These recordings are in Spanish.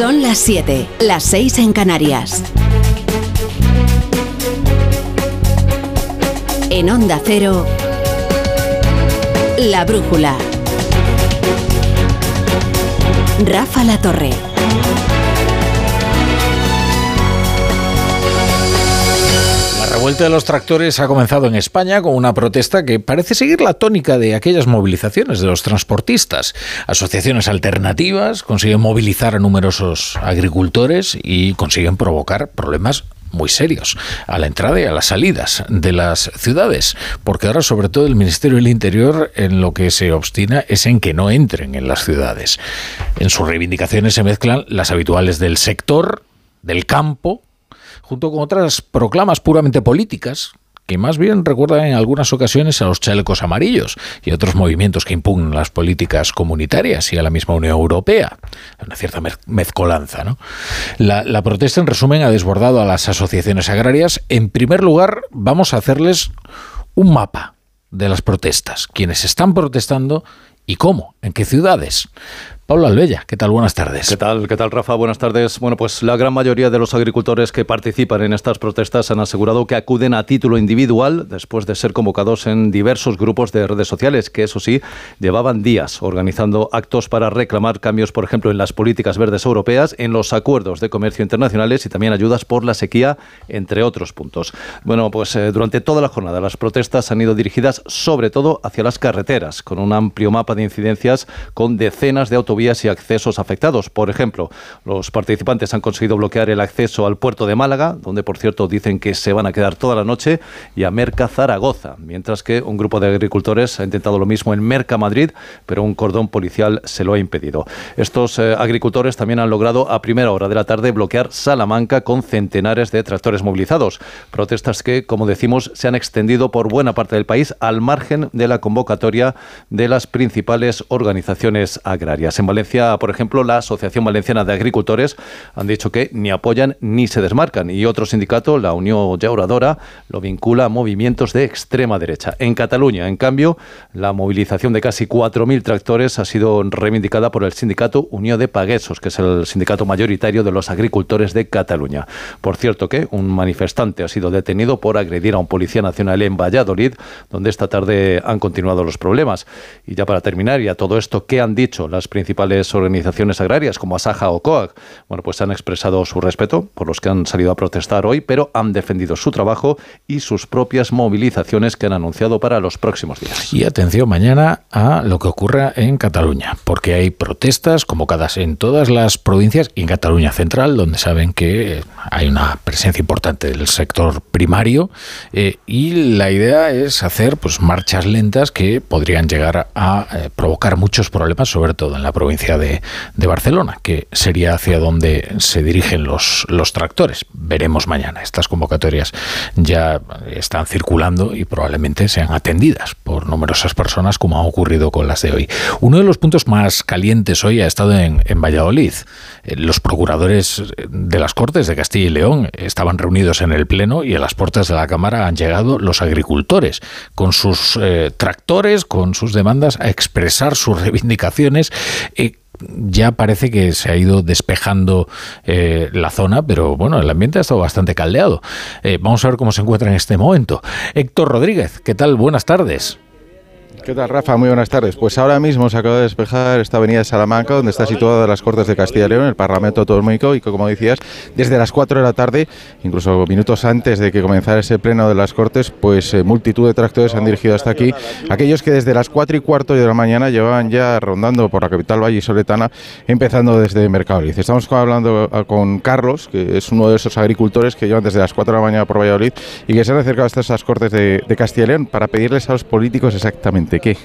Son las 7, las 6 en Canarias. En Onda Cero, La Brújula. Rafa La Torre. Revuelta de los tractores ha comenzado en España con una protesta que parece seguir la tónica de aquellas movilizaciones de los transportistas. Asociaciones alternativas consiguen movilizar a numerosos agricultores y consiguen provocar problemas muy serios a la entrada y a las salidas de las ciudades, porque ahora sobre todo el Ministerio del Interior en lo que se obstina es en que no entren en las ciudades. En sus reivindicaciones se mezclan las habituales del sector, del campo, junto con otras proclamas puramente políticas, que más bien recuerdan en algunas ocasiones a los chalecos amarillos y otros movimientos que impugnan las políticas comunitarias y a la misma Unión Europea. Una cierta mezcolanza. ¿no? La, la protesta, en resumen, ha desbordado a las asociaciones agrarias. En primer lugar, vamos a hacerles un mapa de las protestas, quienes están protestando y cómo, en qué ciudades. Pablo Albella, ¿qué tal? Buenas tardes. ¿Qué tal? ¿Qué tal, Rafa? Buenas tardes. Bueno, pues la gran mayoría de los agricultores que participan en estas protestas han asegurado que acuden a título individual después de ser convocados en diversos grupos de redes sociales, que eso sí, llevaban días organizando actos para reclamar cambios, por ejemplo, en las políticas verdes europeas, en los acuerdos de comercio internacionales y también ayudas por la sequía, entre otros puntos. Bueno, pues eh, durante toda la jornada las protestas han ido dirigidas sobre todo hacia las carreteras, con un amplio mapa de incidencias con decenas de autobuses y accesos afectados. Por ejemplo, los participantes han conseguido bloquear el acceso al puerto de Málaga, donde por cierto dicen que se van a quedar toda la noche, y a Merca Zaragoza, mientras que un grupo de agricultores ha intentado lo mismo en Merca Madrid, pero un cordón policial se lo ha impedido. Estos eh, agricultores también han logrado a primera hora de la tarde bloquear Salamanca con centenares de tractores movilizados. Protestas que, como decimos, se han extendido por buena parte del país al margen de la convocatoria de las principales organizaciones agrarias. En Valencia, por ejemplo, la Asociación Valenciana de Agricultores han dicho que ni apoyan ni se desmarcan y otro sindicato, la Unión Llauradora, lo vincula a movimientos de extrema derecha. En Cataluña, en cambio, la movilización de casi 4.000 tractores ha sido reivindicada por el sindicato Unión de Paguesos, que es el sindicato mayoritario de los agricultores de Cataluña. Por cierto que un manifestante ha sido detenido por agredir a un policía nacional en Valladolid, donde esta tarde han continuado los problemas. Y ya para terminar, y a todo esto, ¿qué han dicho las principales organizaciones agrarias como Asaja o COAG, bueno, pues han expresado su respeto por los que han salido a protestar hoy, pero han defendido su trabajo y sus propias movilizaciones que han anunciado para los próximos días. Y atención mañana a lo que ocurra en Cataluña, porque hay protestas convocadas en todas las provincias y en Cataluña Central, donde saben que hay una presencia importante del sector primario eh, y la idea es hacer pues marchas lentas que podrían llegar a eh, provocar muchos problemas, sobre todo en la de, de, Barcelona, que sería hacia donde se dirigen los, los tractores. Veremos mañana. Estas convocatorias ya están circulando y probablemente sean atendidas por numerosas personas, como ha ocurrido con las de hoy. Uno de los puntos más calientes hoy ha estado en, en Valladolid. Eh, los procuradores de las Cortes de Castilla y León estaban reunidos en el Pleno y a las puertas de la Cámara han llegado los agricultores con sus eh, tractores, con sus demandas a expresar sus reivindicaciones eh, ya parece que se ha ido despejando eh, la zona, pero bueno, el ambiente ha estado bastante caldeado. Eh, vamos a ver cómo se encuentra en este momento. Héctor Rodríguez, ¿qué tal? Buenas tardes. ¿Qué tal, Rafa? Muy buenas tardes. Pues ahora mismo se acaba de despejar esta avenida de Salamanca, donde está situada las Cortes de Castilla y León, el Parlamento Autonómico, y que, como decías, desde las 4 de la tarde, incluso minutos antes de que comenzara ese pleno de las Cortes, pues eh, multitud de tractores han dirigido hasta aquí. Aquellos que desde las 4 y cuarto de la mañana llevaban ya rondando por la capital vallisoletana, empezando desde Mercadolid. Estamos hablando eh, con Carlos, que es uno de esos agricultores que llevan desde las 4 de la mañana por Valladolid y que se han acercado hasta esas Cortes de, de Castilla y León para pedirles a los políticos exactamente qué?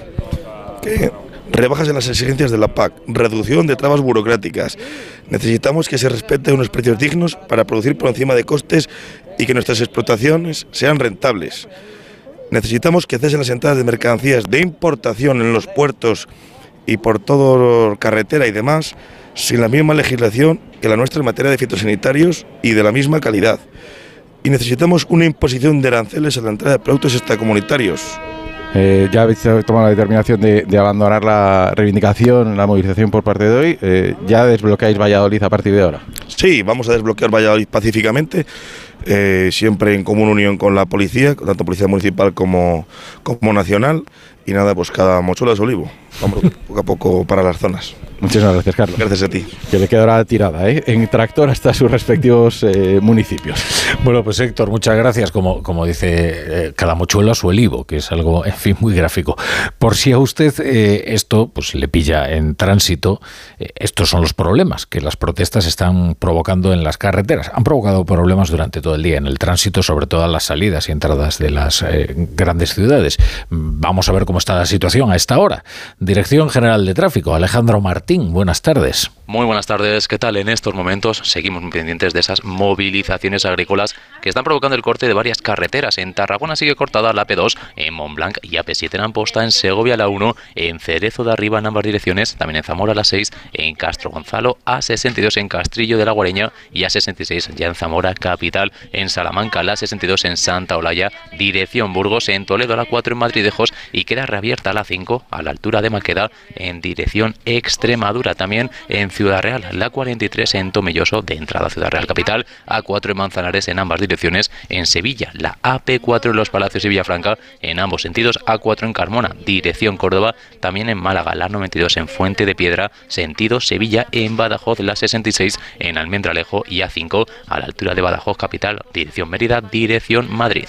Rebajas en las exigencias de la PAC, reducción de trabas burocráticas. Necesitamos que se respeten unos precios dignos para producir por encima de costes y que nuestras explotaciones sean rentables. Necesitamos que cesen las entradas de mercancías de importación en los puertos y por toda carretera y demás, sin la misma legislación que la nuestra en materia de fitosanitarios y de la misma calidad. Y necesitamos una imposición de aranceles a la entrada de productos extracomunitarios eh, ya habéis tomado la determinación de, abandonar la reivindicación, la movilización por parte de hoy. Eh, ¿Ya desbloqueáis Valladolid a partir de ahora? Sí, vamos a desbloquear Valladolid pacíficamente. Eh, siempre en común unión con la policía, tanto policía municipal como, como nacional. Y nada, pues cada mochuela es olivo. Vamos poco a poco para las zonas. Muchísimas gracias, Carlos. Gracias a ti. Que le quedará tirada, ¿eh? En tractor hasta sus respectivos eh, municipios. Bueno, pues Héctor, muchas gracias. Como, como dice eh, cada mochuelo a su olivo, que es algo, en fin, muy gráfico. Por si a usted eh, esto pues le pilla en tránsito, estos son los problemas que las protestas están provocando en las carreteras. Han provocado problemas durante todo el día en el tránsito, sobre todo en las salidas y entradas de las grandes ciudades. Vamos a ver cómo está la situación a esta hora. Dirección General de Tráfico, Alejandro Martín, buenas tardes. Muy buenas tardes, ¿qué tal? En estos momentos seguimos pendientes de esas movilizaciones agrícolas que están provocando el corte de varias carreteras. En Tarragona sigue cortada la P2, en Montblanc y AP7 en Amposta, en Segovia la 1, en Cerezo de Arriba en ambas direcciones, también en Zamora la 6, en Castro Gonzalo, A62 en Castrillo de la Guareña y A66 ya en Zamora capital, en Salamanca la 62 en Santa Olaya, dirección Burgos, en Toledo la 4 en Madridejos y queda reabierta la 5 a la altura de Maqueda en dirección Extremadura, también en Ciudad Real, la 43 en Tomelloso de entrada a Ciudad Real Capital, A4 en Manzanares en ambas direcciones, en Sevilla, la AP4 en Los Palacios y Villafranca en ambos sentidos, A4 en Carmona, dirección Córdoba, también en Málaga, la 92 en Fuente de Piedra, sentido Sevilla, en Badajoz, la 66 en Almendralejo y A5 a la altura de Badajoz Capital, dirección Mérida, dirección Madrid.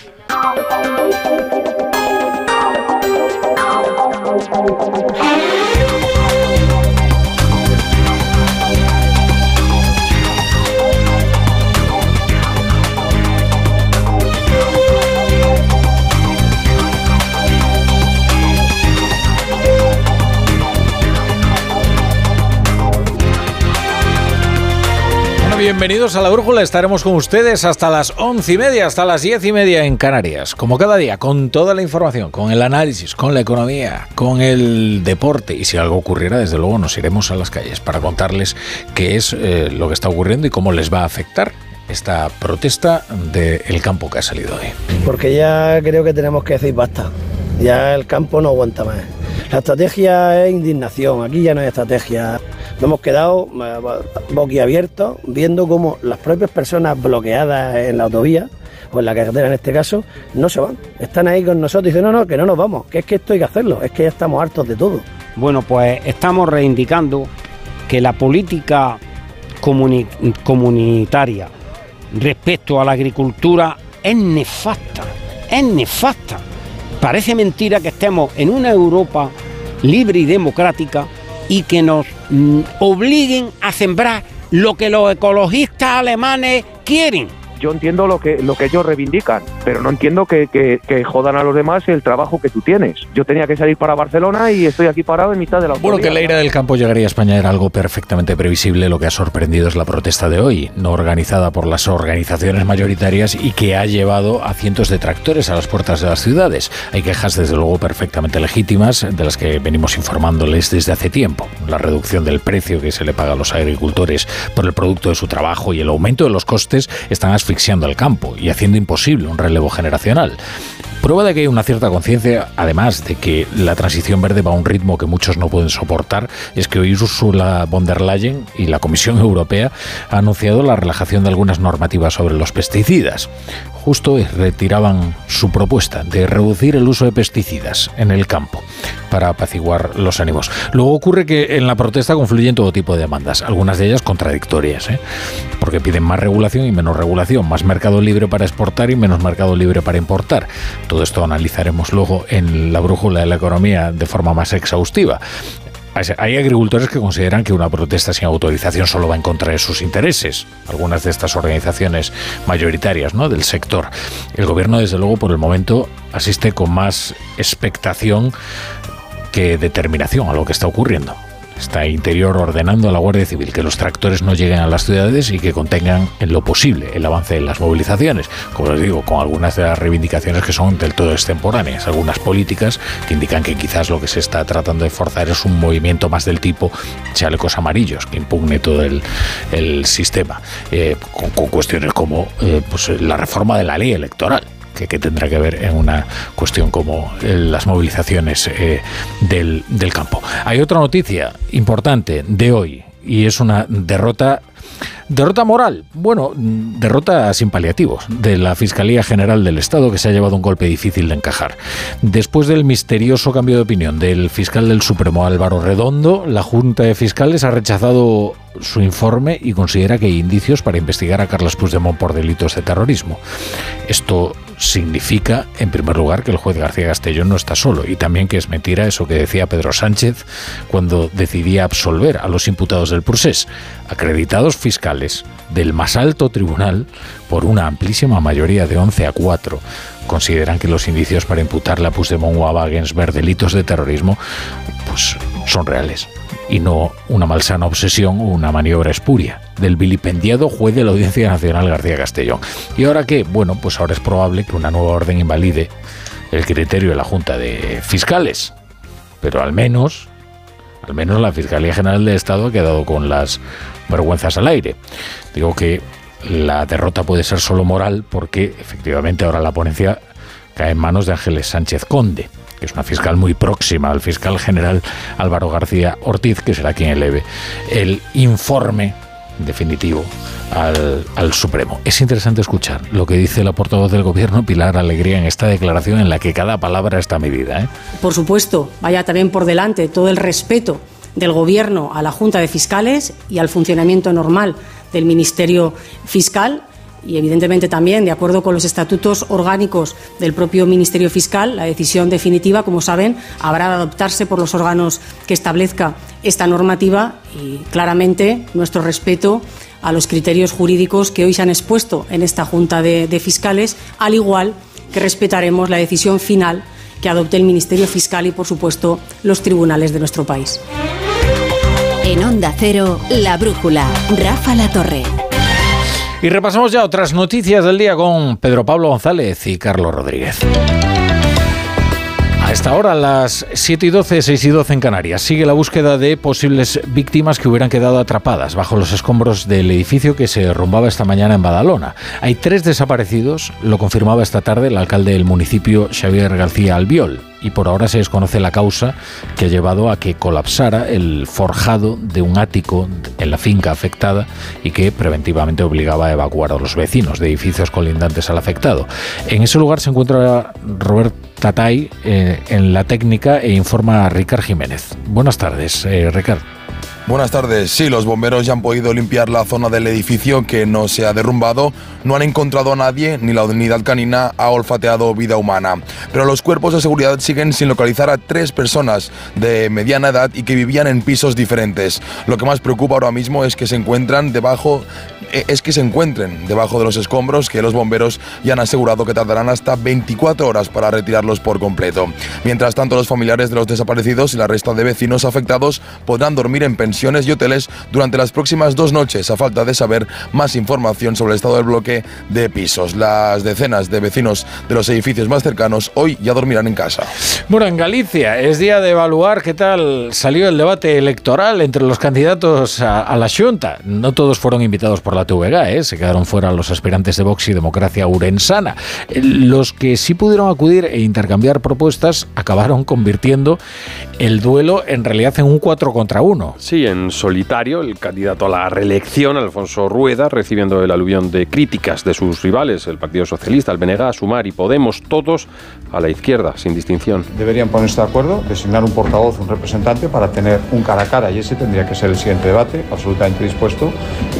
Bienvenidos a la Brújula. Estaremos con ustedes hasta las once y media, hasta las diez y media en Canarias. Como cada día, con toda la información, con el análisis, con la economía, con el deporte. Y si algo ocurriera, desde luego nos iremos a las calles para contarles qué es eh, lo que está ocurriendo y cómo les va a afectar esta protesta del campo que ha salido hoy. Porque ya creo que tenemos que decir basta. Ya el campo no aguanta más. La estrategia es indignación. Aquí ya no hay estrategia. Nos hemos quedado eh, boquiabiertos viendo cómo las propias personas bloqueadas en la autovía o en la carretera en este caso, no se van. Están ahí con nosotros y dicen, no, no, que no nos vamos, que es que esto hay que hacerlo, es que ya estamos hartos de todo. Bueno, pues estamos reivindicando que la política comunitaria respecto a la agricultura es nefasta, es nefasta. Parece mentira que estemos en una Europa libre y democrática y que nos mm, obliguen a sembrar lo que los ecologistas alemanes quieren yo entiendo lo que, lo que ellos reivindican, pero no entiendo que, que, jodan a los demás el trabajo que tú tienes. Yo tenía que salir para Barcelona y estoy aquí parado en mitad de la Bueno, que la ira del campo llegaría a España era algo perfectamente previsible. Lo que ha sorprendido es la protesta de hoy, no organizada por las organizaciones mayoritarias y que ha llevado a cientos de tractores a las puertas de las ciudades. Hay quejas, desde luego, perfectamente legítimas, de las que venimos informándoles desde hace tiempo. La reducción del precio que se le paga a los agricultores por el producto de su trabajo y el aumento de los costes están asfixiando al campo y haciendo imposible un relevo generacional. Prueba de que hay una cierta conciencia, además de que la transición verde va a un ritmo que muchos no pueden soportar, es que hoy Ursula von der Leyen y la Comisión Europea han anunciado la relajación de algunas normativas sobre los pesticidas justo retiraban su propuesta de reducir el uso de pesticidas en el campo para apaciguar los ánimos. Luego ocurre que en la protesta confluyen todo tipo de demandas, algunas de ellas contradictorias, ¿eh? porque piden más regulación y menos regulación, más mercado libre para exportar y menos mercado libre para importar. Todo esto analizaremos luego en la brújula de la economía de forma más exhaustiva. Hay agricultores que consideran que una protesta sin autorización solo va en contra de sus intereses. Algunas de estas organizaciones mayoritarias ¿no? del sector. El gobierno, desde luego, por el momento asiste con más expectación que determinación a lo que está ocurriendo está Interior ordenando a la Guardia Civil que los tractores no lleguen a las ciudades y que contengan en lo posible el avance de las movilizaciones. Como les digo, con algunas de las reivindicaciones que son del todo extemporáneas, algunas políticas que indican que quizás lo que se está tratando de forzar es un movimiento más del tipo chalecos amarillos, que impugne todo el, sistema, eh, con, cuestiones como eh, pues, la reforma de la ley electoral que, tendrá que ver en una cuestión como eh, las movilizaciones eh, del campo. Hay otra noticia importante de hoy y es una derrota Derrota moral, bueno, derrota sin paliativos de la Fiscalía General del Estado que se ha llevado un golpe difícil de encajar. Después del misterioso cambio de opinión del fiscal del Supremo Álvaro Redondo, la Junta de Fiscales ha rechazado su informe y considera que hay indicios para investigar a Carlos Puigdemont por delitos de terrorismo. Esto significa, en primer lugar, que el juez García Castellón no está solo y también que es mentira eso que decía Pedro Sánchez cuando decidía absolver a los imputados del procés, acreditados fiscales del más alto tribunal por una amplísima mayoría de 11 a 4 consideran que los indicios para imputarle a Puigdemont o a Wagensberg delitos de terrorismo pues son reales y no una malsana obsesión o una maniobra espuria del vilipendiado juez de la Audiencia Nacional García Castellón. ¿Y ahora qué? Bueno, pues ahora es probable que una nueva orden invalide el criterio de la Junta de Fiscales. Pero al menos, al menos la Fiscalía General del Estado ha quedado con las vergüenzas al aire. Digo que la derrota puede ser solo moral porque efectivamente ahora la ponencia cae en manos de Ángeles Sánchez Conde que es una fiscal muy próxima al fiscal general Álvaro García Ortiz, que será quien eleve el informe definitivo al, al, Supremo. Es interesante escuchar lo que dice la portavoz del Gobierno, Pilar Alegría, en esta declaración en la que cada palabra está medida. ¿eh? Por supuesto, vaya también por delante todo el respeto del Gobierno a la Junta de Fiscales y al funcionamiento normal del Ministerio Fiscal y evidentemente también, de acuerdo con los estatutos orgánicos del propio Ministerio Fiscal, la decisión definitiva, como saben, habrá de adoptarse por los órganos que establezca esta normativa y claramente nuestro respeto a los criterios jurídicos que hoy se han expuesto en esta Junta de, Fiscales, al igual que respetaremos la decisión final que adopte el Ministerio Fiscal y, por supuesto, los tribunales de nuestro país. En Onda Cero, La Brújula, Rafa La Torre. Y repasamos ya otras noticias del día con Pedro Pablo González y Carlos Rodríguez. A esta hora, las 7 y 12, 6 y 12 en Canarias, sigue la búsqueda de posibles víctimas que hubieran quedado atrapadas bajo los escombros del edificio que se derrumbaba esta mañana en Badalona. Hay tres desaparecidos, lo confirmaba esta tarde el alcalde del municipio, Xavier García Albiol y por ahora se desconoce la causa que ha llevado a que colapsara el forjado de un ático en la finca afectada y que preventivamente obligaba a evacuar a los vecinos de edificios colindantes al afectado. En ese lugar se encuentra Robert Tatay eh, en la técnica e informa a Ricard Jiménez. Buenas tardes, eh, Ricard. Buenas tardes. Sí, los bomberos ya han podido limpiar la zona del edificio que no se ha derrumbado. No han encontrado a nadie, ni la unidad canina ha olfateado vida humana. Pero los cuerpos de seguridad siguen sin localizar a tres personas de mediana edad y que vivían en pisos diferentes. Lo que más preocupa ahora mismo es que se encuentran debajo es que se encuentren debajo de los escombros que los bomberos ya han asegurado que tardarán hasta 24 horas para retirarlos por completo. Mientras tanto, los familiares de los desaparecidos y la resta de vecinos afectados podrán dormir en pensiones y hoteles durante las próximas dos noches, a falta de saber más información sobre el estado del bloque de pisos. Las decenas de vecinos de los edificios más cercanos hoy ya dormirán en casa. Bueno, en Galicia es día de evaluar qué tal salió el debate electoral entre los candidatos a, a la Junta. No todos fueron invitados por la TVG, ¿eh? se quedaron fuera los aspirantes de Vox y Democracia Urensana. Los que sí pudieron acudir e intercambiar propuestas acabaron convirtiendo el duelo en realidad en un 4 contra 1. Sí, en solitario, el candidato a la reelección, Alfonso Rueda, recibiendo el aluvión de críticas de sus rivales, el Partido Socialista, el BNG, Sumar y Podemos, todos a la izquierda, sin distinción. Deberían ponerse de acuerdo, designar un portavoz, un representante para tener un cara a cara y ese tendría que ser el siguiente debate, absolutamente dispuesto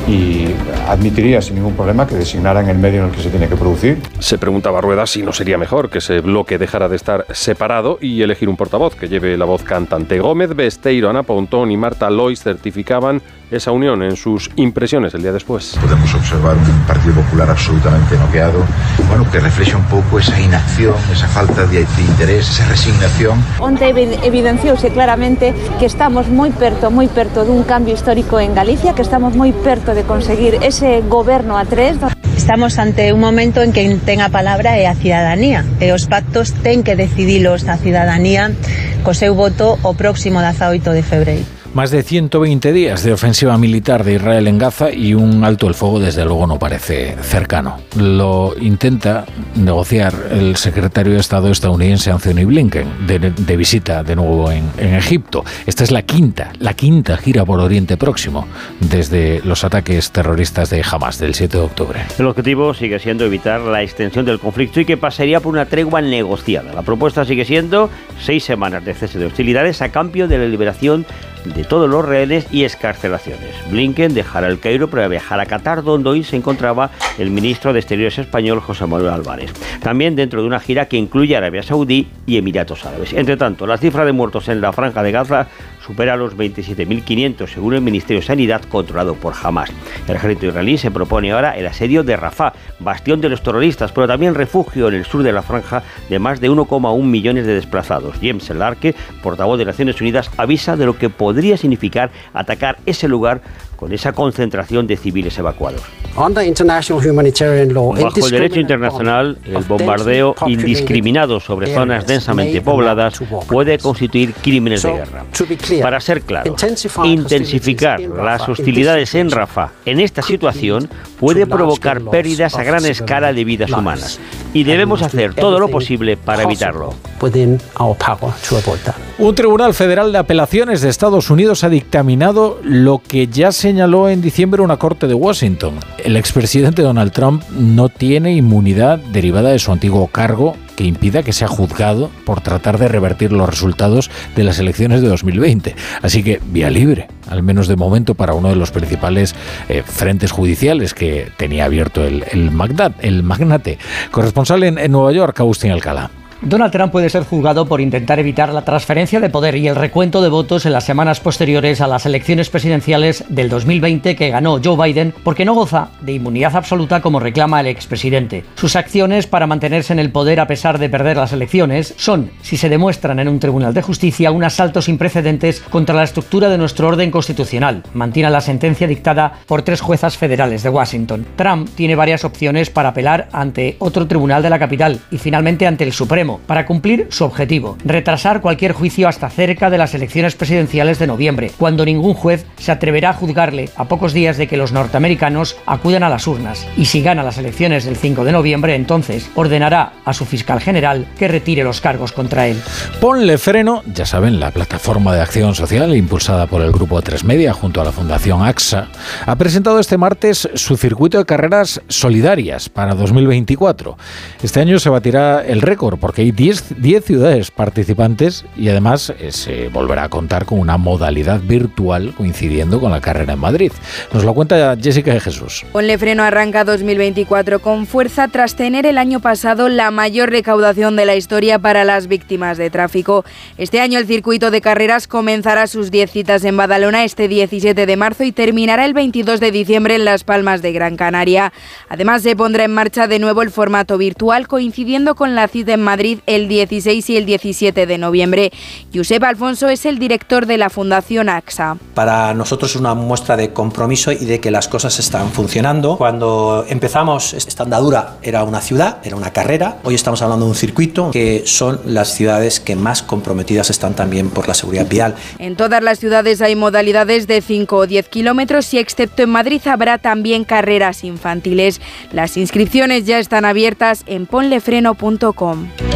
y admitiría sin ningún problema que designaran el medio en el que se tiene que producir. Se preguntaba Rueda si no sería mejor que ese bloque dejara de estar separado y elegir un portavoz que lleve la voz cantante. Gómez Besteiro, Ana Pontón y Marta Lois certificaban esa unión en sus impresiones el día después. Podemos observar un Partido Popular absolutamente noqueado, bueno, que refleja un pouco esa inacción, esa falta de interés, esa resignación. Onte evidenciouse claramente que estamos moi perto, moi perto dun cambio histórico en Galicia, que estamos moi perto de conseguir ese goberno a tres. Estamos ante un momento en que ten a palabra é a cidadanía e os pactos ten que decidilos a cidadanía co seu voto o próximo 18 de febreiro. Más de 120 días de ofensiva militar de Israel en Gaza y un alto el fuego desde luego no parece cercano. Lo intenta negociar el secretario de Estado estadounidense Anthony Blinken de, visita de nuevo en, en, Egipto. Esta es la quinta, la quinta gira por Oriente Próximo desde los ataques terroristas de Hamas del 7 de octubre. El objetivo sigue siendo evitar la extensión del conflicto y que pasaría por una tregua negociada. La propuesta sigue siendo seis semanas de cese de hostilidades a cambio de la liberación de todos los rehenes y escarcelaciones. Blinken dejará el Cairo para viajar a Qatar, donde hoy se encontraba el ministro de Exteriores español José Manuel Álvarez. También dentro de una gira que incluye Arabia Saudí y Emiratos Árabes. Entre tanto, la cifra de muertos en la franja de Gaza supera los 27.500 según el Ministerio de Sanidad controlado por Hamas. El ejército israelí se propone ahora el asedio de Rafah, bastión de los terroristas, pero también refugio en el sur de la franja de más de 1,1 millones de desplazados. James Larke, portavoz de Naciones Unidas, avisa de lo que podría significar atacar ese lugar con esa concentración de civiles evacuados. Bajo el derecho internacional, el bombardeo indiscriminado sobre zonas densamente pobladas puede constituir crímenes de guerra. Para ser claro, intensificar las hostilidades en Rafah en esta situación puede provocar pérdidas a gran escala de vidas humanas y debemos hacer todo lo posible para evitarlo. Un tribunal federal de apelaciones de Estados Unidos ha dictaminado lo que ya señaló en diciembre una corte de Washington. El expresidente Donald Trump no tiene inmunidad derivada de su antiguo cargo que impida que sea juzgado por tratar de revertir los resultados de las elecciones de 2020. Así que vía libre, al menos de momento, para uno de los principales eh, frentes judiciales que tenía abierto el, el, el magnate. Corresponsal en, en Nueva York, Agustín Alcalá. Donald Trump puede ser juzgado por intentar evitar la transferencia de poder y el recuento de votos en las semanas posteriores a las elecciones presidenciales del 2020 que ganó Joe Biden porque no goza de inmunidad absoluta como reclama el expresidente. Sus acciones para mantenerse en el poder a pesar de perder las elecciones son, si se demuestran en un tribunal de justicia, un asalto sin precedentes contra la estructura de nuestro orden constitucional. Mantiene la sentencia dictada por tres juezas federales de Washington. Trump tiene varias opciones para apelar ante otro tribunal de la capital y finalmente ante el Supremo para cumplir su objetivo, retrasar cualquier juicio hasta cerca de las elecciones presidenciales de noviembre, cuando ningún juez se atreverá a juzgarle a pocos días de que los norteamericanos acudan a las urnas. Y si gana las elecciones del 5 de noviembre, entonces ordenará a su fiscal general que retire los cargos contra él. Ponle freno, ya saben, la plataforma de acción social impulsada por el grupo Tres Media junto a la Fundación AXA, ha presentado este martes su circuito de carreras solidarias para 2024. Este año se batirá el récord porque hay 10, 10 ciudades participantes y además eh, se volverá a contar con una modalidad virtual coincidiendo con la carrera en Madrid. Nos lo cuenta Jessica de Jesús. Ponle freno arranca 2024 con fuerza tras tener el año pasado la mayor recaudación de la historia para las víctimas de tráfico. Este año el circuito de carreras comenzará sus 10 citas en Badalona este 17 de marzo y terminará el 22 de diciembre en Las Palmas de Gran Canaria. Además se pondrá en marcha de nuevo el formato virtual coincidiendo con la cita en Madrid el 16 y el 17 de noviembre. Josep Alfonso es el director de la Fundación AXA. Para nosotros es una muestra de compromiso y de que las cosas están funcionando. Cuando empezamos, esta andadura era una ciudad, era una carrera. Hoy estamos hablando de un circuito que son las ciudades que más comprometidas están también por la seguridad vial. En todas las ciudades hay modalidades de 5 o 10 kilómetros y excepto en Madrid habrá también carreras infantiles. Las inscripciones ya están abiertas en ponlefreno.com.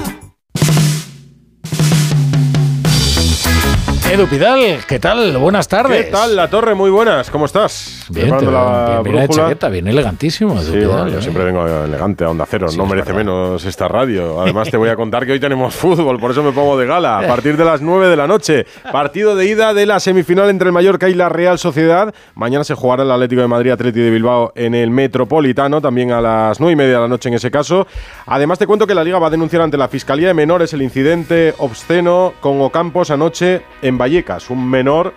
Edu Pidal, ¿qué tal? Buenas tardes. ¿Qué tal, La Torre? Muy buenas, ¿cómo estás? Bien, te, la bien, chaqueta, bien elegantísimo. Sí, bueno, yo ¿eh? siempre vengo elegante a Onda Cero, sí, no merece menos esta radio. Además te voy a contar que hoy tenemos fútbol, por eso me pongo de gala. A partir de las 9 de la noche, partido de ida de la semifinal entre el Mallorca y la Real Sociedad. Mañana se jugará el Atlético de Madrid, Atlético de Bilbao en el Metropolitano, también a las 9 y media de la noche en ese caso. Además te cuento que la Liga va a denunciar ante la Fiscalía de Menores el incidente obsceno con Ocampos anoche en Vallecas, un menor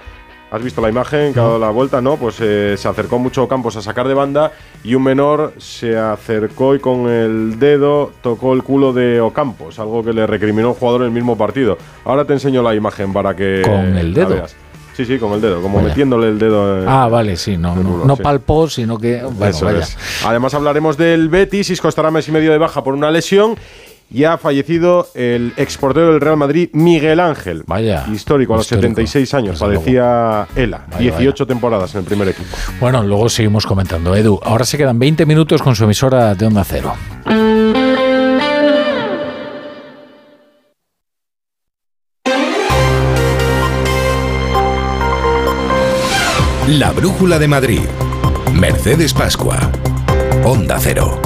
has visto la imagen que ha dado la vuelta, ¿no? Pues eh, se acercó mucho Campos a sacar de banda y un menor se acercó y con el dedo tocó el culo de Ocampos, algo que le recriminó un jugador en el mismo partido. Ahora te enseño la imagen para que ¿Con el la dedo? veas. Sí, sí, con el dedo, como Vaya. metiéndole el dedo. eh, Ah, vale, sí, no, no, no sí. palpó, sino que. Bueno, Eso vaya. es. Además hablaremos del Betis, Isco estará mes y medio de baja por una lesión. Y ha fallecido el exportero del Real Madrid, Miguel Ángel. Vaya. Histórico, a los Histórico, 76 años. desde luego. Padecía ELA. Vaya, 18 temporadas en el primer equipo. Bueno, luego seguimos comentando. Edu, ahora se quedan 20 minutos con su emisora de Onda Cero. La Brújula de Madrid. Mercedes Pascua. Onda Cero.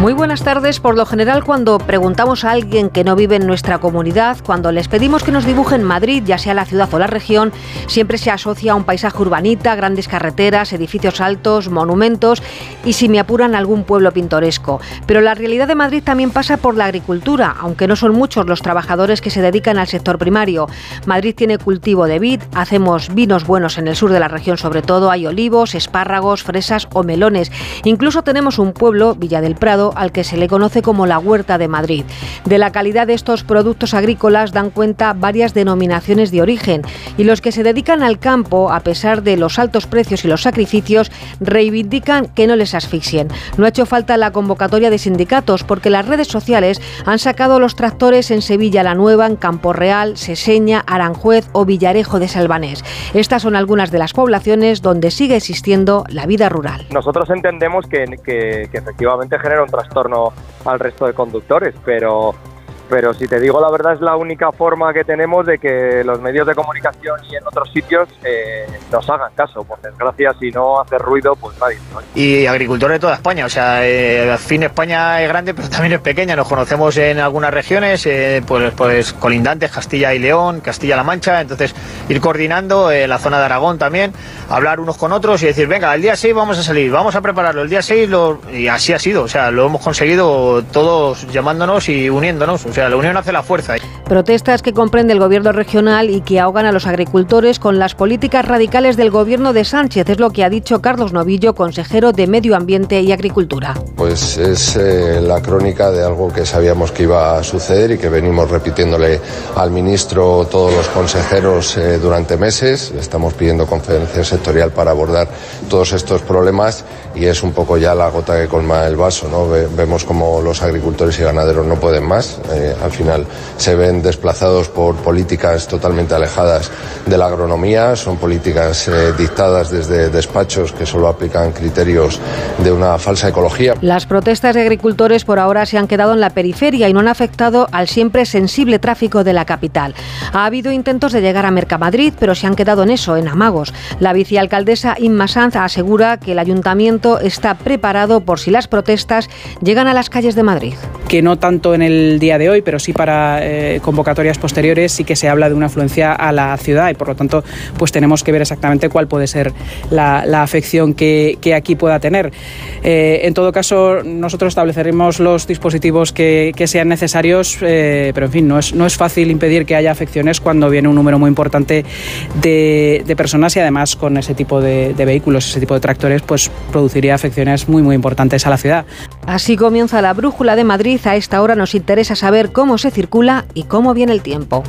Muy buenas tardes. Por lo general, cuando preguntamos a alguien que no vive en nuestra comunidad, cuando les pedimos que nos dibujen Madrid, ya sea la ciudad o la región, siempre se asocia a un paisaje urbanita, grandes carreteras, edificios altos, monumentos y, si me apuran, algún pueblo pintoresco. Pero la realidad de Madrid también pasa por la agricultura, aunque no son muchos los trabajadores que se dedican al sector primario. Madrid tiene cultivo de vid, hacemos vinos buenos en el sur de la región, sobre todo hay olivos, espárragos, fresas o melones. Incluso tenemos un pueblo, Villa del Prado, al que se le conoce como la Huerta de Madrid. De la calidad de estos productos agrícolas dan cuenta varias denominaciones de origen y los que se dedican al campo, a pesar de los altos precios y los sacrificios, reivindican que no les asfixien. No ha hecho falta la convocatoria de sindicatos porque las redes sociales han sacado los tractores en Sevilla la Nueva, en Campo Real, Seseña, Aranjuez o Villarejo de Salvanés. Estas son algunas de las poblaciones donde sigue existiendo la vida rural. Nosotros entendemos que, que- que efectivamente genera un trastorno al resto de conductores, pero, pero si te digo la verdad es la única forma que tenemos de que los medios de comunicación y en otros sitios eh, nos hagan caso. Por desgracia, si no hace ruido, pues nadie. oye. y agricultores de toda España. O sea, eh, al fin España es grande, pero también es pequeña. Nos conocemos en algunas regiones, eh, pues, pues colindantes, Castilla y León, Castilla-La Mancha. Entonces, ir coordinando eh, la zona de Aragón también, hablar unos con otros y decir, venga, el día 6 vamos a salir, vamos a prepararlo. El día 6 lo... y así ha sido. O sea, lo hemos conseguido todos llamándonos y uniéndonos. La unión hace la fuerza. Protestas que comprende el gobierno regional y que ahogan a los agricultores con las políticas radicales del gobierno de Sánchez, es lo que ha dicho Carlos Novillo, consejero de Medio Ambiente y Agricultura. Pues es eh, la crónica de algo que sabíamos que iba a suceder y que venimos repitiéndole al ministro, todos los consejeros eh, durante meses. Estamos pidiendo conferencia sectorial para abordar todos estos problemas y es un poco ya la gota que colma el vaso. ¿no? Ve- vemos como los agricultores y ganaderos no pueden más. Eh, al final se ven desplazados por políticas totalmente alejadas de la agronomía. Son políticas eh, dictadas desde despachos que solo aplican criterios de una falsa ecología. Las protestas de agricultores por ahora se han quedado en la periferia y no han afectado al siempre sensible tráfico de la capital. Ha habido intentos de llegar a Mercamadrid, pero se han quedado en eso, en amagos. La vicealcaldesa Inma Sanz asegura que el ayuntamiento está preparado por si las protestas llegan a las calles de Madrid. que no tanto en el día de hoy, pero sí para eh, convocatorias posteriores, sí que se habla de una afluencia a la ciudad y por lo tanto pues tenemos que ver exactamente cuál puede ser la, la afección que, que aquí pueda tener. Eh, en todo caso, nosotros estableceremos los dispositivos que, que sean necesarios, eh, pero en fin, no es, no es fácil impedir que haya afecciones cuando viene un número muy importante de, de personas y además con ese tipo de, de vehículos, ese tipo de tractores, pues afecciones muy muy importantes a la ciudad. Así comienza la brújula de Madrid. A esta hora nos interesa saber cómo se circula y cómo viene el tiempo.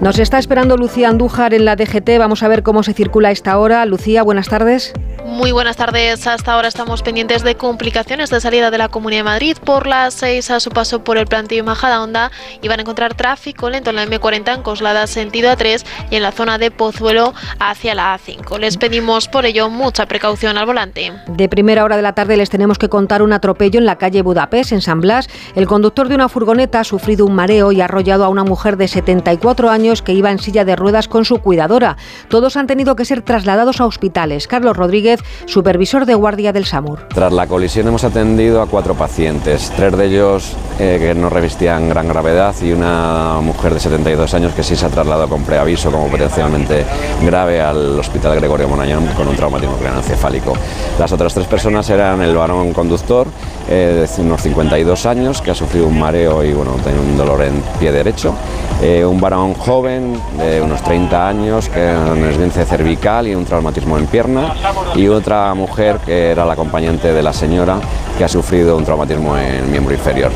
Nos está esperando Lucía Andújar en la DGT. Vamos a ver cómo se circula a esta hora. Lucía, buenas tardes. Muy buenas tardes. Hasta ahora estamos pendientes de complicaciones de salida de la Comunidad de Madrid por las 6 a su paso por el plantillo Majada Honda y van a encontrar tráfico lento en la M40 en Coslada sentido A3 y en la zona de Pozuelo hacia la A5. Les pedimos por ello mucha precaución al volante. De primera hora de la tarde les tenemos que contar un atropello en la calle Budapest, en San Blas. El conductor de una furgoneta ha sufrido un mareo y ha arrollado a una mujer de 74 años que iba en silla de ruedas con su cuidadora. Todos han tenido que ser trasladados a hospitales. Carlos Rodríguez Supervisor de guardia del SAMUR. Tras la colisión hemos atendido a cuatro pacientes, tres de ellos eh, que no revestían gran gravedad y una mujer de 72 años que sí se ha trasladado con preaviso como potencialmente grave al Hospital Gregorio Monañón con un traumatismo craneoencefálico. Las otras tres personas eran el varón conductor eh, de unos 52 años que ha sufrido un mareo y bueno, tiene un dolor en pie derecho, eh, un varón joven de unos 30 años que un esguince cervical y un traumatismo en pierna y otra mujer que era la acompañante de la señora que ha sufrido un traumatismo en miembro inferior.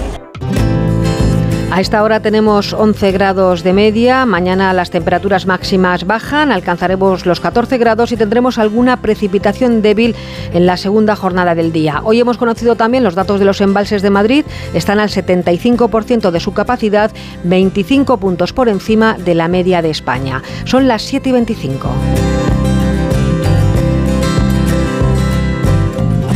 A esta hora tenemos 11 grados de media, mañana las temperaturas máximas bajan, alcanzaremos los 14 grados y tendremos alguna precipitación débil en la segunda jornada del día. Hoy hemos conocido también los datos de los embalses de Madrid, están al 75% de su capacidad, 25 puntos por encima de la media de España. Son las 7 y 25.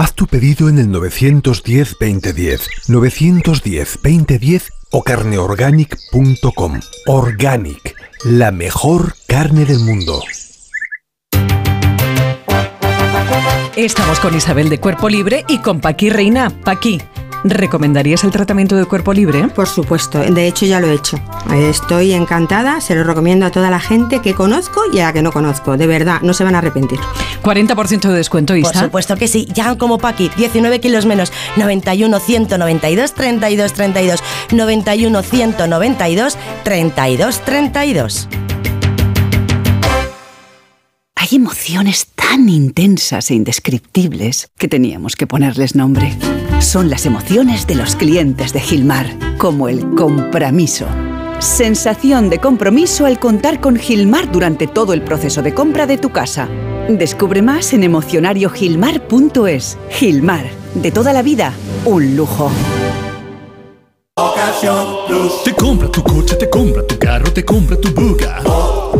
Haz tu pedido en el 910-2010, 910-2010 o carneorganic.com. Organic, la mejor carne del mundo. Estamos con Isabel de Cuerpo Libre y con Paqui Reina. Paqui, ¿recomendarías el tratamiento de cuerpo libre? Por supuesto, de hecho ya lo he hecho. Estoy encantada, se lo recomiendo a toda la gente que conozco y a la que no conozco. De verdad, no se van a arrepentir. 40% de descuento, Isa. Por supuesto que sí, ya como Paqui, 19 kilos menos, 91 192 32 32, 91 192 32 32. Hay emociones tan intensas e indescriptibles que teníamos que ponerles nombre. Son las emociones de los clientes de Gilmar, como el compromiso. Sensación de compromiso al contar con Gilmar durante todo el proceso de compra de tu casa. Descubre más en emocionariogilmar.es. Gilmar, de toda la vida, un lujo. Te compra tu coche, te compra tu carro, te compra tu buga.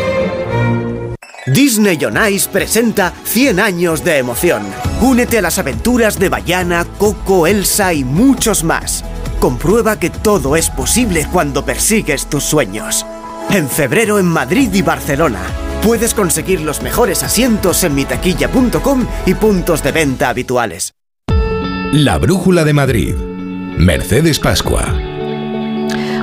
Disney on Ice presenta 100 años de emoción. Únete a las aventuras de Bayana, Coco, Elsa y muchos más. Comprueba que todo es posible cuando persigues tus sueños. En febrero en Madrid y Barcelona. Puedes conseguir los mejores asientos en mitaquilla.com y puntos de venta habituales. La Brújula de Madrid. Mercedes Pascua.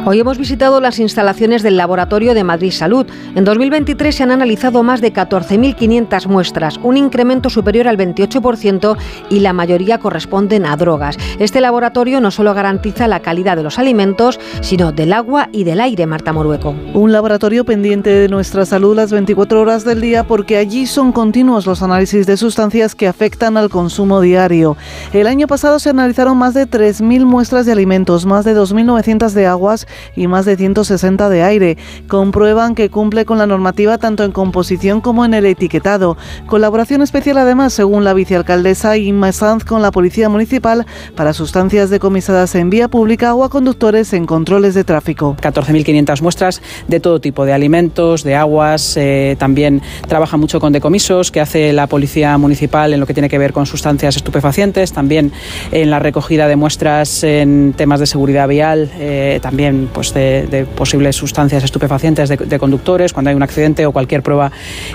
Hoy hemos visitado las instalaciones del Laboratorio de Madrid Salud. En 2023 se han analizado más de 14.500 muestras, un incremento superior al 28% y la mayoría corresponden a drogas. Este laboratorio no solo garantiza la calidad de los alimentos, sino del agua y del aire, Marta Morueco. Un laboratorio pendiente de nuestra salud las 24 horas del día porque allí son continuos los análisis de sustancias que afectan al consumo diario. El año pasado se analizaron más de 3.000 muestras de alimentos, más de 2.900 de aguas y más de 160 de aire. Comprueban que cumple con la normativa tanto en composición como en el etiquetado. Colaboración especial además, según la vicealcaldesa Inma Sanz, con la Policía Municipal para sustancias decomisadas en vía pública o a conductores en controles de tráfico. 14.500 muestras de todo tipo de alimentos, de aguas, eh, también trabaja mucho con decomisos que hace la Policía Municipal en lo que tiene que ver con sustancias estupefacientes, también en la recogida de muestras en temas de seguridad vial, eh, también detección pues, de, posibles sustancias estupefacientes de, conductores, cuando hay un accidente o cualquier prueba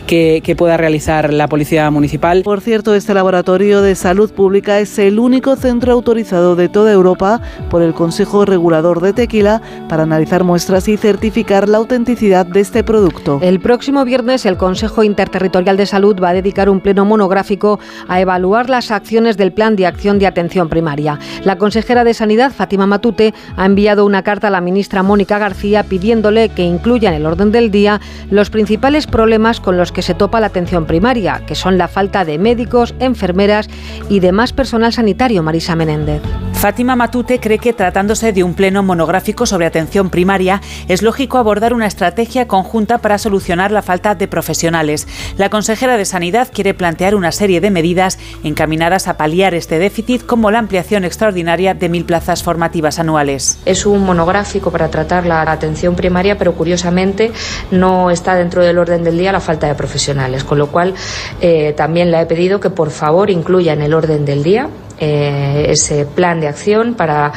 que, que pueda realizar la Policía Municipal. Por cierto, este laboratorio de salud pública es el único centro autorizado de toda Europa por el Consejo Regulador de Tequila para analizar muestras y certificar la autenticidad de este producto. El próximo viernes el Consejo Interterritorial de Salud va a dedicar un pleno monográfico a evaluar las acciones del Plan de Acción de Atención Primaria. La consejera de Sanidad, Fátima Matute, ha enviado una carta a la ministra Mónica García pidiéndole que incluya en el orden del día los principales problemas con los que se topa la atención primaria, que son la falta de médicos, enfermeras y demás personal sanitario, Marisa Menéndez. Fátima Matute cree que tratándose de un pleno monográfico sobre atención primaria, es lógico abordar una estrategia conjunta para solucionar la falta de profesionales. La consejera de Sanidad quiere plantear una serie de medidas encaminadas a paliar este déficit, como la ampliación extraordinaria de mil plazas formativas anuales. Es un monográfico para tratar la atención primaria, pero curiosamente no está dentro del orden del día la falta de profesionales, con lo cual eh, también le he pedido que por favor incluya en el orden del día eh, ese plan de acción para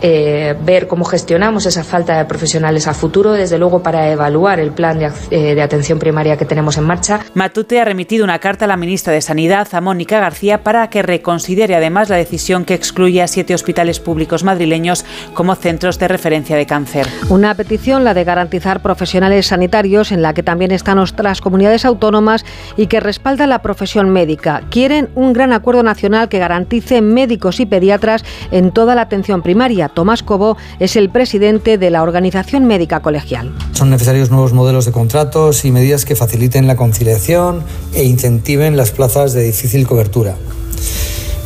eh, ver cómo gestionamos esa falta de profesionales a futuro, desde luego para evaluar el plan de, eh, de, atención primaria que tenemos en marcha. Matute ha remitido una carta a la ministra de Sanidad, a Mónica García, para que reconsidere además la decisión que excluye a siete hospitales públicos madrileños como centros de referencia de cáncer. Una petición, la de garantizar profesionales sanitarios, en la que también están otras comunidades autónomas y que respalda la profesión médica. Quieren un gran acuerdo nacional que garantice médicos y pediatras en toda la atención primaria. Tomás Cobo es el presidente de la Organización Médica Colegial. Son necesarios nuevos modelos de contratos y medidas que faciliten la conciliación e incentiven las plazas de difícil cobertura.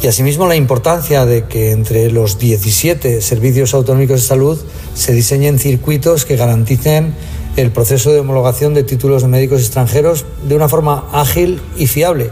Y asimismo la importancia de que entre los 17 servicios autonómicos de salud se diseñen circuitos que garanticen el proceso de homologación de títulos de médicos extranjeros de una forma ágil y fiable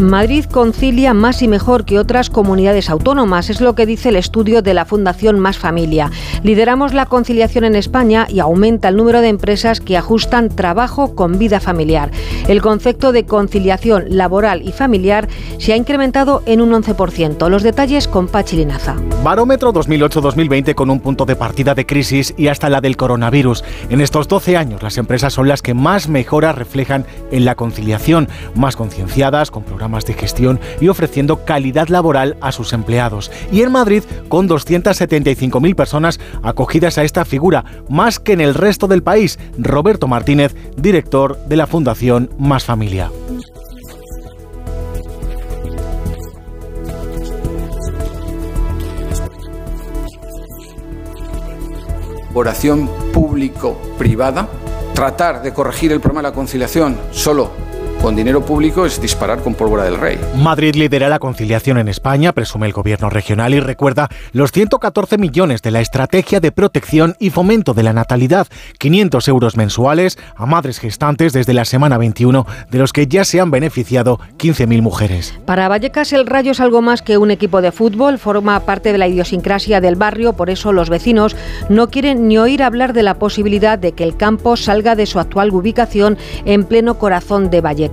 Madrid concilia más y mejor que otras comunidades autónomas, es lo que dice el estudio de la Fundación Más Familia. Lideramos la conciliación en España y aumenta el número de empresas que ajustan trabajo con vida familiar. El concepto de conciliación laboral y familiar se ha incrementado en un 11%. Los detalles con Pachi Linaza. Barómetro 2008-2020 con un punto de partida de crisis y hasta la del coronavirus. En estos 12 años las empresas son las que más mejoras reflejan en la conciliación, más concienciadas, con programas de gestión y ofreciendo calidad laboral a sus empleados. Y en Madrid, con 275.000 personas acogidas a esta figura, más que en el resto del país. Roberto Martínez, director de la Fundación Más Familia. Oración público-privada, tratar de corregir el problema de la conciliación solo con dinero público es disparar con pólvora del rey. Madrid lidera la conciliación en España, presume el gobierno regional y recuerda los 114 millones de la estrategia de protección y fomento de la natalidad, 500 euros mensuales a madres gestantes desde la semana 21, de los que ya se han beneficiado 15.000 mujeres. Para Vallecas el Rayo es algo más que un equipo de fútbol, forma parte de la idiosincrasia del barrio, por eso los vecinos no quieren ni oír hablar de la posibilidad de que el campo salga de su actual ubicación en pleno corazón de Vallecas.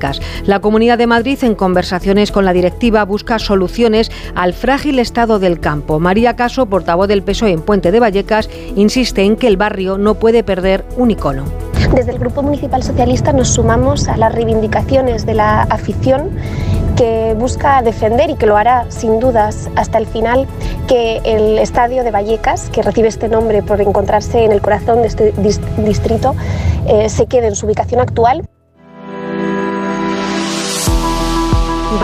La Comunidad de Madrid, en conversaciones con la directiva, busca soluciones al frágil estado del campo. María Caso, portavoz del PSOE en Puente de Vallecas, insiste en que el barrio no puede perder un icono. Desde el Grupo Municipal Socialista nos sumamos a las reivindicaciones de la afición que busca defender y que lo hará sin dudas hasta el final que el estadio de Vallecas, que recibe este nombre por encontrarse en el corazón de este distrito, eh, se quede en su ubicación actual.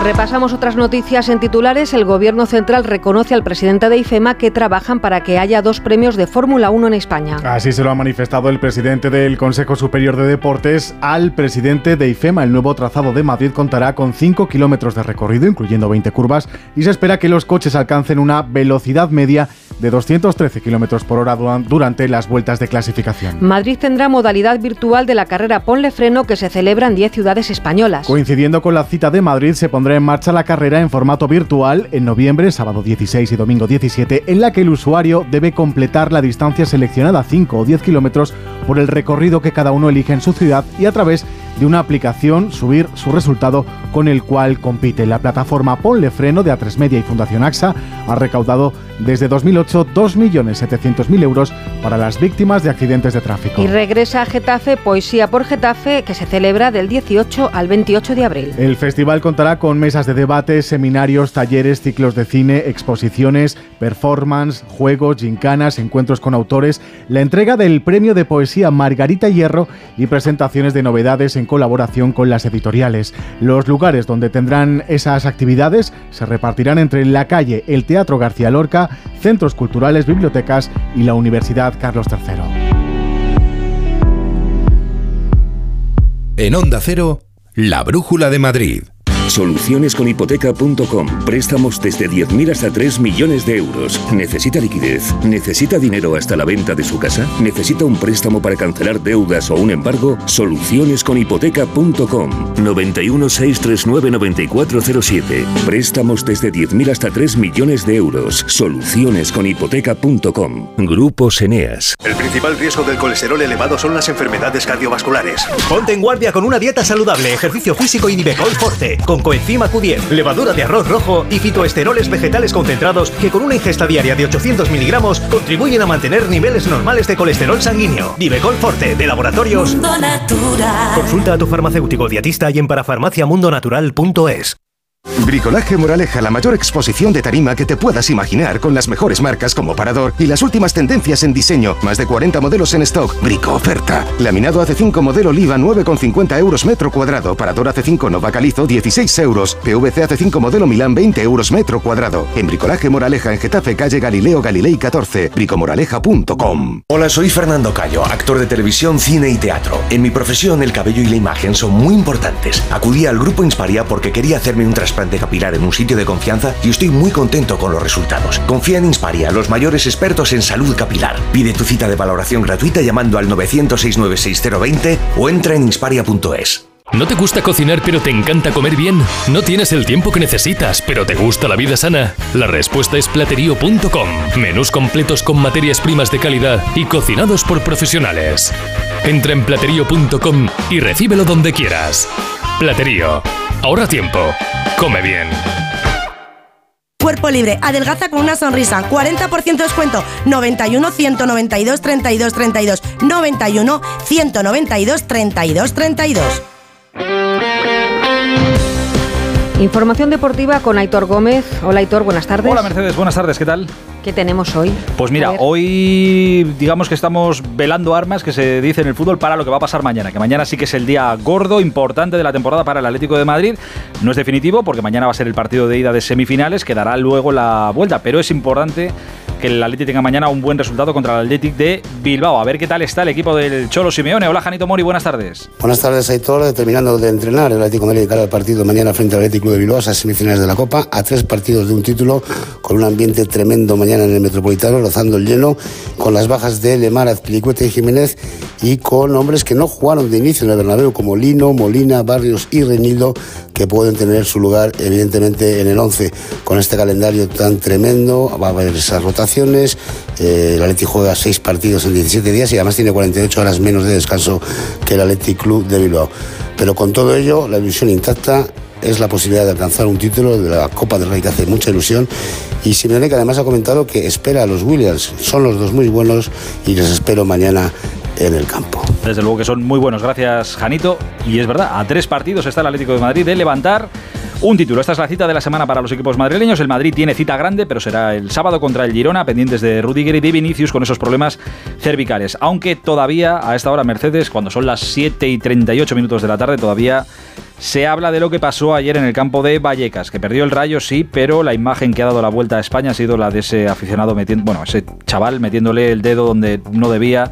Repasamos otras noticias en titulares. El Gobierno Central reconoce al presidente de IFEMA que trabajan para que haya dos premios de Fórmula 1 en España. Así se lo ha manifestado el presidente del Consejo Superior de Deportes al presidente de IFEMA. El nuevo trazado de Madrid contará con 5 kilómetros de recorrido, incluyendo 20 curvas, y se espera que los coches alcancen una velocidad media de 213 kilómetros por hora durante las vueltas de clasificación. Madrid tendrá modalidad virtual de la carrera Ponle Freno que se celebra en 10 ciudades españolas. Coincidiendo con la cita de Madrid, se pondrá en marcha la carrera en formato virtual en noviembre, sábado 16 y domingo 17, en la que el usuario debe completar la distancia seleccionada 5 o 10 kilómetros por el recorrido que cada uno elige en su ciudad y a través de una aplicación subir su resultado con el cual compite. La plataforma Ponle Freno de A3 Media y Fundación AXA ha recaudado desde 2008 2.700.000 euros para las víctimas de accidentes de tráfico. Y regresa a Getafe Poesía por Getafe, que se celebra del 18 al 28 de abril. El festival contará con mesas de debate, seminarios, talleres, ciclos de cine, exposiciones, performance, juegos, gincanas, encuentros con autores, la entrega del premio de poesía Margarita Hierro y presentaciones de novedades en colaboración con las editoriales. Los lugares donde tendrán esas actividades se repartirán entre la calle, el Teatro García Lorca, centros culturales, bibliotecas y la Universidad Carlos III. En Onda Cero, la Brújula de Madrid. Solucionesconhipoteca.com. Préstamos desde 10.000 hasta 3 millones de euros. ¿Necesita liquidez? ¿Necesita dinero hasta la venta de su casa? ¿Necesita un préstamo para cancelar deudas o un embargo? Solucionesconhipoteca.com. 91 639 9407. Préstamos desde 10.000 hasta 3 millones de euros. Solucionesconhipoteca.com. Grupos Eneas. El principal riesgo del colesterol elevado son las enfermedades cardiovasculares. Ponte en guardia con una dieta saludable, ejercicio físico y Nivecol Forte, con coenzima Q10, levadura de arroz rojo y fitoesteroles vegetales concentrados que con una ingesta diaria de 800 miligramos contribuyen a mantener niveles normales de colesterol sanguíneo. Nivecol Forte, de laboratorios. Mundo Natural. Consulta a tu farmacéutico dietista y en parafarmaciamundonatural.es. Bricolaje Moraleja, la mayor exposición de tarima que te puedas imaginar, con las mejores marcas como Parador y las últimas tendencias en diseño. Más de 40 modelos en stock. Brico oferta. Laminado AC5 modelo Oliva 9,50 euros metro cuadrado. Parador AC5 Nova Calizo 16 euros. PVC AC5 modelo Milán 20 euros metro cuadrado. En Bricolaje Moraleja en Getafe, calle Galileo Galilei 14. Bricomoraleja.com. Hola, soy Fernando Cayo, actor de televisión, cine y teatro. En mi profesión, el cabello y la imagen son muy importantes. Acudí al grupo Insparia porque quería hacerme un trasplante capilar en un sitio de confianza y estoy muy contento con los resultados. Confía en Insparia, los mayores expertos en salud capilar. Pide tu cita de valoración gratuita llamando al 900-696-020 o entra en insparia.es. ¿No te gusta cocinar pero te encanta comer bien? ¿No tienes el tiempo que necesitas pero te gusta la vida sana? La respuesta es platerío.com. Menús completos con materias primas de calidad y cocinados por profesionales. Entra en platerío.com y recíbelo donde quieras. Platerío. Ahorra tiempo. Come bien. Cuerpo libre, adelgaza con una sonrisa, 40% de descuento, 91 192 32 32, 91 192 32 32. Información deportiva con Aitor Gómez. Hola Aitor, buenas tardes. Hola Mercedes, buenas tardes, ¿qué tal? ¿Qué tenemos hoy? Pues mira, hoy digamos que estamos velando armas que se dice en el fútbol para lo que va a pasar mañana, que mañana sí que es el día gordo, importante de la temporada para el Atlético de Madrid. No es definitivo porque mañana va a ser el partido de ida de semifinales, que dará luego la vuelta, pero es importante que el Atlético tenga mañana un buen resultado contra el Atlético de Bilbao. A ver qué tal está el equipo del Cholo Simeone. Hola Janito Mori, buenas tardes. Buenas tardes, Aitor. Terminando de entrenar, el Atlético de Madrid cara al partido mañana frente al Atlético de Bilbao, a semifinales de la Copa, a tres partidos de un título, con un ambiente tremendo mañana en el Metropolitano, rozando el lleno, con las bajas de Lemar, Azpilicueta y Jiménez, y con hombres que no jugaron de inicio en el Bernabéu, como Lino, Molina, Barrios y Renildo, que pueden tener su lugar, evidentemente, en el 11. Con este calendario tan tremendo, va a haber esas rotaciones. Eh, Atleti juega seis partidos en 17 días y además tiene 48 horas menos de descanso que el Athletic Club de Bilbao. Pero con todo ello, la ilusión intacta es la posibilidad de alcanzar un título de la Copa del Rey que hace mucha ilusión. Y Simeone que además ha comentado que espera a los Williams. Son los dos muy buenos y les espero mañana en el campo. Desde luego que son muy buenos, gracias Janito. Y es verdad, a tres partidos está el Atlético de Madrid de levantar un título. Esta es la cita de la semana para los equipos madrileños. El Madrid tiene cita grande, pero será el sábado contra el Girona, pendientes de Rudiger y de Vinicius con esos problemas cervicales. Aunque todavía a esta hora Mercedes, cuando son las 7 y 38 minutos de la tarde, todavía se habla de lo que pasó ayer en el campo de Vallecas, que perdió el rayo, sí, pero la imagen que ha dado la vuelta a España ha sido la de ese aficionado metiendo, bueno, ese chaval metiéndole el dedo donde no debía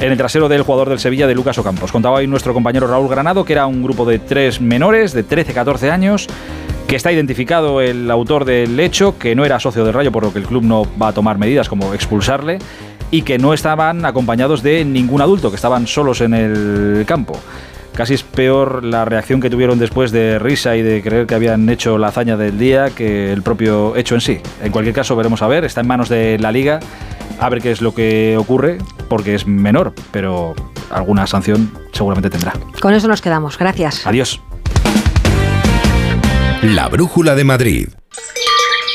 en el trasero del jugador del Sevilla de Lucas Ocampos. Contaba hoy nuestro compañero Raúl Granado que era un grupo de tres menores de 13-14 años que está identificado el autor del hecho, que no era socio del Rayo, por lo que el club no va a tomar medidas como expulsarle, y que no estaban acompañados de ningún adulto, que estaban solos en el campo. Casi es peor la reacción que tuvieron después de risa y de creer que habían hecho la hazaña del día que el propio hecho en sí. En cualquier caso, veremos a ver, está en manos de la liga A ver qué es lo que ocurre, porque es menor, pero alguna sanción seguramente tendrá. Con eso nos quedamos. Gracias. Adiós. La Brújula de Madrid.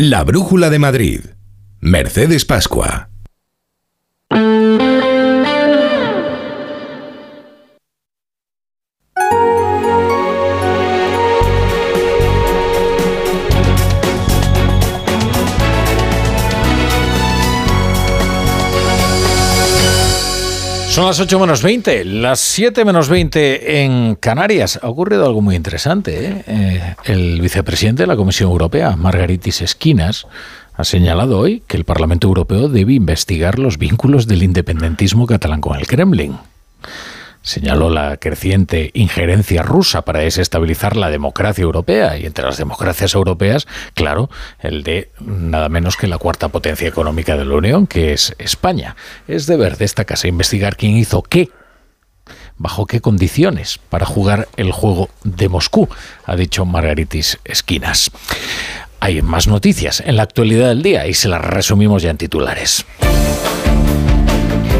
La Brújula de Madrid. Mercedes Pascua. Las 8 menos 20, las 7 menos 20 en Canarias. Ha ocurrido algo muy interesante. ¿eh? Eh, el vicepresidente de la Comisión Europea, Margaritis Esquinas, ha señalado hoy que el Parlamento Europeo debe investigar los vínculos del independentismo catalán con el Kremlin. Señaló la creciente injerencia rusa para desestabilizar la democracia europea y entre las democracias europeas, claro, el de nada menos que la cuarta potencia económica de la Unión, que es España. Es deber de esta casa investigar quién hizo qué bajo qué condiciones para jugar el juego de Moscú, ha dicho Margaritis Esquinas. Hay más noticias en la actualidad del día y se las resumimos ya en titulares.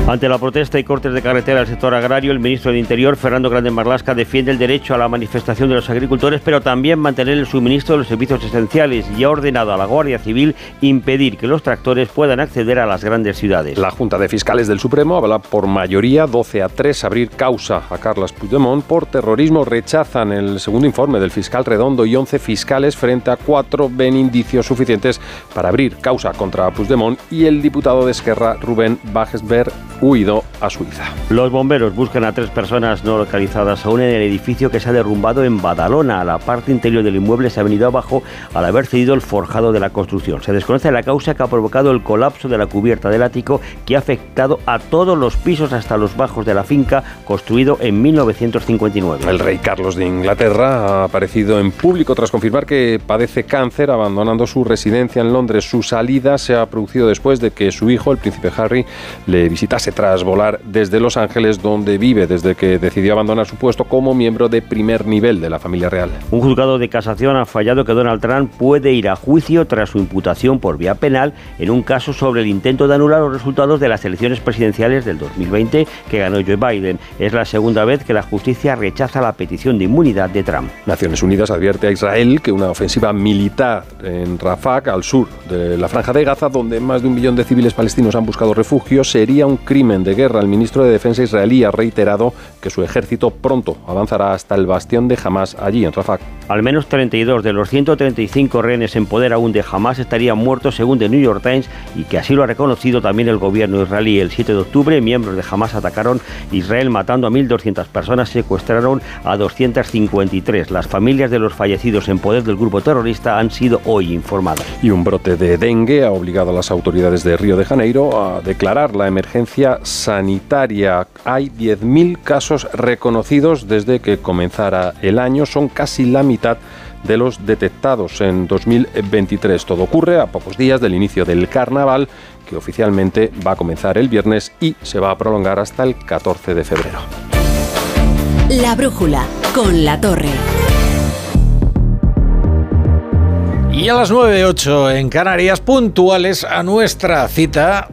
Ante la protesta y cortes de carretera del sector agrario, el ministro del Interior, Fernando Grande Marlasca, defiende el derecho a la manifestación de los agricultores, pero también mantener el suministro de los servicios esenciales y ha ordenado a la Guardia Civil impedir que los tractores puedan acceder a las grandes ciudades. La Junta de Fiscales del Supremo habla por mayoría 12 a 3 abrir causa a Carlos Puigdemont por terrorismo. Rechazan el segundo informe del fiscal Redondo y 11 fiscales frente a 4 ven indicios suficientes para abrir causa contra Puigdemont y el diputado de Esquerra, Rubén Bajesberg, huido a Suiza. Los bomberos buscan a tres personas no localizadas aún en el edificio que se ha derrumbado en Badalona. La parte interior del inmueble se ha venido abajo al haber cedido el forjado de la construcción. Se desconoce la causa que ha provocado el colapso de la cubierta del ático que ha afectado a todos los pisos hasta los bajos de la finca construido en 1959. El rey Carlos de Inglaterra ha aparecido en público tras confirmar que padece cáncer abandonando su residencia en Londres. Su salida se ha producido después de que su hijo, el príncipe Harry, le visitase tras volar desde Los Ángeles, donde vive desde que decidió abandonar su puesto como miembro de primer nivel de la familia real. Un juzgado de casación ha fallado que Donald Trump puede ir a juicio tras su imputación por vía penal en un caso sobre el intento de anular los resultados de las elecciones presidenciales del 2020 que ganó Joe Biden. Es la segunda vez que la justicia rechaza la petición de inmunidad de Trump. Naciones Unidas advierte a Israel que una ofensiva militar en Rafah, al sur de la franja de Gaza, donde más de un millón de civiles palestinos han buscado refugio, sería un crimen de guerra. El ministro de Defensa israelí ha reiterado que su ejército pronto avanzará hasta el bastión de Hamas allí en Rafah. Al menos 32 de los 135 rehenes en poder aún de Hamas estarían muertos según The New York Times y que así lo ha reconocido también el gobierno israelí. El 7 de octubre, miembros de Hamas atacaron Israel matando a 1.200 personas, secuestraron a 253. Las familias de los fallecidos en poder del grupo terrorista han sido hoy informadas. Y un brote de dengue ha obligado a las autoridades de Río de Janeiro a declarar la emergencia sanitaria. Hay 10.000 casos reconocidos desde que comenzara el año. Son casi la mitad de los detectados en 2023. Todo ocurre a pocos días del inicio del carnaval, que oficialmente va a comenzar el viernes y se va a prolongar hasta el 14 de febrero. La brújula con la torre. Y a las 9.08 en Canarias, puntuales a nuestra cita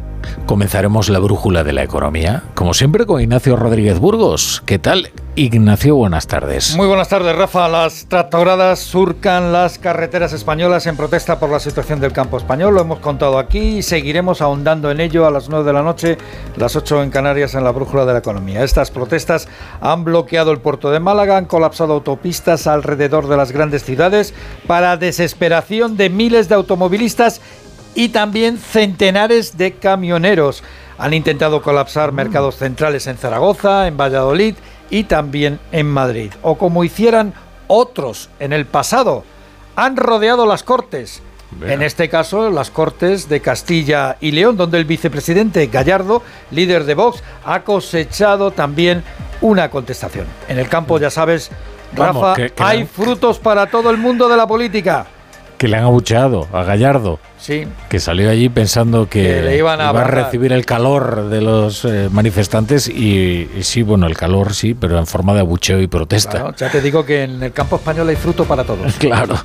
Comenzaremos la brújula de la economía, como siempre con Ignacio Rodríguez Burgos. ¿Qué tal? Ignacio, buenas tardes. Muy buenas tardes, Rafa. Las tractoradas surcan las carreteras españolas en protesta por la situación del campo español. Lo hemos contado aquí y seguiremos ahondando en ello a las 9 de la noche, las 8 en Canarias, en la brújula de la economía. Estas protestas han bloqueado el puerto de Málaga, han colapsado autopistas alrededor de las grandes ciudades para desesperación de miles de automovilistas y también centenares de camioneros. Han intentado colapsar mercados centrales en Zaragoza, en Valladolid y también en Madrid. O como hicieran otros en el pasado, han rodeado las Cortes. En este caso, las Cortes de Castilla y León, donde el vicepresidente Gallardo, líder de Vox, ha cosechado también una contestación. En el campo, ya sabes, Vamos, Rafa, que- que hay frutos para todo el mundo de la política. Que le han abucheado a Gallardo, Sí, que salió allí pensando que, Que le iban a iba a recibir el calor de los eh, manifestantes y, y sí, bueno, el calor sí, pero en forma de abucheo y protesta. claro, ya te digo que en el campo español hay fruto para todos. Claro.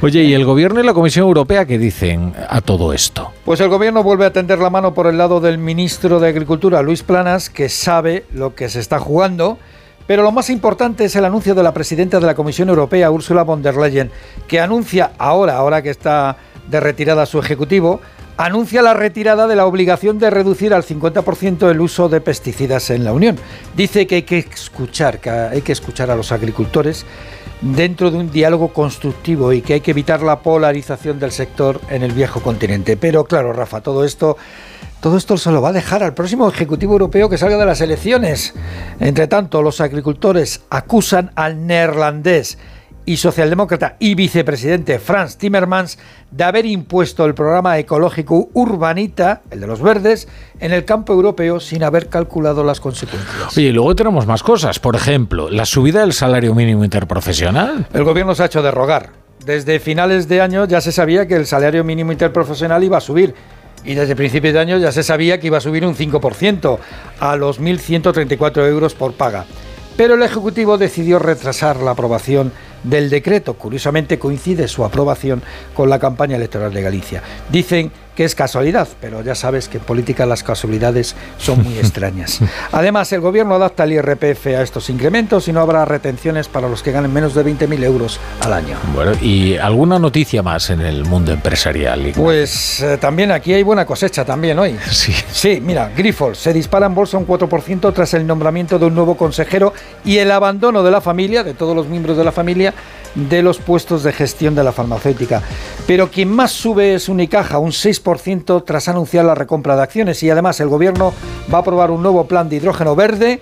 Oye, ¿y el gobierno y la Comisión Europea qué dicen a todo esto? Pues el gobierno vuelve a tender la mano por el lado del ministro de Agricultura, Luis Planas, que sabe lo que se está jugando. Pero lo más importante es el anuncio de la presidenta de la Comisión Europea, Ursula von der Leyen, que anuncia ahora, ahora que está de retirada su ejecutivo, anuncia la retirada de la obligación de reducir al 50% el uso de pesticidas en la Unión. Dice que hay que escuchar, que hay que escuchar a los agricultores dentro de un diálogo constructivo y que hay que evitar la polarización del sector en el viejo continente. Pero claro, Rafa, todo esto todo esto se lo va a dejar al próximo Ejecutivo Europeo que salga de las elecciones. Entre tanto, los agricultores acusan al neerlandés y socialdemócrata y vicepresidente Franz Timmermans de haber impuesto el programa ecológico Urbanita, el de los verdes, en el campo europeo sin haber calculado las consecuencias. Oye, y luego tenemos más cosas. Por ejemplo, la subida del salario mínimo interprofesional. El gobierno se ha hecho de rogar. Desde finales de año ya se sabía que el salario mínimo interprofesional iba a subir. Y desde principios de año ya se sabía que iba a subir un 5% a los 1.134 euros por paga. Pero el Ejecutivo decidió retrasar la aprobación del decreto. Curiosamente coincide su aprobación con la campaña electoral de Galicia. Dicen que es casualidad, pero ya sabes que en política las casualidades son muy extrañas. Además, el gobierno adapta el IRPF a estos incrementos y no habrá retenciones para los que ganen menos de 20.000 euros al año. Bueno, y alguna noticia más en el mundo empresarial. Pues eh, también aquí hay buena cosecha también hoy. Sí. Sí, mira, Grifols se dispara en bolsa un 4% tras el nombramiento de un nuevo consejero y el abandono de la familia, de todos los miembros de la familia, de los puestos de gestión de la farmacéutica. Pero quien más sube es Unicaja, un 6% tras anunciar la recompra de acciones y además el gobierno va a aprobar un nuevo plan de hidrógeno verde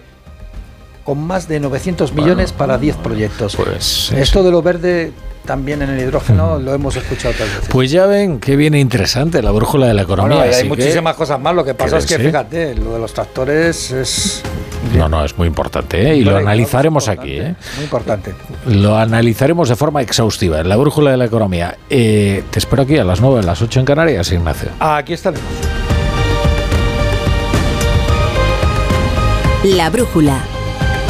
con más de 900 millones para 10 proyectos. Pues Esto de lo verde también en el hidrógeno lo hemos escuchado otras veces. Pues ya ven que viene interesante la brújula de la economía. Bueno, y hay así que- muchísimas cosas más. Lo que pasa es que, Quédense. fíjate, lo de los tractores es No, no, es muy importante ¿eh? y lo analizaremos aquí. ¿eh? muy importante. Lo analizaremos de forma exhaustiva en la brújula de la economía. Eh, te espero aquí a las 9, a las 8 en Canarias, Ignacio. Aquí estaremos. La brújula.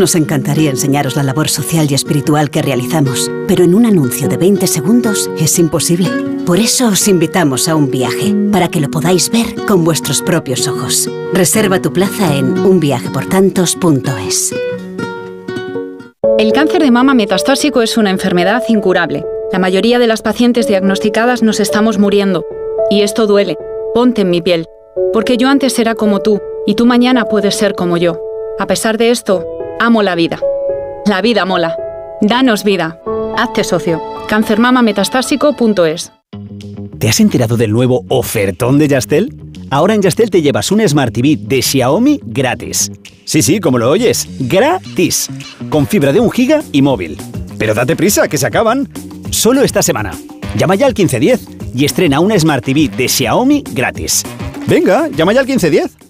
Nos encantaría enseñaros la labor social y espiritual que realizamos, pero en un anuncio de 20 segundos es imposible. Por eso os invitamos a un viaje, para que lo podáis ver con vuestros propios ojos. Reserva tu plaza en unviajeportantos.es. El cáncer de mama metastásico es una enfermedad incurable. La mayoría de las pacientes diagnosticadas nos estamos muriendo. Y esto duele. Ponte en mi piel. Porque yo antes era como tú, y tú mañana puedes ser como yo. A pesar de esto, amo la vida. La vida mola. Danos vida. Hazte socio. cancermamametastásico.es. ¿Te has enterado del nuevo ofertón de Yastel? Ahora en Yastel te llevas un Smart TV de Xiaomi gratis. Sí, sí, como lo oyes, gratis. Con fibra de un giga y móvil. Pero date prisa, que se acaban. Solo esta semana. Llama ya al 1510 y estrena una Smart TV de Xiaomi gratis. Venga, llama ya al 1510.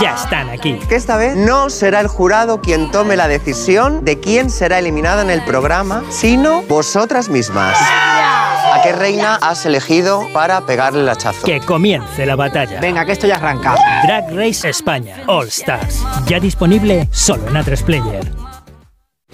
ya están aquí. Que esta vez no será el jurado quien tome la decisión de quién será eliminada en el programa, sino vosotras mismas. ¿A qué reina has elegido para pegarle el hachazo? Que comience la batalla. Venga, que esto ya arranca. Drag Race España All Stars. Ya disponible solo en A3 Player.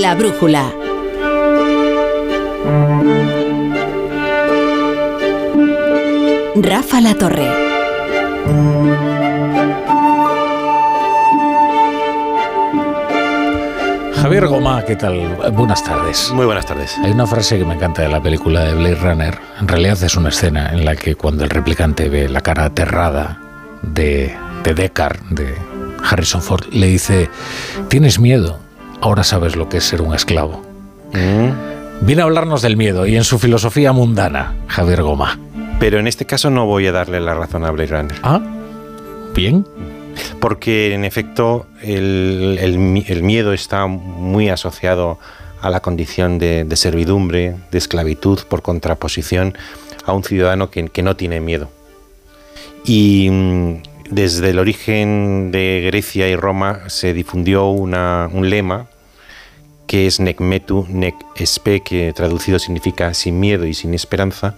La brújula. Rafa La Torre. Javier Goma, ¿qué tal? Buenas tardes. Muy buenas tardes. Hay una frase que me encanta de la película de Blade Runner. En realidad es una escena en la que cuando el replicante ve la cara aterrada de, de Deckard, de Harrison Ford, le dice, ¿tienes miedo? Ahora sabes lo que es ser un esclavo. Viene a hablarnos del miedo y en su filosofía mundana, Javier Goma. Pero en este caso no voy a darle la razón a Blade Runner. Ah, bien. Porque en efecto el, el- el miedo está muy asociado a la condición de, de servidumbre, de esclavitud, por contraposición a un ciudadano que, que no tiene miedo. Y mm, desde el origen de Grecia y Roma se difundió una- un lema que es nec metu, nec espe, que traducido significa sin miedo y sin esperanza,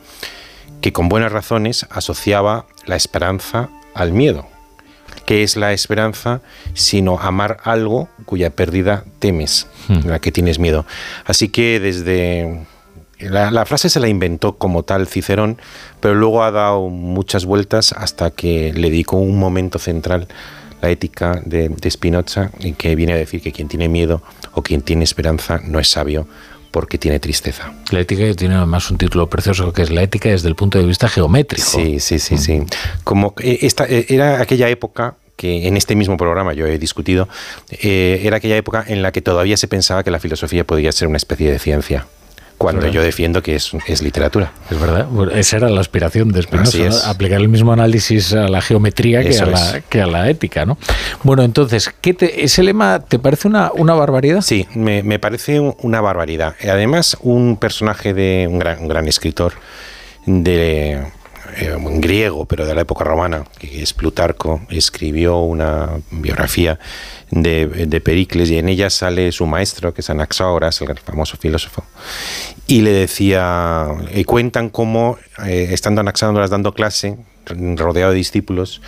que con buenas razones asociaba la esperanza al miedo. ¿Qué es la esperanza? Sino amar algo cuya pérdida temes, Hmm. la que tienes miedo. Así que desde... La, la frase se la inventó como tal Cicerón, pero luego ha dado muchas vueltas hasta que le dedicó un momento central la ética de, de Spinoza, que viene a decir que quien tiene miedo o quien tiene esperanza no es sabio porque tiene tristeza. La ética tiene además un título precioso que es la ética desde el punto de vista geométrico. Sí, sí, sí, sí. Como esta eh, era aquella época que en este mismo programa yo he discutido, eh, era aquella época en la que todavía se pensaba que la filosofía podía ser una especie de ciencia. Cuando verdad. yo defiendo que es, es literatura. Es verdad, esa era la aspiración de Spinoza, aplicar el mismo análisis a la geometría que a la, que a la ética, ¿no? Bueno, entonces, ¿qué te- ¿ese lema te parece una, una barbaridad? Sí, me, me parece un- una barbaridad. Además, un personaje de un gran, un gran escritor de eh, un griego, pero de la época romana, que es Plutarco, escribió una biografía de, de Pericles y en ella sale su maestro, que es Anaxágoras, el famoso filósofo, y le decía, y cuentan cómo, eh, estando Anaxágoras dando clase, rodeado de discípulos,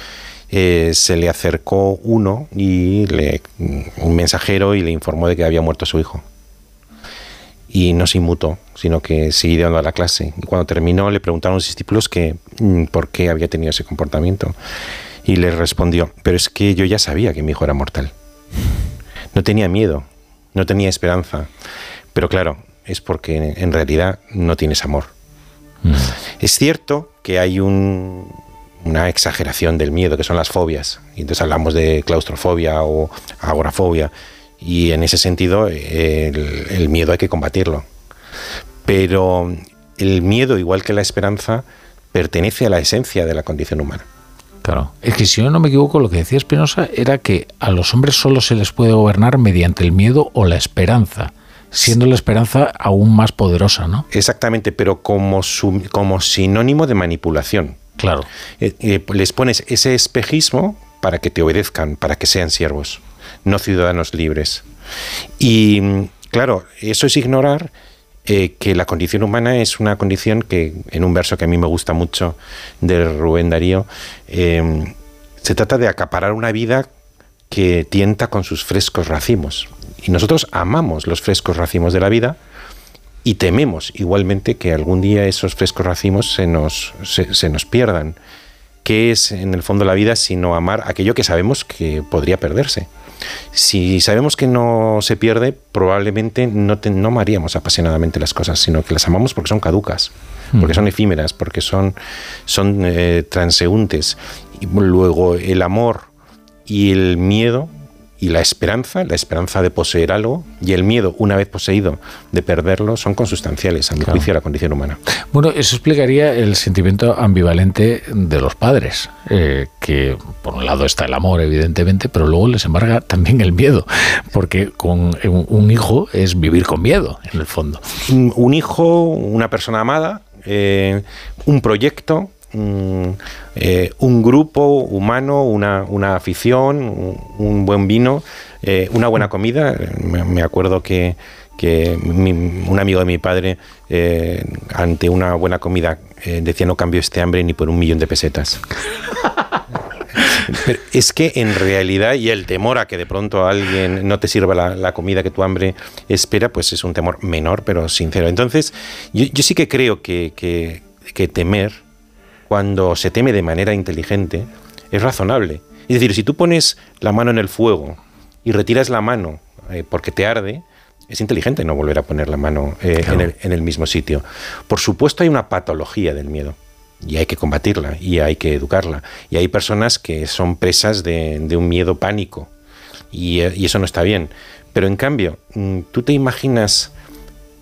eh, se le acercó uno y le, un mensajero y le informó de que había muerto su hijo. Y no se inmutó, sino que siguió dando la clase. Y cuando terminó le preguntaron a los discípulos que mm, por qué había tenido ese comportamiento. Y le respondió, pero es que yo ya sabía que mi hijo era mortal. No tenía miedo, no tenía esperanza. Pero claro, es porque en realidad no tienes amor. Es cierto que hay un- una exageración del miedo, que son las fobias. Y entonces hablamos de claustrofobia o agorafobia. Y en ese sentido, el, el miedo hay que combatirlo. Pero el miedo, igual que la esperanza, pertenece a la esencia de la condición humana. Claro. Es que si yo no me equivoco, lo que decía Spinoza era que a los hombres solo se les puede gobernar mediante el miedo o la esperanza, siendo la esperanza aún más poderosa, ¿no? Exactamente, pero como, su- como sinónimo de manipulación. Claro. Eh, eh, les pones ese espejismo para que te obedezcan, para que sean siervos, no ciudadanos libres. Y claro, eso es ignorar eh, que la condición humana es una condición que, en un verso que a mí me gusta mucho de Rubén Darío, eh, se trata de acaparar una vida que tienta con sus frescos racimos. Y nosotros amamos los frescos racimos de la vida y tememos igualmente que algún día esos frescos racimos se nos, se, nos pierdan. ¿Qué es en el fondo la vida sino amar aquello que sabemos que podría perderse? Si sabemos que no se pierde, probablemente no, no amaríamos apasionadamente las cosas, sino que las amamos porque son caducas, porque son efímeras, porque son, son eh, transeúntes. Y luego el amor y el miedo y la esperanza, la esperanza de poseer algo y el miedo, una vez poseído, de perderlo, son consustanciales, a mi juicio, a la condición humana. Bueno, eso explicaría el sentimiento ambivalente de los padres, eh, que por un lado está el amor, evidentemente, pero luego les embarga también el miedo, porque con un hijo es vivir con miedo, en el fondo. Un hijo, una persona amada, eh, un proyecto, eh, un grupo humano, una, una afición, un, buen vino, eh, una buena comida. Me, acuerdo que, un amigo de mi padre, eh, ante una buena comida, decía no cambio este hambre ni por un millón de pesetas. Pero es que en realidad, y el temor a que de pronto alguien no te sirva la, comida que tu hambre espera, pues es un temor menor, pero sincero. Entonces, yo, sí que creo que, que temer cuando se teme de manera inteligente, es razonable. Es decir, si tú pones la mano en el fuego y retiras la mano eh, porque te arde, es inteligente no volver a poner la mano eh, en, el, mismo sitio. Por supuesto hay una patología del miedo y hay que combatirla y hay que educarla. Y hay personas que son presas de, un miedo pánico y, eh, y, eso no está bien. Pero en cambio, mm, ¿tú te imaginas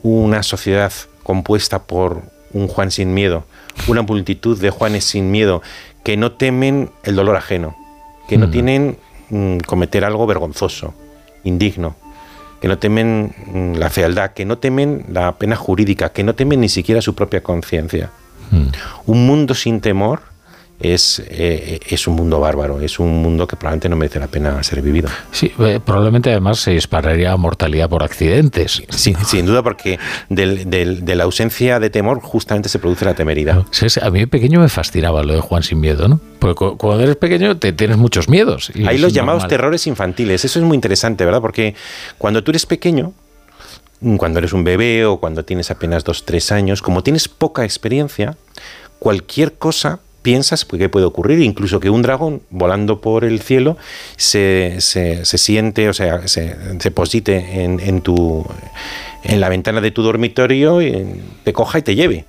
una sociedad compuesta por un Juan sin miedo una multitud de Juanes sin miedo, que no temen el dolor ajeno, que no tienen mm, cometer algo vergonzoso, indigno, que no temen mm, la fealdad, que no temen la pena jurídica, que no temen ni siquiera su propia conciencia. Un mundo sin temor es, eh, es un mundo bárbaro, es un mundo que probablemente no merece la pena ser vivido. Sí, eh, probablemente además se dispararía mortalidad por accidentes. Sí, sin duda, porque de la ausencia de temor justamente se produce la temeridad. a mí pequeño me fascinaba lo de Juan sin miedo, ¿no? Porque cuando eres pequeño te tienes muchos miedos. Hay los llamados terrores infantiles, eso es muy interesante, ¿verdad? Porque cuando tú eres pequeño, cuando eres un bebé o cuando tienes apenas dos, tres años, como tienes poca experiencia, cualquier cosa piensas que puede ocurrir, incluso que un dragón volando por el cielo se, se, siente, o sea, se, se posite en, en, tu, en la ventana de tu dormitorio, y te coja y te lleve.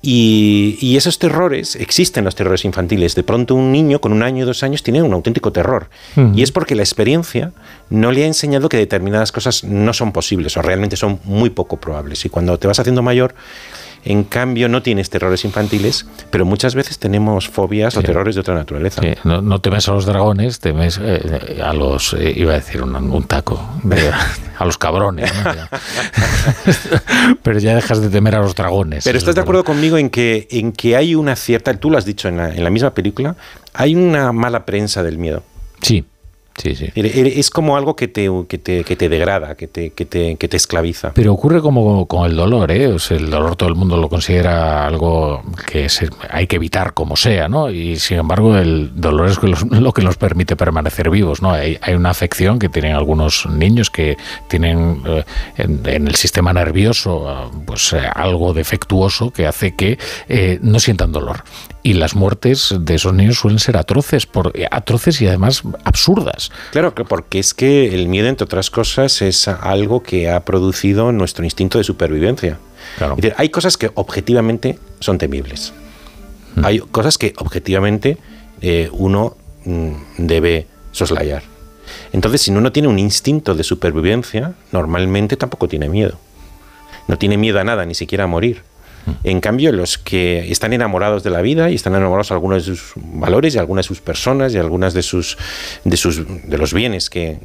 Y, y, esos terrores, existen los terrores infantiles. De pronto un niño con un año o dos años tiene un auténtico terror. Y es porque la experiencia no le ha enseñado que determinadas cosas no son posibles o realmente son muy poco probables. Y cuando te vas haciendo mayor, en cambio, no tienes terrores infantiles, pero muchas veces tenemos fobias o terrores de otra naturaleza. No, temes a los dragones, temes eh, a los, eh, iba a decir un, taco, a los cabrones. pero ya dejas de temer a los dragones. Pero estás de acuerdo conmigo en que, en que hay una cierta, tú lo has dicho en la, en la misma película, hay una mala prensa del miedo. Sí. Sí, sí. Es como algo que te, que te, que te degrada, que te, que, te, que te esclaviza. Pero ocurre como con el dolor, ¿eh? O sea, el dolor todo el mundo lo considera algo que hay que evitar como sea, ¿no? Y sin embargo el dolor es lo que nos permite permanecer vivos, ¿no? Hay, hay una afección que tienen algunos niños que tienen eh, en, el sistema nervioso pues eh, algo defectuoso que hace que eh, no sientan dolor y las muertes de esos niños suelen ser atroces, por, atroces y además absurdas. Claro, porque es que el miedo, entre otras cosas, es algo que ha producido nuestro instinto de supervivencia. hay cosas que objetivamente son temibles. Mm. Hay cosas que objetivamente eh, uno mm, debe soslayar. Entonces, si uno tiene un instinto de supervivencia, normalmente tampoco tiene miedo. No tiene miedo a nada, ni siquiera a morir. En cambio, los que están enamorados de la vida y están enamorados de algunos de sus valores y algunas de sus personas y algunas de sus de sus de los bienes que,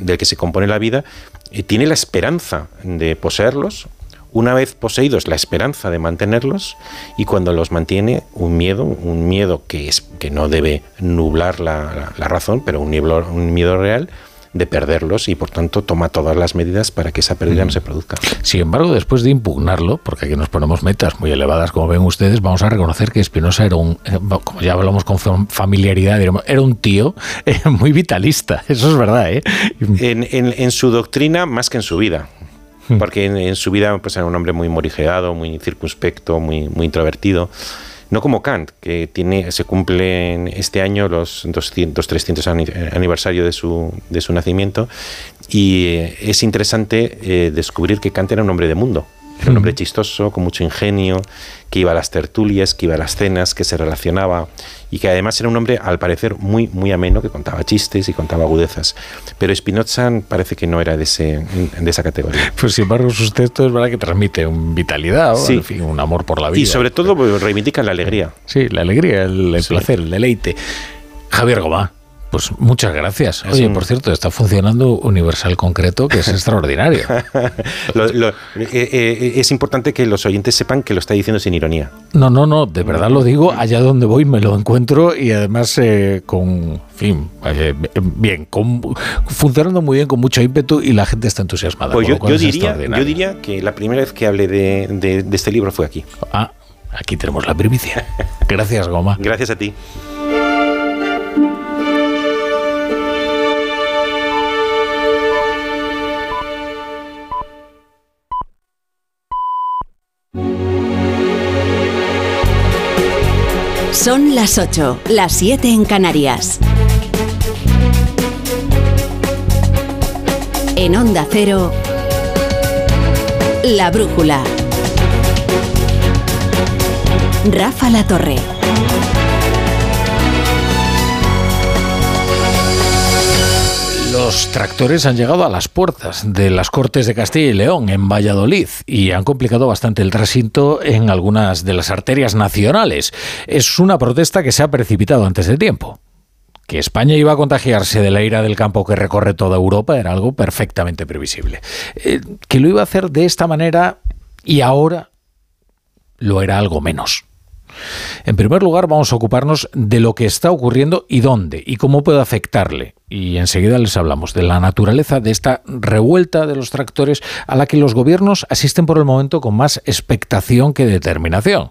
del que se compone la vida, eh, tiene la esperanza de poseerlos. Una vez poseídos la esperanza de mantenerlos. Y cuando los mantiene un miedo, un miedo que, es, que no debe nublar la, la razón, pero un, un miedo real de perderlos y por tanto toma todas las medidas para que esa pérdida no se produzca. Sin embargo, después de impugnarlo, porque aquí nos ponemos metas muy elevadas, como ven ustedes, vamos a reconocer que Espinosa era un, eh, como ya hablamos con familiaridad, era un tío eh, muy vitalista, eso es verdad. ¿eh? En, en, su doctrina más que en su vida. Hmm. Porque en, su vida pues, era un hombre muy morigerado, muy circunspecto, muy, muy introvertido no como Kant, que tiene, se cumplen este año los 200, 300 aniversario de su, de su nacimiento, y eh, es interesante eh, descubrir que Kant era un hombre de mundo. Era un hombre chistoso, con mucho ingenio, que iba a las tertulias, que iba a las cenas, que se relacionaba y que además era un hombre, al parecer, muy, muy ameno, que contaba chistes y contaba agudezas. Pero Spinoza parece que no era de, ese, de esa categoría. Pues sin embargo, sus textos es verdad que transmiten vitalidad, en fin, un amor por la vida. Y sobre todo pues, reivindican la alegría. Sí, la alegría, el, placer, el deleite. Javier Gomá. Pues muchas gracias. Oye, por cierto, está funcionando Universal Concreto, que es extraordinario. Eh, eh, es importante que los oyentes sepan que lo está diciendo sin ironía. No, no, no, de verdad lo digo, allá donde voy me lo encuentro y además eh, con, fin, bien, funcionando muy bien, con mucho ímpetu y la gente está entusiasmada. Pues yo, diría, yo diría que la primera vez que hablé de, de este libro fue aquí. Ah, aquí tenemos la primicia. Gracias, Goma. Gracias a ti. Son las 8, las 7 en Canarias. En Onda Cero, La Brújula. Rafa La Torre. Los tractores han llegado a las puertas de las Cortes de Castilla y León en Valladolid y han complicado bastante el tránsito en algunas de las arterias nacionales. Es una protesta que se ha precipitado antes de tiempo. Que España iba a contagiarse de la ira del campo que recorre toda Europa era algo perfectamente previsible. Eh, que lo iba a hacer de esta manera y ahora lo era algo menos. En primer lugar, vamos a ocuparnos de lo que está ocurriendo y dónde y cómo puede afectarle. Y enseguida les hablamos de la naturaleza de esta revuelta de los tractores a la que los gobiernos asisten por el momento con más expectación que determinación.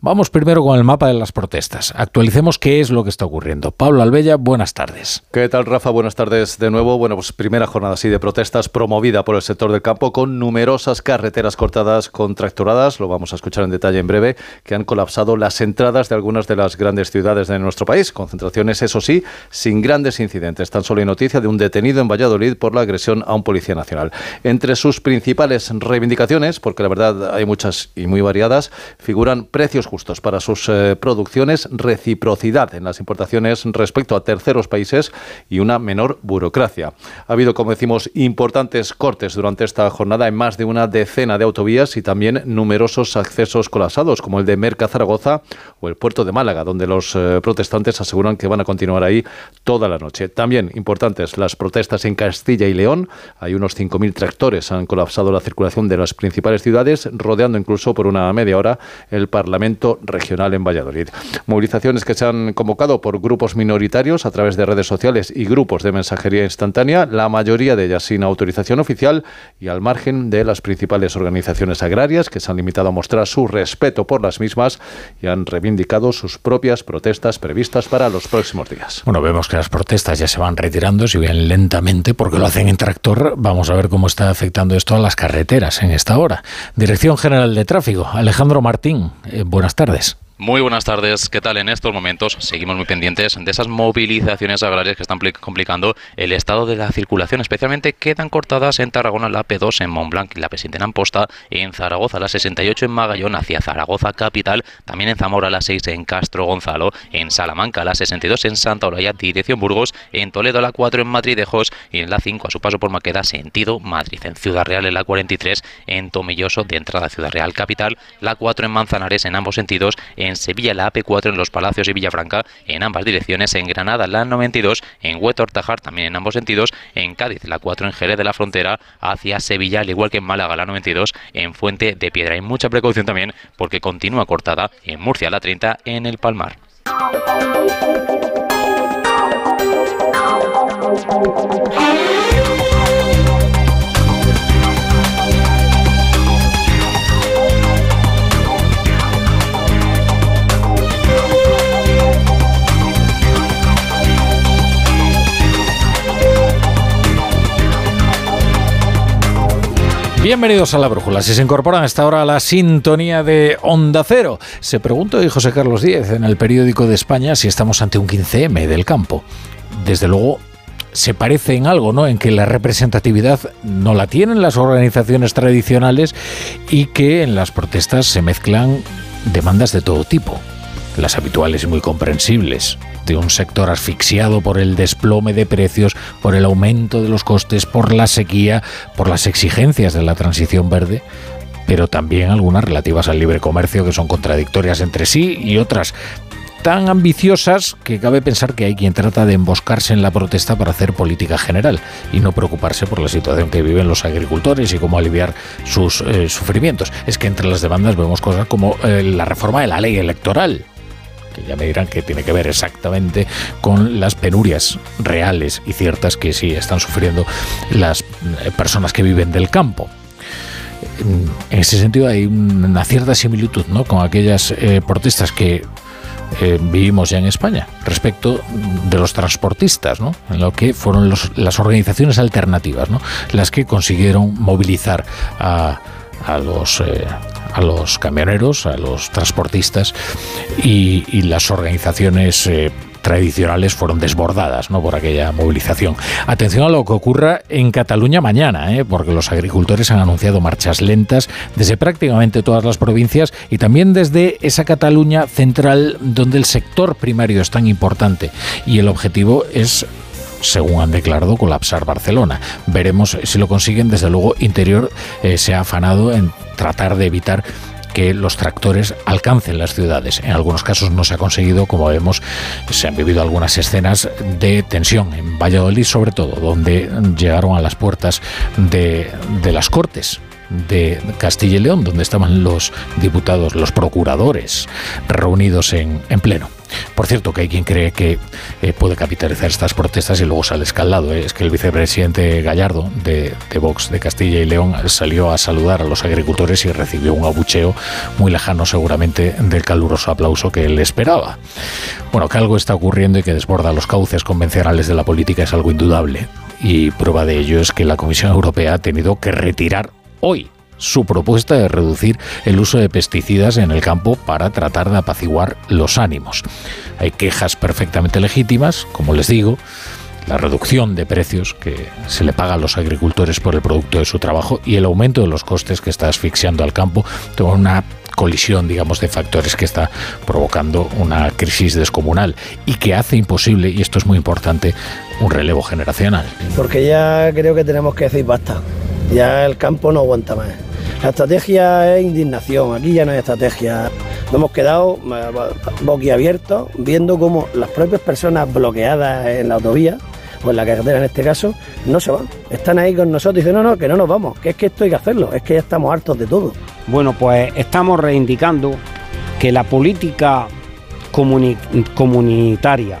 Vamos primero con el mapa de las protestas. Actualicemos qué es lo que está ocurriendo. Pablo Albella, buenas tardes. ¿Qué tal, Rafa? Buenas tardes de nuevo. Bueno, pues primera jornada así de protestas promovida por el sector del campo con numerosas carreteras cortadas con tractoradas, lo vamos a escuchar en detalle en breve, que han colapsado las entradas de algunas de las grandes ciudades de nuestro país. Concentraciones, eso sí, sin grandes incidentes. Tan solo hay noticia de un detenido en Valladolid por la agresión a un policía nacional. Entre sus principales reivindicaciones, porque la verdad hay muchas y muy variadas, figuran precios justos para sus eh, producciones, reciprocidad en las importaciones respecto a terceros países y una menor burocracia. Ha habido, como decimos, importantes cortes durante esta jornada en más de una decena de autovías y también numerosos accesos colapsados, como el de Merca Zaragoza o el puerto de Málaga, donde los eh, protestantes aseguran que van a continuar ahí toda la noche. También importantes las protestas en Castilla y León. Hay unos 5.000 tractores, han colapsado la circulación de las principales ciudades, rodeando incluso por una media hora el Parlamento regional en Valladolid. Movilizaciones que se han convocado por grupos minoritarios a través de redes sociales y grupos de mensajería instantánea, la mayoría de ellas sin autorización oficial y al margen de las principales organizaciones agrarias que se han limitado a mostrar su respeto por las mismas y han reivindicado sus propias protestas previstas para los próximos días. Bueno, vemos que las protestas ya se retirando, si bien lentamente, porque lo hacen en tractor. Vamos a ver cómo está afectando esto a las carreteras en esta hora. Dirección General de Tráfico, Alejandro Martín, eh, buenas tardes. Muy buenas tardes. ¿Qué tal? En estos momentos seguimos muy pendientes de esas movilizaciones agrarias que están complicando el estado de la circulación. Especialmente quedan cortadas en Tarragona la P2 en Montblanc y la P7 en Amposta, en Zaragoza la 68 en Magallón hacia Zaragoza capital, también en Zamora la 6 en Castro Gonzalo, en Salamanca la 62 en Santa Olaya dirección Burgos, en Toledo la 4 en Madridejos y en la 5 a su paso por Maqueda sentido Madrid. En Ciudad Real en la 43 en Tomilloso de entrada a Ciudad Real capital, la 4 en Manzanares en ambos sentidos en Sevilla la AP4 en Los Palacios y Villafranca en ambas direcciones, en Granada la 92, en Huetor Tajar también en ambos sentidos, en Cádiz la 4 en Jerez de la Frontera hacia Sevilla, al igual que en Málaga la 92 en Fuente de Piedra. Hay mucha precaución también porque continúa cortada en Murcia la 30 en el Palmar. Bienvenidos a la Brújula. Si se incorporan a esta hora a la sintonía de Onda Cero, se preguntó hoy José Carlos Díez en el periódico de España si estamos ante un 15M del campo. Desde luego, se parece en algo, ¿no? En que la representatividad no la tienen las organizaciones tradicionales y que en las protestas se mezclan demandas de todo tipo las habituales y muy comprensibles, de un sector asfixiado por el desplome de precios, por el aumento de los costes, por la sequía, por las exigencias de la transición verde, pero también algunas relativas al libre comercio que son contradictorias entre sí y otras tan ambiciosas que cabe pensar que hay quien trata de emboscarse en la protesta para hacer política general y no preocuparse por la situación que viven los agricultores y cómo aliviar sus eh, sufrimientos. Es que entre las demandas vemos cosas como eh, la reforma de la ley electoral, que ya me dirán que tiene que ver exactamente con las penurias reales y ciertas que sí están sufriendo las eh, personas que viven del campo. En ese sentido hay una cierta similitud ¿no? con aquellas eh, protestas que eh, vivimos ya en España respecto de los transportistas, ¿no? en lo que fueron las organizaciones alternativas, ¿no? las que consiguieron movilizar a, a los a los camioneros, a los transportistas y, las organizaciones eh, tradicionales fueron desbordadas ¿no? por aquella movilización. Atención a lo que ocurra en Cataluña mañana, ¿eh? porque los agricultores han anunciado marchas lentas desde prácticamente todas las provincias y también desde esa Cataluña central donde el sector primario es tan importante y el objetivo es según han declarado, colapsar Barcelona. Veremos si lo consiguen. Desde luego, Interior eh, se ha afanado en tratar de evitar que los tractores alcancen las ciudades. En algunos casos no se ha conseguido, como vemos, se han vivido algunas escenas de tensión en Valladolid, sobre todo, donde llegaron a las puertas de, de las Cortes de Castilla y León, donde estaban los diputados, los procuradores reunidos en, en pleno. Por cierto, que hay quien cree que eh, puede capitalizar estas protestas y luego sale escaldado. ¿eh? Es que el vicepresidente Gallardo de, de, Vox de Castilla y León salió a saludar a los agricultores y recibió un abucheo muy lejano seguramente del caluroso aplauso que él esperaba. Bueno, que algo está ocurriendo y que desborda los cauces convencionales de la política es algo indudable. Y prueba de ello es que la Comisión Europea ha tenido que retirar hoy su propuesta de reducir el uso de pesticidas en el campo para tratar de apaciguar los ánimos. Hay quejas perfectamente legítimas, como les digo, la reducción de precios que se le paga a los agricultores por el producto de su trabajo y el aumento de los costes que está asfixiando al campo, toda una colisión, digamos, de factores que está provocando una crisis descomunal y que hace imposible, y esto es muy importante, un relevo generacional. Porque ya creo que tenemos que decir basta. Ya el campo no aguanta más. La estrategia es indignación, aquí ya no hay estrategia. Nos hemos quedado boquiabiertos viendo cómo las propias personas bloqueadas en la autovía, o en la carretera en este caso, no se van. Están ahí con nosotros y dicen, no, no, que no nos vamos, que es que esto hay que hacerlo, es que ya estamos hartos de todo. Bueno, pues estamos reivindicando que la política comunitaria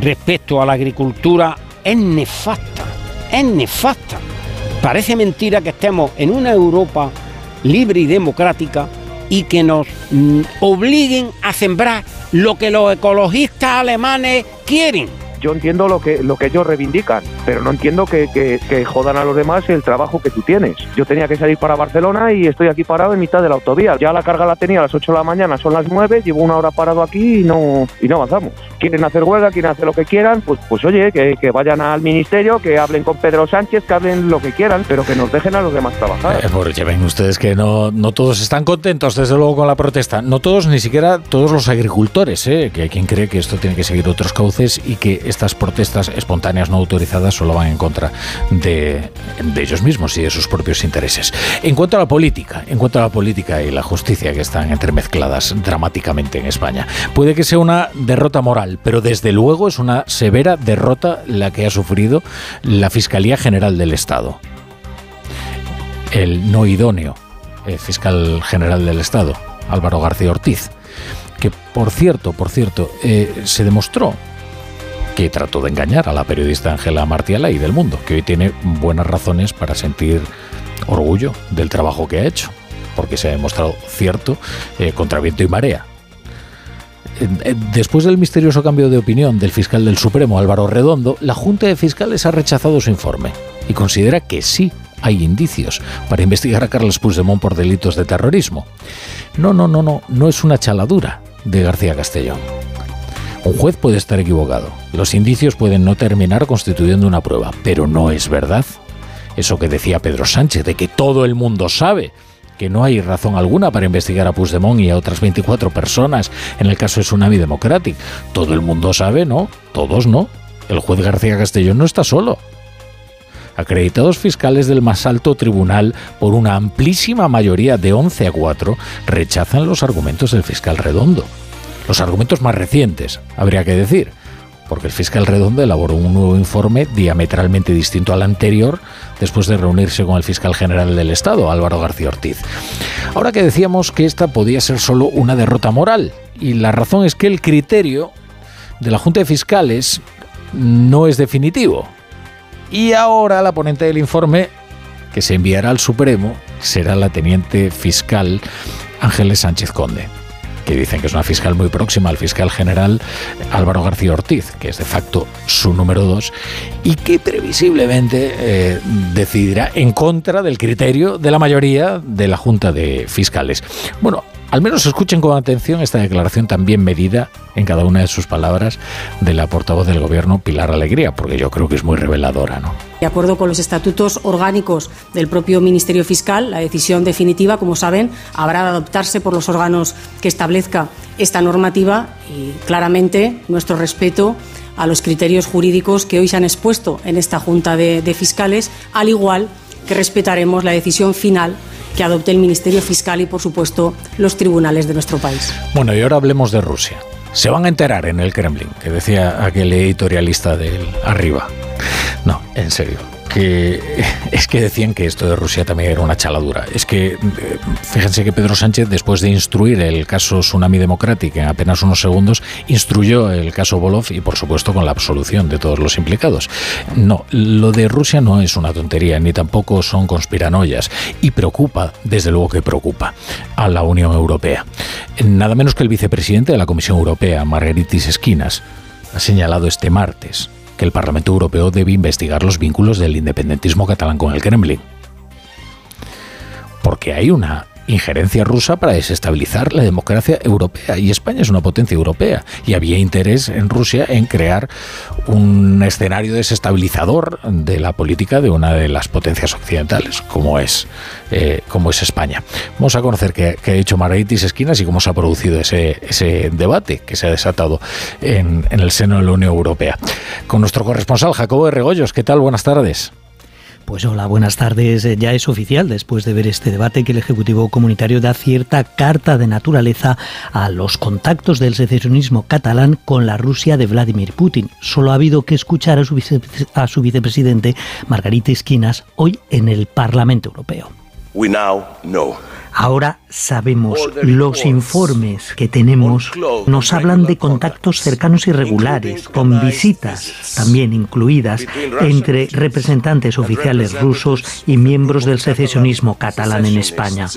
respecto a la agricultura es nefasta, es nefasta. Parece mentira que estemos en una Europa libre y democrática y que nos mm, obliguen a sembrar lo que los ecologistas alemanes quieren yo entiendo lo que, lo que ellos reivindican, pero no entiendo que, que, jodan a los demás el trabajo que tú tienes. Yo tenía que salir para Barcelona y estoy aquí parado en mitad de la autovía. Ya la carga la tenía a las 8 de la mañana, son las 9, llevo una hora parado aquí y no, y no avanzamos. Quieren hacer huelga, quieren hacer lo que quieran, pues, pues oye, que, que vayan al ministerio, que hablen con Pedro Sánchez, que hablen lo que quieran, pero que nos dejen a los demás trabajar. Eh, porque ven ustedes que no, no todos están contentos, desde luego, con la protesta. No todos, ni siquiera todos los agricultores, ¿eh? que hay quien cree que esto tiene que seguir otros cauces y que estas protestas espontáneas no autorizadas solo van en contra de, ellos mismos y de sus propios intereses. En cuanto a la política, en cuanto a la política y la justicia que están entremezcladas dramáticamente en España, puede que sea una derrota moral, pero desde luego es una severa derrota la que ha sufrido la Fiscalía General del Estado. El no idóneo eh, fiscal general del Estado, Álvaro García Ortiz, que por cierto, por cierto, eh, se demostró que trató de engañar a la periodista Ángela Martiala y del mundo, que hoy tiene buenas razones para sentir orgullo del trabajo que ha hecho, porque se ha demostrado cierto eh, contra viento y marea. Después del misterioso cambio de opinión del fiscal del Supremo Álvaro Redondo, la Junta de Fiscales ha rechazado su informe y considera que sí hay indicios para investigar a Carlos Puigdemont por delitos de terrorismo. No, no, no, no, no es una chaladura de García Castellón. Un juez puede estar equivocado. Los indicios pueden no terminar constituyendo una prueba, pero no es verdad. Eso que decía Pedro Sánchez, de que todo el mundo sabe que no hay razón alguna para investigar a Puigdemont y a otras 24 personas en el caso de Tsunami Democratic. Todo el mundo sabe, ¿no? Todos no. El juez García Castellón no está solo acreditados fiscales del más alto tribunal, por una amplísima mayoría de 11 a 4, rechazan los argumentos del fiscal Redondo. Los argumentos más recientes, habría que decir, porque el fiscal Redondo elaboró un nuevo informe diametralmente distinto al anterior después de reunirse con el fiscal general del Estado, Álvaro García Ortiz. Ahora que decíamos que esta podía ser solo una derrota moral, y la razón es que el criterio de la Junta de Fiscales no es definitivo. Y ahora la ponente del informe que se enviará al Supremo será la teniente fiscal Ángeles Sánchez Conde que dicen que es una fiscal muy próxima al fiscal general Álvaro García Ortiz, que es de facto su número dos, y que previsiblemente eh, decidirá en contra del criterio de la mayoría de la Junta de Fiscales. Bueno, al menos escuchen con atención esta declaración tan bien medida en cada una de sus palabras de la portavoz del gobierno, Pilar Alegría, porque yo creo que es muy reveladora, ¿no? De acuerdo con los estatutos orgánicos del propio Ministerio Fiscal, la decisión definitiva, como saben, habrá de adoptarse por los órganos que establezca esta normativa y claramente nuestro respeto a los criterios jurídicos que hoy se han expuesto en esta Junta de, de Fiscales, al igual que respetaremos la decisión final que adopte el Ministerio Fiscal y, por supuesto, los tribunales de nuestro país. Bueno, y ahora hablemos de Rusia. Se van a enterar en el Kremlin, que decía aquel editorialista del arriba. No, en serio que es que decían que esto de Rusia también era una chaladura. Es que eh, fíjense que Pedro Sánchez, después de instruir el caso Tsunami Democratic en apenas unos segundos, instruyó el caso Bolov y, por supuesto, con la absolución de todos los implicados. No, lo de Rusia no es una tontería, ni tampoco son conspiranoias. Y preocupa, desde luego que preocupa, a la Unión Europea. Nada menos que el vicepresidente de la Comisión Europea, Margaritis Esquinas, ha señalado este martes que el Parlamento Europeo debe investigar los vínculos del independentismo catalán con el Kremlin. Porque hay una injerencia rusa para desestabilizar la democracia europea. Y España es una potencia europea. Y había interés en Rusia en crear un escenario desestabilizador de la política de una de las potencias occidentales, como es, eh, como es España. Vamos a conocer qué, ha dicho Margaritis Esquinas y cómo se ha producido ese, ese debate que se ha desatado en, en el seno de la Unión Europea. Con nuestro corresponsal Jacobo de Regoyos. ¿Qué tal? Buenas tardes. Pues hola, buenas tardes. Eh, ya es oficial, después de ver este debate, que el Ejecutivo Comunitario da cierta carta de naturaleza a los contactos del secesionismo catalán con la Rusia de Vladimir Putin. Solo ha habido que escuchar a su, a su vicepresidente, Margarita Esquinas, hoy en el Parlamento Europeo. We now know Ahora sabemos, los informes que tenemos nos hablan de contactos cercanos y regulares, con visitas también incluidas entre representantes oficiales rusos y miembros del secesionismo catalán en España.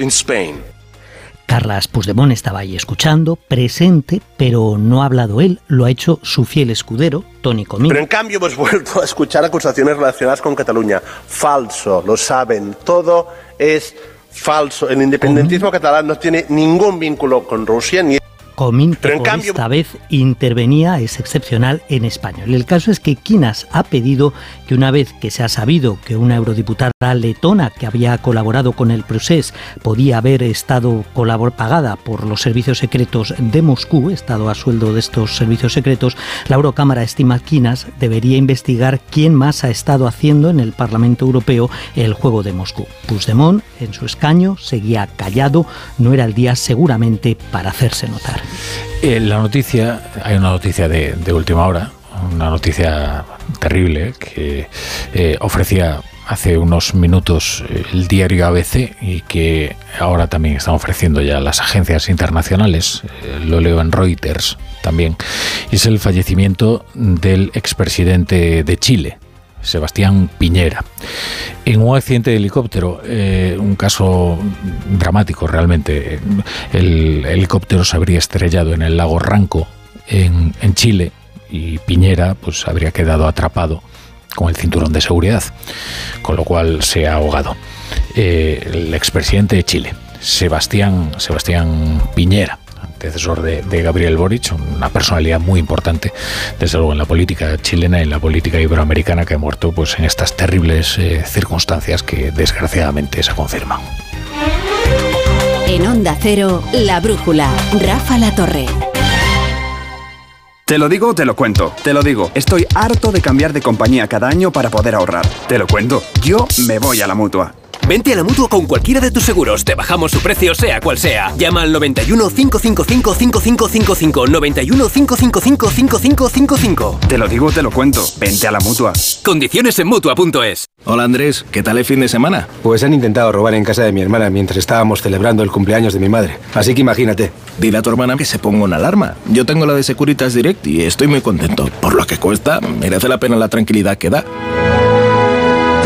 Carlas Puigdemont estaba ahí escuchando, presente, pero no ha hablado él, lo ha hecho su fiel escudero, Tony Comín. Pero en cambio hemos vuelto a escuchar acusaciones relacionadas con Cataluña. Falso, lo saben, todo es falso. El independentismo catalán no tiene ningún vínculo con Rusia ni Comín, por esta vez intervenía, es excepcional en español. El caso es que Quinas ha pedido que una vez que se ha sabido que una eurodiputada letona que había colaborado con el procés podía haber estado pagada por los servicios secretos de Moscú, estado a sueldo de estos servicios secretos, la Eurocámara estima que Quinas debería investigar quién más ha estado haciendo en el Parlamento Europeo el juego de Moscú. Puigdemont, en su escaño, seguía callado, no era el día seguramente para hacerse notar. Eh, la noticia, hay una noticia de, última hora, una noticia terrible que eh, ofrecía hace unos minutos eh, el diario ABC y que ahora también están ofreciendo ya las agencias internacionales, lo leo en Reuters también, es el fallecimiento del expresidente de Chile, Sebastián Piñera. En un accidente de helicóptero, eh, un caso dramático realmente, el helicóptero se habría estrellado en el lago Ranco, en, Chile, y Piñera pues habría quedado atrapado con el cinturón de seguridad, con lo cual se ha ahogado. Eh, el expresidente de Chile, Sebastián, Sebastián Piñera antecesor de, Gabriel Boric, una personalidad muy importante, desde luego en la política chilena y en la política iberoamericana, que ha muerto pues, en estas terribles eh, circunstancias que desgraciadamente se confirman. En Onda Cero, La Brújula, Rafa La Torre. Te lo digo, te lo cuento. Te lo digo, estoy harto de cambiar de compañía cada año para poder ahorrar. Te lo cuento, yo me voy a la mutua. Vente a la mutua con cualquiera de tus seguros. Te bajamos su precio, sea cual sea. Llama al 91 555 5555. 91 555 5555. Te lo digo, te lo cuento. Vente a la mutua. Condiciones en mutua.es. Hola Andrés, ¿qué tal el fin de semana? Pues han intentado robar en casa de mi hermana mientras estábamos celebrando el cumpleaños de mi madre. Así que imagínate. Dile a tu hermana que se ponga una alarma. Yo tengo la de Securitas Direct y estoy muy contento. Por lo que cuesta, merece la pena la tranquilidad que da.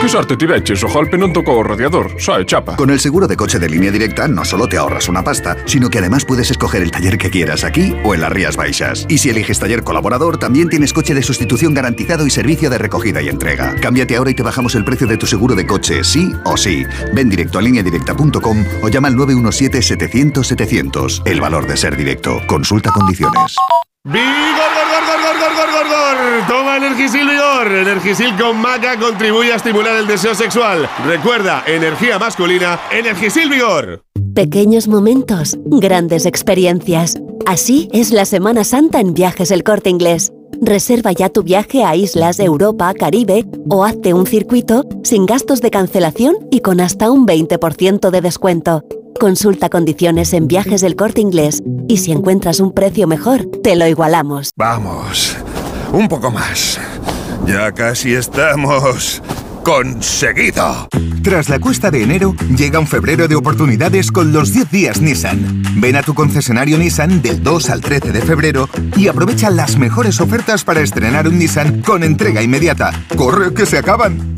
Che ti vecchis, ojalpe non tocó radiador, sai, chapa. Con el seguro de coche de línea directa no solo te ahorras una pasta, sino que además puedes escoger el taller que quieras aquí o en las Rías Baixas. Y si eliges taller colaborador, también tienes coche de sustitución garantizado y servicio de recogida y entrega. Cámbiate ahora y te bajamos el precio de tu seguro de coche, sí o sí. Ven directo a lineadirecta.com o llama al 917-700-700. El valor de ser directo. Consulta condiciones. ¡Vigor, gor, gor! Toma Energisil Vigor. Energisil con maca contribuye a estimular el deseo sexual. Recuerda, energía masculina, Energisil Vigor. Pequeños momentos, grandes experiencias. Así es la Semana Santa en Viajes El Corte Inglés. Reserva ya tu viaje a islas, Europa, Caribe o hazte un circuito sin gastos de cancelación y con hasta un 20% de descuento. Consulta condiciones en viajes del corte inglés y si encuentras un precio mejor, te lo igualamos. Vamos, un poco más. Ya casi estamos conseguido. Tras la cuesta de enero, llega un febrero de oportunidades con los 10 días Nissan. Ven a tu concesionario Nissan del 2 al 13 de febrero y aprovecha las mejores ofertas para estrenar un Nissan con entrega inmediata. ¡Corre que se acaban!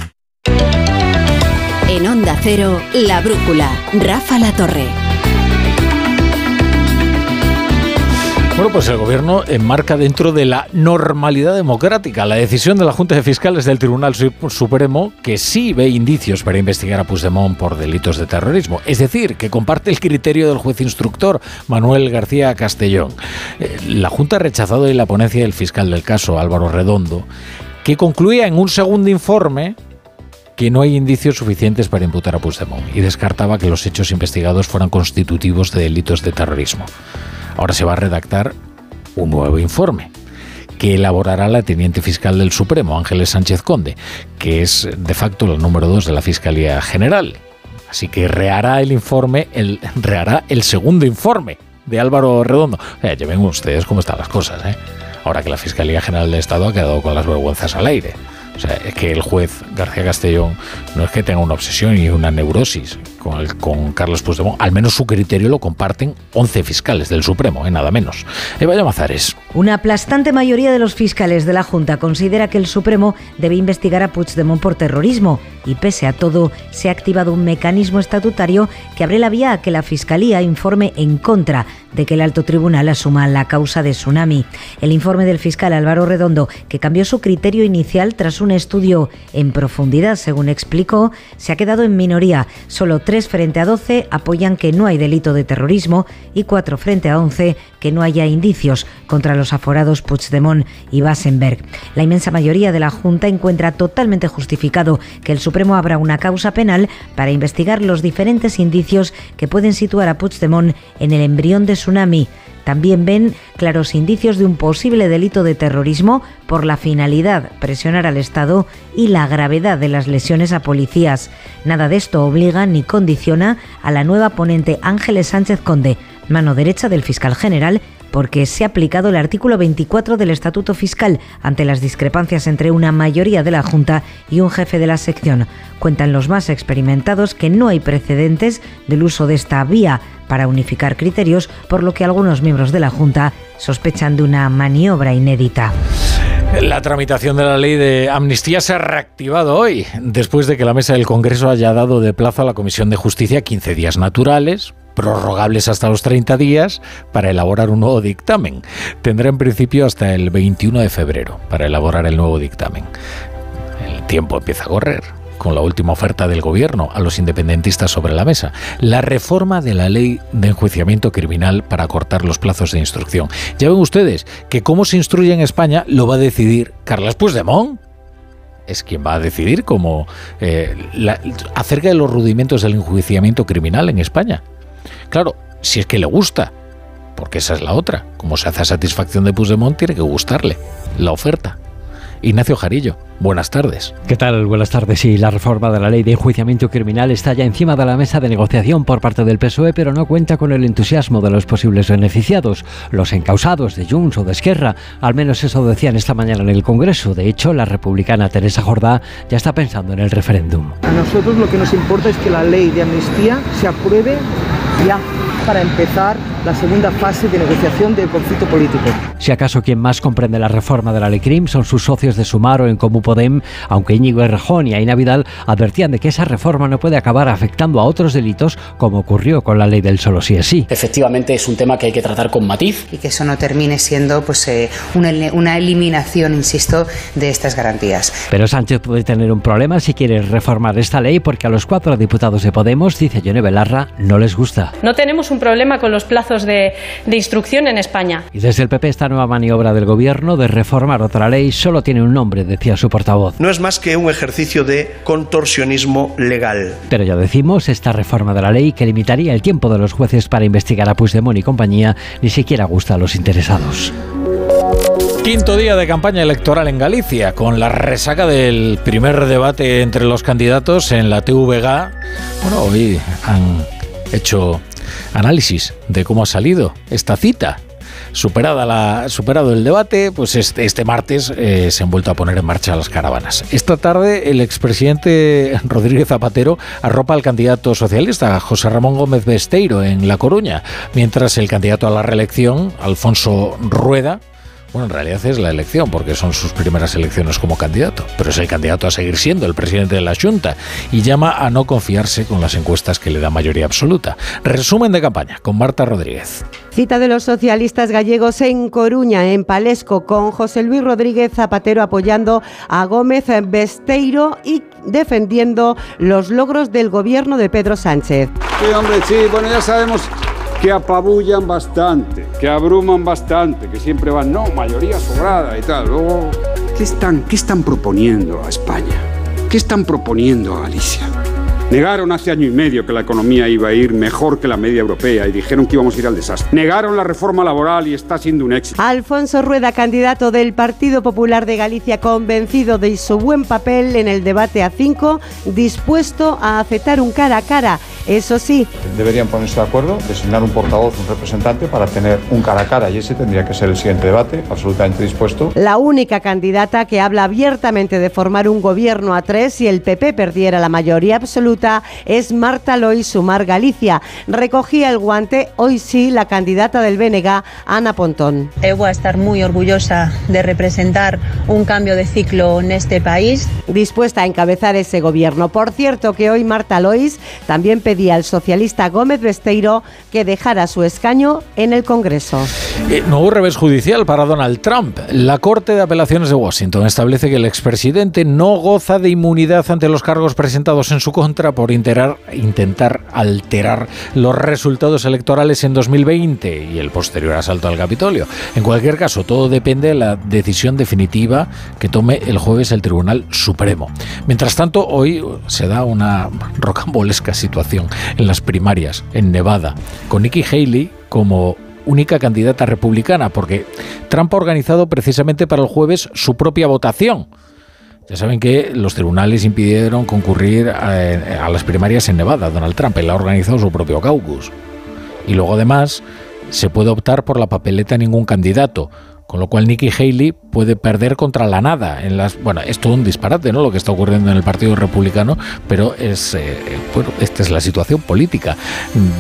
En Onda Cero, La Brújula, Rafa La Torre. Bueno, pues el gobierno enmarca dentro de la normalidad democrática la decisión de la Junta de Fiscales del Tribunal Supremo que sí ve indicios para investigar a Puigdemont por delitos de terrorismo. Es decir, que comparte el criterio del juez instructor Manuel García Castellón. Eh, la Junta ha rechazado en la ponencia del fiscal del caso, Álvaro Redondo, que concluía en un segundo informe que no hay indicios suficientes para imputar a Puigdemont y descartaba que los hechos investigados fueran constitutivos de delitos de terrorismo. Ahora se va a redactar un nuevo informe que elaborará la teniente fiscal del Supremo, Ángeles Sánchez Conde, que es de facto la número dos de la Fiscalía General. Así que rehará el informe, el, rehará el segundo informe de Álvaro Redondo. O ya ven ustedes cómo están las cosas, ¿eh? Ahora que la Fiscalía General del Estado ha quedado con las vergüenzas al aire. O sea, es que el juez García Castellón no es que tenga una obsesión y una neurosis con, el- con Carlos Puigdemont. Al menos su criterio lo comparten 11 fiscales del Supremo, ¿eh? nada menos. Eva Llamazares. Una aplastante mayoría de los fiscales de la Junta considera que el Supremo debe investigar a Puigdemont por terrorismo y pese a todo se ha activado un mecanismo estatutario que abre la vía a que la Fiscalía informe en contra de que el alto tribunal asuma la causa de Tsunami. El informe del fiscal Álvaro Redondo, que cambió su criterio inicial tras un estudio en profundidad, según explicó, se ha quedado en minoría. Solo 3 frente a 12 apoyan que no hay delito de terrorismo y 4 frente a 11 que no haya indicios contra los aforados Puigdemont y Basenberg. La inmensa mayoría de la Junta encuentra totalmente justificado que el Supremo abra una causa penal para investigar los diferentes indicios que pueden situar a Puigdemont en el embrión de tsunami. También ven claros indicios de un posible delito de terrorismo por la finalidad presionar al Estado y la gravedad de las lesiones a policías. Nada de esto obliga ni condiciona a la nueva ponente Ángeles Sánchez Conde, mano derecha del fiscal general, porque se ha aplicado el artículo 24 del Estatuto Fiscal ante las discrepancias entre una mayoría de la Junta y un jefe de la sección. Cuentan los más experimentados que no hay precedentes del uso de esta vía para unificar criterios, por lo que algunos miembros de la Junta sospechan de una maniobra inédita. La tramitación de la ley de amnistía se ha reactivado hoy, después de que la mesa del Congreso haya dado de plazo a la Comisión de Justicia 15 días naturales, prorrogables hasta los 30 días, para elaborar un nuevo dictamen. Tendrá en principio hasta el 21 de febrero para elaborar el nuevo dictamen. El tiempo empieza a correr con la última oferta del gobierno a los independentistas sobre la mesa, la reforma de la ley de enjuiciamiento criminal para cortar los plazos de instrucción. Ya ven ustedes que cómo se instruye en España lo va a decidir Carles Puigdemont. Es quien va a decidir cómo eh, la- acerca de los rudimentos del enjuiciamiento criminal en España. Claro, si es que le gusta, porque esa es la otra. Como se hace a satisfacción de Puigdemont, tiene que gustarle la oferta. Ignacio Jarillo, buenas tardes. ¿Qué tal? Buenas tardes. Sí, la reforma de la ley de enjuiciamiento criminal está ya encima de la mesa de negociación por parte del PSOE, pero no cuenta con el entusiasmo de los posibles beneficiados, los encausados de Junts o de Esquerra. Al menos eso decían esta mañana en el Congreso. De hecho, la republicana Teresa Jordá ya está pensando en el referéndum. A nosotros lo que nos importa es que la ley de amnistía se apruebe ya para empezar la segunda fase de negociación del conflicto político. Si acaso quien más comprende la reforma de la ley CRIM son sus socios de Sumar o en Comú Podem, aunque Íñigo Errejón y Aina Vidal advertían de que esa reforma no puede acabar afectando a otros delitos como ocurrió con la ley del solo sí es sí. Efectivamente es un tema que hay que tratar con matiz. y que eso no termine siendo pues eh, una, una eliminación, insisto, de estas garantías. Pero Sánchez puede tener un problema si quiere reformar esta ley porque a los cuatro diputados de Podemos, dice Yone Belarra, no les gusta. No tenemos un problema con los plazos de, de instrucción en España. Y desde el PP esta nueva maniobra del gobierno de reformar otra ley solo tiene un nombre, decía su portavoz. No es más que un ejercicio de contorsionismo legal. Pero ya decimos, esta reforma de la ley que limitaría el tiempo de los jueces para investigar a Puigdemont y compañía ni siquiera gusta a los interesados. Quinto día de campaña electoral en Galicia, con la resaca del primer debate entre los candidatos en la TVG. Bueno, hoy han hecho análisis de cómo ha salido esta cita. Superada la, superado el debate, pues este, este martes eh, se han vuelto a poner en marcha las caravanas. Esta tarde el expresidente Rodríguez Zapatero arropa al candidato socialista José Ramón Gómez Besteiro en La Coruña, mientras el candidato a la reelección, Alfonso Rueda, bueno, en realidad es la elección, porque son sus primeras elecciones como candidato, pero es el candidato a seguir siendo el presidente de la Junta y llama a no confiarse con las encuestas que le da mayoría absoluta. Resumen de campaña con Marta Rodríguez. Cita de los socialistas gallegos en Coruña, en Palesco, con José Luis Rodríguez Zapatero apoyando a Gómez Besteiro y defendiendo los logros del gobierno de Pedro Sánchez. Sí, hombre, sí, bueno, ya sabemos que apabullan bastante, que abruman bastante, que siempre van, no, mayoría sobrada y tal. ¿qué están, qué están proponiendo a España? ¿Qué están proponiendo a Galicia? Negaron hace año y medio que la economía iba a ir mejor que la media europea y dijeron que íbamos a ir al desastre. Negaron la reforma laboral y está siendo un éxito. Alfonso Rueda, candidato del Partido Popular de Galicia, convencido de su buen papel en el debate a cinco, dispuesto a aceptar un cara a cara. Eso sí, Deberían ponerse de acuerdo, designar un portavoz, un representante para tener un cara a cara y ese tendría que ser el siguiente debate, absolutamente dispuesto. la única candidata que habla abiertamente de formar un gobierno a tres si el PP perdiera la mayoría absoluta absoluta es Marta Lois Sumar Galicia. Recogía el guante hoy sí la candidata del BNG, Ana Pontón. Eu voy a estar muy orgullosa de representar un cambio de ciclo en este país. Dispuesta a encabezar ese gobierno. Por cierto que hoy Marta Lois también pedía al socialista Gómez Besteiro que dejara su escaño en el Congreso. Eh, nuevo revés judicial para Donald Trump. La Corte de Apelaciones de Washington establece que el expresidente no goza de inmunidad ante los cargos presentados en su contra por intentar alterar los resultados electorales en 2020 y el posterior asalto al Capitolio. En cualquier caso, todo depende de la decisión definitiva que tome el jueves el Tribunal Supremo. Mientras tanto, hoy se da una rocambolesca situación en las primarias en Nevada, con Nikki Haley como única candidata republicana, porque Trump ha organizado precisamente para el jueves su propia votación. Ya saben que los tribunales impidieron concurrir a, a las primarias en Nevada. Donald Trump él ha organizado su propio caucus. Y luego además se puede optar por la papeleta ningún candidato. Con lo cual Nikki Haley puede perder contra la nada. En las, bueno, es todo un disparate, ¿no? Lo que está ocurriendo en el Partido Republicano, pero es eh, bueno, esta es la situación política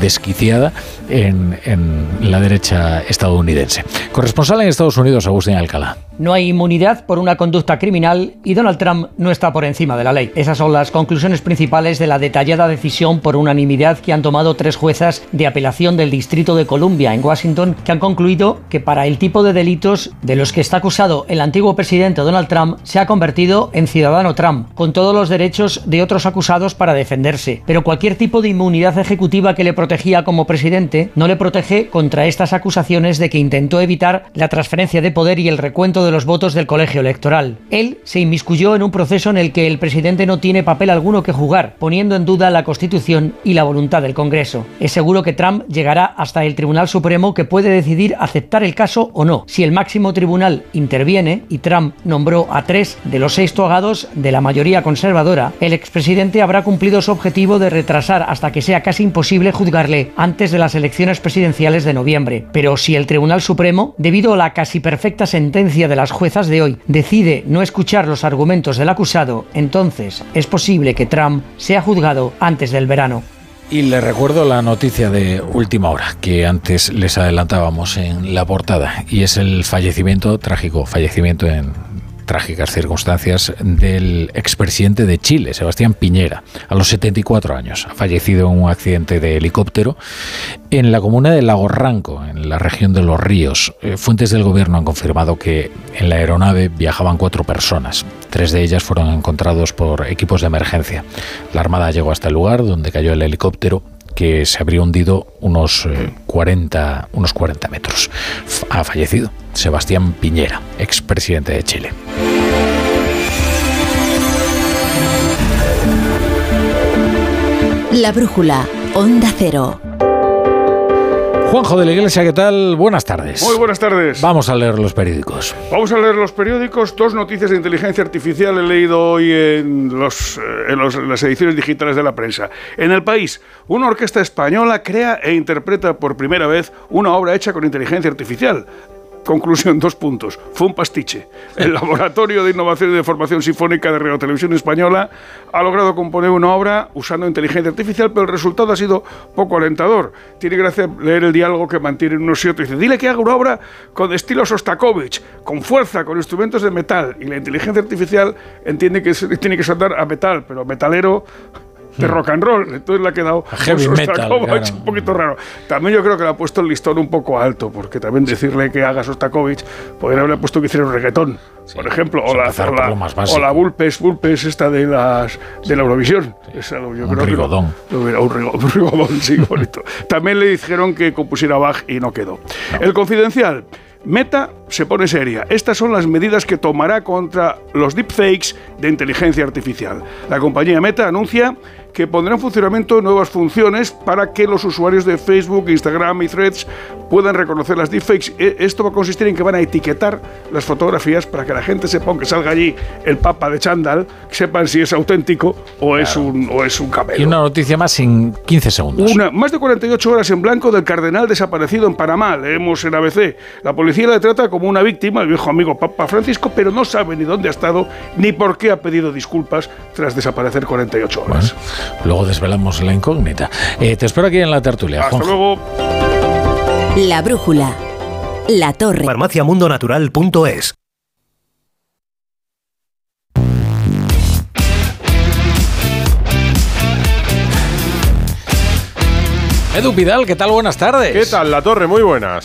desquiciada en, en la derecha estadounidense. Corresponsal en Estados Unidos, Agustín Alcalá. No hay inmunidad por una conducta criminal y Donald Trump no está por encima de la ley. Esas son las conclusiones principales de la detallada decisión por unanimidad que han tomado tres juezas de apelación del Distrito de Columbia en Washington, que han concluido que para el tipo de delitos de los que está acusado el antiguo presidente Donald Trump se ha convertido en ciudadano Trump, con todos los derechos de otros acusados para defenderse. Pero cualquier tipo de inmunidad ejecutiva que le protegía como presidente no le protege contra estas acusaciones de que intentó evitar la transferencia de poder y el recuento de los votos del colegio electoral. Él se inmiscuyó en un proceso en el que el presidente no tiene papel alguno que jugar, poniendo en duda la Constitución y la voluntad del Congreso. Es seguro que Trump llegará hasta el Tribunal Supremo que puede decidir aceptar el caso o no. Si el máximo tribunal interviene y Trump nombró a tres de los seis togados de la mayoría conservadora, el expresidente habrá cumplido su objetivo de retrasar hasta que sea casi imposible juzgarle antes de las elecciones presidenciales de noviembre. Pero si el Tribunal Supremo, debido a la casi perfecta sentencia de las juezas de hoy, decide no escuchar los argumentos del acusado, entonces es posible que Trump sea juzgado antes del verano. Y les recuerdo la noticia de última hora que antes les adelantábamos en la portada y es el fallecimiento, trágico fallecimiento en trágicas circunstancias del expresidente de Chile, Sebastián Piñera, a los 74 años. Ha fallecido en un accidente de helicóptero en la comuna de Lago Ranco, en la región de Los Ríos. Eh, Fuentes del gobierno han confirmado que en la aeronave viajaban cuatro personas. Tres de ellas fueron encontrados por equipos de emergencia. La Armada llegó hasta el lugar donde cayó el helicóptero que se habría hundido unos, eh, 40, unos 40 metros. Ha fallecido Sebastián Piñera, expresidente de Chile. La brújula, Onda Cero. Juanjo de la Iglesia, ¿qué tal? Buenas tardes. Muy buenas tardes. Vamos a leer los periódicos. Vamos a leer los periódicos. Dos noticias de inteligencia artificial he leído hoy en, los, eh, en los- en las ediciones digitales de la prensa. En el país, una orquesta española crea e interpreta por primera vez una obra hecha con inteligencia artificial. Conclusión, dos puntos. Fue un pastiche. El Laboratorio de Innovación y de Formación Sinfónica de Radio Televisión Española ha logrado componer una obra usando inteligencia artificial, pero el resultado ha sido poco alentador. Tiene gracia leer el diálogo que mantienen unos y otros. Dice, dile que haga una obra con estilo Sostakovich, con fuerza, con instrumentos de metal. Y la inteligencia artificial entiende que tiene que sonar a metal, pero metalero de rock and roll. Entonces le ha quedado heavy metal, claro. un poquito raro. También yo creo que le ha puesto el listón un poco alto, porque también decirle que haga Sostakovich, podría haberle puesto que hiciera un reggaetón, por ejemplo, o la, o la, o la Bulpes, Bulpes esta de las de la Eurovisión. Esa, yo Un creo que no- rigodón. un rigodón, sí, bonito. También le dijeron que compusiera Bach y no quedó. El confidencial. Meta se pone seria. Estas son las medidas que tomará contra los deepfakes de inteligencia artificial. La compañía Meta anuncia que pondrá en funcionamiento nuevas funciones para que los usuarios de Facebook, Instagram y Threads puedan reconocer las deepfakes. E- Esto va a consistir en que van a etiquetar las fotografías para que la gente sepa, aunque salga allí el papa de chándal, que sepan si es auténtico o, es, un, o es un camelo. Y una noticia más en 15 segundos. Una, más de 48 horas en blanco del cardenal desaparecido en Panamá, leemos en ABC. La policía le trata como como una víctima, el viejo amigo Papa Francisco, pero no sabe ni dónde ha estado ni por qué ha pedido disculpas tras desaparecer 48 horas. Luego desvelamos la incógnita. Eh, te espero aquí en la tertulia. Hasta luego. La brújula. La torre. Farmaciamundonatural.es Edu Pidal, ¿qué tal? Buenas tardes. ¿Qué tal, La Torre? Muy buenas.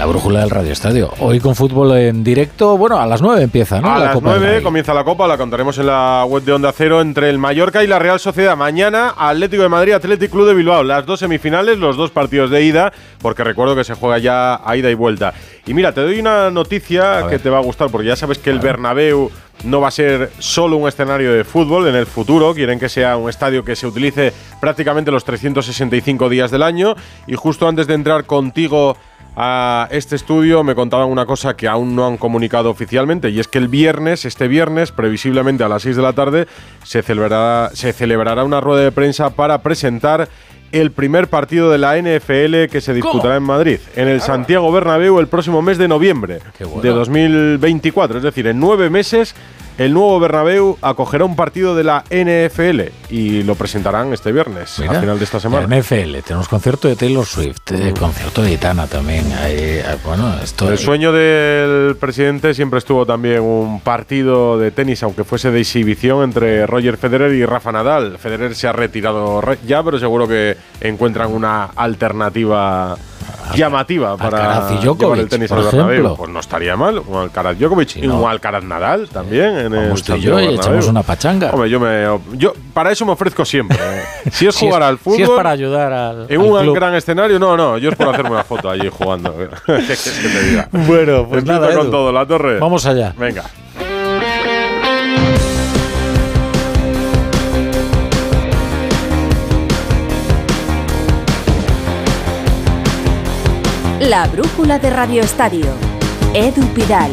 La brújula del Radio Estadio. Hoy con fútbol en directo, bueno, a las 9 empieza, ¿no? A la las Copa del 9 Rey. comienza la Copa, la contaremos en la web de Onda Cero entre el Mallorca y la Real Sociedad. Mañana Atlético de Madrid, Atlético Club de Bilbao. Las dos semifinales, los dos partidos de ida, porque recuerdo que se juega ya a ida y vuelta. Y mira, te doy una noticia que te va a gustar, porque ya sabes que el Bernabéu no va a ser solo un escenario de fútbol en el futuro, quieren que sea un estadio que se utilice prácticamente los 365 días del año. Y justo antes de entrar contigo a este estudio me contaban una cosa que aún no han comunicado oficialmente y es que el viernes, este viernes, previsiblemente a las 6 de la tarde, se celebrará, se celebrará una rueda de prensa para presentar el primer partido de la NFL que se disputará en Madrid, en el Santiago Bernabéu el próximo mes de noviembre bueno. de 2024. Es decir, en nueve meses el nuevo Bernabéu acogerá un partido de la NFL y lo presentarán este viernes, Mira, a final de esta semana. NFL, tenemos concierto de Taylor Swift, eh, concierto de Itana también. ahí, eh, bueno, esto El sueño del presidente siempre estuvo también un partido de tenis, aunque fuese de exhibición, entre Roger Federer y Rafa Nadal. Federer se ha retirado re- ya, pero seguro que encuentran una alternativa llamativa para llevar el tenis por al Bernabéu. ejemplo. Pues no estaría mal, un Alcaraz Djokovic y un Alcaraz Nadal también en el yo y echamos una pachanga. Hombre, yo me yo para eso me ofrezco siempre. ¿eh? Si es jugar al fútbol, si es para ayudar al- en un gran escenario, no, no, yo es por hacerme una foto allí jugando. ¿Qué quieres que te diga? Bueno, pues nada, con todo, la torre. Vamos allá. Venga. La brújula de Radio Estadio. Edu Pidal.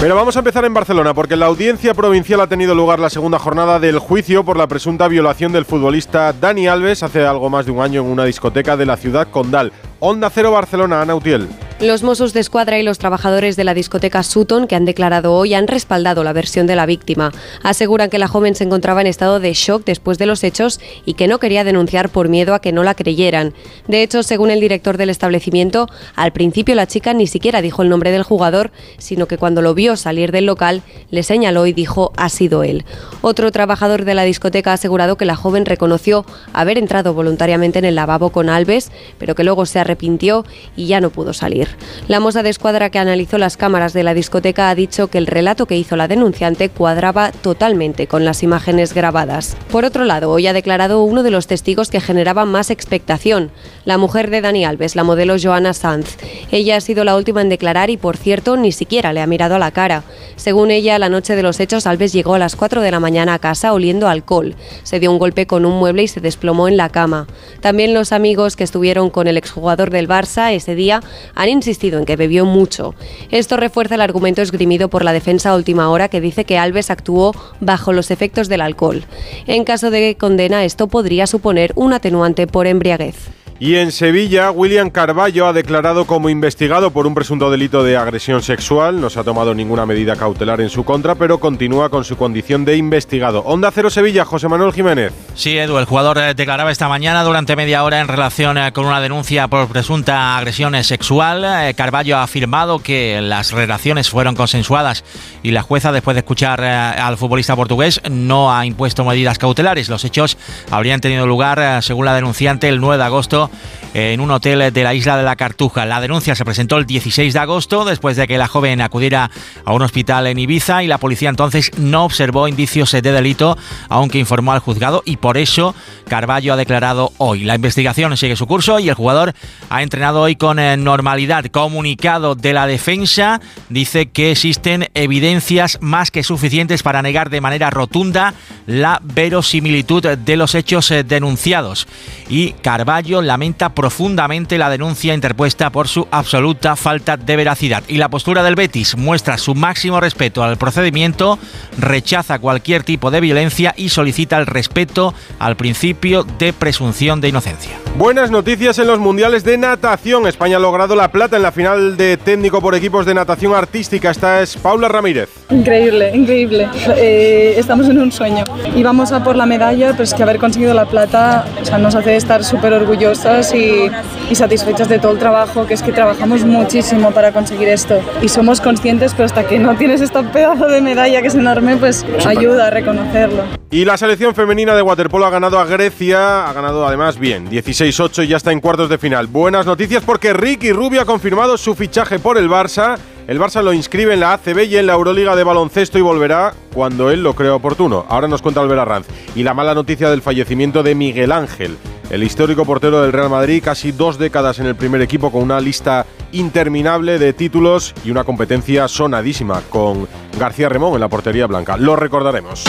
Pero vamos a empezar en Barcelona, porque en la audiencia provincial ha tenido lugar la segunda jornada del juicio por la presunta violación del futbolista Dani Alves hace algo más de un año en una discoteca de la ciudad condal. Onda Cero Barcelona, Ana Utiel. Los Mossos de Escuadra y los trabajadores de la discoteca Sutton, que han declarado hoy, han respaldado la versión de la víctima. Aseguran que la joven se encontraba en estado de shock después de los hechos y que no quería denunciar por miedo a que no la creyeran. De hecho, según el director del establecimiento, al principio la chica ni siquiera dijo el nombre del jugador, sino que cuando lo vio salir del local, le señaló y dijo ha sido él. Otro trabajador de la discoteca ha asegurado que la joven reconoció haber entrado voluntariamente en el lavabo con Alves, pero que luego se arrepintió y ya no pudo salir. La moza de escuadra que analizó las cámaras de la discoteca ha dicho que el relato que hizo la denunciante cuadraba totalmente con las imágenes grabadas. Por otro lado, hoy ha declarado uno de los testigos que generaba más expectación, la mujer de Dani Alves, la modelo Joana Sanz. Ella ha sido la última en declarar y, por cierto, ni siquiera le ha mirado a la cara. Según ella, la noche de los hechos, Alves llegó a las 4 de la mañana a casa oliendo alcohol. Se dio un golpe con un mueble y se desplomó en la cama. También los amigos que estuvieron con el exjugador del Barça ese día han insistido en que bebió mucho. Esto refuerza el argumento esgrimido por la defensa a última hora que dice que Alves actuó bajo los efectos del alcohol. En caso de condena, esto podría suponer un atenuante por embriaguez. Y en Sevilla, William Carballo ha declarado como investigado por un presunto delito de agresión sexual. No se ha tomado ninguna medida cautelar en su contra, pero continúa con su condición de investigado. Onda Cero Sevilla, José Manuel Jiménez. Sí, Edu, el jugador eh, declaraba esta mañana durante media hora en relación eh, con una denuncia por presunta agresión sexual. Eh, Carballo ha afirmado que las relaciones fueron consensuadas y la jueza, después de escuchar al futbolista portugués, no ha impuesto medidas cautelares. Los hechos habrían tenido lugar, según la denunciante, el 9 de agosto en un hotel de la isla de la Cartuja. La denuncia se presentó el 16 de agosto después de que la joven acudiera a un hospital en Ibiza y la policía entonces no observó indicios de delito, aunque informó al juzgado y por eso Carballo ha declarado hoy. La investigación sigue su curso y el jugador ha entrenado hoy con eh, normalidad. Comunicado de la defensa dice que existen evidencias más que suficientes para negar de manera rotunda la verosimilitud de los hechos eh, denunciados. Y Carballo lamenta profundamente la denuncia interpuesta por su absoluta falta de veracidad. Y la postura del Betis muestra su máximo respeto al procedimiento, rechaza cualquier tipo de violencia y solicita el respeto al principio de presunción de inocencia. Buenas noticias en los mundiales de natación. España ha logrado la plata en la final de técnico por equipos de natación artística. Esta es Paula Ramírez. Increíble, increíble. Eh, estamos en un sueño. Y vamos a por la medalla, pues que haber conseguido la plata o sea, nos hace estar súper orgullosas y, y satisfechas de todo el trabajo, que es que trabajamos muchísimo para conseguir esto. Y somos conscientes, pero hasta que no tienes este pedazo de medalla que es enorme, pues ayuda a reconocerlo. Y la selección femenina de waterpolo ha ganado a Grecia, ha ganado además bien, 16-8 y ya está en cuartos de final. Buenas noticias porque Ricky Rubio ha confirmado su fichaje por el Barça. El Barça lo inscribe en la ACB y en la Euroliga de baloncesto y volverá cuando él lo crea oportuno. Ahora nos cuenta Albert Arranz. Y la mala noticia del fallecimiento de Miguel Ángel, el histórico portero del Real Madrid, casi dos décadas en el primer equipo con una lista interminable de títulos y una competencia sonadísima con García Remón en la portería blanca. Lo recordaremos.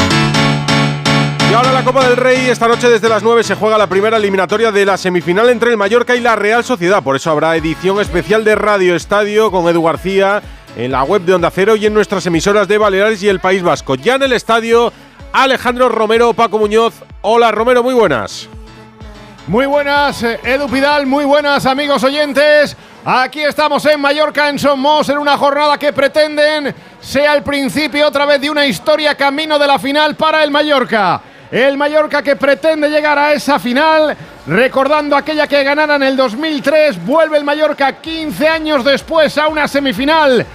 Y ahora la Copa del Rey, esta noche desde las 9 se juega la primera eliminatoria de la semifinal entre el Mallorca y la Real Sociedad. Por eso habrá edición especial de Radio Estadio con Edu García en la web de Onda Cero y en nuestras emisoras de Baleares y el País Vasco. Ya en el estadio, Alejandro Romero, Paco Muñoz. Hola Romero, muy buenas. Muy buenas, eh, Edu Pidal, muy buenas amigos oyentes. Aquí estamos en Mallorca, en Somos, en una jornada que pretenden sea el principio otra vez de una historia camino de la final para el Mallorca. El Mallorca que pretende llegar a esa final, recordando aquella que ganara en el 2003, vuelve el Mallorca 15 años después a una semifinal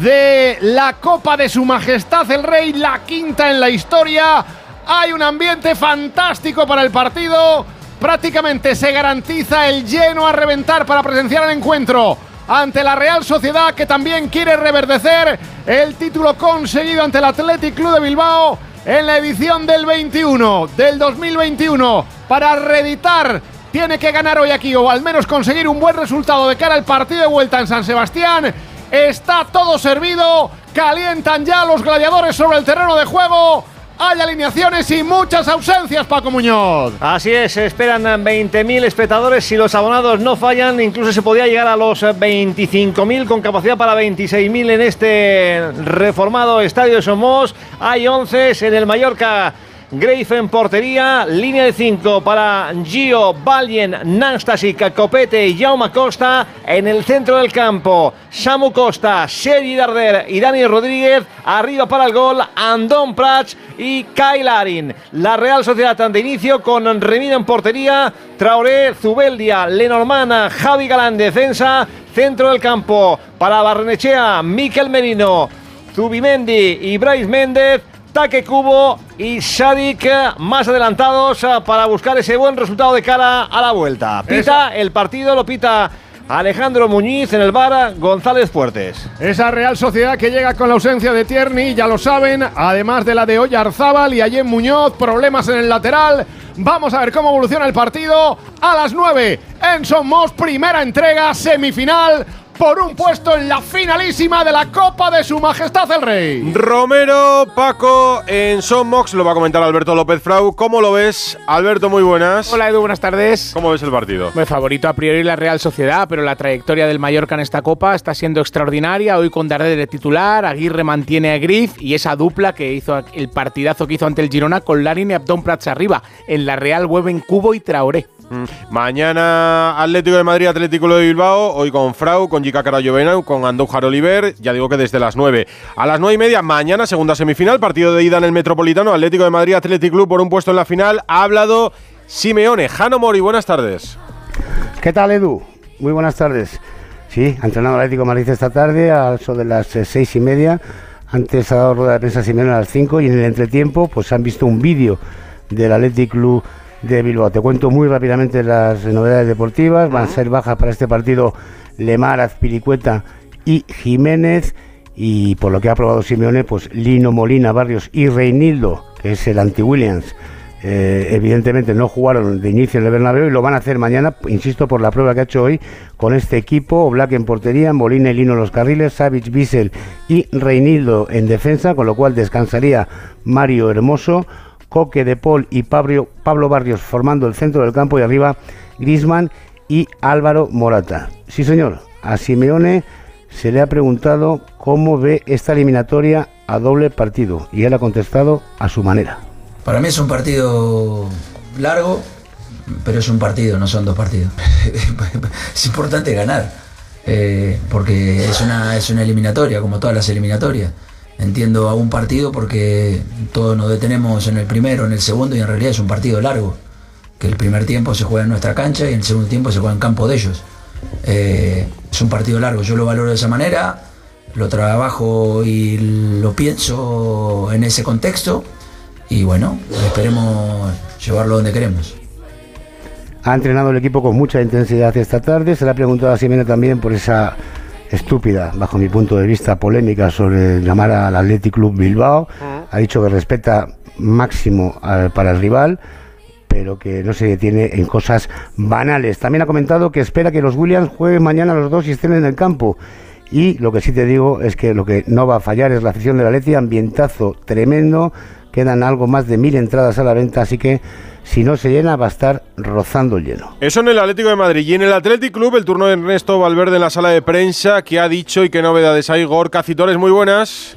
de la Copa de Su Majestad el Rey, la quinta en la historia. Hay un ambiente fantástico para el partido. Prácticamente se garantiza el lleno a reventar para presenciar el encuentro ante la Real Sociedad que también quiere reverdecer el título conseguido ante el Athletic Club de Bilbao en la edición del 21, del 2021, para reeditar. Tiene que ganar hoy aquí o al menos conseguir un buen resultado de cara al partido de vuelta en San Sebastián. Está todo servido, calientan ya los gladiadores sobre el terreno de juego. Hay alineaciones y muchas ausencias, Paco Muñoz. Así es, se esperan 20.000 espectadores. Si los abonados no fallan, incluso se podría llegar a los 25.000 con capacidad para 26.000 en este reformado estadio de Somos. Hay 11 en el Mallorca. Grave en portería, línea de 5 para Gio, Valien, Nastasic, Copete y Jaume Costa. En el centro del campo, Samu Costa, Sergi Darder y Dani Rodríguez. Arriba para el gol, Andón Prats y Kyle Larin. La Real Sociedad de inicio con Remina en portería, Traoré, Zubeldia, Lenormand, Javi Galán defensa. Centro del campo para Barrenechea, Miquel Merino, Zubimendi y Bryce Méndez. Taque Cubo y Sadik más adelantados eh, para buscar ese buen resultado de cara a la vuelta. Pita el partido, lo pita Alejandro Muñiz en el bar, González Fuertes. Esa Real Sociedad que llega con la ausencia de Tierney, ya lo saben, además de la de Oyarzábal y Allen Muñoz, problemas en el lateral. Vamos a ver cómo evoluciona el partido a las 9 en Somos, primera entrega, semifinal por un puesto en la finalísima de la Copa de Su Majestad el Rey. Romero, Paco, en Sommox, lo va a comentar Alberto López Frau. ¿Cómo lo ves? Alberto, muy buenas. Hola Edu, buenas tardes. ¿Cómo ves el partido? Mi favorito a priori la Real Sociedad, pero la trayectoria del Mallorca en esta Copa está siendo extraordinaria. Hoy con Darder de titular, Aguirre mantiene a Griff y esa dupla que hizo el partidazo que hizo ante el Girona con Larin y Abdón Prats arriba. En la Real en Cubo y Traoré. Mm. Mañana Atlético de Madrid, Atlético de Bilbao, hoy con Frau, con Jica Carayovena, con Andújar Oliver, ya digo que desde las 9. A las 9 y media, mañana, segunda semifinal, partido de ida en el Metropolitano, Atlético de Madrid, Atlético Club por un puesto en la final. Ha hablado Simeone. Jano Mori, buenas tardes. ¿Qué tal, Edu? Muy buenas tardes. Sí, ha entrenado Atlético de Madrid esta tarde, a eso de las eh, seis y media. Antes ha dado rueda de prensa Simeone a las 5 y en el entretiempo pues han visto un vídeo del Atlético Club de Bilbao. Te cuento muy rápidamente las novedades deportivas. Van a ser bajas para este partido Lemar, Azpilicueta y Jiménez. Y por lo que ha aprobado Simeone, pues Lino Molina, Barrios y Reinildo, que es el anti-Williams. Eh, evidentemente no jugaron de inicio en el Bernabéu y lo van a hacer mañana, insisto, por la prueba que ha hecho hoy con este equipo, Black en portería, Molina y Lino en los carriles, Savic, Bissell y Reinildo en defensa, con lo cual descansaría Mario Hermoso, Coque de Paul y Pablo, Barrios formando el centro del campo y arriba Grisman y Álvaro Morata. Sí, señor, a Simeone se le ha preguntado cómo ve esta eliminatoria a doble partido y él ha contestado a su manera. Para mí es un partido largo, pero es un partido, no son dos partidos. es importante ganar, eh, porque es una, es una eliminatoria, como todas las eliminatorias. Entiendo a un partido porque todos nos detenemos en el primero, en el segundo, y en realidad es un partido largo. Que el primer tiempo se juega en nuestra cancha y el segundo tiempo se juega en campo de ellos. Eh, es un partido largo, yo lo valoro de esa manera, lo trabajo y lo pienso en ese contexto y bueno, esperemos llevarlo donde queremos. Ha entrenado el equipo con mucha intensidad esta tarde. Se le ha preguntado a Simena también por esa estúpida, bajo mi punto de vista, polémica sobre llamar al Athletic Club Bilbao. Ha dicho que respeta máximo eh, para el rival, pero que no se detiene en cosas banales. También ha comentado que espera que los Williams jueguen mañana los dos y estén en el campo. Y lo que sí te digo es que lo que no va a fallar es la afición de la Leti, ambientazo tremendo. Quedan algo más de mil entradas a la venta, así que si no se llena va a estar rozando el lleno. Eso en el Atlético de Madrid. Y en el Athletic Club, el turno de Ernesto Valverde en la sala de prensa, que ha dicho y qué novedades hay. Gorka Citores, muy buenas.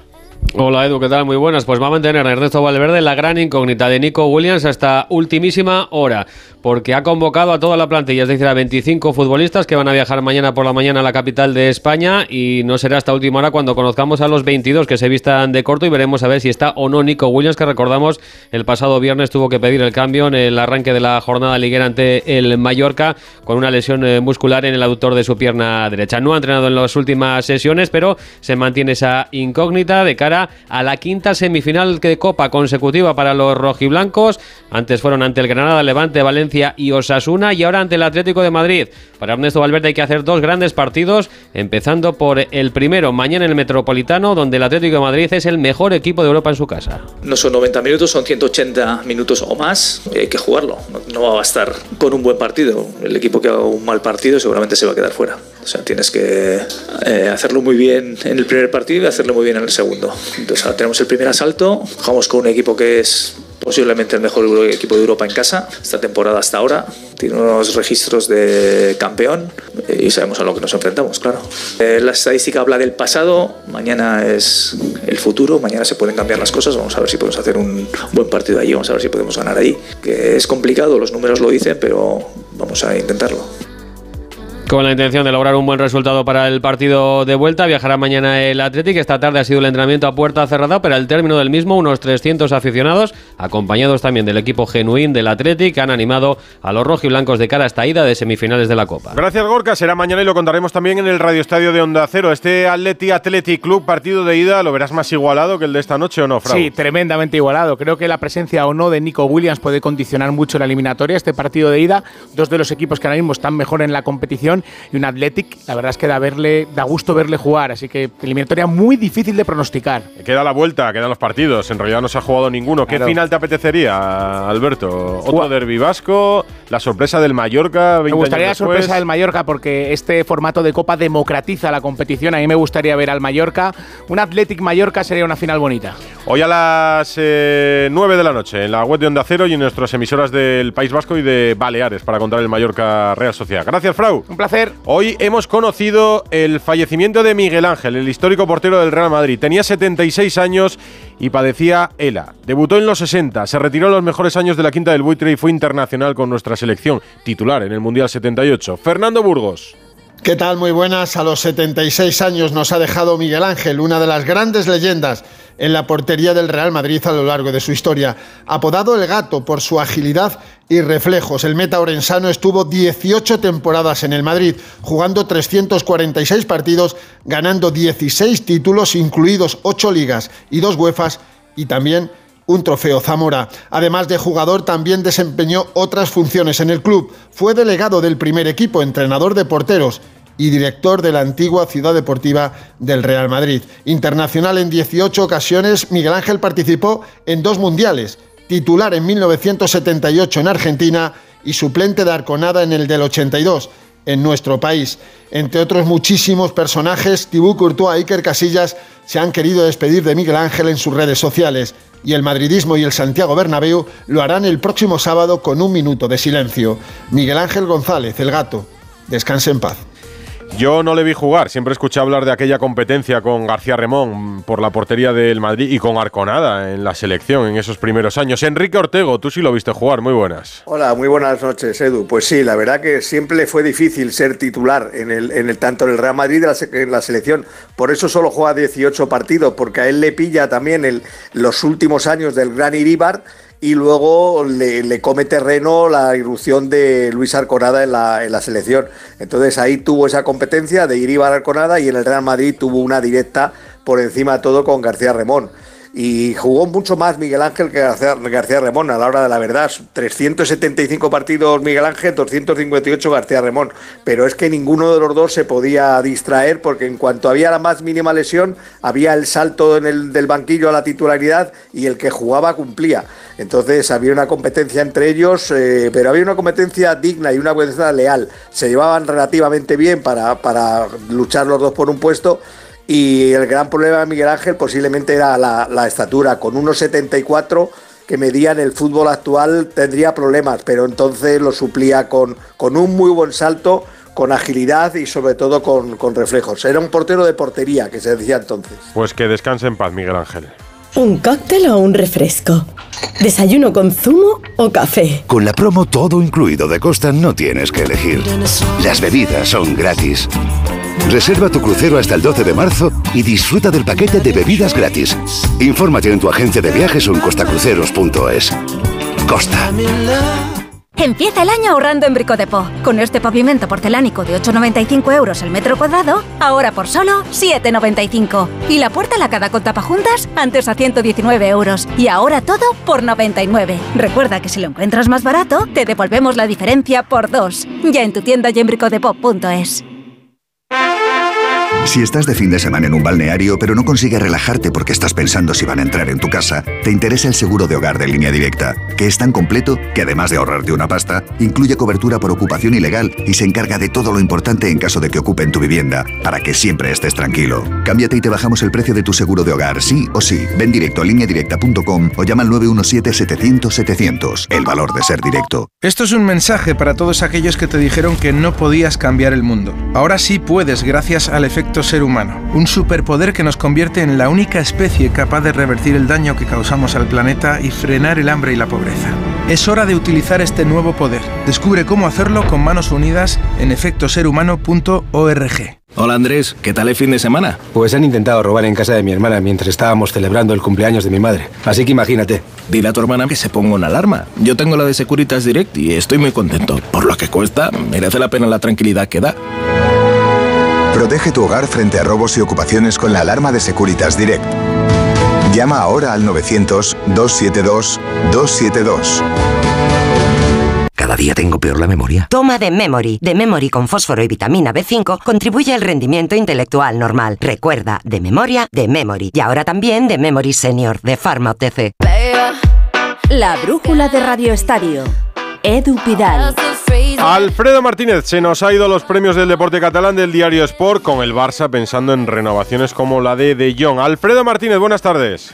Hola Edu, ¿qué tal? Muy buenas. Pues va a mantener Ernesto Valverde la gran incógnita de Nico Williams hasta ultimísima hora, porque ha convocado a toda la plantilla, es decir, a 25 futbolistas que van a viajar mañana por la mañana a la capital de España y no será hasta última hora cuando conozcamos a los 22 que se vistan de corto y veremos a ver si está o no Nico Williams, que recordamos el pasado viernes tuvo que pedir el cambio en el arranque de la jornada liguera ante el Mallorca con una lesión eh, muscular en el aductor de su pierna derecha. No ha entrenado en las últimas sesiones, pero se mantiene esa incógnita de cara a la quinta semifinal de Copa consecutiva para los rojiblancos. Antes fueron ante el Granada, Levante, Valencia y Osasuna y ahora ante el Atlético de Madrid. Para Ernesto Valverde hay que hacer dos grandes partidos, empezando por el primero mañana en el Metropolitano, donde el Atlético de Madrid es el mejor equipo de Europa en su casa. No son 90 minutos, son 180 minutos o más. Hay que jugarlo. No, va a bastar con un buen partido. El equipo que haga un mal partido seguramente se va a quedar fuera. O sea, tienes que eh, hacerlo muy bien en el primer partido y hacerlo muy bien en el segundo. Entonces ahora tenemos el primer asalto, jugamos con un equipo que es posiblemente el mejor equipo de Europa en casa esta temporada hasta ahora. Tiene unos registros de campeón y sabemos a lo que nos enfrentamos, claro. Eh, la estadística habla del pasado, mañana es el futuro, mañana se pueden cambiar las cosas, vamos a ver si podemos hacer un buen partido allí, vamos a ver si podemos ganar allí. Que es complicado, los números lo dicen, pero vamos a intentarlo. Con la intención de lograr un buen resultado para el partido de vuelta, viajará mañana el Athletic. Esta tarde ha sido el entrenamiento a puerta cerrada, pero al término del mismo, unos 300 aficionados, acompañados también del equipo genuín del Athletic, han animado a los rojiblancos de cara a esta ida de semifinales de la Copa. Gracias, Gorka. Será mañana y lo contaremos también en el Radio Estadio de Onda Cero. Este Atleti Athletic Club, partido de ida, ¿lo verás más igualado que el de esta noche o no, Frau? Sí, tremendamente igualado. Creo que la presencia o no de Nico Williams puede condicionar mucho la eliminatoria. Este partido de ida, dos de los equipos que ahora mismo están mejor en la competición y un Athletic la verdad es que da, verle, da gusto verle jugar, así que eliminatoria muy difícil de pronosticar. Queda la vuelta, quedan los partidos, en realidad no se ha jugado ninguno. ¿Qué final te apetecería, Alberto? ¿Otro derbi vasco? ¿La sorpresa del Mallorca? me gustaría la sorpresa del Mallorca porque este formato de Copa democratiza la competición. A mí me gustaría ver al Mallorca. Un Athletic Mallorca sería una final bonita. Hoy a las 9 eh, de la noche en la web de Onda Cero y en nuestras emisoras del País Vasco y de Baleares para contar el Mallorca Real Sociedad. Gracias, Frau. Un placer. Hoy hemos conocido el fallecimiento de Miguel Ángel, el histórico portero del Real Madrid. Tenía 76 años y padecía ELA. Debutó en los 60, se retiró en los mejores años de la Quinta del Buitre y fue internacional con nuestra selección, titular en el Mundial 78. Fernando Burgos. ¿Qué tal? Muy buenas. A los 76 años nos ha dejado Miguel Ángel, una de las grandes leyendas en la portería del Real Madrid a lo largo de su historia. Apodado el gato por su agilidad y reflejos, el meta orensano estuvo 18 temporadas en el Madrid, jugando 346 partidos, ganando 16 títulos, incluidos 8 ligas y 2 UEFAs, y también un trofeo Zamora. Además de jugador, también desempeñó otras funciones en el club. Fue delegado del primer equipo, entrenador de porteros y director de la antigua Ciudad Deportiva del Real Madrid. Internacional en 18 ocasiones, Miguel Ángel participó en dos mundiales, titular en 1978 en Argentina y suplente de Arconada en el del 82 en nuestro país. Entre otros muchísimos personajes, Tibú Courtois y Iker Casillas se han querido despedir de Miguel Ángel en sus redes sociales y el madridismo y el Santiago Bernabéu lo harán el próximo sábado con un minuto de silencio. Miguel Ángel González, el gato. Descanse en paz. Yo no le vi jugar, siempre escuché hablar de aquella competencia con García Remón por la portería del Madrid y con Arconada en la selección en esos primeros años. Enrique Ortego, tú sí lo viste jugar, muy buenas. Hola, muy buenas noches, Edu. Pues sí, la verdad que siempre fue difícil ser titular en el, en el tanto en el Real Madrid y en la selección. Por eso solo juega 18 partidos, porque a él le pilla también los últimos años del Gran Iríbar y luego le, come terreno la irrupción de Luis Arconada en la, en la, selección. Entonces ahí tuvo esa competencia de Iríbar Arconada y en el Real Madrid tuvo una directa por encima de todo con García Remón y jugó mucho más Miguel Ángel que García, García, Remón a la hora de la verdad. 375 partidos Miguel Ángel, 258 García Remón. Pero es que ninguno de los dos se podía distraer porque en cuanto había la más mínima lesión, había el salto en el, del banquillo a la titularidad y el que jugaba cumplía. Entonces había una competencia entre ellos, eh, pero había una competencia digna y una competencia leal. Se llevaban relativamente bien para, para luchar los dos por un puesto y el gran problema de Miguel Ángel posiblemente era la, estatura. Con 1,74 que medía en el fútbol actual tendría problemas, pero entonces lo suplía con, con un muy buen salto, con agilidad y sobre todo con, con reflejos. Era un portero de portería, que se decía entonces. Pues que descanse en paz, Miguel Ángel. ¿Un cóctel o un refresco? ¿Desayuno con zumo o café? Con la promo todo incluido de Costa no tienes que elegir. Las bebidas son gratis. Reserva tu crucero hasta el 12 de marzo y disfruta del paquete de bebidas gratis. Infórmate en tu agencia de viajes o en costacruceros.es. Costa. Empieza el año ahorrando en Brico Con este pavimento porcelánico de 8,95 euros el metro cuadrado, ahora por solo 7,95. Y la puerta lacada con tapajuntas, antes a 119 euros. Y ahora todo por 99. Recuerda que si lo encuentras más barato, te devolvemos la diferencia por dos. Ya en tu tienda y en bricodepot.es. Si estás de fin de semana en un balneario pero no consigues relajarte porque estás pensando si van a entrar en tu casa, te interesa el seguro de hogar de línea directa, que es tan completo que además de ahorrarte una pasta, incluye cobertura por ocupación ilegal y se encarga de todo lo importante en caso de que ocupen tu vivienda, para que siempre estés tranquilo. Cámbiate y te bajamos el precio de tu seguro de hogar, sí o sí. Ven directo a lineadirecta.com o llama al 917-700-700. El valor de ser directo. Esto es un mensaje para todos aquellos que te dijeron que no podías cambiar el mundo. Ahora sí puedes gracias al efecto ser humano, un superpoder que nos convierte en la única especie capaz de revertir el daño que causamos al planeta y frenar el hambre y la pobreza. Es hora de utilizar este nuevo poder. Descubre cómo hacerlo con manos unidas en efectoserhumano.org. Hola Andrés, ¿qué tal el fin de semana? Pues han intentado robar en casa de mi hermana mientras estábamos celebrando el cumpleaños de mi madre. Así que imagínate. Dile a tu hermana que se ponga una alarma. Yo tengo la de Securitas Direct y estoy muy contento. Por lo que cuesta, merece la pena la tranquilidad que da. Protege tu hogar frente a robos y ocupaciones con la alarma de Securitas Direct. Llama ahora al 900-272-272. Cada día tengo peor la memoria. Toma de Memory. De Memory con fósforo y vitamina B5 contribuye al rendimiento intelectual normal. Recuerda, de memoria, de Memory. Y ahora también de Memory Senior, de Pharma OTC. La brújula de Radio Estadio. Edu Pidal. Alfredo Martínez, se nos ha ido los premios del deporte catalán del diario Sport con el Barça pensando en renovaciones como la de De Jong. Alfredo Martínez, buenas tardes.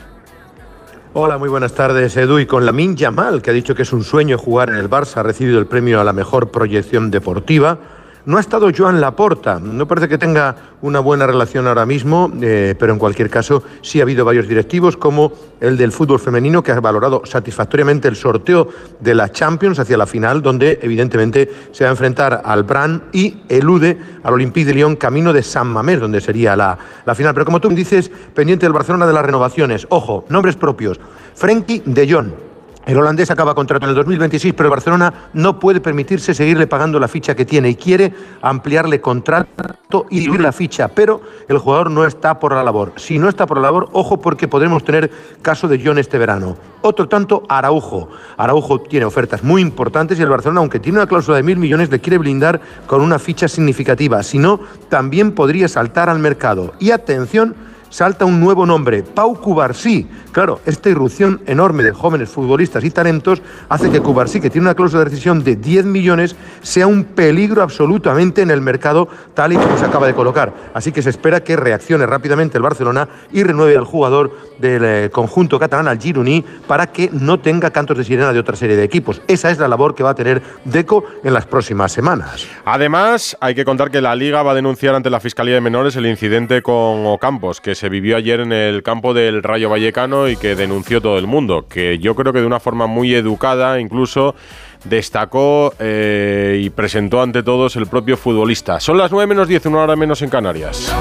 Hola, muy buenas tardes, Edu. Y con Lamin Yamal, que ha dicho que es un sueño jugar en el Barça, ha recibido el premio a la mejor proyección deportiva. No ha estado Joan Laporta, no parece que tenga una buena relación ahora mismo, eh, pero en cualquier caso sí ha habido varios directivos, como el del fútbol femenino, que ha valorado satisfactoriamente el sorteo de la Champions hacia la final, donde evidentemente se va a enfrentar al Bran y elude al Olympique de Lyon camino de San Mamés, donde sería la, la final. Pero como tú dices, pendiente del Barcelona de las renovaciones, ojo, nombres propios, Frenkie de Jong el holandés acaba contrato en el 2026, pero el Barcelona no puede permitirse seguirle pagando la ficha que tiene y quiere ampliarle contrato y dividir la ficha, pero el jugador no está por la labor. Si no está por la labor, ojo porque podremos tener caso de John este verano. Otro tanto, Araujo. Araujo tiene ofertas muy importantes y el Barcelona, aunque tiene una cláusula de mil millones, le quiere blindar con una ficha significativa. Si no, también podría saltar al mercado. Y atención, salta un nuevo nombre, Pau Cubarsí. Claro, esta irrupción enorme de jóvenes futbolistas y talentos hace que Cubarsí, que tiene una cláusula de rescisión de 10 millones, sea un peligro absolutamente en el mercado tal y como se acaba de colocar. Así que se espera que reaccione rápidamente el Barcelona y renueve al jugador del eh, conjunto catalán, al Gironí, para que no tenga cantos de sirena de otra serie de equipos. Esa es la labor que va a tener Deco en las próximas semanas. Además, hay que contar que la Liga va a denunciar ante la Fiscalía de Menores el incidente con Ocampos, que se vivió ayer en el campo del Rayo Vallecano y que denunció todo el mundo, que yo creo que de una forma muy educada incluso destacó eh, y presentó ante todos el propio futbolista. Son las 9 menos 10, una hora menos en Canarias.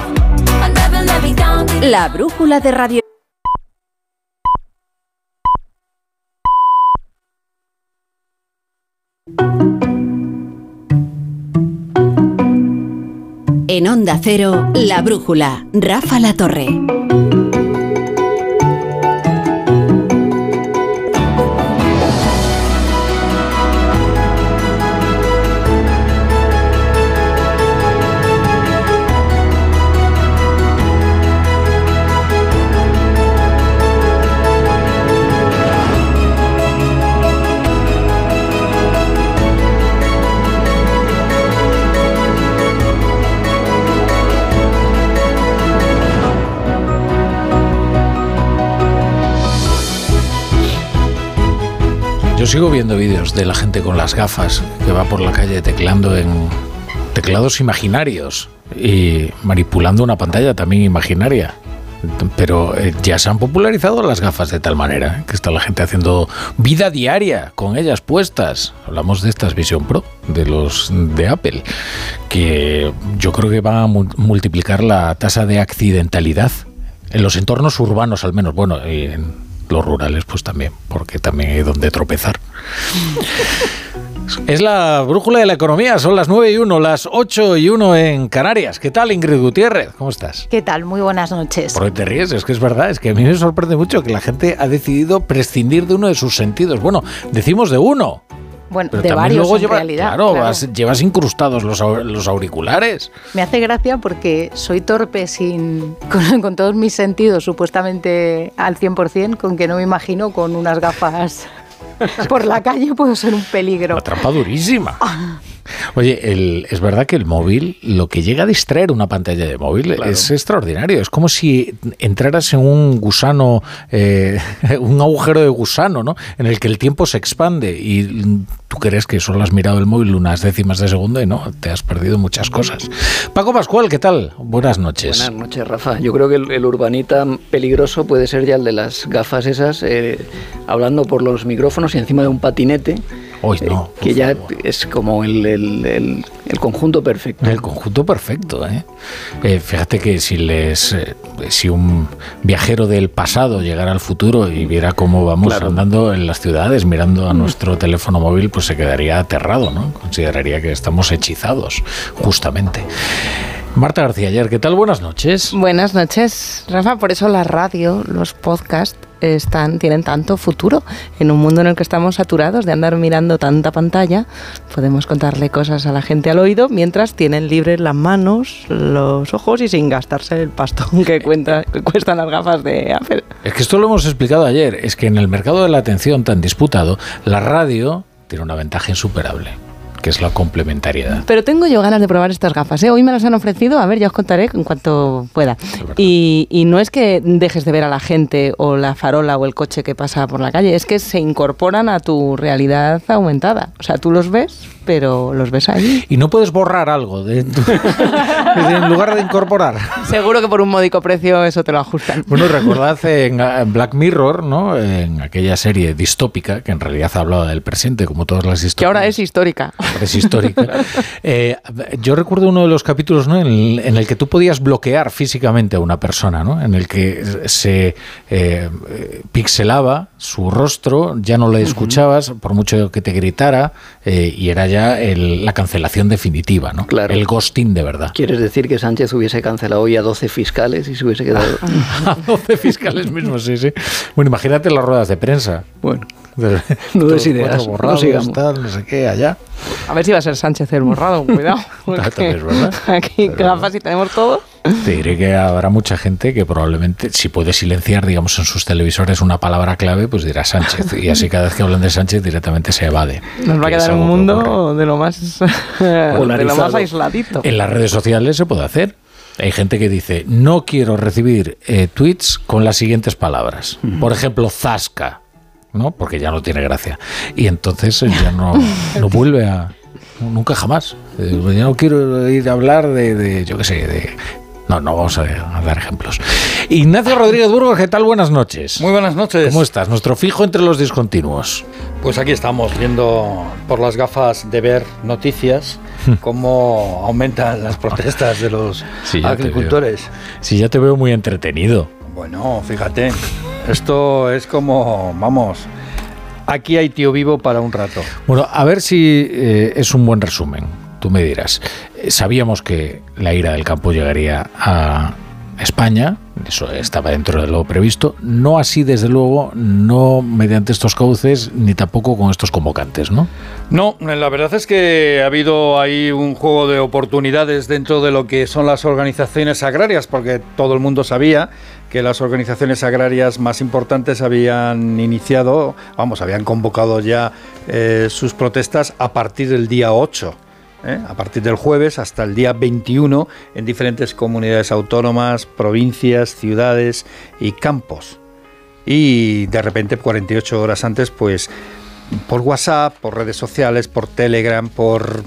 La brújula de radio. En Onda Cero, La Brújula, Rafa La Torre. Sigo viendo vídeos de la gente con las gafas que va por la calle teclando en teclados imaginarios y manipulando una pantalla también imaginaria. Pero eh, ya se han popularizado las gafas de tal manera ¿eh? que está la gente haciendo vida diaria con ellas puestas. Hablamos de estas Vision Pro, de los de Apple, que yo creo que van a mu- multiplicar la tasa de accidentalidad en los entornos urbanos al menos. Bueno, los rurales pues también, porque también hay donde tropezar. Es la brújula de la economía, son las 9 y 1, las 8 y 1 en Canarias. ¿Qué tal Ingrid Gutiérrez? ¿Cómo estás? ¿Qué tal? Muy buenas noches. ¿Por qué te ríes? Es que es verdad, es que a mí me sorprende mucho que la gente ha decidido prescindir de uno de sus sentidos. Bueno, decimos de uno. Bueno, Pero de varios luego en lleva- realidad. claro, claro. vas- llevas incrustados los, los auriculares. Me hace gracia porque soy torpe sin con, con todos mis sentidos supuestamente al 100%, con que no me imagino con unas gafas por la calle puedo ser un peligro. Trampa durísima. Oye, el- es verdad que el móvil, lo que llega a distraer una pantalla de móvil es extraordinario. Es como si entraras en un gusano, eh, un agujero de gusano, ¿no? En el que el tiempo se expande y tú crees que solo has mirado el móvil unas décimas de segundo y no, te has perdido muchas cosas. Paco Pascual, ¿qué tal? Buenas noches. Buenas noches, Rafa. Yo creo que el, el urbanita peligroso puede ser ya el de las gafas esas, eh, hablando por los micrófonos y encima de un patinete. Hoy no. que ya es como el, el- el- el conjunto perfecto. El conjunto perfecto, ¿eh? Eh, fíjate que si les, eh, si un viajero del pasado llegara al futuro y viera cómo vamos Claro. andando en las ciudades mirando a nuestro teléfono móvil, pues se quedaría aterrado, ¿no? Consideraría que estamos hechizados, justamente. Marta García ayer, ¿qué tal? Buenas noches. Buenas noches, Rafa. Por eso la radio, los podcasts están, tienen tanto futuro. En un mundo en el que estamos saturados de andar mirando tanta pantalla, podemos contarle cosas a la gente al oído mientras tienen libres las manos, los ojos y sin gastarse el pastón que, cuenta- que cuestan las gafas de Apple. Es que esto lo hemos explicado ayer, es que en el mercado de la atención tan disputado, la radio tiene una ventaja insuperable, que es la complementariedad. Pero tengo yo ganas de probar estas gafas. ¿eh? Hoy me las han ofrecido, a ver, ya os contaré en cuanto pueda. Y, y no es que dejes de ver a la gente o la farola o el coche que pasa por la calle, es que se incorporan a tu realidad aumentada. O sea, tú los ves, pero los ves ahí. Y no puedes borrar algo de tu- en lugar de incorporar. Seguro que por un módico precio eso te lo ajustan. Bueno, recordad en Black Mirror, ¿no? En aquella serie distópica, que en realidad hablaba del presente, como todas las historias. Que ahora es histórica. Es histórica. Eh, yo recuerdo uno de los capítulos ¿no? en, el, en el que tú podías bloquear físicamente a una persona, ¿no? en el que se eh, eh, pixelaba su rostro, ya no le escuchabas, por mucho que te gritara, eh, y era ya el- la cancelación definitiva, ¿no? Claro. el ghosting de verdad. ¿Quieres decir que Sánchez hubiese cancelado hoy a 12 fiscales y se hubiese quedado... a 12 fiscales mismos, sí, sí. Bueno, imagínate las ruedas de prensa. Bueno, no no des ideas, no borrados, sigamos. tal, no sé qué, allá. A ver si va a ser Sánchez el borrado, cuidado. También es verdad. Aquí gafas y tenemos todo. Te diré que habrá mucha gente que probablemente, si puede silenciar, digamos, en sus televisores una palabra clave, pues dirá Sánchez. Y así cada vez que hablan de Sánchez directamente se evade. Nos va a quedar un que mundo de lo más de lo más aisladito. En las redes sociales se puede hacer. Hay gente que dice, no quiero recibir eh, tweets con las siguientes palabras. Por ejemplo, Zasca, ¿no? Porque ya no tiene gracia. Y entonces eh, ya no, no vuelve a... Nunca jamás. Eh, Ya no quiero ir a hablar de, de, yo qué sé, de... No, no vamos a, a dar ejemplos. Ignacio Rodríguez Burgos, ¿qué tal? Buenas noches. Muy buenas noches. ¿Cómo estás? Nuestro fijo entre los discontinuos. Pues aquí estamos viendo por las gafas de ver noticias cómo aumentan las protestas de los Sí, agricultores. Sí, ya te veo muy entretenido. Bueno, fíjate, esto es como, vamos, aquí hay tío vivo para un rato. Bueno, a ver si eh, es un buen resumen. Tú me dirás. Eh, Sabíamos que la ira del campo llegaría a España, eso estaba dentro de lo previsto, no así desde luego, no mediante estos cauces, ni tampoco con estos convocantes, ¿no? No, la verdad es que ha habido ahí un juego de oportunidades dentro de lo que son las organizaciones agrarias, porque todo el mundo sabía que las organizaciones agrarias más importantes habían iniciado, vamos, habían convocado ya eh, sus protestas a partir del día 8. ¿eh? A partir del jueves hasta el día 21 en diferentes comunidades autónomas, provincias, ciudades y campos. Y de repente, 48 horas antes, pues por WhatsApp, por redes sociales, por Telegram, por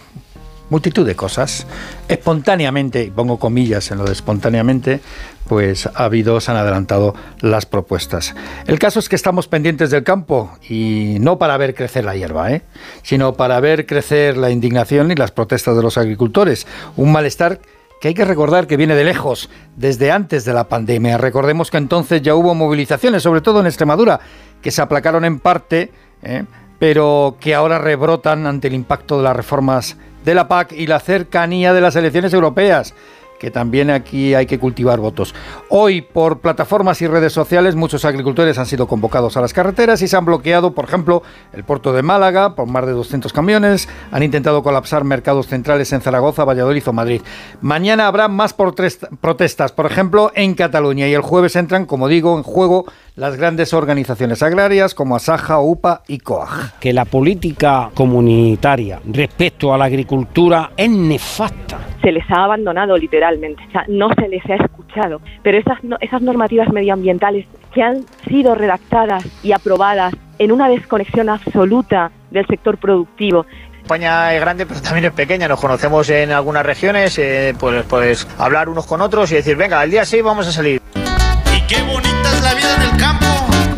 multitud de cosas, espontáneamente, pongo comillas en lo de espontáneamente, pues ha habido, se han adelantado las propuestas. El caso es que estamos pendientes del campo y no para ver crecer la hierba, ¿eh? sino para ver crecer la indignación y las protestas de los agricultores. Un malestar que hay que recordar que viene de lejos, desde antes de la pandemia. Recordemos que entonces ya hubo movilizaciones, sobre todo en Extremadura, que se aplacaron en parte, ¿eh? pero que ahora rebrotan ante el impacto de las reformas de la PAC y la cercanía de las elecciones europeas que también aquí hay que cultivar votos. Hoy, por plataformas y redes sociales, muchos agricultores han sido convocados a las carreteras y se han bloqueado, por ejemplo, el puerto de Málaga por más de 200 camiones, han intentado colapsar mercados centrales en Zaragoza, Valladolid o Madrid. Mañana habrá más protestas, por ejemplo, en Cataluña y el jueves entran, como digo, en juego las grandes organizaciones agrarias como Asaja, UPA y COAG. que la política comunitaria respecto a la agricultura es nefasta. se les ha abandonado literalmente, o sea, no se les ha escuchado. Pero esas, no- esas normativas medioambientales que han sido redactadas y aprobadas en una desconexión absoluta del sector productivo, España es grande, pero también es pequeña. Nos conocemos en algunas regiones, eh, pues, pues hablar unos con otros y decir, venga, el día 6 vamos a salir.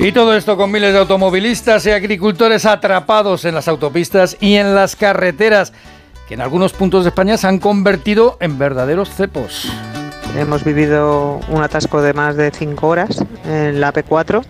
Y todo esto con miles de automovilistas y agricultores atrapados en las autopistas y en las carreteras, que en algunos puntos de España se han convertido en verdaderos cepos. Hemos vivido un atasco de más de 5 horas en la P4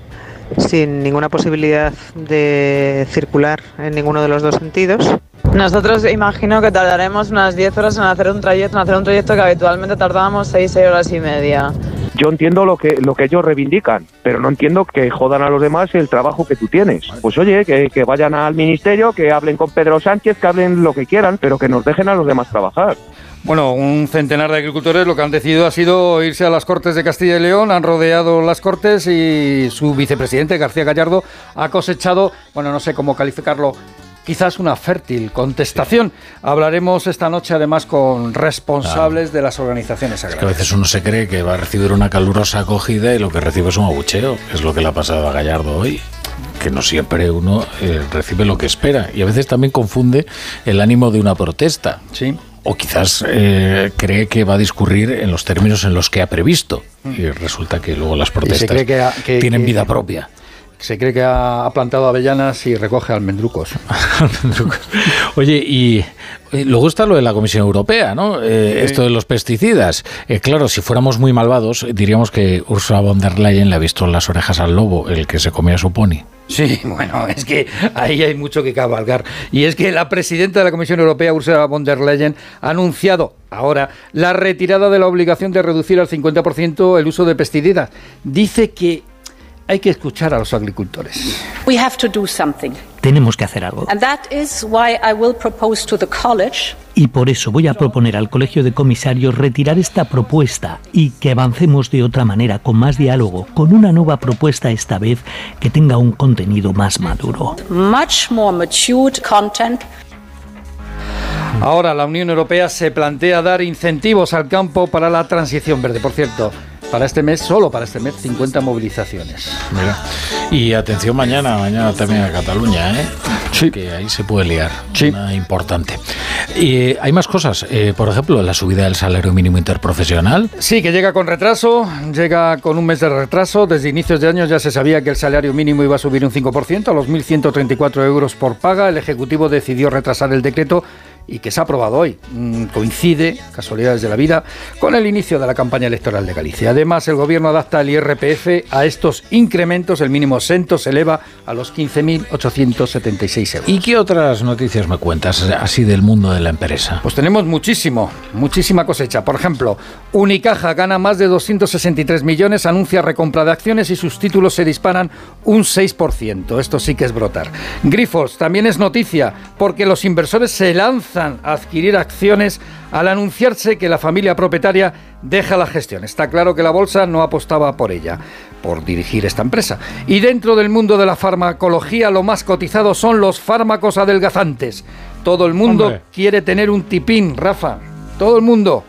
sin ninguna posibilidad de circular en ninguno de los dos sentidos. Nosotros imagino que tardaremos unas 10 horas en hacer un trayecto, en hacer un trayecto que habitualmente tardábamos 6, 6 horas y media. Yo entiendo lo que, lo que ellos reivindican, pero no entiendo que jodan a los demás el trabajo que tú tienes. Pues oye, que, que vayan al ministerio, que hablen con Pedro Sánchez, que hablen lo que quieran, pero que nos dejen a los demás trabajar. Bueno, un centenar de agricultores lo que han decidido ha sido irse a las Cortes de Castilla y León, han rodeado las Cortes y su vicepresidente García Gallardo ha cosechado, bueno, no sé cómo calificarlo, quizás una fértil contestación. Hablaremos esta noche además con responsables de las organizaciones Que a agrarias. veces uno se cree que va a recibir una calurosa acogida y lo que recibe es un abucheo, que es lo que le ha pasado a Gallardo hoy. Que no siempre uno eh, recibe lo que espera. Y a veces también confunde el ánimo de una protesta. Sí. O quizás eh, cree que va a discurrir en los términos en los que ha previsto. Y resulta que luego las protestas cree que que- tienen que- vida propia. Se cree que ha plantado avellanas y recoge almendrucos. Oye, y eh, luego está lo de la Comisión Europea, ¿no? Eh, Sí. Esto de los pesticidas. Eh, claro, si fuéramos muy malvados, diríamos que Ursula von der Leyen le ha visto las orejas al lobo, el que se comía su pony. Sí, bueno, es que ahí hay mucho que cabalgar. Y es que la presidenta de la Comisión Europea, Ursula von der Leyen, ha anunciado ahora la retirada de la obligación de reducir al 50% el uso de pesticidas. Dice que hay que escuchar a los agricultores. We have to do something. Tenemos que hacer algo. And that is why I will propose to the college Y por eso voy a proponer al Colegio de Comisarios retirar esta propuesta y que avancemos de otra manera, con más diálogo, con una nueva propuesta esta vez que tenga un contenido más maduro. much more matured content Ahora la Unión Europea se plantea dar incentivos al campo para la transición verde. Por cierto, para este mes, solo para este mes, 50 movilizaciones. Mira. Y atención mañana, mañana también a Cataluña, ¿eh? Sí. Que ahí se puede liar. Sí. Una importante. Y eh, hay más cosas. Eh, por ejemplo, la subida del salario mínimo interprofesional. Sí, que llega con retraso, llega con un mes de retraso. Desde inicios de año ya se sabía que el salario mínimo iba a subir un 5% a los 1.134 euros por paga. El Ejecutivo decidió retrasar el decreto y que se ha aprobado hoy. Mm, Coincide, casualidades de la vida, con el inicio de la campaña electoral de Galicia. Además, el Gobierno adapta el IRPF a estos incrementos. El mínimo exento se eleva a los 15.876 euros. ¿Y qué otras noticias me cuentas así del mundo de la empresa? Pues tenemos muchísimo, muchísima cosecha. Por ejemplo, Unicaja gana más de 263 millones, anuncia recompra de acciones y sus títulos se disparan un 6%. Esto sí que es brotar. Grifos también es noticia porque los inversores se lanzan a adquirir acciones al anunciarse que la familia propietaria deja la gestión. Está claro que la bolsa no apostaba por ella, por dirigir esta empresa. Y dentro del mundo de la farmacología lo más cotizado son los fármacos adelgazantes. Todo el mundo Hombre. quiere tener un tipín, Rafa. Todo el mundo.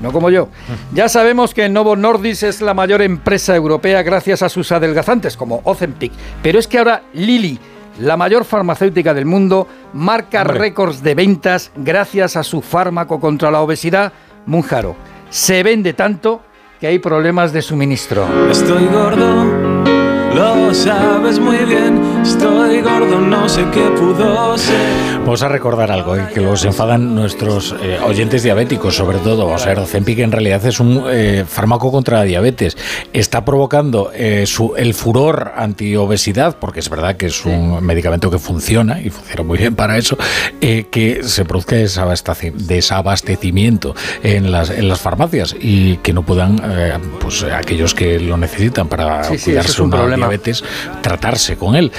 No como yo. Ya sabemos que Novo Nordisk es la mayor empresa europea gracias a sus adelgazantes como Ozempic. Pero es que ahora Lilly, la mayor farmacéutica del mundo, marca Hombre. récords de ventas gracias a su fármaco contra la obesidad, Munjaro. Se vende tanto que hay problemas de suministro. Estoy gordo, lo sabes muy bien. Estoy gordo, no sé qué pudo ser. Vamos a recordar algo, ¿eh? que los enfadan nuestros eh, oyentes diabéticos, sobre todo. O sea, Ozempic en realidad es un eh, fármaco contra la diabetes. Está provocando eh, su- el furor antiobesidad, porque es verdad que es un medicamento que funciona y funciona muy bien para eso, que se produzca desabasteci- desabastecimiento en las, en las farmacias y que no puedan, pues aquellos que lo necesitan para Sí, sí, cuidarse es un una problema. diabetes, tratarse con él.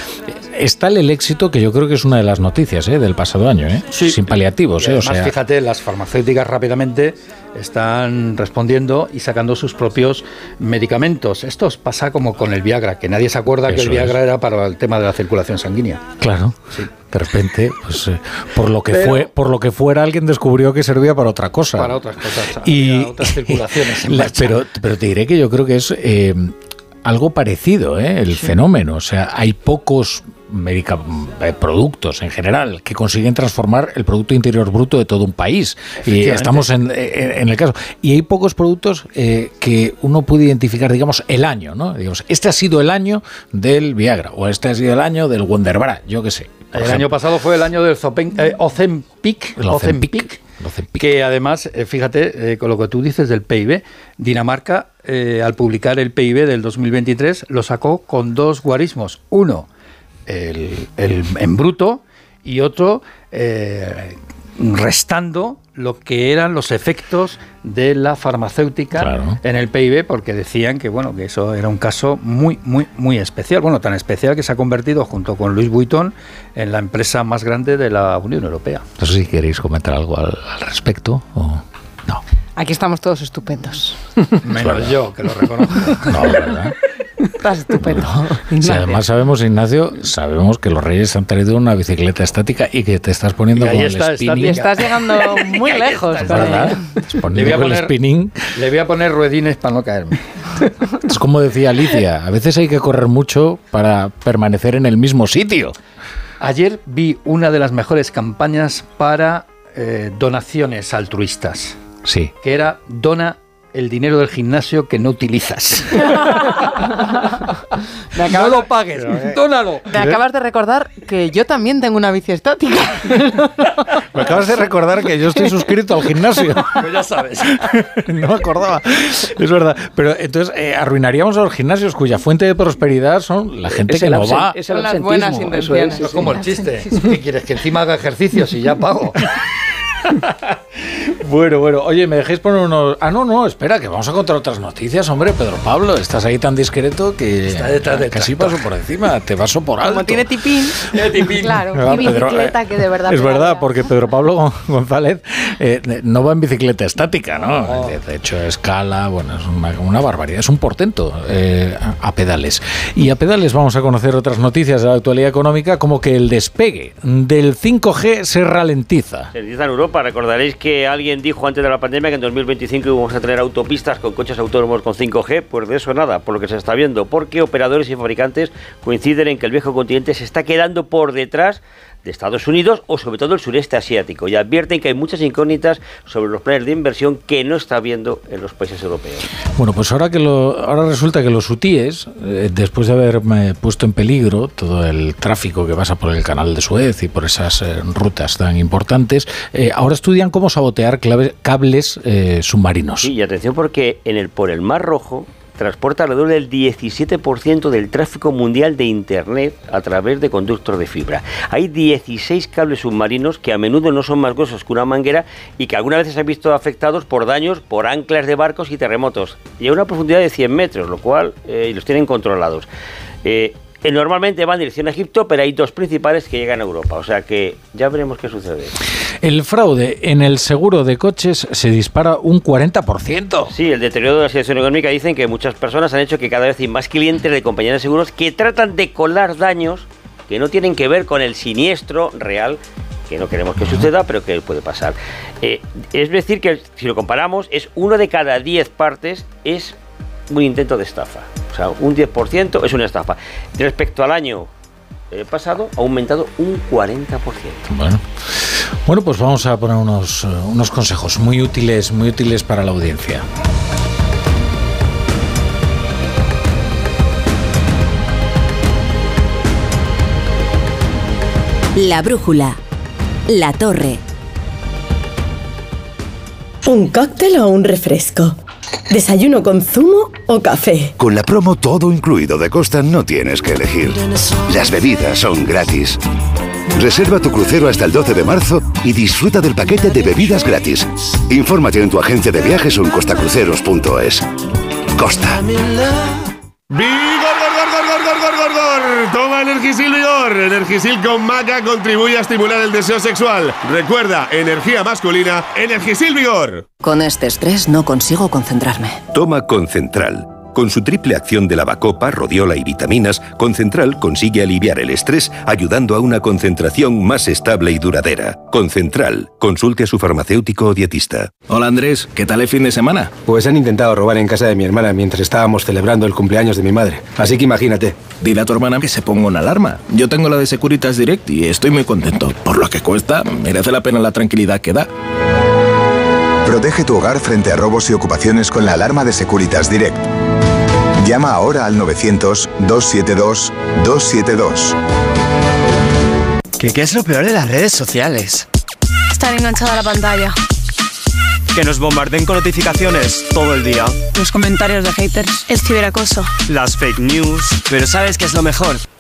Es tal el éxito que yo creo que es una de las noticias ¿eh? del pasado año, ¿eh? sin paliativos. Y ¿eh? O además, sea, fíjate, las farmacéuticas rápidamente están respondiendo y sacando sus propios medicamentos. Esto pasa como con el Viagra, que nadie se acuerda que el Viagra es. era para el tema de la circulación sanguínea. Claro, de repente, pues, eh, por lo que Pero- fue, por lo que fuera, alguien descubrió que servía para otra cosa. Para otras cosas, Y otras circulaciones en La- marcha. pero, pero te diré que yo creo que es eh, algo parecido, ¿eh? el fenómeno. O sea, hay pocos medica- eh, productos en general que consiguen transformar el Producto Interior Bruto de todo un país. Y estamos en, en- en el caso. Y hay pocos productos eh, que uno puede identificar, digamos, el año, ¿no? Digamos, este ha sido el año del Viagra o este ha sido el año del Wonderbra, yo qué sé. El ejemplo. año pasado fue el año del Zopen- eh, Ozempic, Ozempic. Ozempic, que además, eh, fíjate, eh, con lo que tú dices del PIB, Dinamarca, eh, al publicar el PIB del 2023, lo sacó con dos guarismos. Uno, el, el- en bruto, y otro, eh, restando lo que eran los efectos de la farmacéutica Claro. en el PIB, porque decían que bueno que eso era un caso muy muy muy especial, bueno tan especial que se ha convertido junto con Louis Vuitton en la empresa más grande de la Unión Europea. No sé si queréis comentar algo al, al respecto. O... Aquí estamos todos estupendos. Menos yo, que lo reconozco. No, ¿verdad? Estás estupendo. Si además sabemos, Ignacio, sabemos que los Reyes han traído una bicicleta estática y que te estás poniendo Y con está, el spinning. Y estás llegando muy lejos. ¿verdad? Le voy, a con el poner, spinning. le voy a poner ruedines para no caerme. Es como decía Alicia, a veces hay que correr mucho para permanecer en el mismo sitio. Ayer vi una de las mejores campañas para eh, donaciones altruistas, Sí. que era dona el dinero del gimnasio que no utilizas. Me acabas, no lo pagues, dónalo. me acabas de recordar que yo también tengo una bici estática. Me acabas de recordar que yo estoy suscrito al gimnasio. Pues ya sabes. no me acordaba. Es verdad. Pero entonces eh, arruinaríamos a los gimnasios cuya fuente de prosperidad son la gente Es que no va. es el Son las buenas eso intenciones. es, es como el chiste. ¿Qué quieres? Que encima haga ejercicio si ya pago. Bueno, bueno, oye, ¿me dejéis poner unos...? Ah, no, no, espera, que vamos a contar otras noticias, hombre, Pedro Pablo, estás ahí tan discreto que Está detrás del casi tractor. paso por encima, te paso por alto. Como tiene tipín. Claro, y Pedro, bicicleta que de verdad Es verdad, porque Pedro Pablo Gon- González eh, no va en bicicleta estática, ¿no? De, de hecho, escala, bueno, es una, una barbaridad, es un portento eh, a, a pedales. Y a pedales vamos a conocer otras noticias de la actualidad económica, como que el despegue del 5G se ralentiza. Se dice en Europa, recordaréis que alguien dijo antes de la pandemia que en 2025 íbamos a tener autopistas con coches autónomos con 5G, pues de eso nada, por lo que se está viendo, porque operadores y fabricantes coinciden en que el viejo continente se está quedando por detrás de Estados Unidos o sobre todo el sureste asiático y advierten que hay muchas incógnitas sobre los planes de inversión que no está viendo en los países europeos. Bueno, pues ahora que lo, ahora resulta que los hutíes, eh, después de haberme puesto en peligro todo el tráfico que pasa por el canal de Suez y por esas eh, rutas tan importantes, eh, ahora estudian cómo sabotear clave- cables submarinos. Sí, y atención porque en el, por el Mar Rojo transporta alrededor del 17% del tráfico mundial de Internet a través de conductos de fibra. Hay 16 cables submarinos que a menudo no son más gruesos que una manguera y que algunas veces se han visto afectados por daños por anclas de barcos y terremotos. Y a una profundidad de 100 metros, lo cual eh, los tienen controlados. Eh, normalmente van en dirección a Egipto, pero hay dos principales que llegan a Europa. O sea que ya veremos qué sucede. El fraude en el seguro de coches se dispara un 40%. Sí, el deterioro de la situación económica dicen que muchas personas han hecho que cada vez hay más clientes de compañías de seguros que tratan de colar daños que no tienen que ver con el siniestro real que no queremos que suceda, pero que puede pasar. Eh, es decir, que si lo comparamos, es uno de cada 10 partes es un intento de estafa. O sea, un 10% es una estafa. Respecto al año eh, pasado, ha aumentado un 40%. Bueno. Bueno, pues vamos a poner unos, eh, unos consejos muy útiles, muy útiles para la audiencia. La brújula. La torre. ¿Un cóctel o un refresco? ¿Desayuno con zumo o café? Con la promo todo incluido de Costa no tienes que elegir. Las bebidas son gratis. Reserva tu crucero hasta el 12 de marzo y disfruta del paquete de bebidas gratis. Infórmate en tu agencia de viajes o en costacruceros.es. Costa. ¡Vigor, gor, gor, gor, gor, gor, gor, gor! Toma Energisil Vigor. Energisil con maca contribuye a estimular el deseo sexual. Recuerda, energía masculina, Energisil Vigor. Con este estrés no consigo concentrarme. Toma Concentral. Con su triple acción de lavacopa, rodiola y vitaminas, Concentral consigue aliviar el estrés ayudando a una concentración más estable y duradera. Concentral. Consulte a su farmacéutico o dietista. Hola Andrés, ¿qué tal el fin de semana? Pues han intentado robar en casa de mi hermana mientras estábamos celebrando el cumpleaños de mi madre. Así que imagínate. Dile a tu hermana que se ponga una alarma. Yo tengo la de Securitas Direct y estoy muy contento. Por lo que cuesta, merece la pena la tranquilidad que da. Protege tu hogar frente a robos y ocupaciones con la alarma de Securitas Direct. Llama ahora al 900-272-272. ¿Qué, ¿Qué es lo peor de las redes sociales? Estar enganchada a la pantalla. Que nos bombarden con notificaciones todo el día. Los comentarios de haters. El ciberacoso. Las fake news. Pero ¿sabes qué es lo mejor?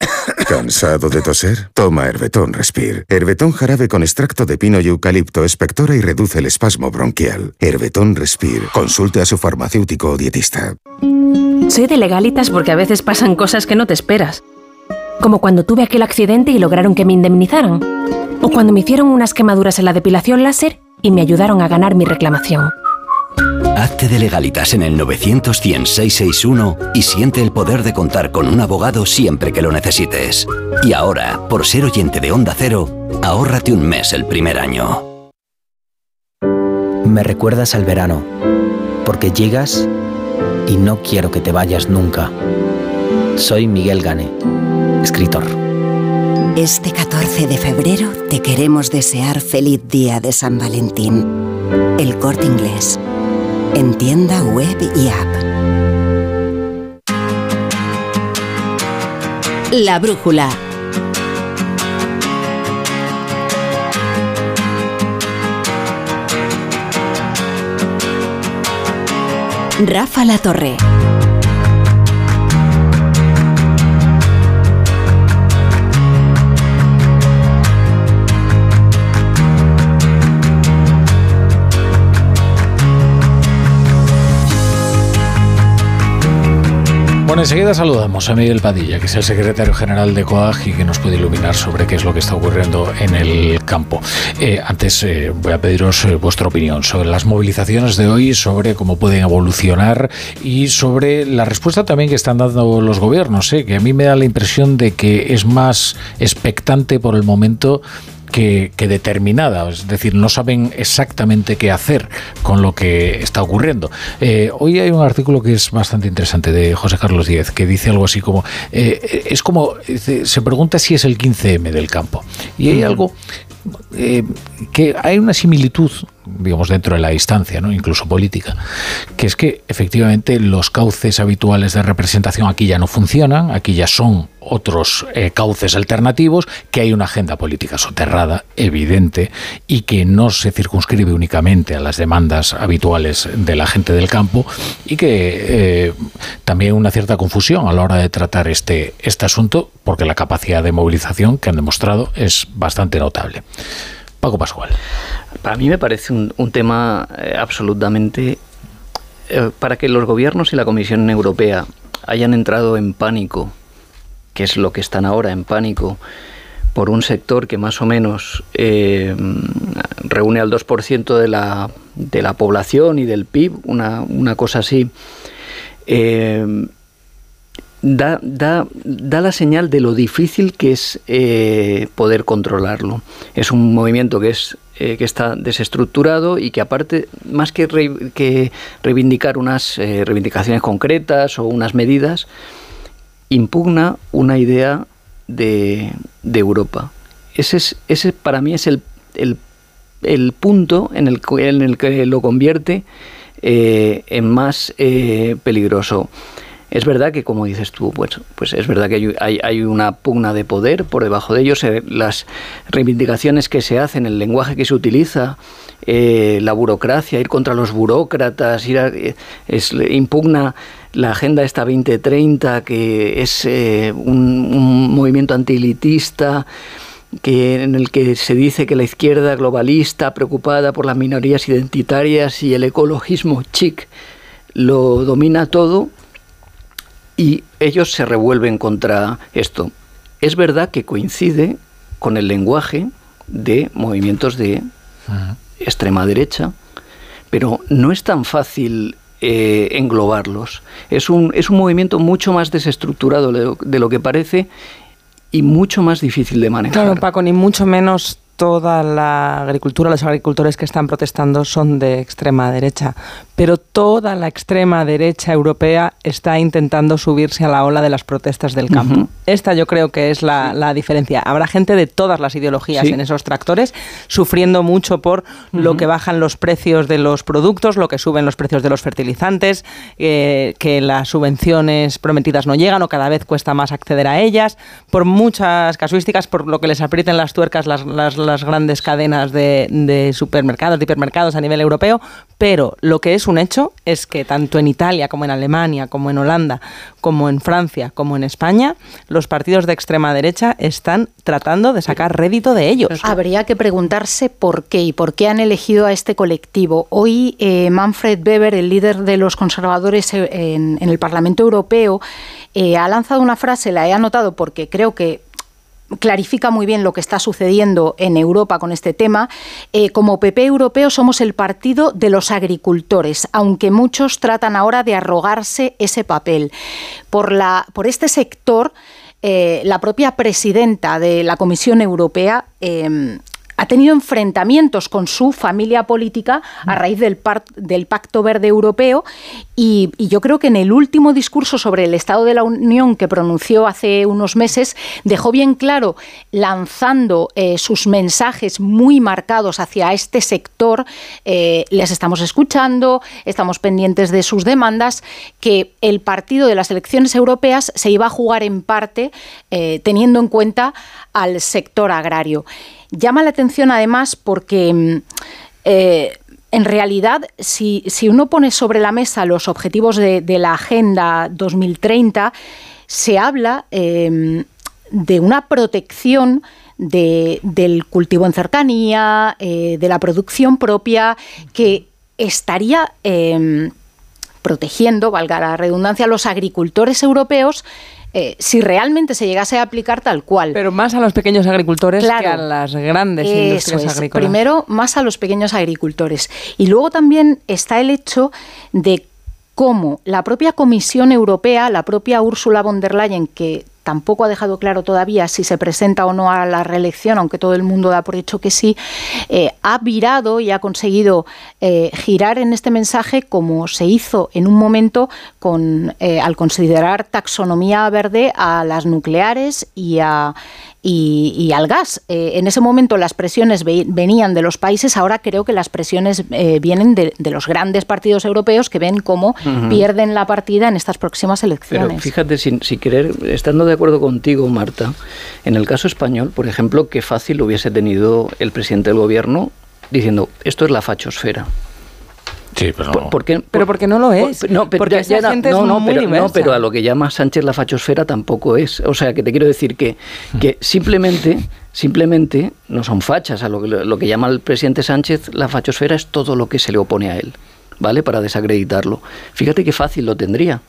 ¿Cansado de toser? Toma Herbetón Respire. Herbetón jarabe con extracto de pino y eucalipto espectora y reduce el espasmo bronquial. Herbetón Respire. Consulte a su farmacéutico o dietista. Soy de legalitas porque a veces pasan cosas que no te esperas. Como cuando tuve aquel accidente y lograron que me indemnizaran. O cuando me hicieron unas quemaduras en la depilación láser y me ayudaron a ganar mi reclamación. Hazte de legalitas en el 900 661 y siente el poder de contar con un abogado siempre que lo necesites. Y ahora, por ser oyente de Onda Cero, ahórrate un mes el primer año. Me recuerdas al verano, porque llegas y no quiero que te vayas nunca. Soy Miguel Gane, escritor. Este 14 de febrero te queremos desear feliz día de San Valentín. El corte inglés. En tienda web y app. La brújula. Rafa La Torre. Enseguida saludamos a Miguel Padilla, que es el secretario general de COAG y que nos puede iluminar sobre qué es lo que está ocurriendo en el campo. Eh, antes eh, voy a pediros eh, vuestra opinión sobre las movilizaciones de hoy, sobre cómo pueden evolucionar y sobre la respuesta también que están dando los gobiernos, que a mí me da la impresión de que es más expectante por el momento que, determinada, es decir, no saben exactamente qué hacer con lo que está ocurriendo. Eh, hoy hay un artículo que es bastante interesante de José Carlos Díez, que dice algo así como, eh, es como, se pregunta si es el 15M del campo. Y hay algo eh, que hay una similitud, digamos, dentro de la distancia, ¿no? incluso política, que es que efectivamente los cauces habituales de representación aquí ya no funcionan, aquí ya son otros eh, cauces alternativos, que hay una agenda política soterrada, evidente, y que no se circunscribe únicamente a las demandas habituales de la gente del campo, y que eh, también una cierta confusión a la hora de tratar este, este asunto, porque la capacidad de movilización que han demostrado es bastante notable. Paco Pascual. Para mí me parece un, tema eh, absolutamente... Eh, para que los gobiernos y la Comisión Europea hayan entrado en pánico, que es lo que están ahora en pánico, por un sector que más o menos eh, reúne al 2% de la, de la población y del PIB, una, una cosa así, da, da, da, la señal de lo difícil que es poder controlarlo. Es un movimiento que, es, eh, que está desestructurado y que aparte, más que, reivindicar unas eh, reivindicaciones concretas o unas medidas, impugna una idea de, Europa. Ese, es, ese para mí es el, el, punto en el, en el, que lo convierte en más peligroso. Es verdad que, como dices tú, pues, pues es verdad que hay, hay, una pugna de poder por debajo de ellos, eh, las reivindicaciones que se hacen, el lenguaje que se utiliza, eh, la burocracia, ir contra los burócratas, ir eh, es, impugna la Agenda esta 2030, que es un, movimiento antilitista, que, en el que se dice que la izquierda globalista, preocupada por las minorías identitarias y el ecologismo chic, lo domina todo y ellos se revuelven contra esto. Es verdad que coincide con el lenguaje de movimientos de extrema derecha, pero no es tan fácil eh, englobarlos. Es un, es un movimiento mucho más desestructurado de lo, que parece y mucho más difícil de manejar. Claro, Paco, ni mucho menos toda la agricultura, los agricultores que están protestando son de extrema derecha, pero toda la extrema derecha europea está intentando subirse a la ola de las protestas del campo. Esta yo creo que es la, diferencia. Habrá gente de todas las ideologías en esos tractores sufriendo mucho por lo que bajan los precios de los productos, lo que suben los precios de los fertilizantes, eh, que las subvenciones prometidas no llegan o cada vez cuesta más acceder a ellas, por muchas casuísticas, por lo que les aprieten las tuercas las las grandes cadenas de, supermercados, de hipermercados a nivel europeo, pero lo que es un hecho es que tanto en Italia como en Alemania, como en Holanda, como en Francia, como en España, los partidos de extrema derecha están tratando de sacar rédito de ellos. Habría que preguntarse por qué y por qué han elegido a este colectivo. Hoy eh, Manfred Weber, el líder de los conservadores eh, en, el Parlamento Europeo, eh, ha lanzado una frase, la he anotado porque creo que clarifica muy bien lo que está sucediendo en Europa con este tema. Eh, como PP europeo somos el partido de los agricultores, aunque muchos tratan ahora de arrogarse ese papel. Por, la, por este sector, eh, la propia presidenta de la Comisión Europea em, ha tenido enfrentamientos con su familia política a mm. raíz del, del Pacto Verde Europeo y, yo creo que en el último discurso sobre el Estado de la Unión que pronunció hace unos meses dejó bien claro, lanzando eh, sus mensajes muy marcados hacia este sector, eh, les estamos escuchando, estamos pendientes de sus demandas, que el partido de las elecciones europeas se iba a jugar en parte eh, teniendo en cuenta al sector agrario. Llama la atención además porque mm, eh, en realidad si, uno pone sobre la mesa los objetivos de, la Agenda 2030, se habla em, de una protección del cultivo en cercanía, eh, de la producción propia, que estaría em, protegiendo, valga la redundancia, a los agricultores europeos eh, si realmente se llegase a aplicar tal cual. Pero más a los pequeños agricultores que a las grandes industrias agrícolas. Primero, más a los pequeños agricultores. Y luego también está el hecho de cómo la propia Comisión Europea, la propia Ursula von der Leyen, que tampoco ha dejado claro todavía si se presenta o no a la reelección, aunque todo el mundo da por hecho que sí, eh, ha virado y ha conseguido eh, girar en este mensaje como se hizo en un momento eh, al considerar taxonomía verde a las nucleares y a, y, al gas. Eh, en ese momento las presiones venían de los países, ahora creo que las presiones eh, vienen de, los grandes partidos europeos que ven cómo pierden la partida en estas próximas elecciones. Pero fíjate, sin, querer, estando de acuerdo contigo, Marta, en el caso español, por ejemplo, qué fácil hubiese tenido el presidente del gobierno diciendo, esto es la fachosfera. Sí, pero no. pero porque no lo es. no, pero, porque gente no, no, pero, no, pero a lo que llama Sánchez la fachosfera tampoco es. O sea, que te quiero decir que, que simplemente, simplemente no son fachas. A lo que, lo que llama el presidente Sánchez la fachosfera es todo lo que se le opone a él, ¿vale? Para desacreditarlo. Fíjate qué fácil lo tendría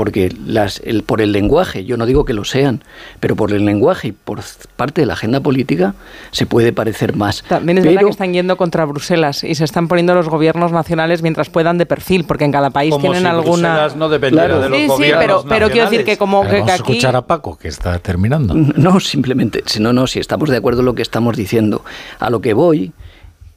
porque las, el, por el lenguaje, yo no digo que lo sean, pero por el lenguaje y por parte de la agenda política se puede parecer más. También es verdad que están yendo contra Bruselas y se están poniendo los gobiernos nacionales mientras puedan de perfil, porque en cada país tienen alguna. Bruselas no dependiera de los sí, sí, pero, pero quiero decir que como que, aquí... escuchar a Paco que está terminando. No, simplemente, no, no, si estamos de acuerdo en lo que estamos diciendo, a lo que voy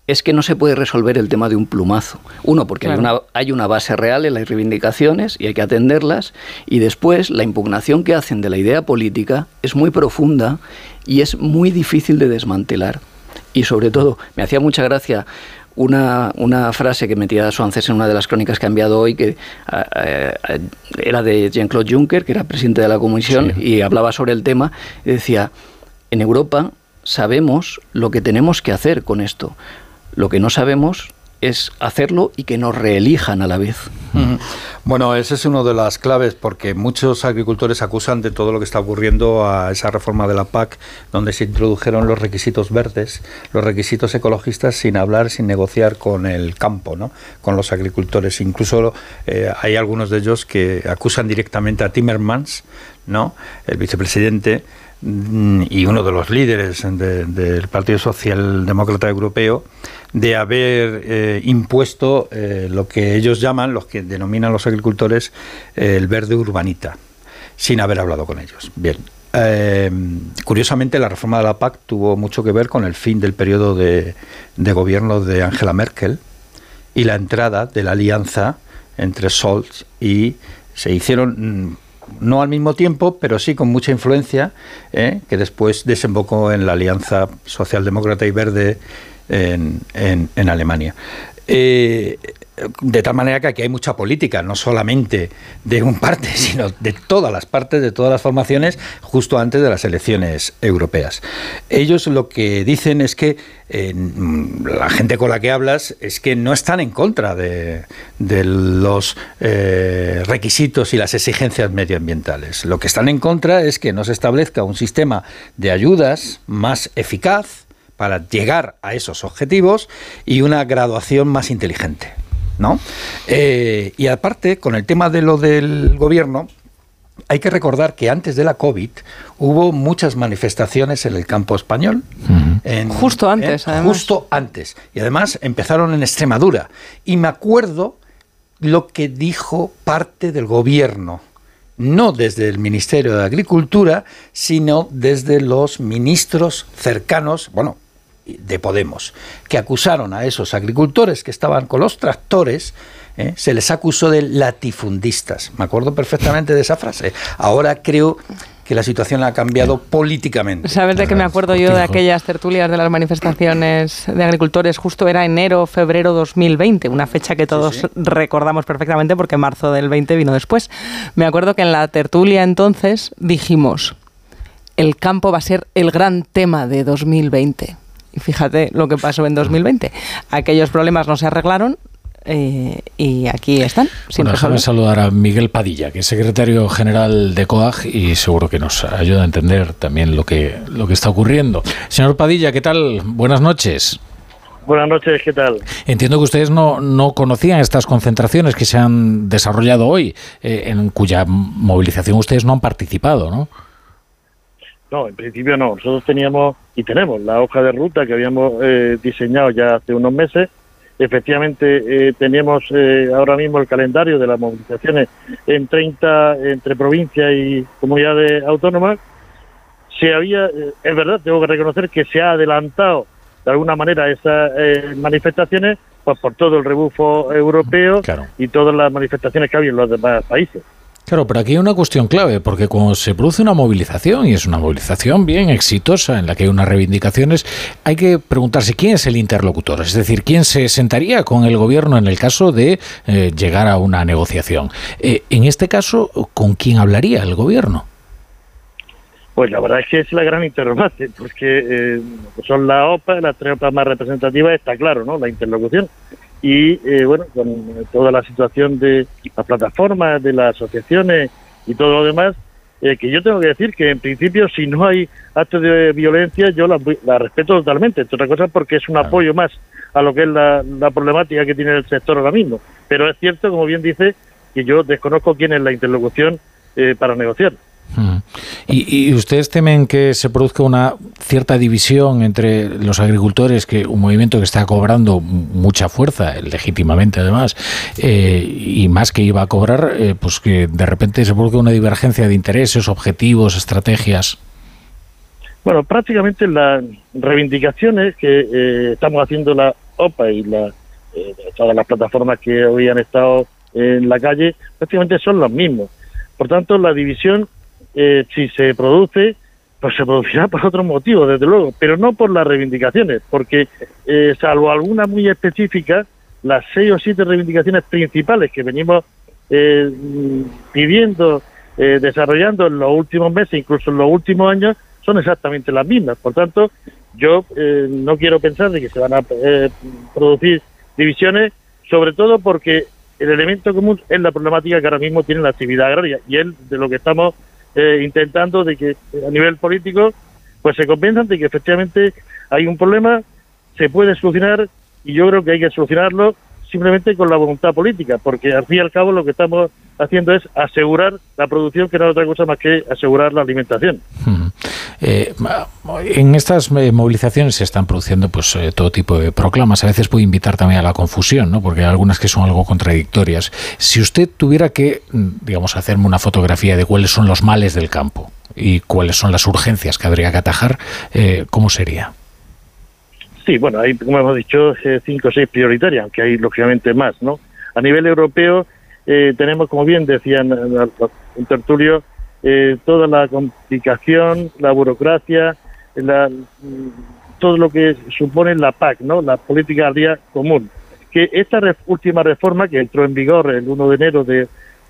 es que no se puede resolver el tema de un plumazo. Uno, porque hay, una, hay una base real en las reivindicaciones y hay que atenderlas. Y después, la impugnación que hacen de la idea política es muy profunda y es muy difícil de desmantelar. Y sobre todo, me hacía mucha gracia una, una, frase que metía Suances en una de las crónicas que ha enviado hoy, que era de Jean-Claude Juncker, que era presidente de la Comisión, y hablaba sobre el tema, y decía, en Europa sabemos lo que tenemos que hacer con esto. Lo que no sabemos es hacerlo y que nos reelijan a la vez. Bueno, ese es uno de las claves porque muchos agricultores acusan de todo lo que está ocurriendo a esa reforma de la PAC, donde se introdujeron los requisitos verdes, los requisitos ecologistas, sin hablar, sin negociar con el campo, ¿no? con los agricultores. Incluso eh, hay algunos de ellos que acusan directamente a Timmermans, ¿no? el vicepresidente, mm, y uno de los líderes del Partido Socialdemócrata Europeo, de haber eh, impuesto eh, lo que ellos llaman, los que denominan los agricultores, eh, el verde urbanita, sin haber hablado con ellos. Bien. curiosamente, la reforma de la PAC tuvo mucho que ver con el fin del periodo de, de gobierno de Angela Merkel y la entrada de la alianza entre Scholz y se hicieron mm, no al mismo tiempo, pero sí con mucha influencia, que después desembocó en la alianza socialdemócrata y verde en, Alemania. Eh, de tal manera que aquí hay mucha política, no solamente de un parte, sino de todas las partes, de todas las formaciones, justo antes de las elecciones europeas. Ellos lo que dicen es que la gente con la que hablas es que no están en contra de, los eh, requisitos y las exigencias medioambientales. Lo que están en contra es que no se establezca un sistema de ayudas más eficaz, para llegar a esos objetivos y una graduación más inteligente. ¿no? Eh, y aparte, con el tema de lo del gobierno, hay que recordar que antes de la COVID hubo muchas manifestaciones en el campo español. justo antes, Justo antes. Y además empezaron en Extremadura. Y me acuerdo lo que dijo parte del gobierno. No desde el Ministerio de Agricultura, sino desde los ministros cercanos, bueno, de Podemos, que acusaron a esos agricultores que estaban con los tractores, ¿eh? se les acusó de latifundistas. Me acuerdo perfectamente de esa frase. Ahora creo que la situación ha cambiado políticamente. ¿Sabes de qué me acuerdo yo de aquellas tertulias de las manifestaciones de agricultores? Justo era enero, febrero 2020, una fecha que todos recordamos perfectamente porque marzo del 20 vino después. Me acuerdo que en la tertulia entonces dijimos, el campo va a ser el gran tema de 2020. Y fíjate lo que pasó en 2020. Aquellos problemas no se arreglaron, eh, y aquí están. Bueno, saludar a Miguel Padilla, que es secretario general de COAG y seguro que nos ayuda a entender también lo que, lo que está ocurriendo. Señor Padilla, ¿qué tal? Buenas noches. Buenas noches, ¿qué tal? Entiendo que ustedes no, no conocían estas concentraciones que se han desarrollado hoy, eh, en cuya movilización ustedes no han participado, ¿no? No, en principio no. Nosotros teníamos y tenemos la hoja de ruta que habíamos eh, diseñado ya hace unos meses Efectivamente, eh, tenemos eh, ahora mismo el calendario de las movilizaciones en 30 entre provincias y comunidades autónomas. Se había, eh, es verdad, tengo que reconocer que se ha adelantado de alguna manera esas eh, manifestaciones pues por todo el rebufo europeo y todas las manifestaciones que había en los demás países. Claro, pero aquí hay una cuestión clave, porque cuando se produce una movilización, y es una movilización bien exitosa, en la que hay unas reivindicaciones, hay que preguntarse quién es el interlocutor, es decir, quién se sentaría con el gobierno en el caso de eh, llegar a una negociación. Eh, en este caso, ¿con quién hablaría el gobierno? Pues la verdad es que es la gran interrogante, porque eh, son las OPA, las tres OPA más representativas, está claro, ¿no? La interlocución y eh, bueno, con toda la situación de las plataformas, de las asociaciones y todo lo demás, eh, que yo tengo que decir que en principio si no hay actos de violencia yo la, respeto totalmente, entre otras cosas porque es un apoyo más a lo que es la, problemática que tiene el sector ahora mismo. Pero es cierto, como bien dice, que yo desconozco quién es la interlocución eh, para negociar. ¿Y, ustedes temen que se produzca una cierta división entre los agricultores, que un movimiento que está cobrando mucha fuerza, legítimamente además, eh, y más que iba a cobrar, eh, pues que de repente se produzca una divergencia de intereses, objetivos, estrategias? Bueno, prácticamente las reivindicaciones que eh, estamos haciendo la OPA y la, todas las plataformas que hoy han estado en la calle, prácticamente son los mismos. Por tanto, la división eh, si se produce, pues se producirá por otros motivos, desde luego, pero no por las reivindicaciones, porque eh, salvo alguna muy específica, las seis o siete reivindicaciones principales que venimos eh, pidiendo, desarrollando en los últimos meses, incluso en los últimos años, son exactamente las mismas. Por tanto, yo no quiero pensar de que se van a producir divisiones, sobre todo porque el elemento común es la problemática que ahora mismo tiene la actividad agraria y es de lo que estamos eh, intentando de que a nivel político pues se convenzan de que efectivamente hay un problema, se puede solucionar y yo creo que hay que solucionarlo simplemente con la voluntad política, porque al fin y al cabo lo que estamos haciendo es asegurar la producción, que no es otra cosa más que asegurar la alimentación. Eh, en estas eh, movilizaciones se están produciendo pues eh, todo tipo de proclamas. A veces puede invitar también a la confusión, ¿no? porque hay algunas que son algo contradictorias. Si usted tuviera que, mm, digamos, hacerme una fotografía de cuáles son los males del campo y cuáles son las urgencias que habría que atajar, ¿cómo sería? Sí, bueno, hay, como hemos dicho, cinco o seis prioritarias, aunque hay lógicamente más, ¿no? A nivel europeo tenemos, como bien decían en tertulio, eh, toda la complicación, la burocracia, la, todo lo que supone la PAC, ¿no? la política agrícola común. Que esta última reforma, que entró en vigor el 1 de enero de,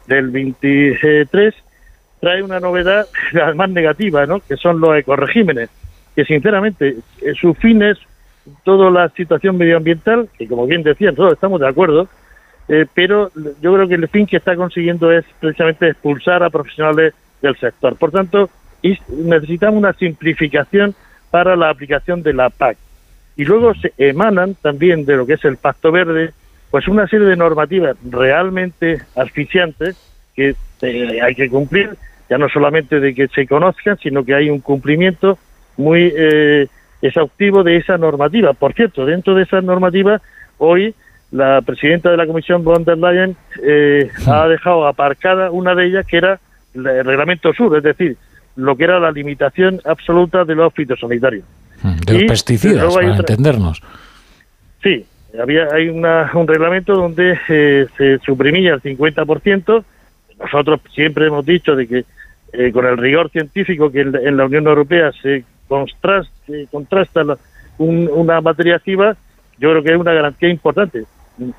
del 23, trae una novedad más negativa, ¿no? que son los ecoregímenes, que sinceramente eh, su fin toda la situación medioambiental, que como bien decían, todos estamos de acuerdo, eh, pero yo creo que el fin que está consiguiendo es precisamente expulsar a profesionales del sector. Por tanto, necesitamos una simplificación para la aplicación de la PAC. Y luego se emanan también de lo que es el Pacto Verde, pues una serie de normativas realmente asfixiantes que eh, hay que cumplir, ya no solamente de que se conozcan, sino que hay un cumplimiento muy eh, exhaustivo de esa normativa. Por cierto, dentro de esa normativa, hoy la presidenta de la Comisión, von der Leyen, eh, ha dejado aparcada una de ellas que era el reglamento sur, es decir, lo que era la limitación absoluta de los fitosanitarios. Mm, de los pesticidas, para entendernos. Sí, había hay una, un reglamento donde eh, se suprimía el 50%. Nosotros siempre hemos dicho de que eh, con el rigor científico que en, la Unión Europea se contrasta, contrasta una materia activa, yo creo que es una garantía importante.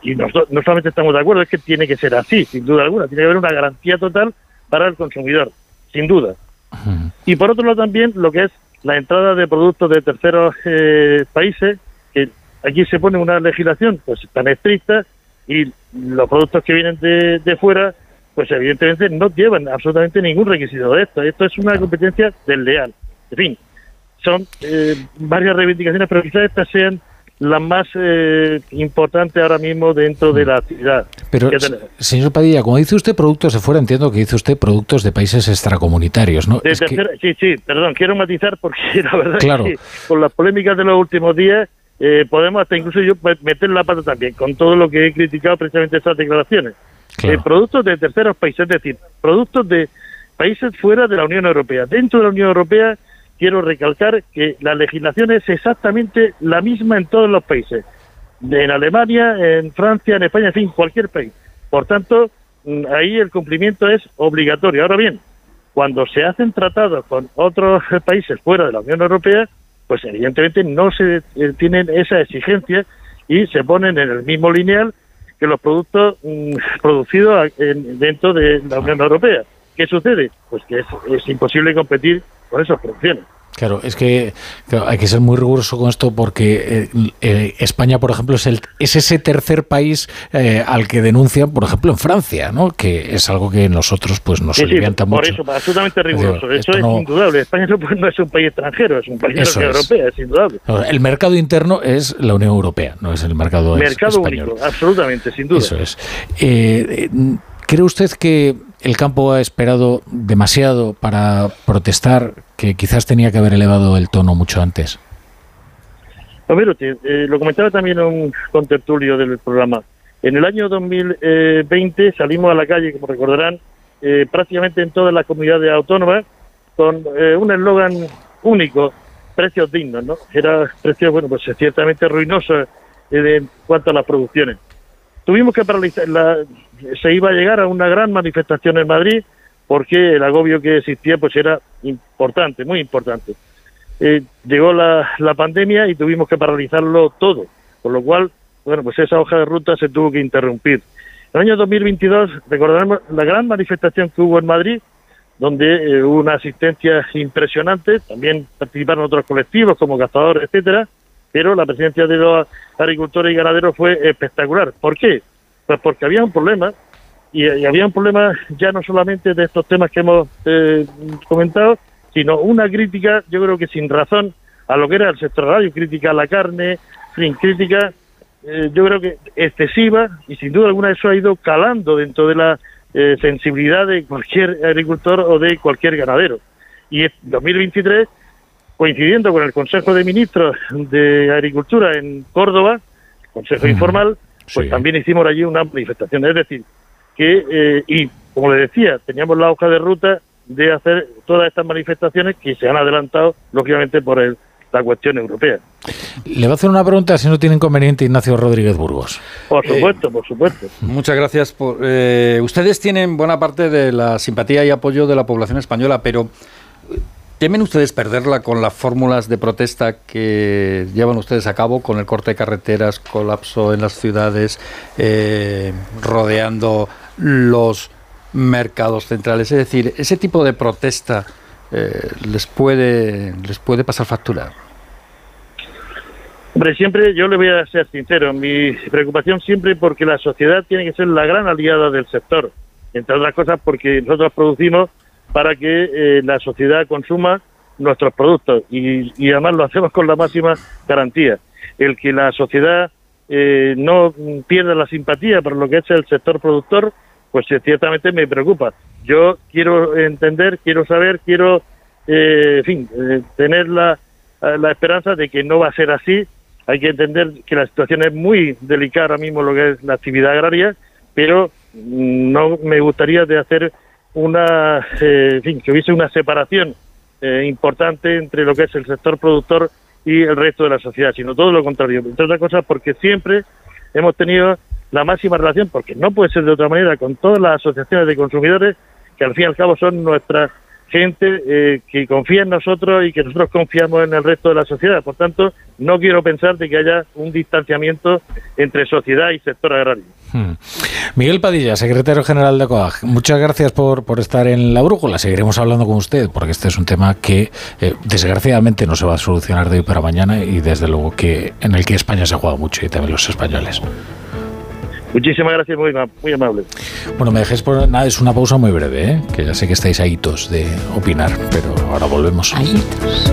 Y nosotros no solamente estamos de acuerdo, es que tiene que ser así, sin duda alguna. Tiene que haber una garantía total para el consumidor, sin duda. Y por otro lado también lo que es la entrada de productos de terceros eh, países, que aquí se pone una legislación pues tan estricta y los productos que vienen de, de fuera pues evidentemente no llevan absolutamente ningún requisito de esto. Esto es una competencia desleal. En fin, son eh, varias reivindicaciones, pero quizás estas sean las más eh, importantes ahora mismo dentro de la actividad. Pero, señor Padilla, como dice usted productos de fuera, entiendo que dice usted productos de países extracomunitarios, ¿no? Sí, sí, perdón, quiero matizar porque la verdad es que con las polémicas de los últimos días eh, podemos hasta incluso yo meter la pata también con todo lo que he criticado precisamente esas declaraciones. Eh, productos de terceros países, es decir, productos de países fuera de la Unión Europea. Dentro de la Unión Europea quiero recalcar que la legislación es exactamente la misma en todos los países. En Alemania, en Francia, en España, en fin, cualquier país. Por tanto, mm, ahí el cumplimiento es obligatorio. Ahora bien, cuando se hacen tratados con otros países fuera de la Unión Europea, pues evidentemente no se eh, tienen esa exigencia y se ponen en el mismo lineal que los productos mm, producidos dentro de la Unión Europea. ¿Qué sucede? Pues que es, imposible competir con esas producciones. Claro, es que hay que ser muy riguroso con esto porque eh, eh, España, por ejemplo, es, el, es ese tercer país eh, al que denuncian, por ejemplo, en Francia, ¿no? que es algo que nosotros pues nos sí, mucho. Por eso, absolutamente riguroso. eso es indudable. España no, es un país extranjero, es un país de la Unión Europea, es indudable. El mercado interno es la Unión Europea, no es el mercado Mercado único, absolutamente, sin duda. Eso es. ¿Cree usted que el campo ha esperado demasiado para protestar, que quizás tenía que haber elevado el tono mucho antes. Pues eh, lo comentaba también un contertulio del programa. En el año 2020 salimos a la calle, como recordarán, eh, prácticamente en todas las comunidades autónomas con eh, un eslogan único, precios dignos, ¿no? Era precios, bueno, pues ciertamente ruinosos en cuanto a las producciones. Tuvimos que paralizar, la, se iba a llegar a una gran manifestación en Madrid porque el agobio que existía pues era importante, muy importante. Eh, llegó la, pandemia y tuvimos que paralizarlo todo, por lo cual, bueno, pues esa hoja de ruta se tuvo que interrumpir. En el año 2022 recordaremos la gran manifestación que hubo en Madrid, donde eh, hubo una asistencia impresionante, también participaron otros colectivos como cazadores, etcétera, pero la presencia de los agricultores y ganaderos fue espectacular. ¿Por qué? Pues porque había un problema, y, había un problema ya no solamente de estos temas que hemos eh, comentado, sino una crítica, yo creo que sin razón, a lo que era el sector radio, crítica a la carne, sin crítica, eh, yo creo que excesiva, y sin duda alguna eso ha ido calando dentro de la eh, sensibilidad de cualquier agricultor o de cualquier ganadero. Y en 2023, coincidiendo con el Consejo de Ministros de Agricultura en Córdoba, Consejo Informal, pues también hicimos allí una manifestación. Es decir, que, eh, y como le decía, teníamos la hoja de ruta de hacer todas estas manifestaciones que se han adelantado, lógicamente, por el, la cuestión europea. Le voy a hacer una pregunta, si no tiene inconveniente, Ignacio Rodríguez Burgos. Por supuesto, por supuesto. Muchas gracias. Por, eh, ustedes tienen buena parte de la simpatía y apoyo de la población española, pero ¿Temen ustedes perderla con las fórmulas de protesta que llevan ustedes a cabo con el corte de carreteras, colapso en las ciudades, eh, rodeando los mercados centrales? Es decir, ese tipo de protesta eh, les puede les puede pasar factura. Hombre, siempre yo le voy a ser sincero, mi preocupación siempre porque la sociedad tiene que ser la gran aliada del sector, entre otras cosas porque nosotros producimos para que eh, la sociedad consuma nuestros productos y, además lo hacemos con la máxima garantía. El que la sociedad eh, no pierda la simpatía por lo que es el sector productor, pues eh, ciertamente me preocupa. Yo quiero entender, quiero saber, quiero, en fin, tener la, la esperanza de que no va a ser así. Hay que entender que la situación es muy delicada ahora mismo lo que es la actividad agraria, pero mm, no me gustaría de hacer una, eh, fin, que hubiese una separación eh, importante entre lo que es el sector productor y el resto de la sociedad, sino todo lo contrario. Entre otras cosas, porque siempre hemos tenido la máxima relación, porque no puede ser de otra manera, con todas las asociaciones de consumidores, que al fin y al cabo son nuestra gente eh, que confía en nosotros y que nosotros confiamos en el resto de la sociedad. Por tanto, no quiero pensar de que haya un distanciamiento entre sociedad y sector agrario. Hmm. Miguel Padilla, secretario general de COAG, muchas gracias por, por estar en la brújula. Seguiremos hablando con usted porque este es un tema que eh, desgraciadamente no se va a solucionar de hoy para mañana y desde luego que en el que España se juega mucho y también los españoles. Muchísimas gracias, muy, muy amable. Bueno, me dejéis por nada, es una pausa muy breve, ¿eh? que ya sé que estáis ahitos de opinar, pero ahora volvemos. Ahitos.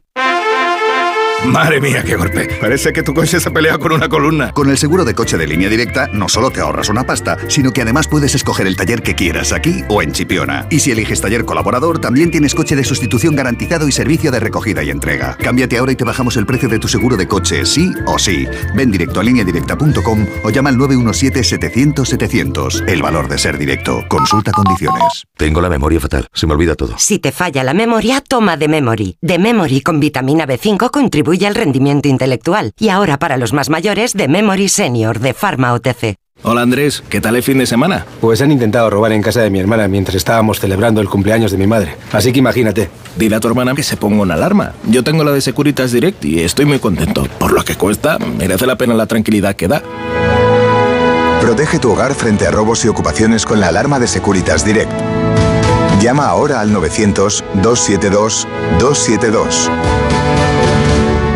Madre mía, qué golpe. Parece que tu coche se ha peleado con una columna. Con el seguro de coche de línea directa, no solo te ahorras una pasta, sino que además puedes escoger el taller que quieras aquí o en Chipiona. Y si eliges taller colaborador, también tienes coche de sustitución garantizado y servicio de recogida y entrega. Cámbiate ahora y te bajamos el precio de tu seguro de coche, sí o sí. Ven directo a lineadirecta.com o llama al 917-700-700. El valor de ser directo. Consulta condiciones. Tengo la memoria fatal. Se me olvida todo. Si te falla la memoria, toma de Memory. De Memory con vitamina B5 contribuye y al rendimiento intelectual. Y ahora para los más mayores, de Memory Senior de Pharma OTC. Hola Andrés, ¿qué tal el fin de semana? Pues han intentado robar en casa de mi hermana mientras estábamos celebrando el cumpleaños de mi madre. Así que imagínate. Dile a tu hermana que se ponga una alarma. Yo tengo la de Securitas Direct y estoy muy contento. Por lo que cuesta, merece la pena la tranquilidad que da. Protege tu hogar frente a robos y ocupaciones con la alarma de Securitas Direct. Llama ahora al 900-272-272.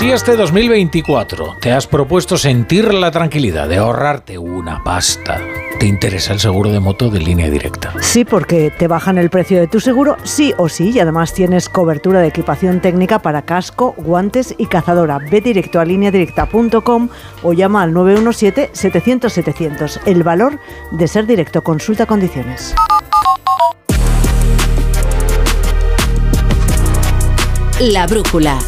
Si este 2024 te has propuesto sentir la tranquilidad de ahorrarte una pasta, te interesa el seguro de moto de línea directa. Sí, porque te bajan el precio de tu seguro, sí o sí, y además tienes cobertura de equipación técnica para casco, guantes y cazadora. Ve directo a lineadirecta.com o llama al 917-700-700. El valor de ser directo. Consulta condiciones. La brújula.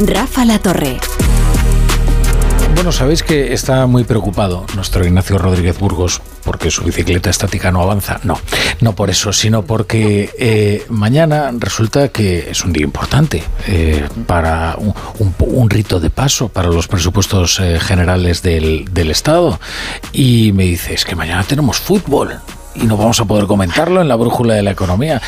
Rafa La Torre. Bueno, sabéis que está muy preocupado nuestro Ignacio Rodríguez Burgos porque su bicicleta estática no avanza. No, no por eso, sino porque eh, mañana resulta que es un día importante eh, para un, rito de paso para los presupuestos eh, generales del, del Estado. Y me dice, es que mañana tenemos fútbol y no vamos a poder comentarlo en la brújula de la economía.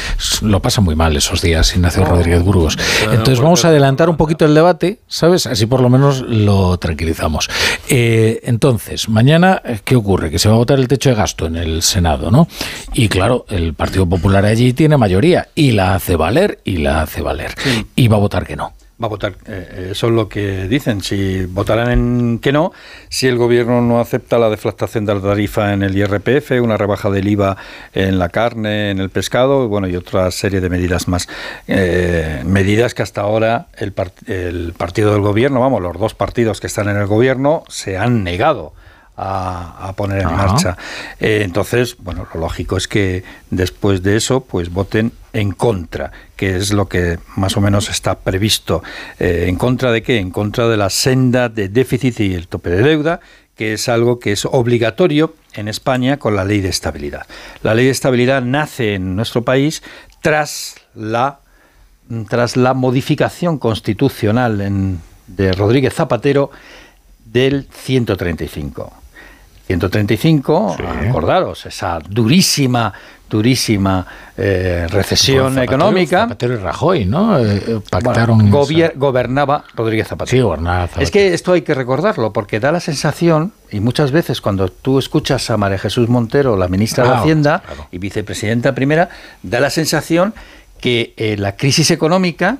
Lo pasa muy mal esos días Ignacio Rodríguez Burgos. Entonces vamos a adelantar un poquito el debate, ¿sabes? Así por lo menos lo tranquilizamos. Eh, entonces, mañana, ¿qué ocurre? Que se va a votar el techo de gasto en el Senado, ¿no? Y claro, el Partido Popular allí tiene mayoría y la hace valer y la hace valer. Y va a votar que no va a votar. Eh, eso es lo que dicen. Si votarán en que no, si el gobierno no acepta la deflactación de la tarifa en el IRPF, una rebaja del IVA en la carne, en el pescado, bueno, y otra serie de medidas más. Eh, medidas que hasta ahora el, el partido del gobierno, vamos, los dos partidos que están en el gobierno, se han negado a, poner en marcha. Eh, entonces, bueno, lo lógico es que después de eso, pues voten en contra, que es lo que más o menos está previsto. Eh, ¿En contra de qué? En contra de la senda de déficit y el tope de deuda, que es algo que es obligatorio en España con la ley de estabilidad. La ley de estabilidad nace en nuestro país tras la, tras la modificación constitucional en, de Rodríguez Zapatero del 135. 135, acordaros, esa durísima, durísima eh, recesión económica. Zapatero y Rajoy, ¿no? Eh, pactaron. gobernaba Rodríguez Zapatero. Sí, gobernaba Zapatero. Es que esto hay que recordarlo, porque da la sensación, y muchas veces cuando tú escuchas a María Jesús Montero, la ministra de Hacienda y vicepresidenta primera, da la sensación que eh, la crisis económica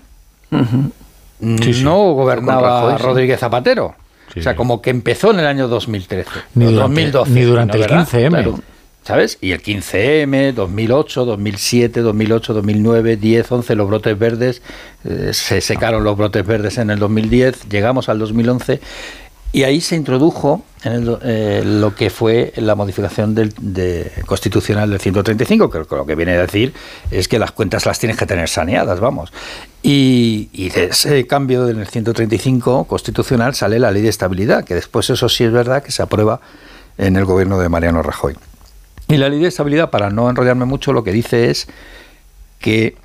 no gobernaba Rodríguez Zapatero. O sea, como que empezó en el año 2013. Ni, durante, 2012, ni durante el 15M. ¿Sabes? Y el 15M, 2008, 2007, 2008, 2009, 10, 11, los brotes verdes, eh, se secaron los brotes verdes en el 2010, llegamos al 2011 y ahí se introdujo en eh, lo que fue la modificación del, constitucional del 135, que lo que viene a decir es que las cuentas las tienes que tener saneadas, vamos. Y, de ese cambio del 135 constitucional sale la ley de estabilidad, que después eso sí es verdad que se aprueba en el gobierno de Mariano Rajoy. Y la ley de estabilidad, para no enrollarme mucho, lo que dice es que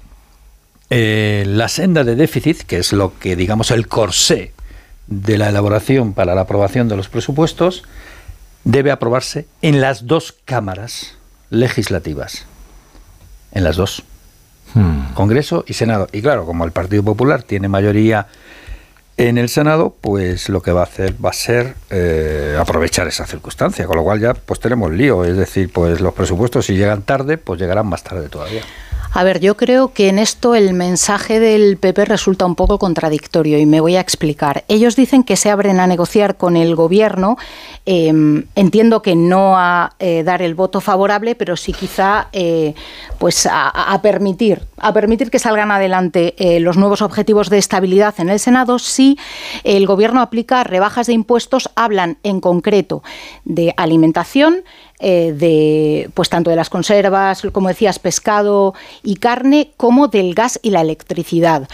eh, la senda de déficit, que es lo que digamos el corsé de la elaboración para la aprobación de los presupuestos debe aprobarse en las dos cámaras legislativas. En las dos. Hmm. Congreso y Senado. Y claro, como el Partido Popular tiene mayoría en el Senado, pues lo que va a hacer va a ser eh, aprovechar esa circunstancia, con lo cual ya pues tenemos lío, es decir, pues los presupuestos si llegan tarde, pues llegarán más tarde todavía. A ver, yo creo que en esto el mensaje del PP resulta un poco contradictorio y me voy a explicar. Ellos dicen que se abren a negociar con el gobierno. Em, entiendo que no a eh, dar el voto favorable, pero sí quizá eh, pues a, permitir a permitir que salgan adelante eh, los nuevos objetivos de estabilidad en el Senado si el gobierno aplica rebajas de impuestos. Hablan en concreto de alimentación eh, de pues tanto de las conservas, como decías, pescado y carne, como del gas y la electricidad.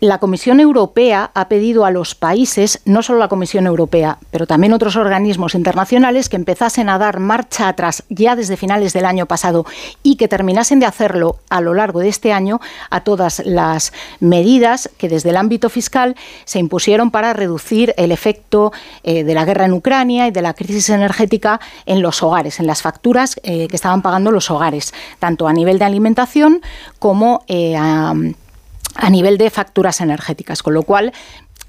La Comisión Europea ha pedido a los países, no solo la Comisión Europea, pero también otros organismos internacionales, que empezasen a dar marcha atrás ya desde finales del año pasado y que terminasen de hacerlo a lo largo de este año a todas las medidas que desde el ámbito fiscal se impusieron para reducir el efecto eh, de la guerra en Ucrania y de la crisis energética en los hogares, en las facturas eh, que estaban pagando los hogares, tanto a nivel de alimentación como eh, a a nivel de facturas energéticas, con lo cual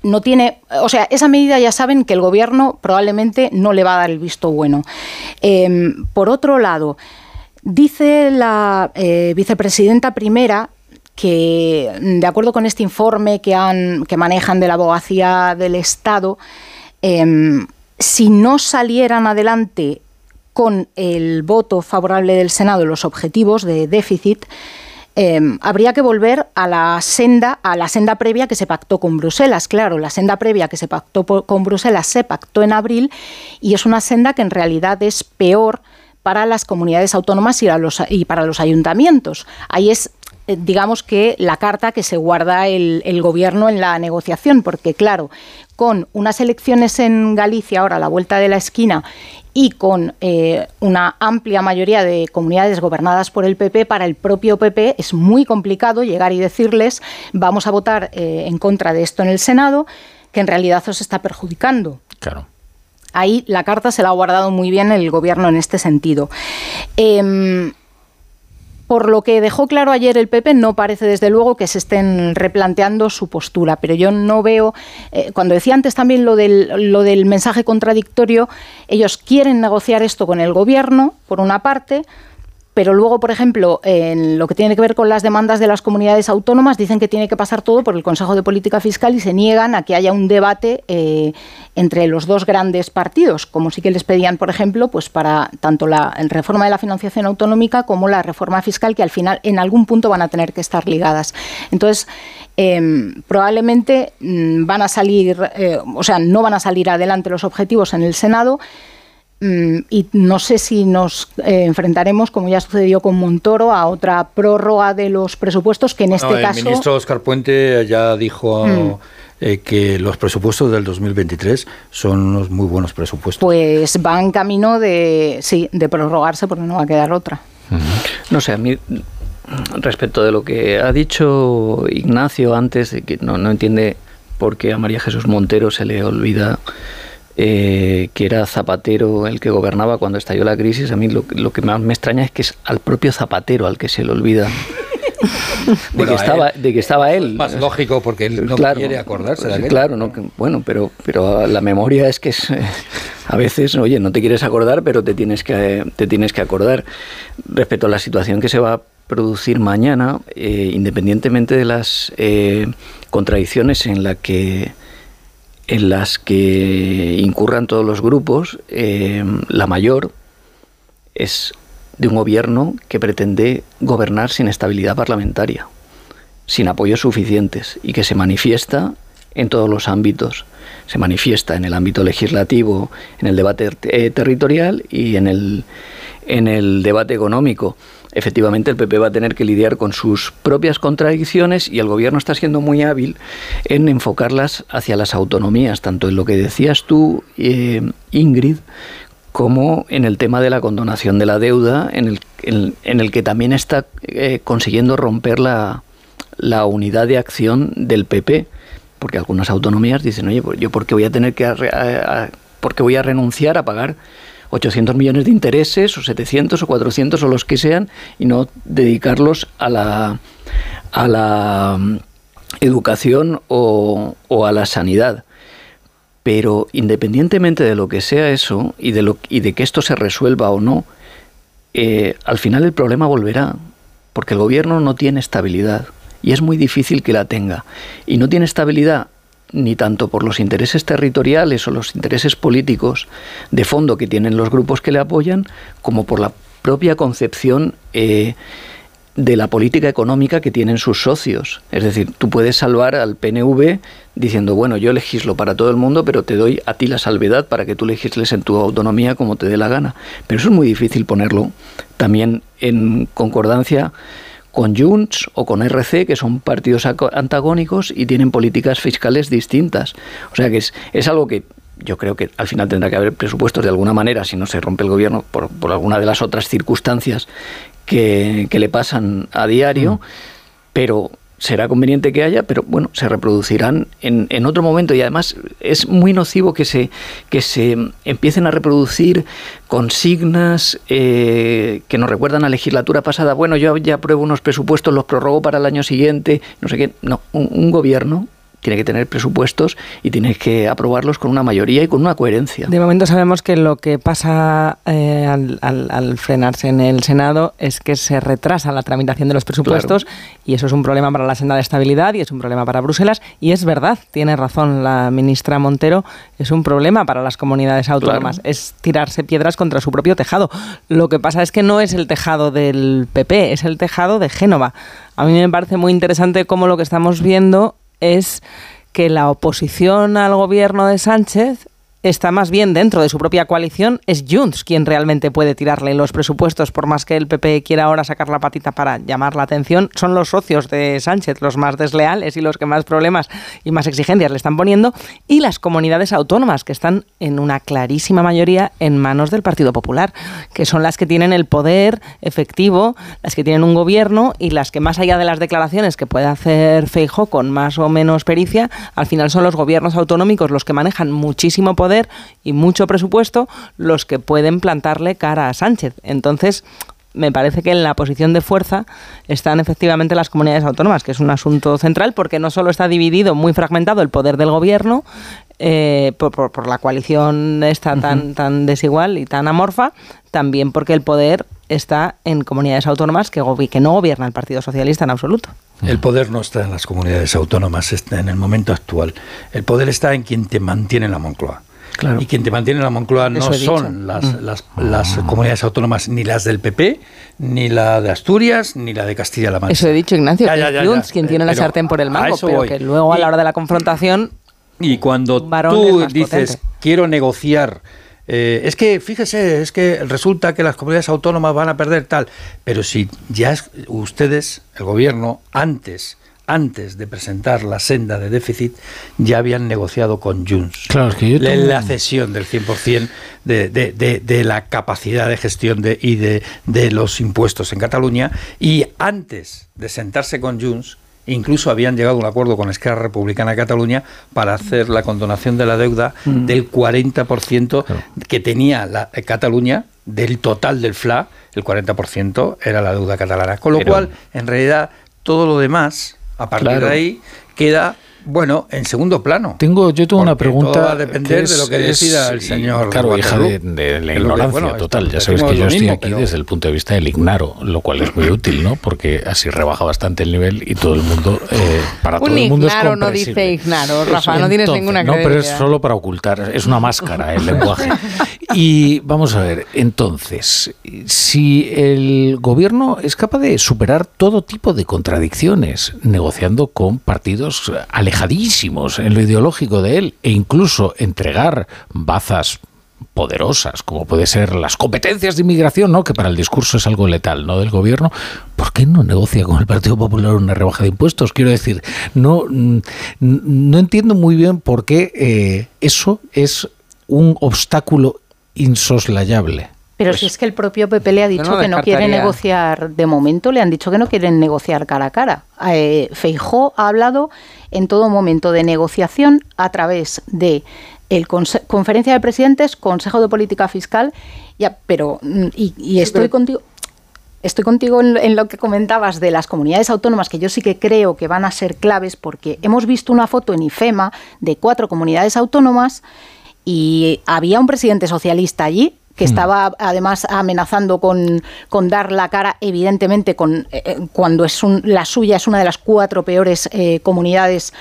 no tiene, o sea, esa medida ya saben que el gobierno probablemente no le va a dar el visto bueno. Em, por otro lado, dice la eh, vicepresidenta primera que, de acuerdo con este informe que, han, que manejan de la abogacía del Estado, em, si no salieran adelante con el voto favorable del Senado los objetivos de déficit, Em, habría que volver a la senda, a la senda previa que se pactó con Bruselas. Claro, la senda previa que se pactó con Bruselas se pactó en abril y es una senda que en realidad es peor para las comunidades autónomas y, y para los ayuntamientos. Ahí es eh, digamos que la carta que se guarda el, gobierno en la negociación, porque claro, con unas elecciones en Galicia ahora a la vuelta de la esquina y con eh, una amplia mayoría de comunidades gobernadas por el PP, para el propio PP es muy complicado llegar y decirles vamos a votar eh, en contra de esto en el Senado, que en realidad os está perjudicando. Claro. Ahí la carta se la ha guardado muy bien el gobierno en este sentido. Em, por lo que dejó claro ayer el PP, no parece desde luego que se estén replanteando su postura, pero yo no veo, eh, cuando decía antes también lo del, lo del mensaje contradictorio, ellos quieren negociar esto con el gobierno, por una parte, pero luego, por ejemplo, en lo que tiene que ver con las demandas de las comunidades autónomas, dicen que tiene que pasar todo por el Consejo de Política Fiscal y se niegan a que haya un debate eh, entre los dos grandes partidos, como sí que les pedían, por ejemplo, pues para tanto la reforma de la financiación autonómica como la reforma fiscal, que al final en algún punto van a tener que estar ligadas. Entonces, em, probablemente mm, van a salir, eh, o sea, no van a salir adelante los objetivos en el Senado. Mm, y no sé si nos eh, enfrentaremos, como ya sucedió con Montoro, a otra prórroga de los presupuestos que en este caso. El ministro Oscar Puente ya dijo. Mm. Eh, que los presupuestos del 2023 son unos muy buenos presupuestos. Pues van camino de, sí, de prorrogarse porque no va a quedar otra. No sé, a mí respecto de lo que ha dicho Ignacio antes, de que no, no entiende por qué a María Jesús Montero se le olvida eh, que era Zapatero el que gobernaba cuando estalló la crisis, a mí lo, lo, que más me extraña es que es al propio Zapatero al que se le olvida. de, que estaba, de que estaba él. Más lógico porque él no claro, quiere acordarse de aquello. Claro, no, bueno, pero, pero la memoria es que es, a veces, oye, no te quieres acordar, pero te tienes que, te tienes que acordar. Respecto a la situación que se va a producir mañana, eh, independientemente de las eh, contradicciones en la que en las que incurran todos los grupos, eh, la mayor es de un gobierno que pretende gobernar sin estabilidad parlamentaria, sin apoyos suficientes y que se manifiesta en todos los ámbitos. Se manifiesta en el ámbito legislativo, en el debate eh, territorial y en el, en el debate económico efectivamente el PP va a tener que lidiar con sus propias contradicciones y el gobierno está siendo muy hábil en enfocarlas hacia las autonomías, tanto en lo que decías tú, eh, Ingrid, como en el tema de la condonación de la deuda, en el, en, el que también está eh, consiguiendo romper la, la unidad de acción del PP, porque algunas autonomías dicen, oye, pues yo por qué voy a tener que... A, a, ¿Por qué voy a renunciar a pagar 800 millones de intereses o 700 o 400 o los que sean y no dedicarlos a la, a la mm, educación o, o a la sanidad. Pero independientemente de lo que sea eso y de, lo, y de que esto se resuelva o no, eh, al final el problema volverá, porque el gobierno no tiene estabilidad y es muy difícil que la tenga. Y no tiene estabilidad ni tanto por los intereses territoriales o los intereses políticos de fondo que tienen los grupos que le apoyan, como por la propia concepción eh, de la política económica que tienen sus socios. Es decir, tú puedes salvar al PNV diciendo, bueno, yo legislo para todo el mundo, pero te doy a ti la salvedad para que tú legisles en tu autonomía como te dé la gana. Pero eso es muy difícil ponerlo también en concordancia con Junts o con RC, que son partidos antagónicos y tienen políticas fiscales distintas. O sea que es, es algo que yo creo que al final tendrá que haber presupuestos de alguna manera, si no se rompe el gobierno por, por alguna de las otras circunstancias que, que le pasan a diario, mm. pero será conveniente que haya, pero bueno, se reproducirán en, en, otro momento y además es muy nocivo que se, que se empiecen a reproducir consignas eh, que nos recuerdan a la legislatura pasada. Bueno, yo ya apruebo unos presupuestos, los prorrogo para el año siguiente, no sé qué. No, un gobierno tiene que tener presupuestos y tienes que aprobarlos con una mayoría y con una coherencia. De momento sabemos que lo que pasa eh, al, al, al, frenarse en el Senado es que se retrasa la tramitación de los presupuestos claro. y eso es un problema para la senda de estabilidad y es un problema para Bruselas y es verdad, tiene razón la ministra Montero, es un problema para las comunidades autónomas, claro. es tirarse piedras contra su propio tejado. Lo que pasa es que no es el tejado del PP, es el tejado de Génova. A mí me parece muy interesante cómo lo que estamos viendo es que la oposición al gobierno de Sánchez está más bien dentro de su propia coalición, es Junts quien realmente puede tirarle los presupuestos, por más que el PP quiera ahora sacar la patita para llamar la atención, son los socios de Sánchez los más desleales y los que más problemas y más exigencias le están poniendo, y las comunidades autónomas, que están en una clarísima mayoría en manos del Partido Popular, que son las que tienen el poder efectivo, las que tienen un gobierno y las que más allá de las declaraciones que puede hacer Feijo con más o menos pericia, al final son los gobiernos autonómicos los que manejan muchísimo poder y mucho presupuesto los que pueden plantarle cara a Sánchez. Entonces, me parece que en la posición de fuerza están efectivamente las comunidades autónomas, que es un asunto central porque no solo está dividido, muy fragmentado el poder del gobierno eh, por, por, por, la coalición esta tan, uh -huh. tan desigual y tan amorfa, también porque el poder está en comunidades autónomas que, que no gobierna el Partido Socialista en absoluto. El poder no está en las comunidades autónomas, está en el momento actual. El poder está en quien te mantiene la Moncloa. Claro. Y quien te mantiene en la Moncloa no son las, mm. las, las, comunidades autónomas, ni las del PP, ni la de Asturias, ni la de Castilla-La Mancha. Eso he dicho, Ignacio, ya, ya, ya, Junts, quien tiene la sartén por el mango, pero voy. que luego a la hora de la confrontación... Y cuando tú dices, potente. quiero negociar... Eh, es que, fíjese, es que resulta que las comunidades autónomas van a perder tal, pero si ya es, ustedes, el gobierno, antes antes de presentar la senda de déficit, ya habían negociado con Junts Claro, es que yo la, tengo- la cesión del 100% de, de, de, de la capacidad de gestión de, y de, de los impuestos en Cataluña. Y antes de sentarse con Junts, incluso habían llegado a un acuerdo con Esquerra Republicana de Cataluña para hacer la condonación de la deuda Mm. del 40% que tenía la, eh, Cataluña del total del FLA, el 40% era la deuda catalana. Con lo Pero- cual, en realidad, todo lo demás, a partir Claro. de ahí, queda, bueno, en segundo plano. Tengo, yo tengo una Porque todo pregunta. va a depender que de lo que es- decida el es- señor Claro, hija de, la Es que- ignorancia bueno, total. Ya sabes que yo estoy mismo, aquí pero- desde el punto de vista del ignaro, lo cual es muy útil, ¿no? Porque así rebaja bastante el nivel y todo el mundo, eh, para todo Un el mundo es ignaro no comprensible. dice ignaro, Rafa, no tienes ninguna No, pero es credibilidad. solo para ocultar, es una máscara el lenguaje. Y vamos a ver, entonces, si el gobierno es capaz de superar todo tipo de contradicciones, negociando con partidos alejadísimos en lo ideológico de él, e incluso entregar bazas poderosas, como puede ser las competencias de inmigración, ¿no? que para el discurso es algo letal, ¿no? del gobierno, ¿por qué no negocia con el Partido Popular una rebaja de impuestos? Quiero decir, no, mm, no entiendo muy bien por qué eh, eso es un obstáculo insoslayable. Pero si es que el propio PP le ha dicho no que no quiere negociar, de momento le han dicho que no quieren negociar cara a cara. Eh, Feijó ha hablado en todo momento de negociación a través de el conse- conferencia de presidentes, Consejo de Política Fiscal, ya, pero mm, y, y estoy contigo. Estoy contigo en lo que comentabas de las comunidades autónomas, que yo sí que creo que van a ser claves, porque hemos visto una foto en IFEMA de cuatro comunidades autónomas y había un presidente socialista allí que estaba además amenazando con, con dar la cara, evidentemente, con, eh, eh, cuando es un- la suya es una de las cuatro peores eh, comunidades,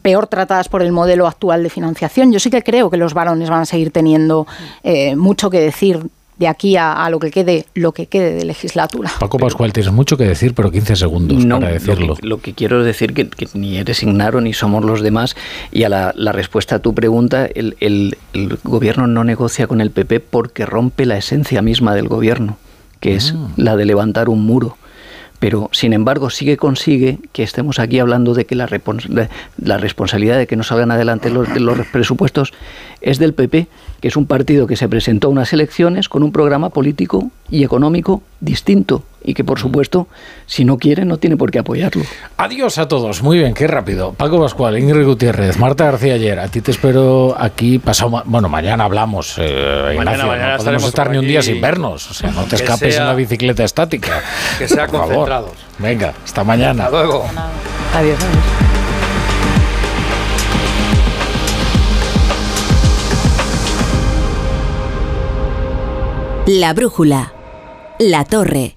peor tratadas por el modelo actual de financiación. Yo sí que creo que los varones van a seguir teniendo eh, mucho que decir de aquí a, a lo que quede, lo que quede de legislatura. Paco Pascual, tienes mucho que decir, pero 15 segundos No, para lo decirlo. que, lo que quiero decir que, que ni eres Ignaro ni somos los demás. Y a la, la respuesta a tu pregunta, el, el- el gobierno no negocia con el PP porque rompe la esencia misma del gobierno, que es Ah. la de levantar un muro. Pero, sin embargo, sí que consigue que estemos aquí hablando de que la, responsabilidad de que no salgan adelante los, los presupuestos es del PP, que es un partido que se presentó a unas elecciones con un programa político y económico distinto y que, por supuesto, si no quiere, no tiene por qué apoyarlo. Adiós a todos, muy bien, qué rápido. Paco Pascual, Ingrid Gutiérrez, Marta García Ayer, a ti te espero aquí pasado. ma- Bueno, mañana hablamos, eh, Ignacio, mañana no podemos estar ni un día sin vernos. O sea, no te escapes sea- en la bicicleta estática. que sea Por favor. concentrados. Venga, hasta mañana. Hasta luego. Adiós. adiós. La brújula. La torre.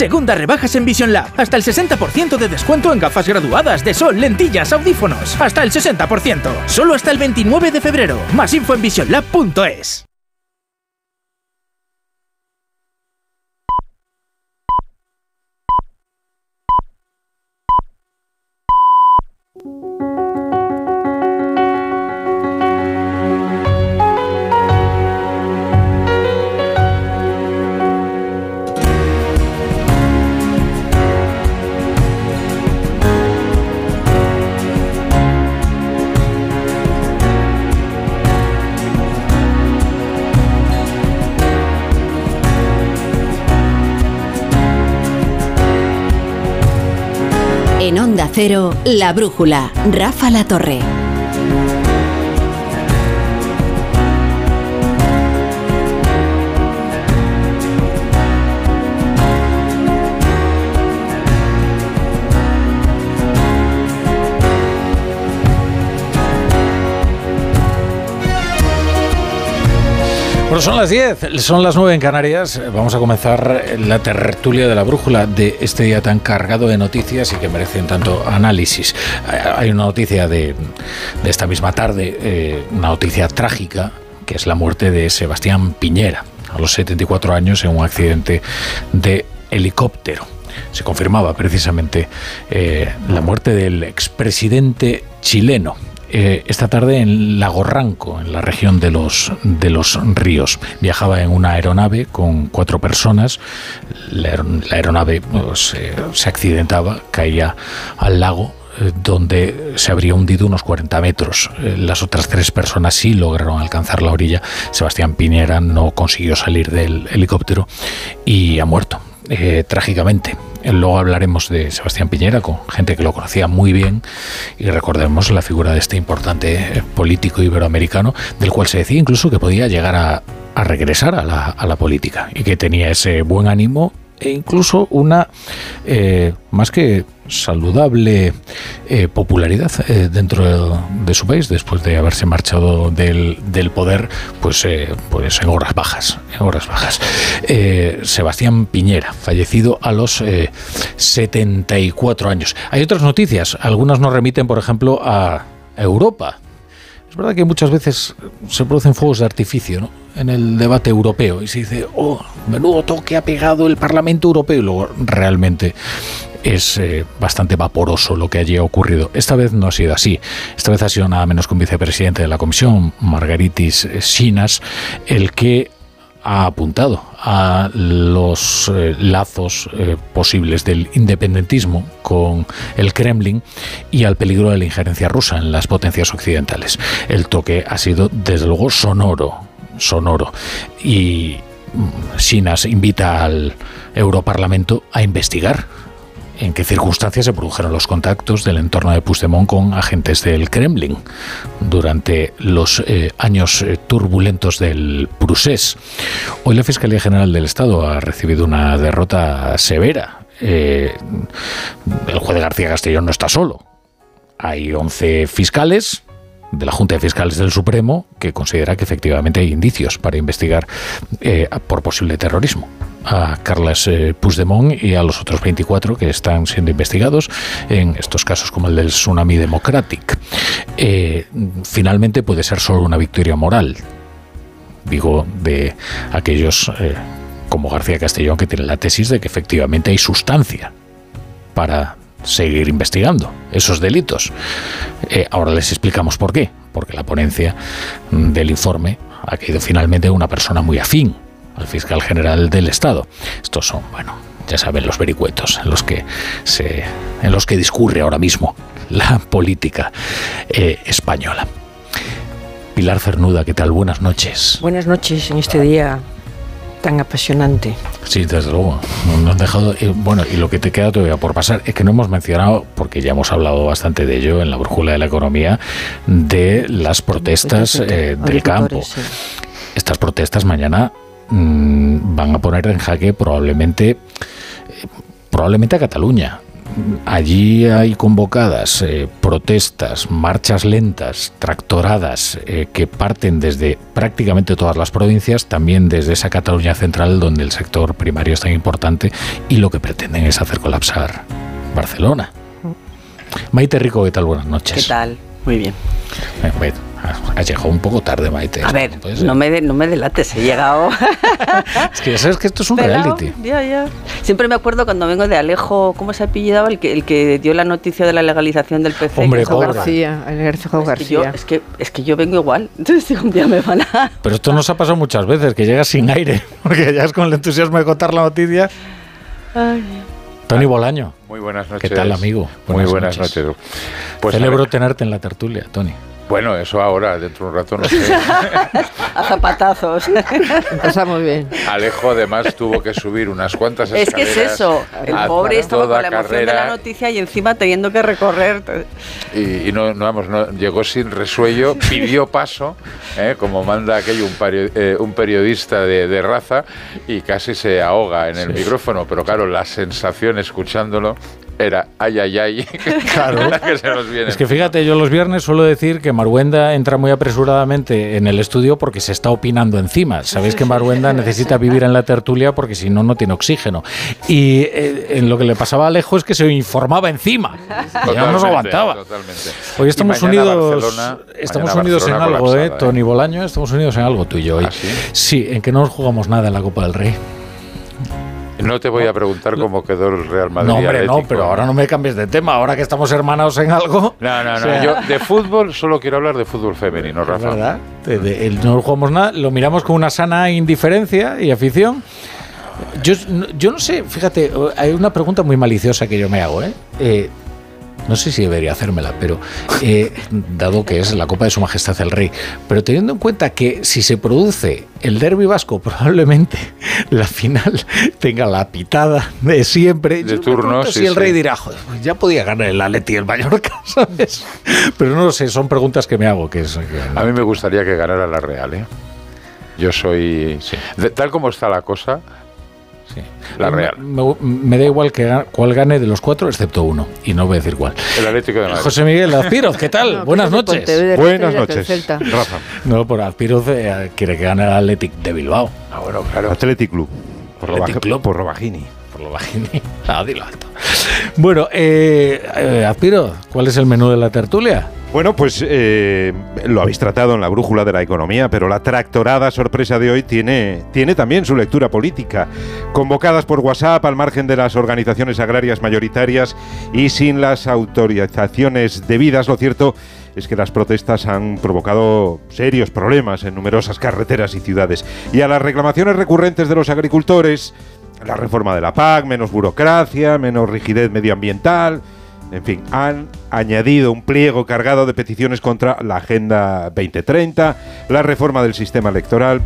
Segundas rebajas en Vision Lab. Hasta el 60% de descuento en gafas graduadas de sol, lentillas, audífonos. Hasta el 60%. Solo hasta el 29 de febrero. Más info en visionlab.es. Cero, La Brújula. Rafa La Torre. Son las 10, son las 9 en Canarias. Vamos a comenzar la tertulia de la brújula de este día tan cargado de noticias y que merecen tanto análisis. Hay una noticia de, de esta misma tarde, eh, una noticia trágica que es la muerte de Sebastián Piñera, a los 74 años en un accidente de helicóptero. Se confirmaba precisamente eh, la muerte del expresidente chileno. Eh, esta tarde en Lagorranco, en la región de los, de los ríos. Viajaba en una aeronave con cuatro personas. La, aer- la aeronave pues, eh, se accidentaba, caía al lago eh, donde se habría hundido unos 40 metros. Las otras tres personas sí lograron alcanzar la orilla. Sebastián Piñera no consiguió salir del helicóptero y ha muerto eh, trágicamente. Luego hablaremos de Sebastián Piñera con gente que lo conocía muy bien y recordemos la figura de este importante eh, político iberoamericano del cual se decía incluso que podía llegar a, a regresar a la, a la política y que tenía ese buen ánimo e incluso una eh, más que saludable eh, popularidad eh, dentro de, su país después de haberse marchado del, del poder pues eh, pues en horas bajas en horas bajas. Sebastián Piñera fallecido a los eh, 74 años. Hay otras noticias. Algunas nos remiten por ejemplo a Europa es verdad que muchas veces se producen fuegos de artificio en el debate europeo y se dice, oh, menudo toque ha pegado el Parlamento Europeo y luego realmente es eh, bastante vaporoso lo que allí ha ocurrido. Esta vez no ha sido así. Esta vez ha sido nada menos que un vicepresidente de la Comisión, Margaritis Sinas, el que ha apuntado a los eh, lazos eh, posibles del independentismo con el Kremlin y al peligro de la injerencia rusa en las potencias occidentales. El toque ha sido, desde luego, sonoro, sonoro. Y mm, Sinas invita al Europarlamento a investigar en qué circunstancias se produjeron los contactos del entorno de Puigdemont con agentes del Kremlin durante los eh, años eh, turbulentos del Prusés. Hoy la Fiscalía General del Estado ha recibido una derrota severa. Eh, el juez de García Castellón no está solo. Hay 11 fiscales de la Junta de Fiscales del Supremo que considera que efectivamente hay indicios para investigar eh, por posible terrorismo a Carles eh, Puigdemont y a los otros 24 que están siendo investigados en estos casos como el del Tsunami Democratic. Eh, finalmente puede ser solo una victoria moral, digo, de aquellos como García Castellón que tienen la tesis de que efectivamente hay sustancia para seguir investigando esos delitos. Eh, ahora les explicamos por qué. Porque la ponencia del informe ha caído finalmente una persona muy afín al fiscal general del Estado. Estos son, bueno, ya saben, los vericuetos en los que se, en los que discurre ahora mismo la política eh, española. Pilar Cernuda, ¿qué tal? Buenas noches. Buenas noches en este día tan apasionante. Sí, desde luego. No nos han dejado. y, bueno, y lo que te queda todavía por pasar es que no hemos mencionado, porque ya hemos hablado bastante de ello en la brújula de la economía, de las protestas eh, del campo. Sí. Estas protestas mañana mm, van a poner en jaque probablemente, eh, probablemente a Cataluña. Allí hay convocadas eh, protestas, marchas lentas, tractoradas eh, que parten desde prácticamente todas las provincias, también desde esa Cataluña central donde el sector primario es tan importante y lo que pretenden es hacer colapsar Barcelona. Maite Rico, ¿qué tal? Buenas noches. ¿Qué tal? Muy bien. Eh, bueno, has llegado un poco tarde, Maite. A ver, no me, de- no me delates, he llegado. Es que ya sabes que esto es un Pelao, reality. Ya, ya. Siempre me acuerdo cuando vengo de Alejo, ¿cómo se apellidaba? El que, el que dio la noticia de la legalización del PC. Hombre. García, el García Es que, yo, es, que, es que yo vengo igual. Entonces un día me van a... Pero esto nos ha pasado muchas veces, que llegas sin aire, porque ya es con el entusiasmo de contar la noticia. Tony Bolaño. Muy buenas ¿Qué noches. tal, amigo? Muy buenas noches. Pues, Celebro tenerte en la tertulia, Tony. Bueno, eso ahora, dentro de un rato, no sé. a zapatazos. Empezamos bien. Alejo además tuvo que subir unas cuantas Es que escaleras. es eso. El pobre estaba toda con la emoción de la carrera noticia y encima teniendo que recorrer. y, y no, no, vamos, no, llegó sin resuello, pidió paso, ¿eh? como manda aquello un, peri- eh, un periodista de, de raza, y casi se ahoga en el micrófono. Pero claro, la sensación escuchándolo era ay, ay, ay. Claro. que se nos viene. Es que fíjate, yo los viernes suelo decir que Maruenda entra muy apresuradamente en el estudio porque se está opinando encima. Sabéis que Maruenda necesita vivir en la tertulia porque si no, no tiene oxígeno. Y eh, en lo que le pasaba a Alejo es que se informaba encima. Ya no nos aguantaba. totalmente. Hoy estamos unidos, Barcelona- estamos unidos en algo, ¿eh? colapsada, Tony Bolaño, estamos unidos en algo tú y yo hoy. sí? en que no nos jugamos nada en la Copa del Rey. No te voy a preguntar cómo quedó el Real Madrid. No, hombre, no, pero ahora no me cambies de tema. Ahora que estamos hermanados en algo. No, no, no. O sea, Yo de fútbol solo quiero hablar de fútbol femenino, Rafa. verdad. De- no jugamos nada, lo miramos con una sana indiferencia y afición. Yo, no- yo no sé, fíjate, hay una pregunta muy maliciosa que yo me hago, ¿eh? Eh, no sé si debería hacérmela, pero eh, dado que es la Copa de Su Majestad el Rey, pero teniendo en cuenta que si se produce el derby vasco, probablemente la final tenga la pitada de siempre. De turno, sí, si el Rey dirá, "Joder, pues ya podía ganar el Atleti y el Mallorca, ¿sabes? Pero no lo sé, son preguntas que me hago. Que es, que- A mí me gustaría que ganara la Real, ¿eh? Yo soy... de- tal como está la cosa, la Real. Me, me da igual que cuál gane de los cuatro, excepto uno. Y no voy a decir cuál. El Atlético de Madrid. José Miguel Azpiroz, ¿qué tal? No, Buenas que es de noches. Buenas noches. Rafa. No, por Azpiroz eh, quiere que gane el Athletic de Bilbao. Ah, bueno, claro. Athletic Club. Por Athletic Club. por. Por lo bajini. Ah, dilo alto. Bueno, eh, eh, Azpiroz, ¿cuál es el menú de la tertulia? Bueno, pues eh, lo habéis tratado en la brújula de la economía, pero la tractorada sorpresa de hoy tiene, tiene también su lectura política. Convocadas por WhatsApp al margen de las organizaciones agrarias mayoritarias y sin las autorizaciones debidas, lo cierto es que las protestas han provocado serios problemas en numerosas carreteras y ciudades. Y a las reclamaciones recurrentes de los agricultores, la reforma de la PAC, menos burocracia, menos rigidez medioambiental, en fin, han añadido un pliego cargado de peticiones contra la Agenda 2030, la reforma del sistema electoral,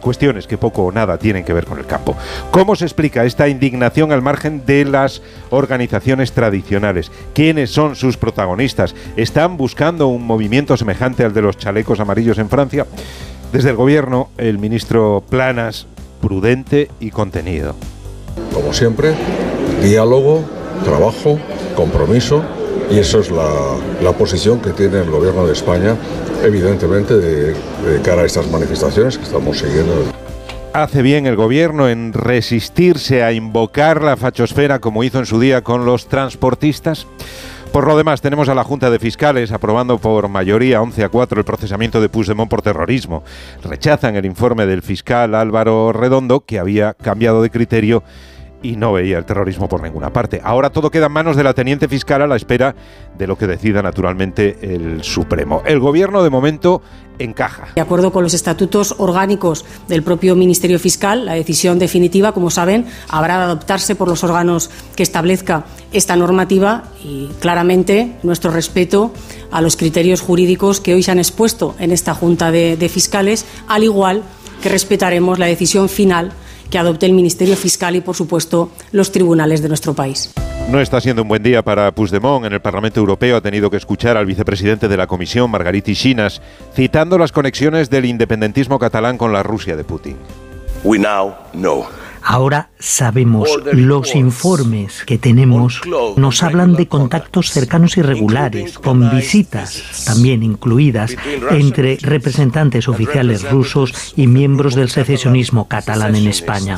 cuestiones que poco o nada tienen que ver con el campo. ¿Cómo se explica esta indignación al margen de las organizaciones tradicionales? ¿Quiénes son sus protagonistas? ¿Están buscando un movimiento semejante al de los chalecos amarillos en Francia? Desde el gobierno, el ministro Planas, prudente y contenido. Como siempre, diálogo, trabajo, compromiso y eso es la, la posición que tiene el gobierno de España, evidentemente, de, de cara a estas manifestaciones que estamos siguiendo. Hace bien el gobierno en resistirse a invocar la fachosfera como hizo en su día con los transportistas. Por lo demás, tenemos a la Junta de Fiscales aprobando por mayoría 11 a 4 el procesamiento de Puigdemont por terrorismo. Rechazan el informe del fiscal Álvaro Redondo, que había cambiado de criterio y no veía el terrorismo por ninguna parte. Ahora todo queda en manos de la teniente fiscal a la espera de lo que decida naturalmente el Supremo. El gobierno de momento De acuerdo con los estatutos orgánicos del propio Ministerio Fiscal, la decisión definitiva, como saben, habrá de adoptarse por los órganos que establezca esta normativa y claramente nuestro respeto a los criterios jurídicos que hoy se han expuesto en esta Junta de Fiscales, al igual que respetaremos la decisión final que adopte el Ministerio Fiscal y, por supuesto, los tribunales de nuestro país. No está siendo un buen día para Puigdemont. En el Parlamento Europeo ha tenido que escuchar al vicepresidente de la Comisión, Margariti Chinas, citando las conexiones del independentismo catalán con la Rusia de Putin. We now know. Ahora sabemos, los informes que tenemos nos hablan de contactos cercanos y regulares, con visitas también incluidas entre representantes oficiales rusos y miembros del secesionismo catalán en España.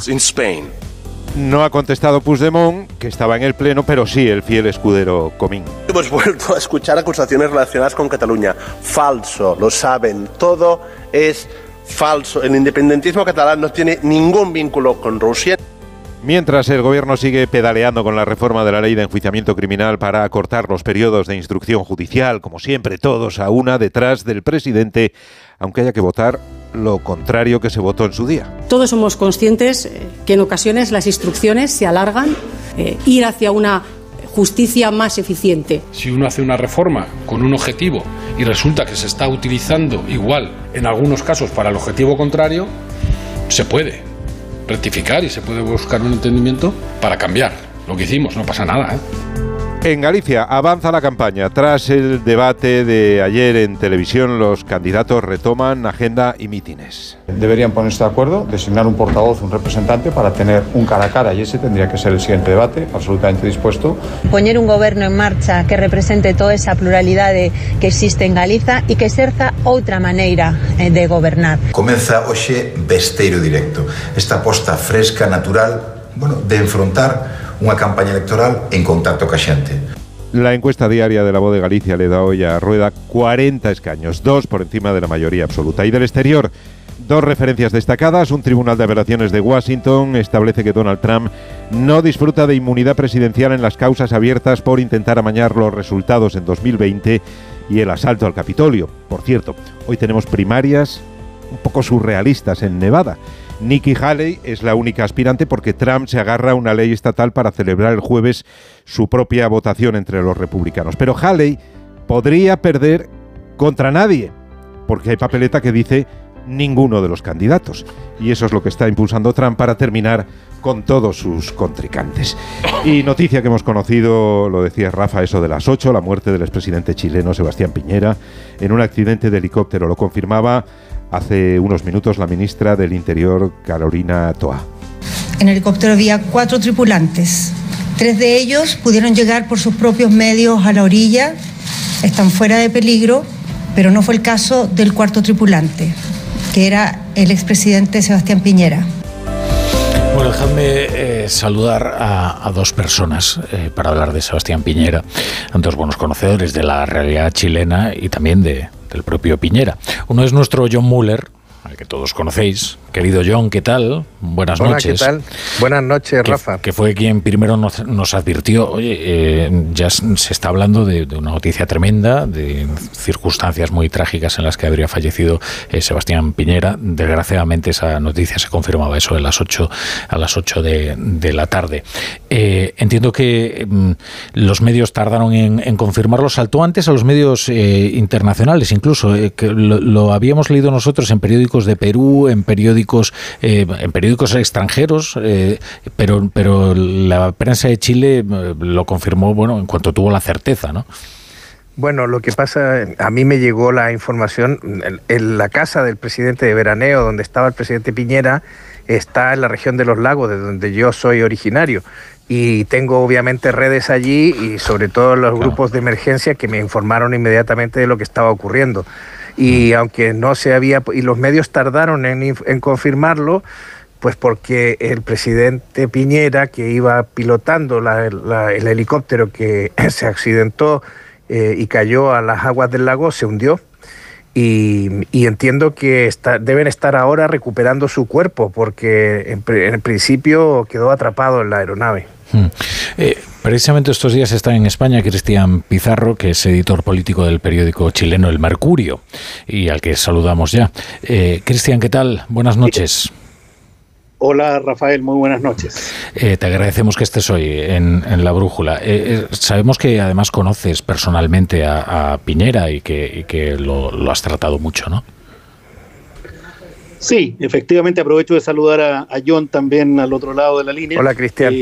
No ha contestado Puigdemont, que estaba en el Pleno, pero sí el fiel escudero Comín. Hemos vuelto a escuchar acusaciones relacionadas con Cataluña. Falso, lo saben. Todo es falso. El independentismo catalán no tiene ningún vínculo con Rusia. Mientras el gobierno sigue pedaleando con la reforma de la ley de enjuiciamiento criminal para acortar los periodos de instrucción judicial, como siempre, todos a una detrás del presidente, aunque haya que votar lo contrario que se votó en su día. Todos somos conscientes eh, que en ocasiones las instrucciones se alargan, eh, ir hacia una justicia más eficiente. Si uno hace una reforma con un objetivo y resulta que se está utilizando igual en algunos casos para el objetivo contrario, se puede rectificar y se puede buscar un entendimiento para cambiar. Lo que hicimos, no pasa nada. ¿eh? En Galicia avanza la campaña. Tras el debate de ayer en televisión, los candidatos retoman agenda y mítines. Deberían ponerse de acuerdo, designar un portavoz, un representante para tener un cara a cara y ese tendría que ser el siguiente debate, absolutamente dispuesto. Poner un gobierno en marcha que represente toda esa pluralidad que existe en Galiza y que serza otra manera eh, de gobernar. Comeza hoxe Besteiro Directo, esta aposta fresca, natural, bueno, de enfrontar unha campaña electoral en contacto ca. La encuesta diaria de la voz de Galicia le da hoy a Rueda 40 escaños, dos por encima de la mayoría absoluta. Y del exterior, dos referencias destacadas. Un tribunal de apelaciones de Washington establece que Donald Trump no disfruta de inmunidad presidencial en las causas abiertas por intentar amañar los resultados en 2020 y el asalto al Capitolio. Por cierto, hoy tenemos primarias un poco surrealistas en Nevada. Nikki Haley es la única aspirante porque Trump se agarra a una ley estatal para celebrar el jueves su propia votación entre los republicanos. Pero Haley podría perder contra nadie, porque hay papeleta que dice ninguno de los candidatos. Y eso es lo que está impulsando Trump para terminar con todos sus contrincantes. Y noticia que hemos conocido, lo decía Rafa, eso de las 8, la muerte del expresidente chileno Sebastián Piñera en un accidente de helicóptero. Lo confirmaba hace unos minutos la ministra del Interior, Carolina Toa. En el helicóptero había cuatro tripulantes. Tres de ellos pudieron llegar por sus propios medios a la orilla, están fuera de peligro, pero no fue el caso del cuarto tripulante, que era el expresidente Sebastián Piñera. Bueno, dejadme eh, saludar a, dos personas eh, para hablar de Sebastián Piñera, dos buenos conocedores de la realidad chilena y también de, del propio Piñera. Uno es nuestro John Muller, al que todos conocéis. Querido John, ¿qué tal? Buenas Hola, noches. ¿qué tal? Buenas noches, Rafa. Que fue quien primero nos, advirtió, oye, eh, ya se está hablando de, una noticia tremenda, de circunstancias muy trágicas en las que habría fallecido eh, Sebastián Piñera. Desgraciadamente esa noticia se confirmaba eso a las 8, a las 8 de, la tarde. Eh, entiendo que mm, los medios tardaron en, confirmarlo. Saltó antes a los medios internacionales, incluso, que lo habíamos leído nosotros en periódicos de Perú, en periódicos eh, en periódicos extranjeros, eh, pero, pero la prensa de Chile eh, lo confirmó, bueno, en cuanto tuvo la certeza, ¿no? Bueno, lo que pasa, a mí me llegó la información, en, la casa del presidente de Veraneo, donde estaba el presidente Piñera, está en la región de los lagos, de donde yo soy originario. Y tengo obviamente redes allí y sobre todo los grupos de emergencia que me informaron inmediatamente de lo que estaba ocurriendo y aunque no se había, y los medios tardaron en, confirmarlo, pues porque el presidente Piñera, que iba pilotando el helicóptero que se accidentó eh, y cayó a las aguas del lago, se hundió. Y, entiendo que deben estar ahora recuperando su cuerpo, porque en, en principio quedó atrapado en la aeronave. Hmm. Eh, precisamente estos días está en España Cristian Pizarro, que es editor político del periódico chileno El Mercurio, y al que saludamos ya. Eh, Cristian, ¿qué tal? Buenas noches. Hola Rafael, muy buenas noches. Eh, te agradecemos que estés hoy en, La Brújula. sabemos que además conoces personalmente a, Piñera y que, lo, has tratado mucho, ¿no? Sí, efectivamente aprovecho de saludar a, John también al otro lado de la línea. Hola Cristian.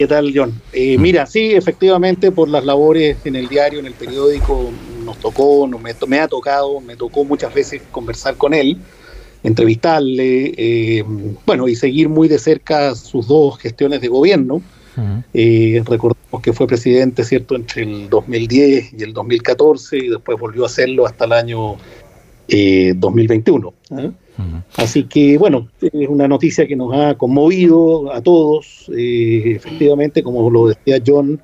¿Qué tal, John? Eh, mm. Mira, sí, efectivamente, por las labores en el diario, en el periódico, nos tocó, me, ha tocado, me tocó muchas veces conversar con él, entrevistarle, eh, bueno, y seguir muy de cerca sus dos gestiones de gobierno. Eh, recordemos que fue presidente, ¿cierto?, entre el 2010 y el 2014, y después volvió a hacerlo hasta el año 2021. Así que, bueno, es una noticia que nos ha conmovido a todos. Eh, efectivamente, como lo decía John,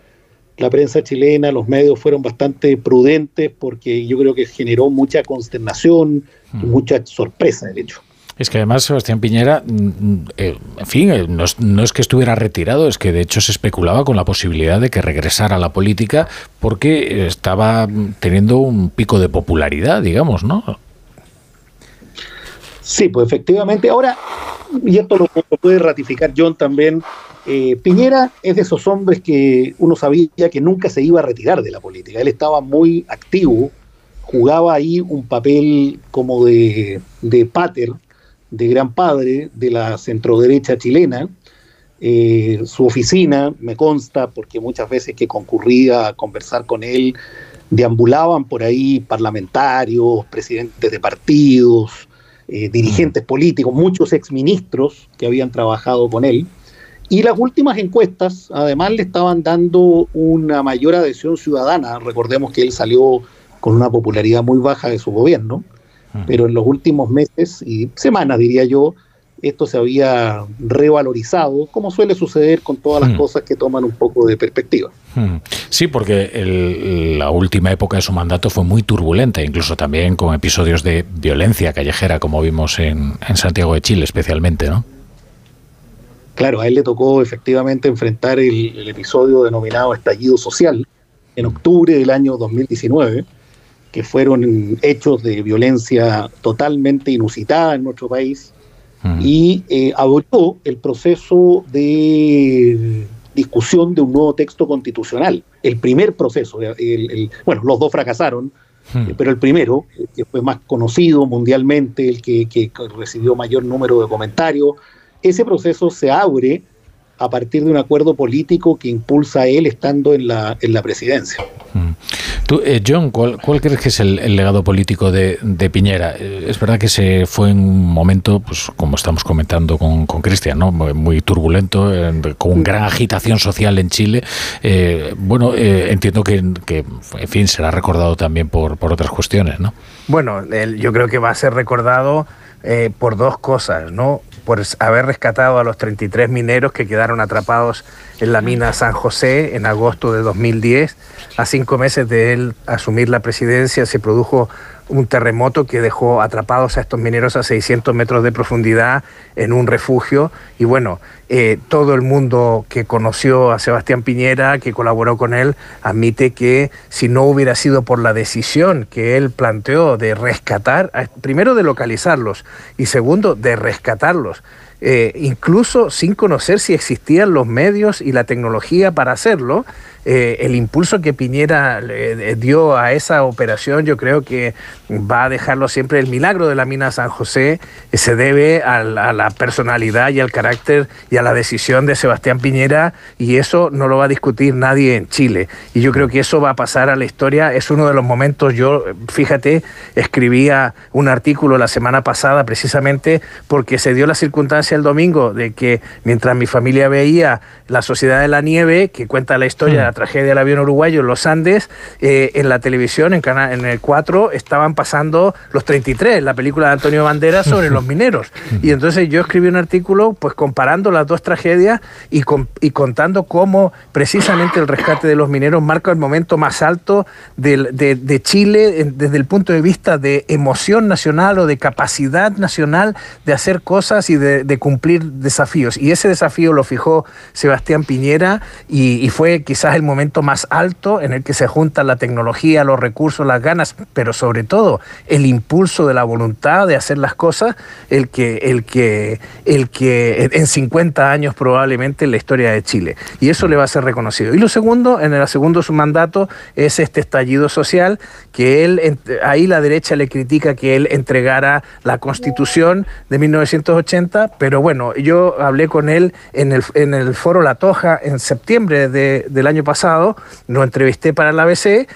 la prensa chilena, los medios fueron bastante prudentes porque yo creo que generó mucha consternación y mucha sorpresa, el hecho. Es que además Sebastián Piñera, mm, mm, eh, en fin, eh, no es, no es, que estuviera retirado, es que de hecho se especulaba con la posibilidad de que regresara a la política porque estaba teniendo un pico de popularidad, digamos, ¿no? Sí, pues efectivamente. Ahora, y esto lo, puede ratificar John también, eh, Piñera es de esos hombres que uno sabía que nunca se iba a retirar de la política. Él estaba muy activo, jugaba ahí un papel como de, pater, de gran padre de la centroderecha chilena. eh, su oficina, me consta, porque muchas veces que concurría a conversar con él, deambulaban por ahí parlamentarios, presidentes de partidos, eh, dirigentes políticos, muchos exministros que habían trabajado con él. Y las últimas encuestas, además, le estaban dando una mayor adhesión ciudadana. Recordemos que él salió con una popularidad muy baja de su gobierno, pero en los últimos meses y semanas, diría yo, esto se había revalorizado, como suele suceder con todas las Mm. cosas que toman un poco de perspectiva. Mm. Sí, porque el- la última época de su mandato fue muy turbulenta, incluso también con episodios de violencia callejera, como vimos en, en Santiago de Chile especialmente, ¿no? Claro, a él le tocó efectivamente enfrentar el, el episodio denominado estallido social en octubre del año 2019, que fueron hechos de violencia totalmente inusitada en nuestro país y eh, abrió el proceso de discusión de un nuevo texto constitucional. El primer proceso, el- el- bueno, los dos fracasaron, eh, pero el primero, que fue más conocido mundialmente, el que, que recibió mayor número de comentarios, ese proceso se abre a partir de un acuerdo político que impulsa a él estando en la, en la presidencia. Tú, eh, John, ¿cuál, cuál crees que es el, el legado político de, de Piñera? Eh, es verdad que se fue en un momento, pues como estamos comentando con con Cristian, ¿no? muy, muy turbulento, eh, con gran agitación social en Chile. Eh, bueno, eh, entiendo que, que, en fin, será recordado también por, por otras cuestiones, ¿no? Bueno, él- yo creo que va a ser recordado eh, por dos cosas, ¿no? Por haber rescatado a los 33 mineros que quedaron atrapados en la mina San José en agosto de 2010. A cinco meses de él asumir la presidencia se produjo un terremoto que dejó atrapados a estos mineros a 600 metros de profundidad en un refugio. Y bueno, eh, todo el mundo que conoció a Sebastián Piñera, que colaboró con él, admite que si no hubiera sido por la decisión que él planteó de rescatar, primero de localizarlos y segundo de rescatarlos, eh, incluso sin conocer si existían los medios y la tecnología para hacerlo, eh, el impulso que Piñera eh, dio a esa operación, yo creo que va a dejarlo siempre. El milagro de la mina San José se debe a la, a la personalidad y al carácter y a la decisión de Sebastián Piñera, y eso no lo va a discutir nadie en Chile. Y yo creo que eso va a pasar a la historia. Es uno de los momentos, yo, fíjate, escribía un artículo la semana pasada precisamente porque se dio la circunstancia el domingo de que mientras mi familia veía La Sociedad de la Nieve, que cuenta la historia la tragedia del avión uruguayo en los Andes, eh, en la televisión, en, cana- en el 4, estaban pasando los 33, la película de Antonio Banderas sobre los mineros. Y entonces yo escribí un artículo pues comparando las dos tragedias y, con- y contando cómo precisamente el rescate de los mineros marca el momento más alto del- de, de Chile desde el punto de vista de emoción nacional o de capacidad nacional de hacer cosas y de, de cumplir desafíos. Y ese desafío lo fijó Sebastián Piñera y, y fue quizás el momento más alto en el que se juntan la tecnología, los recursos, las ganas, pero sobre todo el impulso de la voluntad de hacer las cosas, el que, el que, el que en 50 años probablemente en la historia de Chile. Y eso le va a ser reconocido. Y lo segundo, en el segundo su mandato, es este estallido social, que él, ahí la derecha le critica que él entregara la constitución de 1980, pero bueno, yo hablé con él en el, en el foro La Toja en septiembre de- del año pasado, lo entrevisté para la ABC.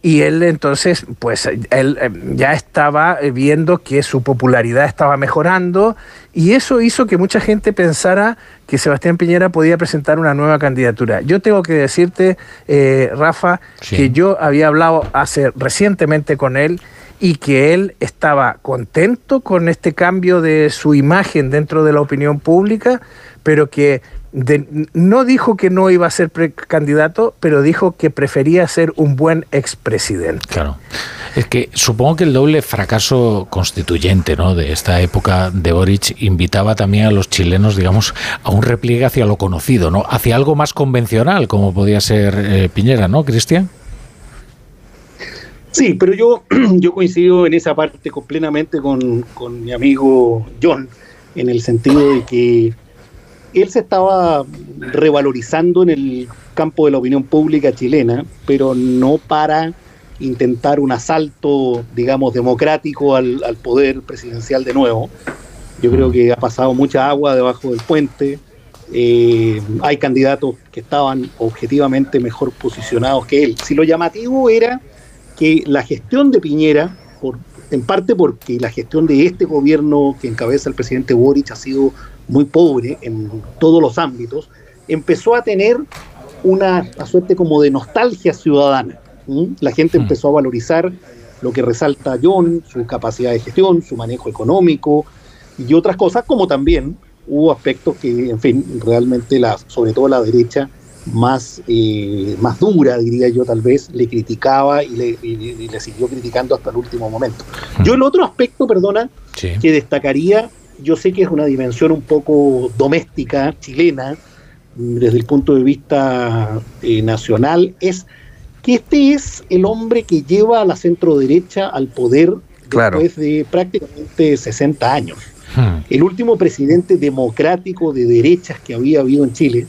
Y él entonces, pues él eh, ya estaba eh, viendo que su popularidad estaba mejorando y eso hizo que mucha gente pensara que Sebastián Piñera podía presentar una nueva candidatura. Yo tengo que decirte, eh, Rafa, que yo había hablado hace recientemente con él y que él estaba contento con este cambio de su imagen dentro de la opinión pública, pero que de- no dijo que no iba a ser precandidato, pero dijo que prefería ser un buen expresidente. Claro. Es que supongo que el doble fracaso constituyente ¿no? de esta época de Boric invitaba también a los chilenos, digamos, a un repliegue hacia lo conocido, ¿no? hacia algo más convencional, como podía ser eh, Piñera, ¿no, Cristian? Sí, pero yo, yo coincido en esa parte con- plenamente con, con mi amigo John, en el sentido de que él se estaba revalorizando en el campo de la opinión pública chilena, pero no para intentar un asalto, digamos, democrático al, al poder presidencial de nuevo. Yo creo que ha pasado mucha agua debajo del puente. eh, hay candidatos que estaban objetivamente mejor posicionados que él. Si lo llamativo era que la gestión de Piñera, por, en parte porque la gestión de este gobierno que encabeza el presidente Boric ha sido muy pobre en todos los ámbitos, empezó a tener una, suerte como de nostalgia ciudadana. La gente empezó a valorizar lo que resalta John, su capacidad de gestión, su manejo económico y otras cosas, como también hubo aspectos que, en fin, realmente la, sobre todo la derecha más, eh, más dura, diría yo tal vez, le criticaba y le, siguió criticando hasta el último momento. Yo el otro aspecto, perdona, que destacaría, yo sé que es una dimensión un poco doméstica, chilena, desde el punto de vista eh, nacional, es que este es el hombre que lleva a la centro derecha al poder después de prácticamente 60 años. Hmm. El último presidente democrático de derechas que había habido en Chile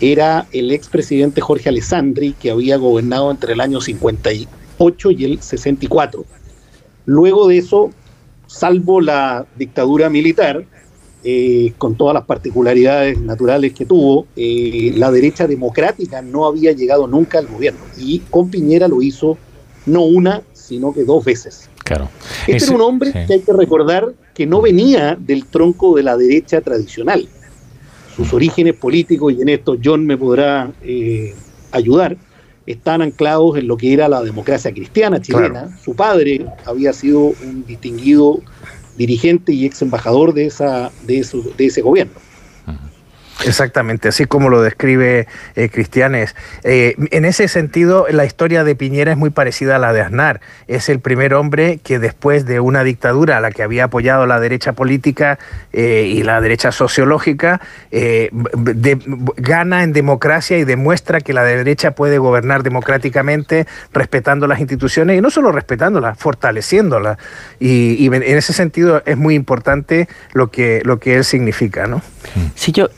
era el expresidente Jorge Alessandri, que había gobernado entre el año 58 y el 64. Luego de eso, salvo la dictadura militar, eh, con todas las particularidades naturales que tuvo, eh, la derecha democrática no había llegado nunca al gobierno. Y con Piñera lo hizo no una, sino que dos veces. Claro. Este era un hombre que hay que recordar que no venía del tronco de la derecha tradicional. Sus orígenes políticos, y en esto John me podrá eh, ayudar, están anclados en lo que era la democracia cristiana chilena. Su padre había sido un distinguido dirigente y ex embajador de, esa, de, de ese gobierno. Exactamente, así como lo describe eh, Cristianes. Eh, en ese sentido, la historia de Piñera es muy parecida a la de Aznar. Es el primer hombre que después de una dictadura a la que había apoyado la derecha política eh, y la derecha sociológica, gana en democracia y demuestra que la derecha puede gobernar democráticamente, respetando las instituciones y no solo respetándolas, fortaleciéndolas. Y, en ese sentido es muy importante lo que, lo que él significa. ¿no? Sí, yo.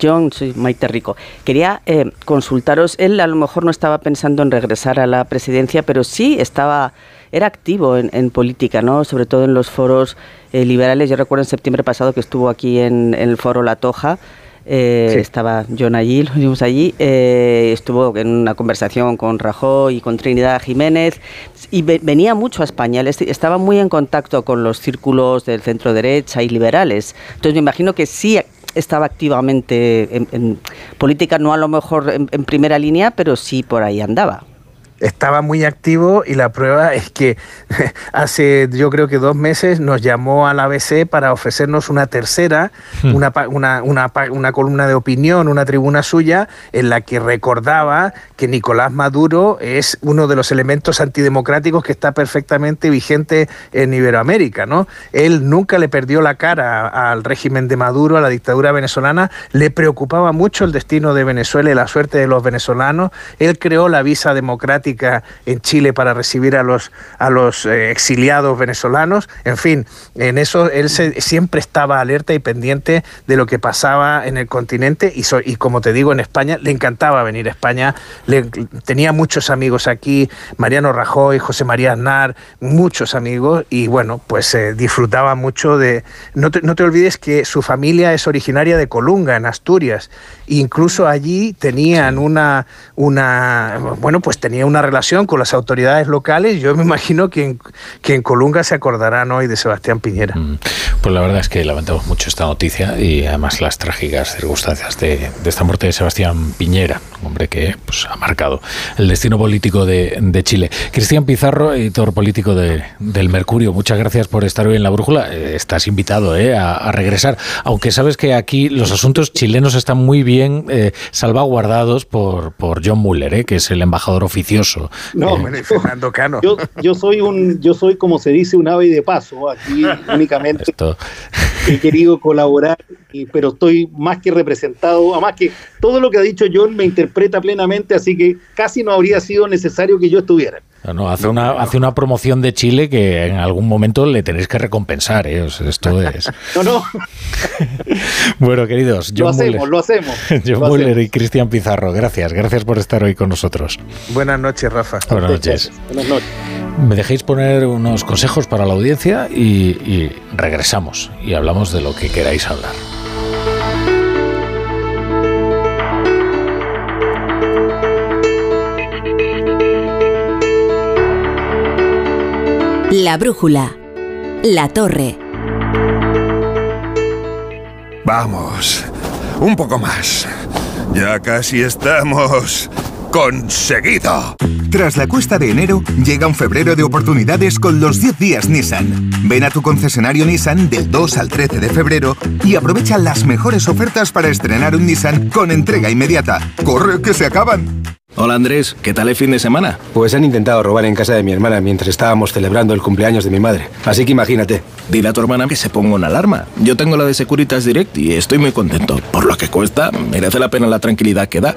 John, soy Maite Rico. Quería eh, consultaros, él a lo mejor no estaba pensando en regresar a la presidencia, pero sí estaba, era activo en, política, ¿no? Sobre todo en los foros eh, liberales. Yo recuerdo en septiembre pasado que estuvo aquí en, el foro La Toja. Eh, estaba John allí, lo vimos allí, estuvo en una conversación con Rajoy y con Trinidad Jiménez y venía mucho a España, estaba muy en contacto con los círculos del centro derecha y liberales. Entonces me imagino que sí estaba activamente en, política, no a lo mejor en primera línea, pero sí por ahí andaba estaba muy activo y la prueba es que hace yo creo que dos meses nos llamó al ABC para ofrecernos una tercera, hmm. una, una, una, una, columna de opinión, una tribuna suya en la que recordaba que Nicolás Maduro es uno de los elementos antidemocráticos que está perfectamente vigente en Iberoamérica. ¿no? Él nunca le perdió la cara al régimen de Maduro, a la dictadura venezolana, le preocupaba mucho el destino de Venezuela y la suerte de los venezolanos. Él creó la visa democrática en Chile para recibir a los, a los eh, exiliados venezolanos. En fin, en eso él siempre estaba alerta y pendiente de lo que pasaba en el continente y, y como te digo, en España le encantaba venir a España. Le, tenía muchos amigos aquí, Mariano Rajoy, José María Aznar, muchos amigos y bueno, pues eh, disfrutaba mucho de... No te, no te olvides que su familia es originaria de Colunga, en Asturias. Incluso allí tenían una, una, bueno, pues tenía una relación con las autoridades locales. Yo me imagino que en, que en Colunga se acordarán hoy de Sebastián Piñera. Mm. Pues la verdad es que lamentamos mucho esta noticia y además las trágicas circunstancias de, esta muerte de Sebastián Piñera, hombre que pues, ha marcado el destino político de, Chile. Cristian Pizarro, editor político de, del Mercurio, muchas gracias por estar hoy en La Brújula. Eh, estás invitado eh, a, regresar, aunque sabes que aquí los asuntos chilenos están muy bien eh, salvaguardados por, por John Muller, que es el embajador oficioso no, eh, Fernando Cano. Yo, soy un, yo soy como se dice un ave de paso. Aquí únicamente he querido colaborar, pero estoy más que representado. Además que todo lo que ha dicho John me interpreta plenamente, así que casi no habría sido necesario que yo estuviera. No, hace una, hace una promoción de Chile que en algún momento le tenéis que recompensar. ¿eh? esto es. no, no. bueno, queridos, John lo hacemos, lo hacemos. John Muller y Cristian Pizarro, gracias. Gracias por estar hoy con nosotros. Buenas noches, Rafa. Buenas noches. Buenas noches. Me dejéis poner unos consejos para la audiencia y regresamos y hablamos de lo que queráis hablar. La brújula. La torre. Vamos, un poco más. Ya casi estamos conseguido. Tras la cuesta de enero, llega un febrero de oportunidades con los 10 días Nissan. Ven a tu concesionario Nissan del 2 al 13 de febrero y aprovecha las mejores ofertas para estrenar un Nissan con entrega inmediata. ¡Corre que se acaban! Hola Andrés, ¿qué tal el fin de semana? Pues han intentado robar en casa de mi hermana mientras estábamos celebrando el cumpleaños de mi madre. Así que imagínate. Dile a tu hermana que se ponga una alarma. Yo tengo la de Securitas Direct y estoy muy contento. Por lo que cuesta, merece la pena la tranquilidad que da.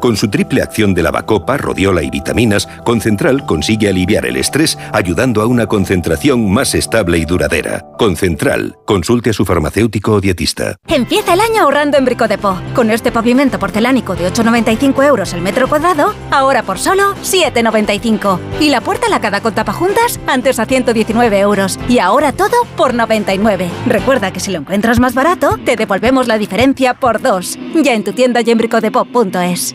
Con su triple acción de lavacopa, rodiola y vitaminas, Concentral consigue aliviar el estrés ayudando a una concentración más estable y duradera. Concentral. Consulte a su farmacéutico o dietista. Empieza el año ahorrando en Bricodepo. Con este pavimento porcelánico de 8,95 euros el metro cuadrado, ahora por solo 7,95. Y la puerta lacada con tapajuntas, antes a 119 euros. Y ahora todo por 99. Recuerda que si lo encuentras más barato, te devolvemos la diferencia por dos. Ya en tu tienda y en bricodepo.es.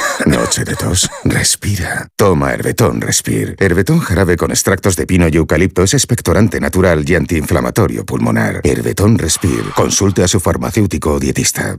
Noche de tos. Respira. Toma Herbetón Respir. Herbetón jarabe con extractos de pino y eucalipto es expectorante natural y antiinflamatorio pulmonar. Herbetón Respir. Consulte a su farmacéutico o dietista.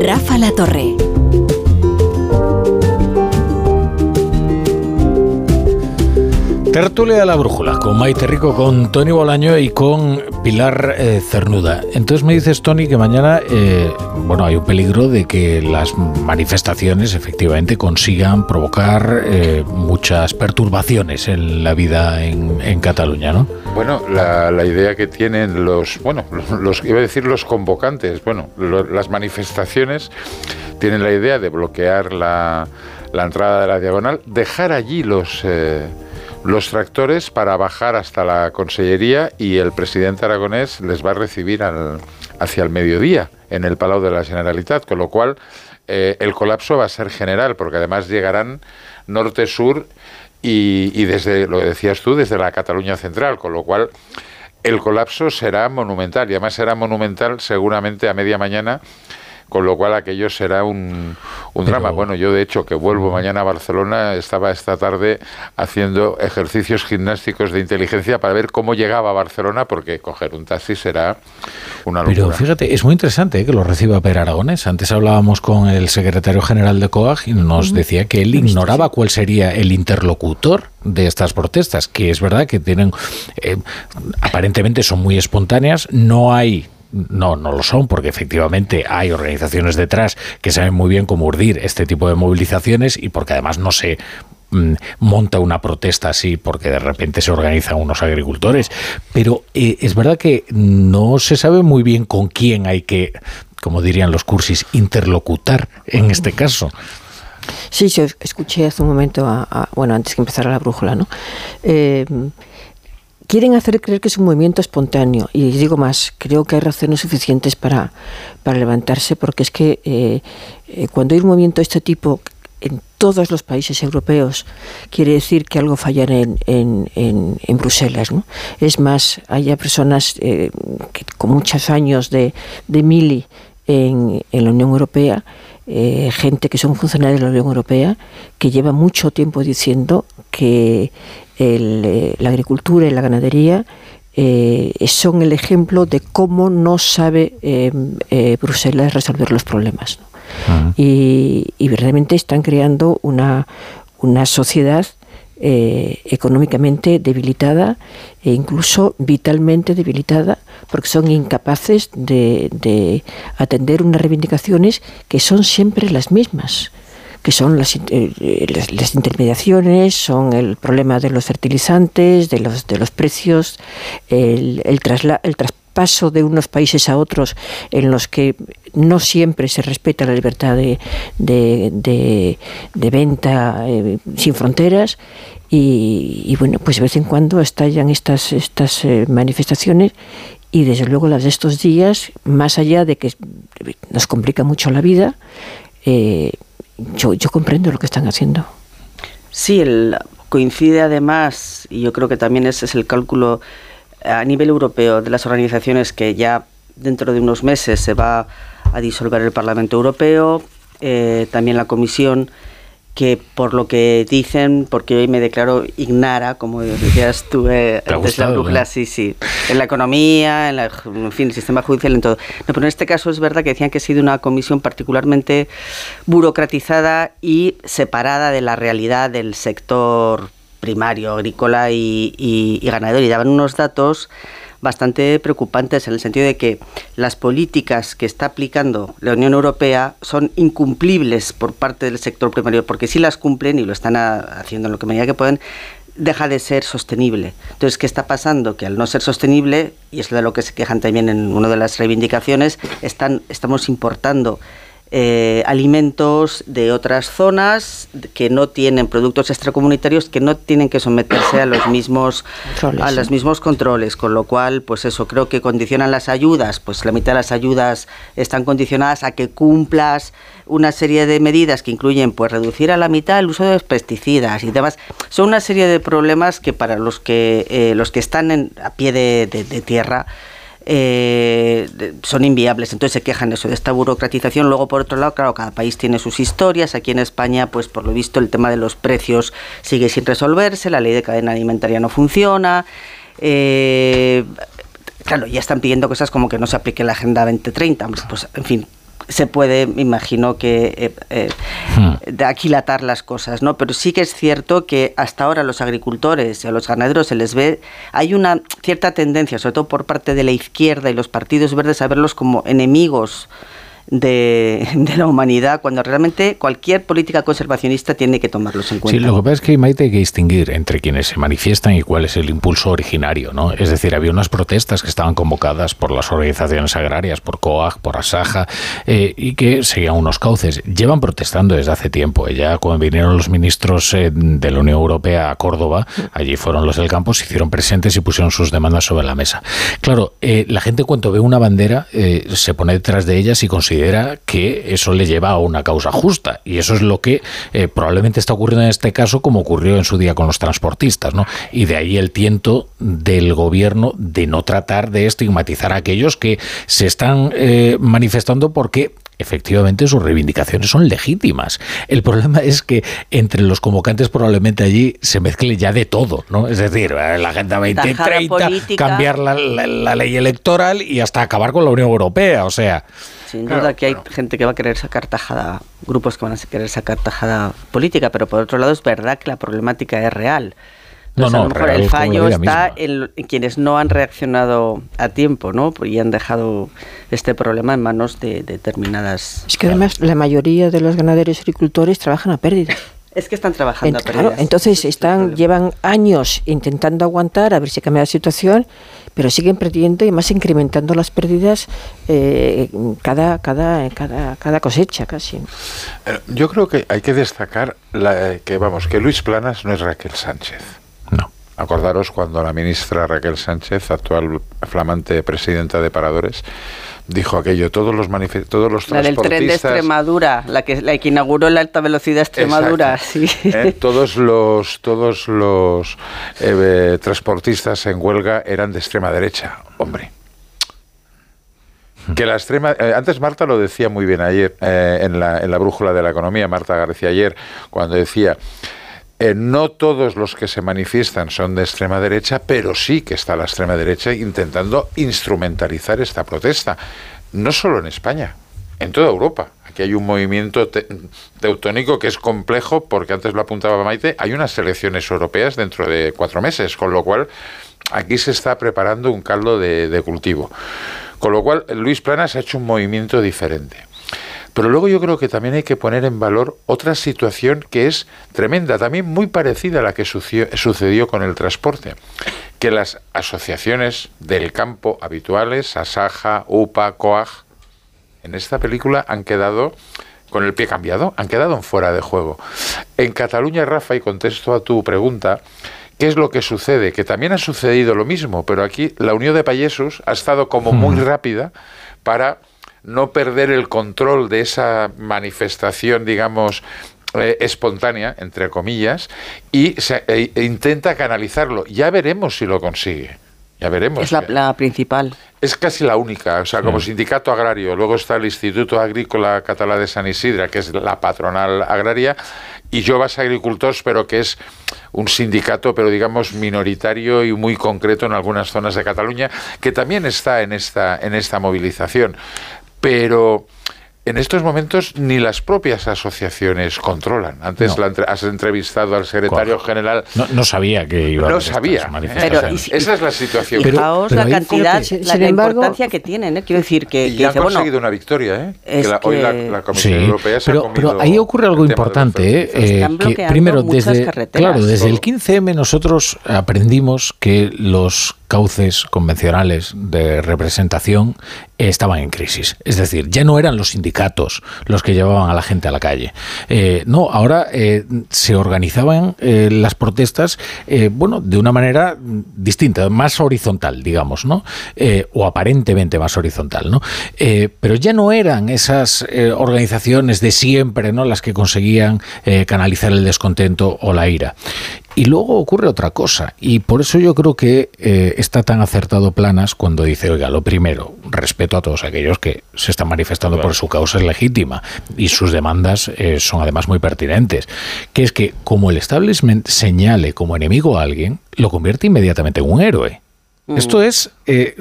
Rafa La Torre. Tertulia la brújula con Maite Rico, con Tony Bolaño y con Pilar eh, Cernuda. Entonces me dices, Tony, que mañana eh, bueno, hay un peligro de que las manifestaciones efectivamente consigan provocar eh, muchas perturbaciones en la vida en Cataluña, ¿no? Bueno, la, la, idea que tienen los, bueno, los, iba a decir los convocantes, bueno, lo, las manifestaciones tienen la idea de bloquear la, la entrada de la diagonal, dejar allí los los tractores para bajar hasta la Consellería y el presidente aragonés les va a recibir al, hacia el mediodía en el Palau de la Generalitat, con lo cual eh, el colapso va a ser general, porque además llegarán norte-sur y, y desde, lo que decías tú, desde la Cataluña central, con lo cual el colapso será monumental y además será monumental seguramente a media mañana con lo cual aquello será un, un drama. Bueno, yo de hecho que vuelvo mañana a Barcelona, estaba esta tarde haciendo ejercicios gimnásticos de inteligencia para ver cómo llegaba a Barcelona, porque coger un taxi será una locura. Pero fíjate, es muy interesante ¿eh? que lo reciba Per Aragonés. Antes hablábamos con el secretario general de COAG y nos decía que él ignoraba cuál sería el interlocutor de estas protestas, que es verdad que tienen, eh, aparentemente son muy espontáneas, no hay No, no lo son, porque efectivamente hay organizaciones detrás que saben muy bien cómo urdir este tipo de movilizaciones y porque además no se mm, monta una protesta así porque de repente se organizan unos agricultores. Pero eh, es verdad que no se sabe muy bien con quién hay que, como dirían los cursis, interlocutar en este caso. Sí, yo escuché hace un momento, a, bueno, antes que empezara la brújula, ¿no? Eh, quieren hacer creer que es un movimiento espontáneo. Y digo más, creo que hay razones suficientes para, para levantarse, porque es que eh, eh, cuando hay un movimiento de este tipo en todos los países europeos, quiere decir que algo falla en, en, en, Bruselas. ¿no? Es más, hay personas que, con muchos años de, de mili en la Unión Europea eh, gente que son funcionarios de la Unión Europea que lleva mucho tiempo diciendo que eh, la agricultura y la ganadería eh, son el ejemplo de cómo no sabe Bruselas resolver los problemas. y, y, realmente están creando una, una sociedad eh, económicamente debilitada e incluso vitalmente debilitada porque son incapaces de, atender unas reivindicaciones que son siempre las mismas que son las, eh, las, intermediaciones, son el problema de los fertilizantes, de los, de los precios, el, el, el traspaso de unos países a otros en los que no siempre se respeta la libertad de, de, venta eh, sin fronteras y, bueno, pues de vez en cuando estallan estas, estas eh, manifestaciones y desde luego las de estos días, más allá de que nos complica mucho la vida, eh, yo, yo comprendo lo que están haciendo. Sí, coincide además, y yo creo que también ese es el cálculo a nivel europeo de las organizaciones que ya dentro de unos meses se va a disolver el Parlamento Europeo, eh, también la Comisión, que por lo que dicen, porque hoy me declaro ignara, como decías tú eh, antes la brújula, sí, sí, en la economía, en, la, en fin, el sistema judicial, en todo. No, pero en este caso es verdad que decían que ha sido una comisión particularmente burocratizada y separada de la realidad del sector primario, agrícola y, ganadero. Y daban unos datos bastante preocupantes en el sentido de que las políticas que está aplicando la Unión Europea son incumplibles por parte del sector primario, porque si las cumplen y lo están haciendo en lo que medida que pueden, deja de ser sostenible. Entonces, ¿qué está pasando? Que al no ser sostenible, y es de lo que se quejan también en una de las reivindicaciones, están, estamos importando eh, alimentos de otras zonas que no tienen productos extracomunitarios que no tienen que someterse a los mismos a los mismos controles con lo cual pues eso creo que condicionan las ayudas pues la mitad de las ayudas están condicionadas a que cumplas una serie de medidas que incluyen pues reducir a la mitad el uso de pesticidas y demás. Son una serie de problemas que para los que eh, los que están en, a pie de, de tierra eh, son inviables. Entonces se quejan de eso, de esta burocratización. Luego, por otro lado, claro, cada país tiene sus historias. Aquí en España, pues por lo visto, el tema de los precios sigue sin resolverse, la ley de cadena alimentaria no funciona. Eh, claro, ya están pidiendo cosas como que no se aplique la Agenda 2030. Pues, en fin, se puede, me imagino que eh, eh, hmm. de aquilatar las cosas, ¿no? Pero sí que es cierto que hasta ahora a los agricultores y a los ganaderos se les ve, hay una cierta tendencia, sobre todo por parte de la izquierda y los partidos verdes, a verlos como enemigos de, la humanidad, cuando realmente cualquier política conservacionista tiene que tomarlos en cuenta. Sí, lo que pasa es que hay que distinguir entre quienes se manifiestan y cuál es el impulso originario, ¿no? Es decir, había unas protestas que estaban convocadas por las organizaciones agrarias, por COAG, por Asaja, eh, y que seguían unos cauces. Llevan protestando desde hace tiempo. Ya cuando vinieron los ministros eh, de la Unión Europea a Córdoba, allí fueron los del campo, se hicieron presentes y pusieron sus demandas sobre la mesa. Claro, eh, la gente cuando ve una bandera se pone detrás de ellas y considera que eso le lleva a una causa justa. Y eso es lo que eh, probablemente está ocurriendo en este caso, como ocurrió en su día con los transportistas. ¿no? Y de ahí el tiento del gobierno de no tratar de estigmatizar a aquellos que se están eh, manifestando porque efectivamente sus reivindicaciones son legítimas. El problema es que entre los convocantes probablemente allí se mezcle ya de todo, ¿no? Es decir, eh, la Agenda 2030, cambiar la, la, ley electoral y hasta acabar con la Unión Europea, o sea... Sin duda que hay gente que va a querer sacar tajada, grupos que van a querer sacar tajada política, pero por otro lado es verdad que la problemática es real. No, no, a lo mejor el fallo está en, quienes no han reaccionado a tiempo, ¿no? Y han dejado este problema en manos de, determinadas. Es que además la mayoría de los ganaderos y agricultores trabajan a pérdida. Es que están trabajando a pérdida. entonces están, llevan años intentando aguantar a ver si cambia la situación, pero siguen perdiendo y más incrementando las pérdidas eh, cada, cada, cada, cada cosecha casi. Eh, yo creo que hay que destacar la, que vamos que Luis Planas no es Raquel Sánchez. No. Acordaros cuando la ministra Raquel Sánchez, actual flamante presidenta de Paradores, dijo aquello, todos los todos los La del tren de Extremadura, la que, la que inauguró la alta velocidad Extremadura, sí. Eh, todos los, todos los eh, transportistas en huelga eran de extrema derecha, hombre. Que la extrema. Eh, antes Marta lo decía muy bien ayer en, la, en la brújula de la economía, Marta García ayer, cuando decía eh, no todos los que se manifiestan son de extrema derecha, pero sí que está la extrema derecha intentando instrumentalizar esta protesta. No solo en España, en toda Europa. Aquí hay un movimiento teutónico que es complejo porque antes lo apuntaba Maite, hay unas elecciones europeas dentro de cuatro meses, con lo cual aquí se está preparando un caldo de, de cultivo. Con lo cual Luis Planas ha hecho un movimiento diferente. Pero luego yo creo que también hay que poner en valor otra situación que es tremenda, también muy parecida a la que sucedió con el transporte, que las asociaciones del campo habituales, Asaja, UPA, COAG, en esta película han quedado con el pie cambiado, han quedado en fuera de juego. En Cataluña, Rafa, y contesto a tu pregunta, ¿qué es lo que sucede? Que también ha sucedido lo mismo, pero aquí la Unión de Payesos ha estado como muy rápida para no perder el control de esa manifestación, digamos, eh, espontánea, entre comillas, y se, e, e intenta canalizarlo. Ya veremos si lo consigue. Ya veremos. Es la, principal. Es casi la única, o sea, como sindicato agrario. Luego está el Instituto Agrícola Catalá de San Isidra, que es la patronal agraria, y Jovas Agricultors, pero que es un sindicato, pero digamos minoritario y muy concreto en algunas zonas de Cataluña, que también está en esta, en esta movilización pero en estos momentos ni las propias asociaciones controlan. Antes has entrevistado al secretario general. No, sabía que iba no sabía. Pero, esa es la situación. Fijaos la cantidad, la, importancia que tienen. ¿eh? Quiero decir que. Y han conseguido una victoria. ¿eh? Que hoy la, Comisión Europea se pero, ha Pero ahí ocurre algo importante. ¿eh? eh que primero, desde, claro, desde el 15M nosotros aprendimos que los cauces convencionales de representación estaban en crisis. Es decir, ya no eran los sindicatos los que llevaban a la gente a la calle. Eh, no, ahora eh, se organizaban eh, las protestas, bueno, de una manera distinta, más horizontal, digamos, ¿no? o aparentemente más horizontal, ¿no? pero ya no eran esas organizaciones de siempre, ¿no? Las que conseguían canalizar el descontento o la ira. Y luego ocurre otra cosa, y por eso yo creo que eh, está tan acertado Planas cuando dice, oiga, lo primero, respeto a todos aquellos que se están manifestando por su causa es legítima y sus demandas eh, son además muy pertinentes, que es que como el establishment señale como enemigo a alguien, lo convierte inmediatamente en un héroe. Mm. Esto es, eh,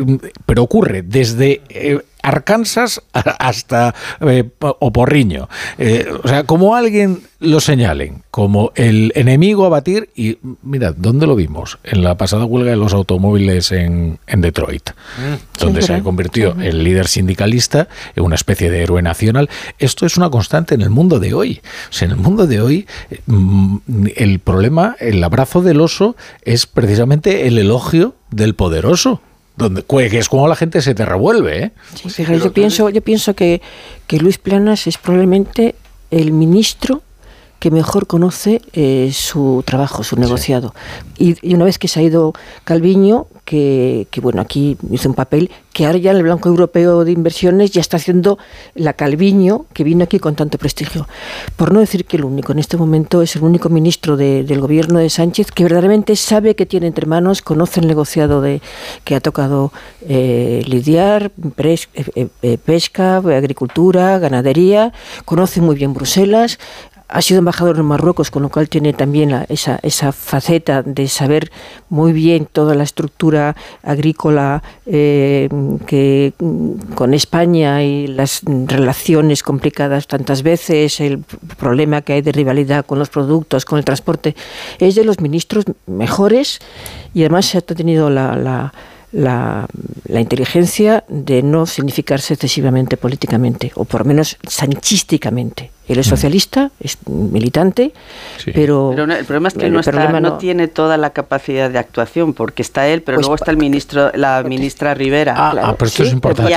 pero ocurre desde Arkansas hasta eh, Oporriño. Eh, o sea, como alguien lo señalen como el enemigo a batir y mira, ¿dónde lo vimos? En la pasada huelga de los automóviles en, Detroit, mm. donde se convirtió el líder sindicalista en una especie de héroe nacional. Esto es una constante en el mundo de hoy. O sea, en el mundo de hoy mm, el problema, el abrazo del oso es precisamente el elogio del poderoso donde que es como la gente se te revuelve. ¿eh? yo pienso, yo pienso que, que Luis Planas es probablemente el ministro que mejor conoce eh, su trabajo, su negociado. Y, una vez que se ha ido Calviño, que, bueno, aquí hizo un papel que ahora ya en el Blanco Europeo de Inversiones ya está haciendo la Calviño, que vino aquí con tanto prestigio. Por no decir que el único, en este momento es el único ministro del gobierno de Sánchez que verdaderamente sabe que tiene entre manos, conoce el negociado de, que ha tocado eh, lidiar, eh, pesca, agricultura, ganadería, conoce muy bien Bruselas, ha sido embajador en Marruecos, con lo cual tiene también esa, esa faceta de saber muy bien toda la estructura agrícola eh, que con España y las relaciones complicadas tantas veces, el problema que hay de rivalidad con los productos, con el transporte, es de los ministros mejores y además se ha tenido la la, inteligencia de no significarse excesivamente políticamente, o por lo menos sanchísticamente. Él es mm. socialista, es militante, pero, el problema es que no, tiene toda la capacidad de actuación, porque está él, pero pues luego está el ministro, la ministra Rivera. Ah, ah pero esto es importante.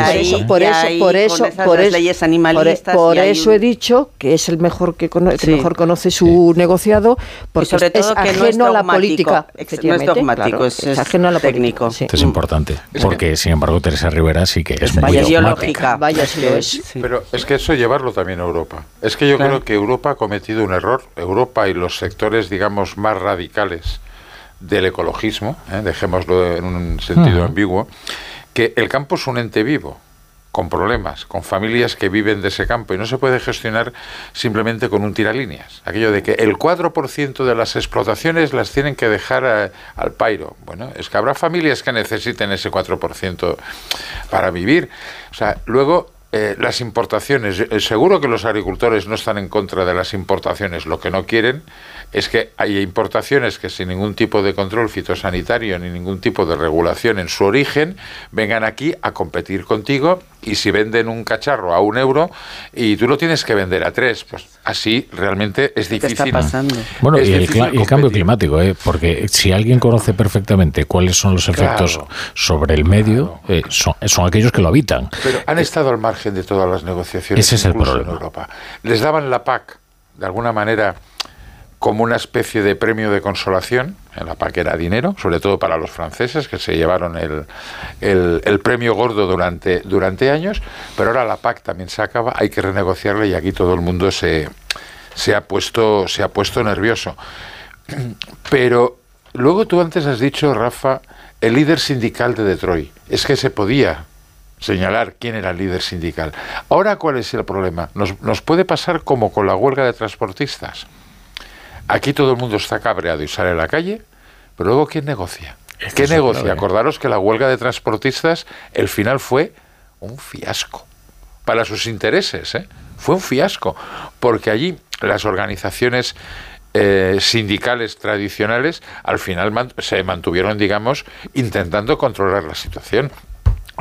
por eso, por eso, por eso, leyes animalistas. Por, eso he dicho que es el mejor que, mejor conoce su negociado, porque sobre todo es que ajeno a la política. No es dogmático, es, ajeno a la técnico. Esto es importante, porque sin embargo Teresa Rivera sí que es muy ideológica. Vaya si lo es. Pero es que eso llevarlo también a Europa. Es que yo creo que Europa ha cometido un error, Europa y los sectores, digamos, más radicales del ecologismo, ¿eh? dejémoslo en un sentido ambiguo, que el campo es un ente vivo, con problemas, con familias que viven de ese campo y no se puede gestionar simplemente con un tiralíneas. Aquello de que el 4% de las explotaciones las tienen que dejar al pairo. Bueno, es que habrá familias que necesiten ese 4% para vivir. O sea, luego eh, las importaciones, eh, seguro que los agricultores no están en contra de las importaciones, lo que no quieren es que haya importaciones que sin ningún tipo de control fitosanitario ni ningún tipo de regulación en su origen vengan aquí a competir contigo y si venden un cacharro a un euro y tú lo tienes que vender a tres, pues así realmente es difícil. ¿Qué está pasando? Bueno, y, el, cambio climático, ¿eh? porque si alguien conoce perfectamente cuáles son los efectos sobre el medio, eh, son, son, aquellos que lo habitan. Pero han eh, estado al margen de todas las negociaciones ese es el problema. en Europa. Les daban la PAC, de alguna manera como una especie de premio de consolación, en la PAC era dinero, sobre todo para los franceses que se llevaron el, el, premio gordo durante, durante años, pero ahora la PAC también se acaba, hay que renegociarla y aquí todo el mundo se, se, ha, puesto, se ha puesto nervioso. Pero luego tú antes has dicho, Rafa, el líder sindical de Detroit, es que se podía señalar quién era el líder sindical. Ahora, ¿cuál es el problema? Nos, nos puede pasar como con la huelga de transportistas Aquí todo el mundo está cabreado y sale a la calle, pero luego ¿quién negocia? ¿Qué negocia? Acordaros que la huelga de transportistas, el final fue un fiasco. Para sus intereses, ¿eh? Fue un fiasco. Porque allí las organizaciones eh, sindicales tradicionales al final se mantuvieron, digamos, intentando controlar la situación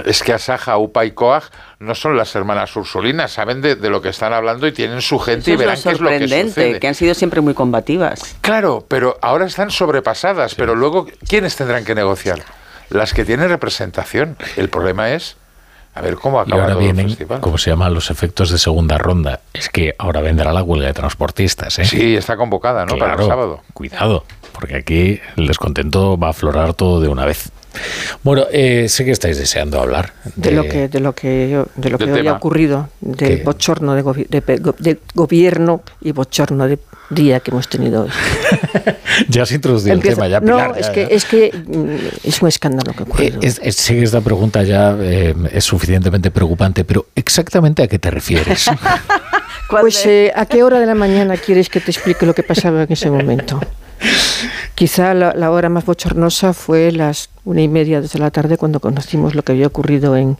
es que Asaja, UPA y COAG no son las hermanas ursulinas, saben de, lo que están hablando y tienen su gente y verán qué es lo que sucede. que han sido siempre muy combativas. Claro, pero ahora están sobrepasadas, pero luego, ¿quiénes tendrán que negociar? Las que tienen representación. El problema es a ver cómo acaba ahora vienen, ¿Cómo se llaman los efectos de segunda ronda? Es que ahora vendrá la huelga de transportistas, ¿eh? Sí, está convocada, ¿no? Para el sábado. Cuidado, porque aquí el descontento va a aflorar todo de una vez. Bueno, eh, sé que estáis deseando hablar de, lo que de lo que de lo que hoy ha ocurrido, del bochorno de, gobierno y bochorno de día que hemos tenido hoy. ya se introducido el tema, ya No, es, que, es que mm, es un escándalo que ha ocurrido. Eh, sé que esta pregunta ya eh, es suficientemente preocupante, pero ¿exactamente a qué te refieres? pues, ¿a qué hora de la mañana quieres que te explique lo que pasaba en ese momento? Quizá la, hora más bochornosa fue las una y media de la tarde cuando conocimos lo que había ocurrido en,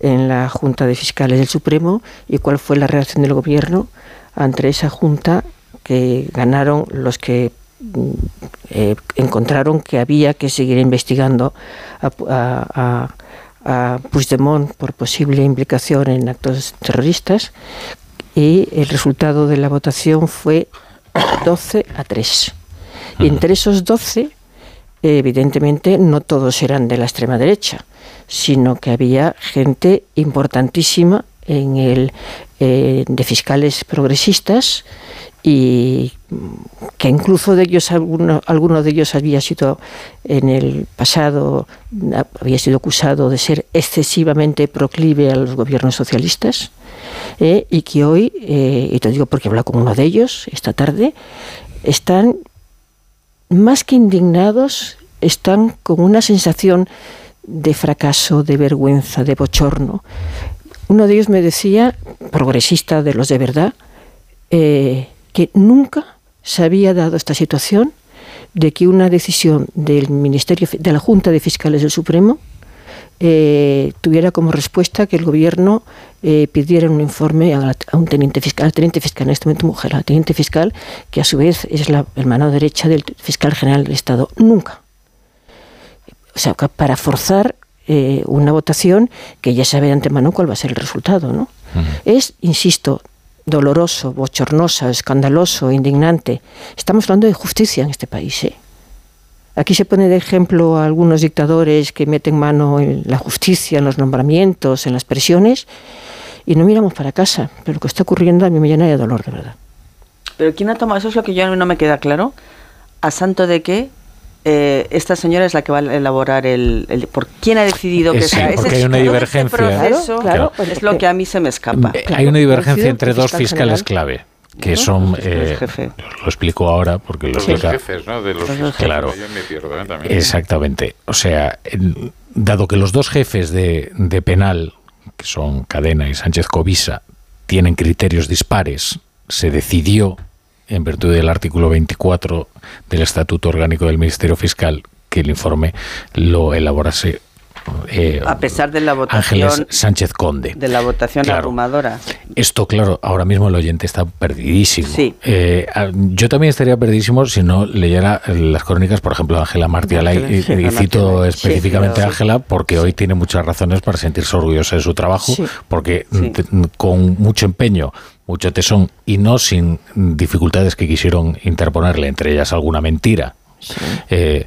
en la Junta de Fiscales del Supremo y cuál fue la reacción del Gobierno ante esa Junta que ganaron los que mm, eh, encontraron que había que seguir investigando a, a, a, Puigdemont por posible implicación en actos terroristas y el resultado de la votación fue 12 a 3. Entre esos 12, evidentemente, no todos eran de la extrema derecha, sino que había gente importantísima en el, eh, de fiscales progresistas y que incluso de ellos alguno, de ellos había sido en el pasado había sido acusado de ser excesivamente proclive a los gobiernos socialistas eh, y que hoy eh, y te digo porque he con uno de ellos esta tarde están más que indignados, están con una sensación de fracaso, de vergüenza, de bochorno. Uno de ellos me decía, progresista de los de verdad, eh, que nunca se había dado esta situación de que una decisión del Ministerio de la Junta de Fiscales del Supremo eh, tuviera como respuesta que el gobierno eh, pidiera un informe a, un teniente fiscal, al teniente fiscal, en este momento mujer, al teniente fiscal, que a su vez es la mano derecha del fiscal general del Estado. Nunca. O sea, para forzar eh, una votación que ya sabe de antemano cuál va a ser el resultado, ¿no? Es, insisto, doloroso, bochornoso, escandaloso, indignante. Estamos hablando de justicia en este país, ¿eh? Aquí se pone de ejemplo a algunos dictadores que meten mano en la justicia, en los nombramientos, en las presiones, y no miramos para casa. Pero lo que está ocurriendo a mí me llena de dolor, de verdad. Pero ¿quién ha tomado? Eso es lo que yo no me queda claro. ¿A santo de qué eh, esta señora es la que va a elaborar el, ¿por quién ha decidido que sea porque hay una divergencia claro, es lo que a mí se me escapa eh, hay una divergencia entre dos fiscales clave que son eh, lo explico ahora porque los dos jefes ¿no? de los claro. Exactamente. O sea dado que los dos jefes de, de penal que son Cadena y Sánchez Covisa tienen criterios dispares se decidió en virtud del artículo 24 del Estatuto Orgánico del Ministerio Fiscal, que el informe lo elaborase eh, a pesar de la votación Ángeles Sánchez Conde. De la votación claro, abrumadora. Esto, claro, ahora mismo el oyente está perdidísimo. Sí. Eh, yo también estaría perdidísimo si no leyera las crónicas, por ejemplo, de Ángela Martialay, y, y, cito específicamente a Ángela porque hoy tiene muchas razones para sentirse orgullosa de su trabajo, porque con mucho empeño mucho tesón y no sin dificultades que quisieron interponerle, entre ellas alguna mentira. Eh,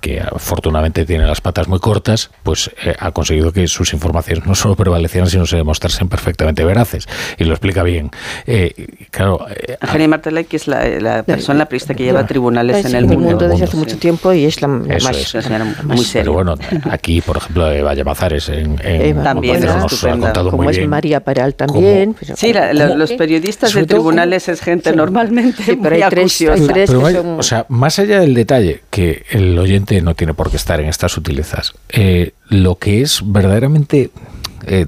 que afortunadamente tiene las patas muy cortas, pues eh, ha conseguido que sus informaciones no solo prevalecieran, sino se demostrasen perfectamente veraces. Y lo explica bien. Eh, claro. Eh, Martelay, que es la, persona, la periodista que lleva tribunales en el mundo. desde hace mucho tiempo y es la más, muy seria. Pero bueno, aquí, por ejemplo, Eva Llamazares en, en también nos ha contado como muy es bien. María Peral también. Pero, sí, los periodistas de tribunales es gente normalmente sí, pero hay tres, hay tres que son... O sea, más allá del detalle que el oyente no tiene por qué estar en estas sutilezas. Eh, lo que es verdaderamente, eh,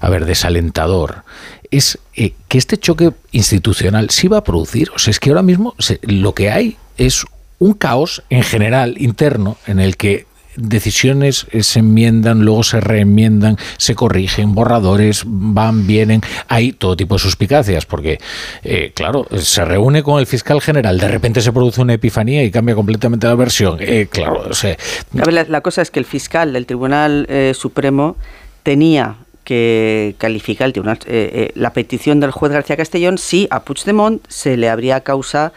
a ver, desalentador es eh, que este choque institucional sí va a producir. O sea, es que ahora mismo lo que hay es un caos en general interno en el que decisiones eh, se enmiendan, luego se reenmiendan, se corrigen, borradores van, vienen, hay todo tipo de suspicacias, porque, eh, claro, se reúne con el fiscal general, de repente se produce una epifanía y cambia completamente la versión. Eh, claro, la, cosa es que el fiscal del Tribunal Supremo tenía que calificar el tribunal, la petición del juez García Castellón si a Puigdemont se le habría causa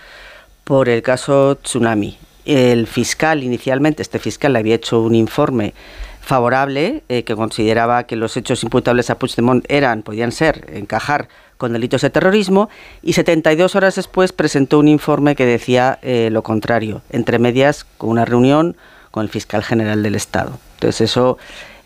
por el caso Tsunami el fiscal inicialmente, este fiscal le había hecho un informe favorable eh, que consideraba que los hechos imputables a Puigdemont eran, podían ser, encajar con delitos de terrorismo y 72 horas después presentó un informe que decía eh, lo contrario, entre medias con una reunión con el fiscal general del Estado. Entonces eso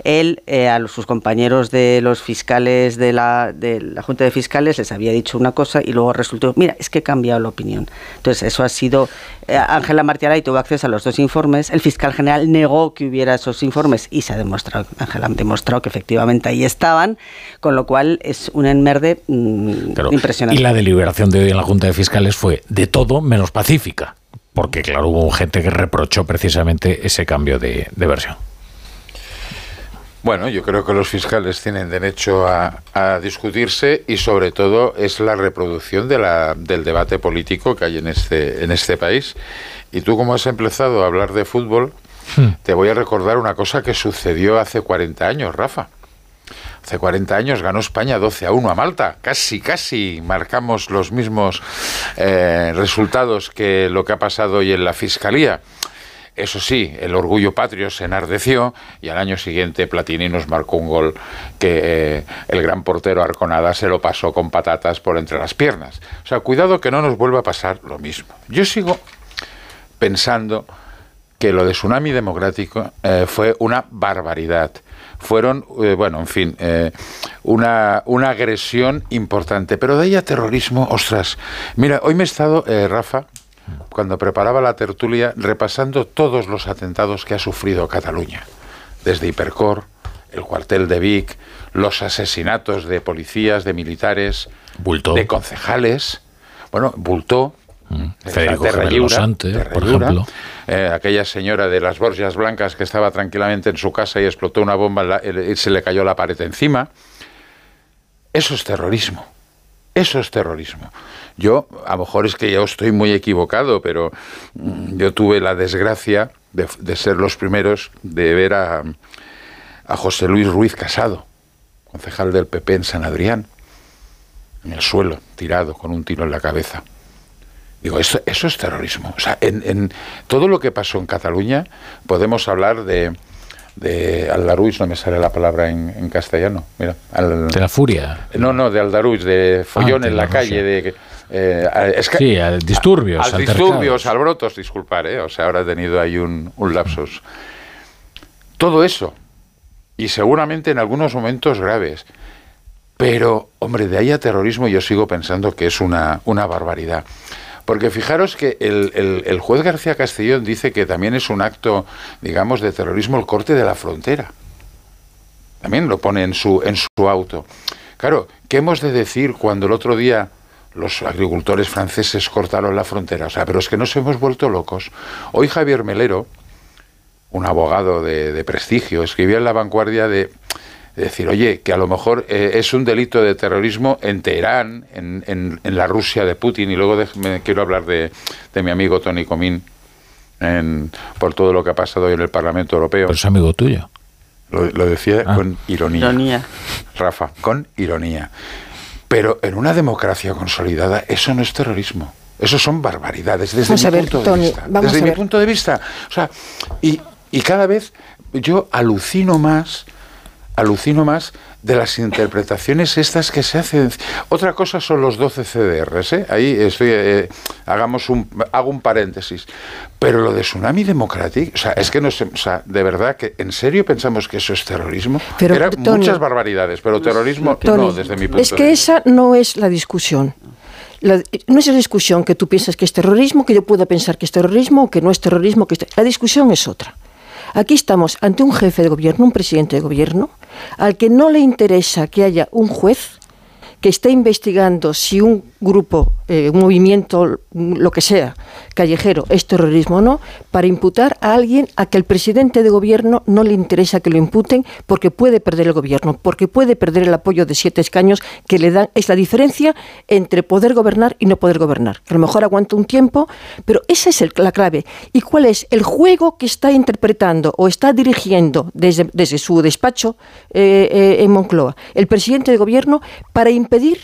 él eh, a sus compañeros de los fiscales de la, de la Junta de Fiscales les había dicho una cosa y luego resultó, mira, es que he cambiado la opinión. Entonces, eso ha sido, eh, Ángela y tuvo acceso a los dos informes, el fiscal general negó que hubiera esos informes y se ha demostrado, Ángela ha demostrado que efectivamente ahí estaban, con lo cual es un enmerde mm, impresionante. Y la deliberación de hoy en la Junta de Fiscales fue de todo menos pacífica, porque claro, hubo gente que reprochó precisamente ese cambio de versión. Bueno, yo creo que los fiscales tienen derecho a, discutirse y sobre todo es la reproducción de la, del debate político que hay en este, en este país. Y tú como has empezado a hablar de fútbol, hmm. te voy a recordar una cosa que sucedió hace 40 años, Rafa. Hace 40 años ganó España 12 a 1 a Malta. Casi, casi marcamos los mismos eh, resultados que lo que ha pasado hoy en la Fiscalía. Eso sí, el orgullo patrio se enardeció y al año siguiente Platini nos marcó un gol que eh, el gran portero Arconada se lo pasó con patatas por entre las piernas. O sea, cuidado que no nos vuelva a pasar lo mismo. Yo sigo pensando que lo de Tsunami Democrático eh, fue una barbaridad. Fueron, eh, bueno, en fin, una, una agresión importante. Pero de ahí a terrorismo, ostras. Mira, hoy me he estado, Rafa, cuando preparaba la tertulia repasando todos los atentados que ha sufrido Cataluña, desde Hipercor, el cuartel de Vic, los asesinatos de policías, de militares, de concejales. bueno, Bultó, Federico Sante, Terra por ejemplo. eh, aquella señora de las Borgias Blancas que estaba tranquilamente en su casa y explotó una bomba en la- y se le cayó la pared encima. Eso es terrorismo. Eso es terrorismo. Yo, a lo mejor es que yo estoy muy equivocado, pero mm, yo tuve la desgracia de, de ser los primeros de ver a, a José Luis Ruiz Casado, concejal del PP en San Adrián, en el suelo, tirado, con un tiro en la cabeza. Digo, eso, eso es terrorismo. O sea, en, en todo lo que pasó en Cataluña podemos hablar de, de Aldaruiz, no me sale la palabra en, en castellano. Mira, al- De la furia. no, no, de Aldaruiz, de follón Ah, de en la, la calle, de... eh, a- es que- Sí, a disturbios, Al altercados. disturbios, alborotos, disculpar, ¿eh? O sea, ahora he tenido ahí un, un lapsus. Todo eso, y seguramente en algunos momentos graves, pero, hombre, de ahí a terrorismo yo sigo pensando que es una, una barbaridad. Porque fijaros que el, el- el juez García Castellón dice que también es un acto, digamos, de terrorismo el corte de la frontera. También lo pone en su, en su auto. Claro, ¿qué hemos de decir cuando el otro día los agricultores franceses cortaron la frontera? O sea, pero es que nos hemos vuelto locos. Hoy Javier Melero, un abogado de, de prestigio, escribió en La Vanguardia de, de decir, oye, que a lo mejor eh, es un delito de terrorismo en Teherán, en, en- en la Rusia de Putin, y luego déjeme- quiero hablar de, de mi amigo Tony Comín, en- por todo lo que ha pasado hoy en el Parlamento Europeo. Pero es amigo tuyo. Lo, lo decía Ah. con ironía. Ironía. Rafa, con ironía. Pero en una democracia consolidada eso no es terrorismo. Eso son barbaridades desde Vamos mi a ver, punto Tony, de vista. vamos desde a mi punto de vista. O sea, y, y cada vez yo alucino más, alucino más de las interpretaciones estas que se hacen. Otra cosa son los 12 CDRs, ¿eh? Ahí estoy, eh, hagamos un, hago un paréntesis. Pero lo de Tsunami Democratic, o sea, es que no sé, o sea, de verdad que en serio pensamos que eso es terrorismo. Pero, Eran Tony- muchas barbaridades, pero terrorismo Tony, no, desde mi punto es de que vista. esa no es la discusión. La- no es la discusión que tú piensas que es terrorismo, que yo pueda pensar que es terrorismo o que no es terrorismo. Que es ter- la discusión es otra. Aquí estamos ante un jefe de gobierno, un presidente de gobierno, al que no le interesa que haya un juez que esté investigando si un grupo, eh, un movimiento, lo que sea, callejero, es terrorismo o no, para imputar a alguien a que el presidente de gobierno no le interesa que lo imputen porque puede perder el gobierno, porque puede perder el apoyo de siete escaños que le dan. Es la diferencia entre poder gobernar y no poder gobernar. A lo mejor aguanta un tiempo, pero esa es la clave. ¿Y cuál es el juego que está interpretando o está dirigiendo desde, desde su despacho eh, eh, en Moncloa el presidente de gobierno para impedir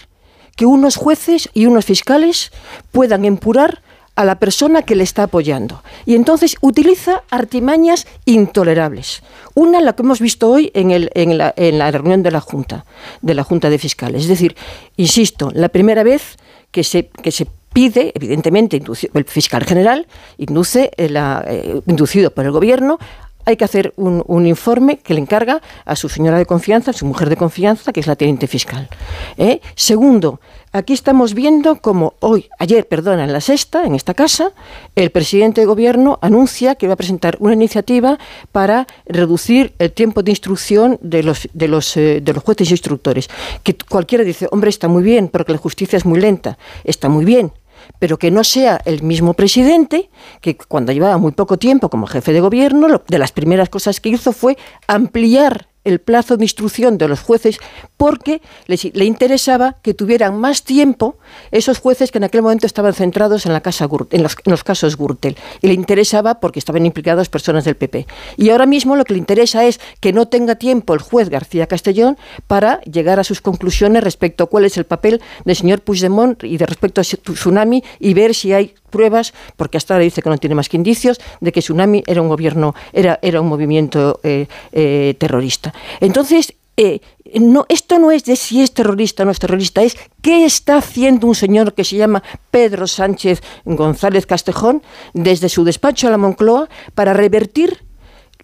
que unos jueces y unos fiscales puedan empurar a la persona que le está apoyando. Y entonces utiliza artimañas intolerables. Una, la que hemos visto hoy en, el- en la, en la reunión de la Junta, de la Junta de Fiscales. Es decir, insisto, la primera vez que se, que se pide, evidentemente, el fiscal general induce eh, eh, inducido por el gobierno hay que hacer un, informe que le encarga a su señora de confianza, a su mujer de confianza, que es la teniente fiscal. ¿eh? Segundo, aquí estamos viendo como hoy, ayer, perdona, en la sexta, en esta casa, el presidente de gobierno anuncia que va a presentar una iniciativa para reducir el tiempo de instrucción de los, de los, eh, de los jueces e instructores. Que cualquiera dice, hombre, está muy bien, porque la justicia es muy lenta. Está muy bien, pero que no sea el mismo presidente que cuando llevaba muy poco tiempo como jefe de gobierno, lo- de las primeras cosas que hizo fue ampliar el plazo de instrucción de los jueces porque les- le interesaba que tuvieran más tiempo esos jueces que en aquel momento estaban centrados en, la casa en, los, casos Gürtel. Y le interesaba porque estaban implicadas personas del PP. Y ahora mismo lo que le interesa es que no tenga tiempo el juez García Castellón para llegar a sus conclusiones respecto a cuál es el papel del señor Puigdemont y de respecto a tsunami y ver si hay pruebas, porque hasta ahora dice que no tiene más que indicios, de que Tsunami era un gobierno, era, era un movimiento eh, eh, terrorista. Entonces, eh, no, esto no es de si es terrorista o no es terrorista, es qué está haciendo un señor que se llama Pedro Sánchez González Castejón desde su despacho a la Moncloa para revertir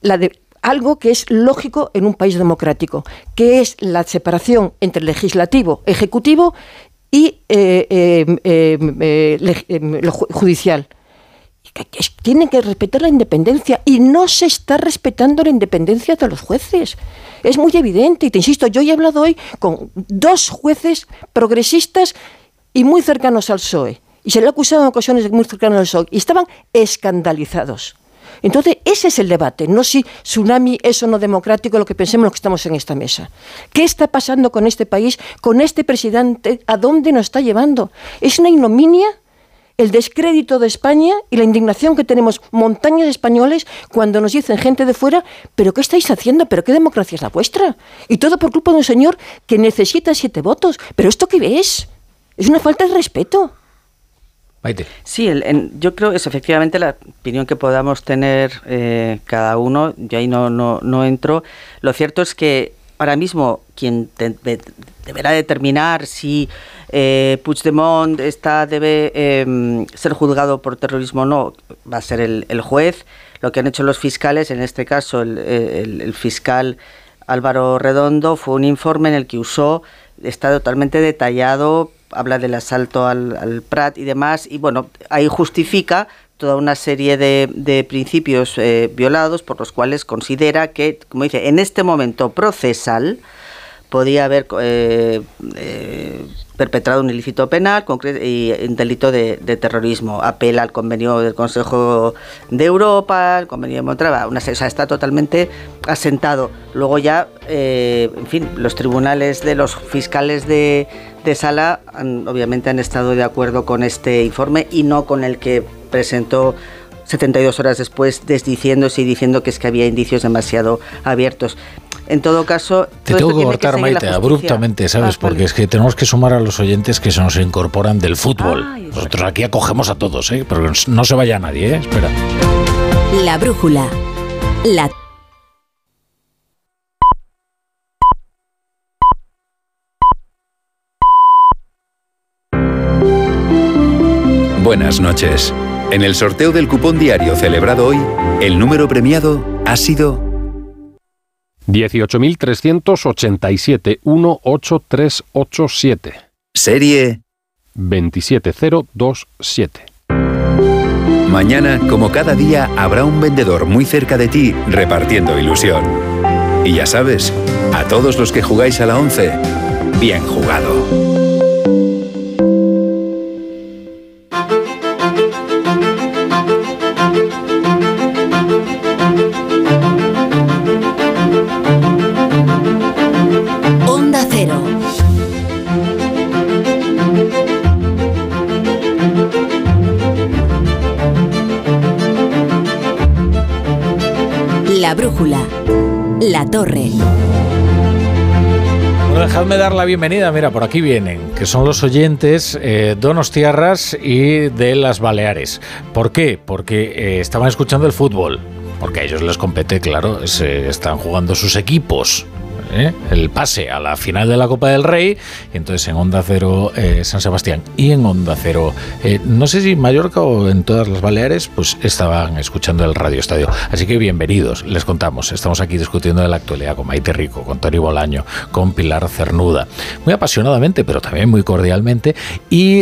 la de, algo que es lógico en un país democrático, que es la separación entre legislativo, ejecutivo y eh, eh, eh, eh, ju- judicial. Tienen que respetar la independencia y no se está respetando la independencia de los jueces. Es muy evidente y te insisto, yo he hablado hoy con dos jueces progresistas y muy cercanos al PSOE. Y se le ha acusado en ocasiones muy cercano al PSOE. Y estaban escandalizados. Entonces, ese es el debate, no si tsunami es o no democrático lo que pensemos los que estamos en esta mesa. ¿Qué está pasando con este país, con este presidente? ¿A dónde nos está llevando? ¿Es una ignominia? el descrédito de España y la indignación que tenemos montañas españoles cuando nos dicen gente de fuera, pero ¿qué estáis haciendo? ¿Pero qué democracia es la vuestra? Y todo por culpa de un señor que necesita siete votos. ¿Pero esto qué es? Es una falta de respeto. Sí, yo creo que es efectivamente la opinión que podamos tener eh, cada uno, yo ahí no, no, no entro. Lo cierto es que ahora mismo quien deberá determinar si eh, Puigdemont está, debe em, ser juzgado por terrorismo o no va a ser el, juez. Lo que han hecho los fiscales, en este caso el, fiscal Álvaro Redondo, fue un informe en el que usó, está totalmente detallado habla del asalto al, Prat y demás, y bueno, ahí justifica toda una serie de, principios eh, violados por los cuales considera que, como dice, en este momento procesal podía haber eh, eh, perpetrado un ilícito penal y un delito de, terrorismo. Apela al convenio del Consejo de Europa, al convenio de Montreal, una, o sea, está totalmente asentado. Luego ya, en fin, los tribunales de los fiscales de, de Sala obviamente han estado de acuerdo con este informe y no con el que presentó 72 horas después desdiciéndose y diciendo que es que había indicios demasiado abiertos. En todo caso... Te tengo que cortar, Maite, abruptamente, ¿sabes? Ah, Porque es que tenemos que sumar a los oyentes que se nos incorporan del fútbol. Nosotros aquí acogemos a todos, ¿eh? Pero no se vaya nadie, ¿eh? Espera. La brújula. La Buenas noches. En el sorteo del cupón diario celebrado hoy, el número premiado ha sido 18.387 Serie 27027. Mañana, como cada día, habrá un vendedor muy cerca de ti repartiendo ilusión. Y ya sabes, a todos los que jugáis a la 11, bien jugado. La Torre. Bueno, dejadme dar la bienvenida, mira, por aquí vienen, que son los oyentes eh, Donostiarras y de las Baleares. ¿Por qué? Porque eh, estaban escuchando el fútbol, porque a ellos les compete, claro, se están jugando sus equipos. ¿Eh? el pase a la final de la Copa del Rey, y entonces en Onda Cero eh, San Sebastián y en Onda Cero, eh, no sé si en Mallorca o en todas las Baleares, pues estaban escuchando el Radio Estadio. Así que bienvenidos, les contamos, estamos aquí discutiendo de la actualidad con Maite Rico, con Tony Bolaño, con Pilar Cernuda, muy apasionadamente, pero también muy cordialmente, y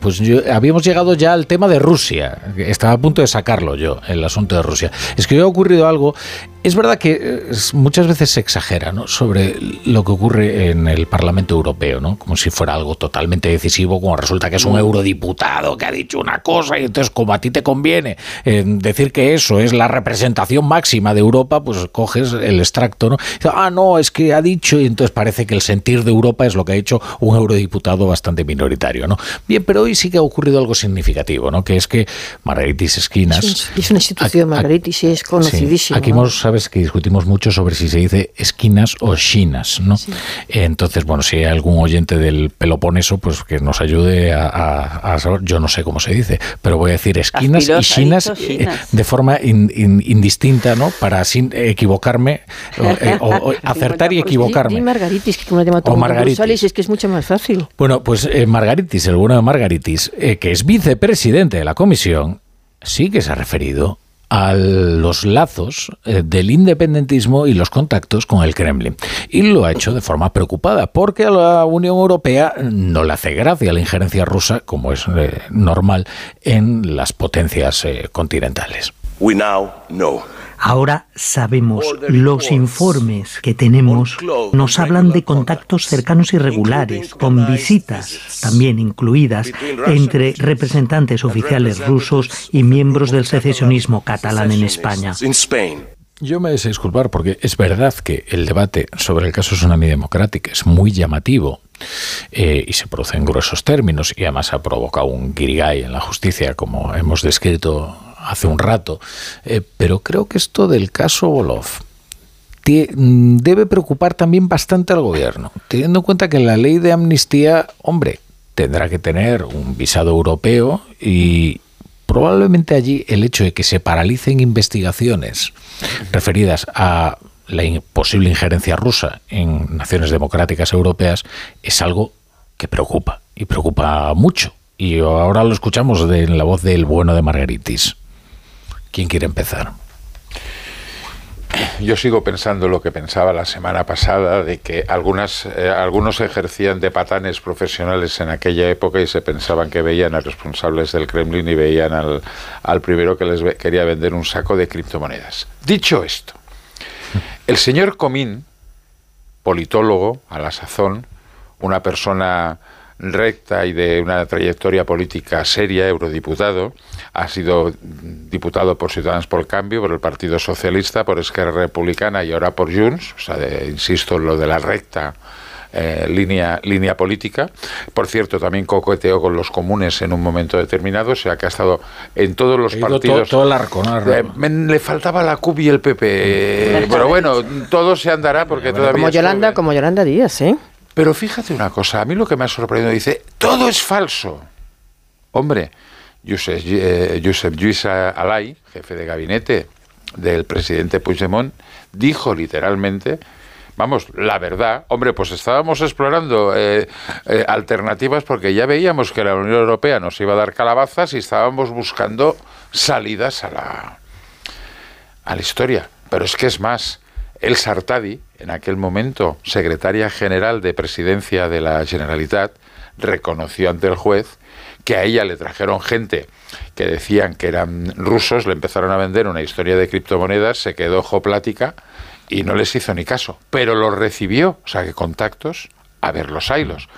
pues habíamos llegado ya al tema de Rusia, estaba a punto de sacarlo yo, el asunto de Rusia. Es que hoy ha ocurrido algo es verdad que eh, muchas veces se exagera sobre lo que ocurre en el Parlamento Europeo, ¿no? como si fuera algo totalmente decisivo, como resulta que es un eurodiputado que ha dicho una cosa y entonces como a ti te conviene eh, decir que eso es la representación máxima de Europa, pues coges el extracto, ¿no? ah, no, es que ha dicho y entonces parece que el sentir de Europa es lo que ha hecho un eurodiputado bastante minoritario. ¿no? Bien, pero hoy sí que ha ocurrido algo significativo, ¿no? que es que Margaritis Esquinas... Es, una institución, Margaritis, es conocidísima. aquí hemos que discutimos mucho sobre si se dice esquinas o chinas, ¿no? Entonces, bueno, si hay algún oyente del Peloponeso, pues que nos ayude a, saber, yo no sé cómo se dice, pero voy a decir esquinas y chinas eh, de forma indistinta, ¿no? Para sin equivocarme, o, eh, acertar y equivocarme. Margaritis, que como o Margaritis. es que es mucho más fácil. Bueno, pues eh, Margaritis, el bueno de Margaritis, que es vicepresidente de la comisión, sí que se ha referido a los lazos eh, del independentismo y los contactos con el Kremlin. Y lo ha hecho de forma preocupada, porque a la Unión Europea no le hace gracia la injerencia rusa, como es eh, normal, en las potencias eh, continentales. Ahora sabemos, los informes que tenemos nos hablan de contactos cercanos y regulares, con visitas también incluidas entre representantes oficiales rusos y miembros del secesionismo catalán en España. Yo me deseo disculpar porque es verdad que el debate sobre el caso Tsunami Democratic es muy llamativo eh, y se produce en gruesos términos y además ha provocado un guirigay en la justicia como hemos descrito hace un rato. Eh, pero creo que esto del caso Bolov mm, debe preocupar también bastante al gobierno, teniendo en cuenta que la ley de amnistía, hombre, tendrá que tener un visado europeo y, probablemente allí el hecho de que se paralicen investigaciones referidas a la posible injerencia rusa en naciones democráticas europeas es algo que preocupa y preocupa mucho. Y ahora lo escuchamos de la voz del bueno de Margaritis. ¿Quién quiere empezar? yo sigo pensando lo que pensaba la semana pasada, de que algunas, eh, algunos ejercían de patanes profesionales en aquella época y se pensaban que veían a responsables del Kremlin y veían al, al primero que les quería vender un saco de criptomonedas. Dicho esto, el señor Comín, politólogo a la sazón, una persona recta y de una trayectoria política seria, eurodiputado. Ha sido diputado por Ciudadanos por el Cambio, por el Partido Socialista, por Esquerra Republicana y ahora por Junts. O sea, insisto en lo de la recta eh, línea, línea política. Por cierto, también coqueteó con los comunes en un momento determinado, o sea que ha estado en todos los partidos. Todo, el arco, eh, le faltaba la CUB y el PP. pero bueno, todo se andará porque todavía. Como Yolanda, como Yolanda Díaz, ¿eh? Pero fíjate una cosa, a mí lo que me ha sorprendido, dice, todo es falso. Hombre, Josep, eh, Josep Lluís Alay, jefe de gabinete del presidente Puigdemont, dijo literalmente, vamos, la verdad, hombre, pues estábamos explorando eh, eh, alternativas porque ya veíamos que la Unión Europea nos iba a dar calabazas y estábamos buscando salidas a la, a la historia. Pero es que es más, el Sartadi, en aquel momento secretaria general de presidencia de la Generalitat, reconoció ante el juez que a ella le trajeron gente que decían que eran rusos, le empezaron a vender una historia de criptomonedas, se quedó ojo plática y no les hizo ni caso, pero los recibió, o sea que contactos, a ver los hilos.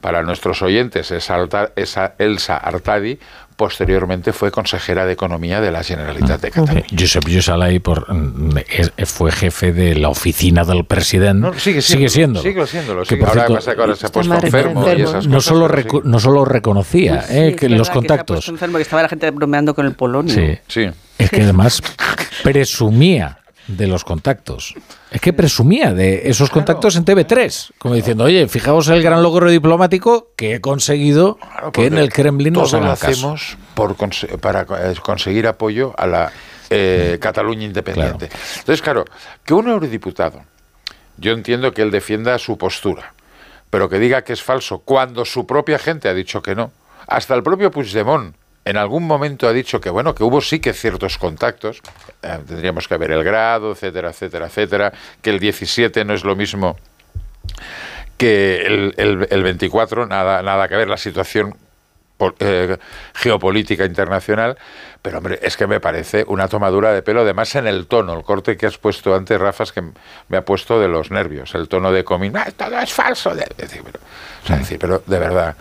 Para nuestros oyentes, esa, esa Elsa Artadi posteriormente fue consejera de Economía de la Generalitat de Cataluña. Josep Lluís por, mm, fue jefe de la oficina del presidente. sigue, sigue, siendo. Sigue siendo. ahora, pasa que ahora se ha puesto enfermo, y esas no Solo no solo reconocía eh, que los contactos. Que, enfermo, que estaba la gente bromeando con el polonio. Sí, sí. Es que además presumía de los contactos. Es que presumía de esos contactos en TV3, como diciendo, oye, fijaos el gran logro diplomático que he conseguido que en el Kremlin nos lo hacemos por para eh, conseguir apoyo a la eh, Cataluña independiente. Entonces, claro, que un eurodiputado, yo entiendo que él defienda su postura, pero que diga que es falso cuando su propia gente ha dicho que no, hasta el propio Puigdemont en algún momento ha dicho que bueno, que hubo sí que ciertos contactos, eh, tendríamos que ver el grado, etcétera, etcétera, etcétera, que el 17 no es lo mismo que el, el, 24, nada, nada que ver la situación eh, geopolítica internacional, pero hombre, es que me parece una tomadura de pelo, además en el tono, el corte que has puesto antes, Rafa, es que me ha puesto de los nervios, el tono de comín, ah, todo es falso, de, decir, pero de verdad,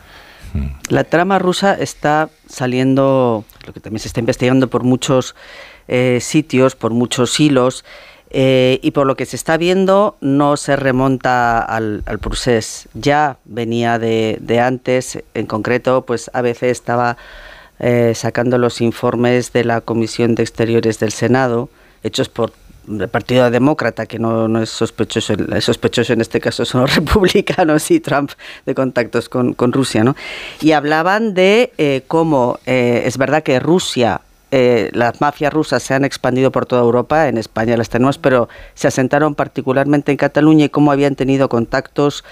la trama rusa está saliendo, lo que también se está investigando por muchos eh, sitios, por muchos hilos, eh, y por lo que se está viendo no se remonta al, al. Ya venía de, antes, en concreto, pues a veces estaba eh, sacando los informes de la Comisión de Exteriores del Senado, hechos por el Partido Demócrata, que no, no es sospechoso, sospechoso en este caso son los republicanos y Trump de contactos con, con Rusia, ¿no? Y hablaban de eh, cómo eh, es verdad que Rusia, eh, las mafias rusas se han expandido por toda Europa, en España las tenemos, pero se asentaron particularmente en Cataluña y cómo habían tenido contactos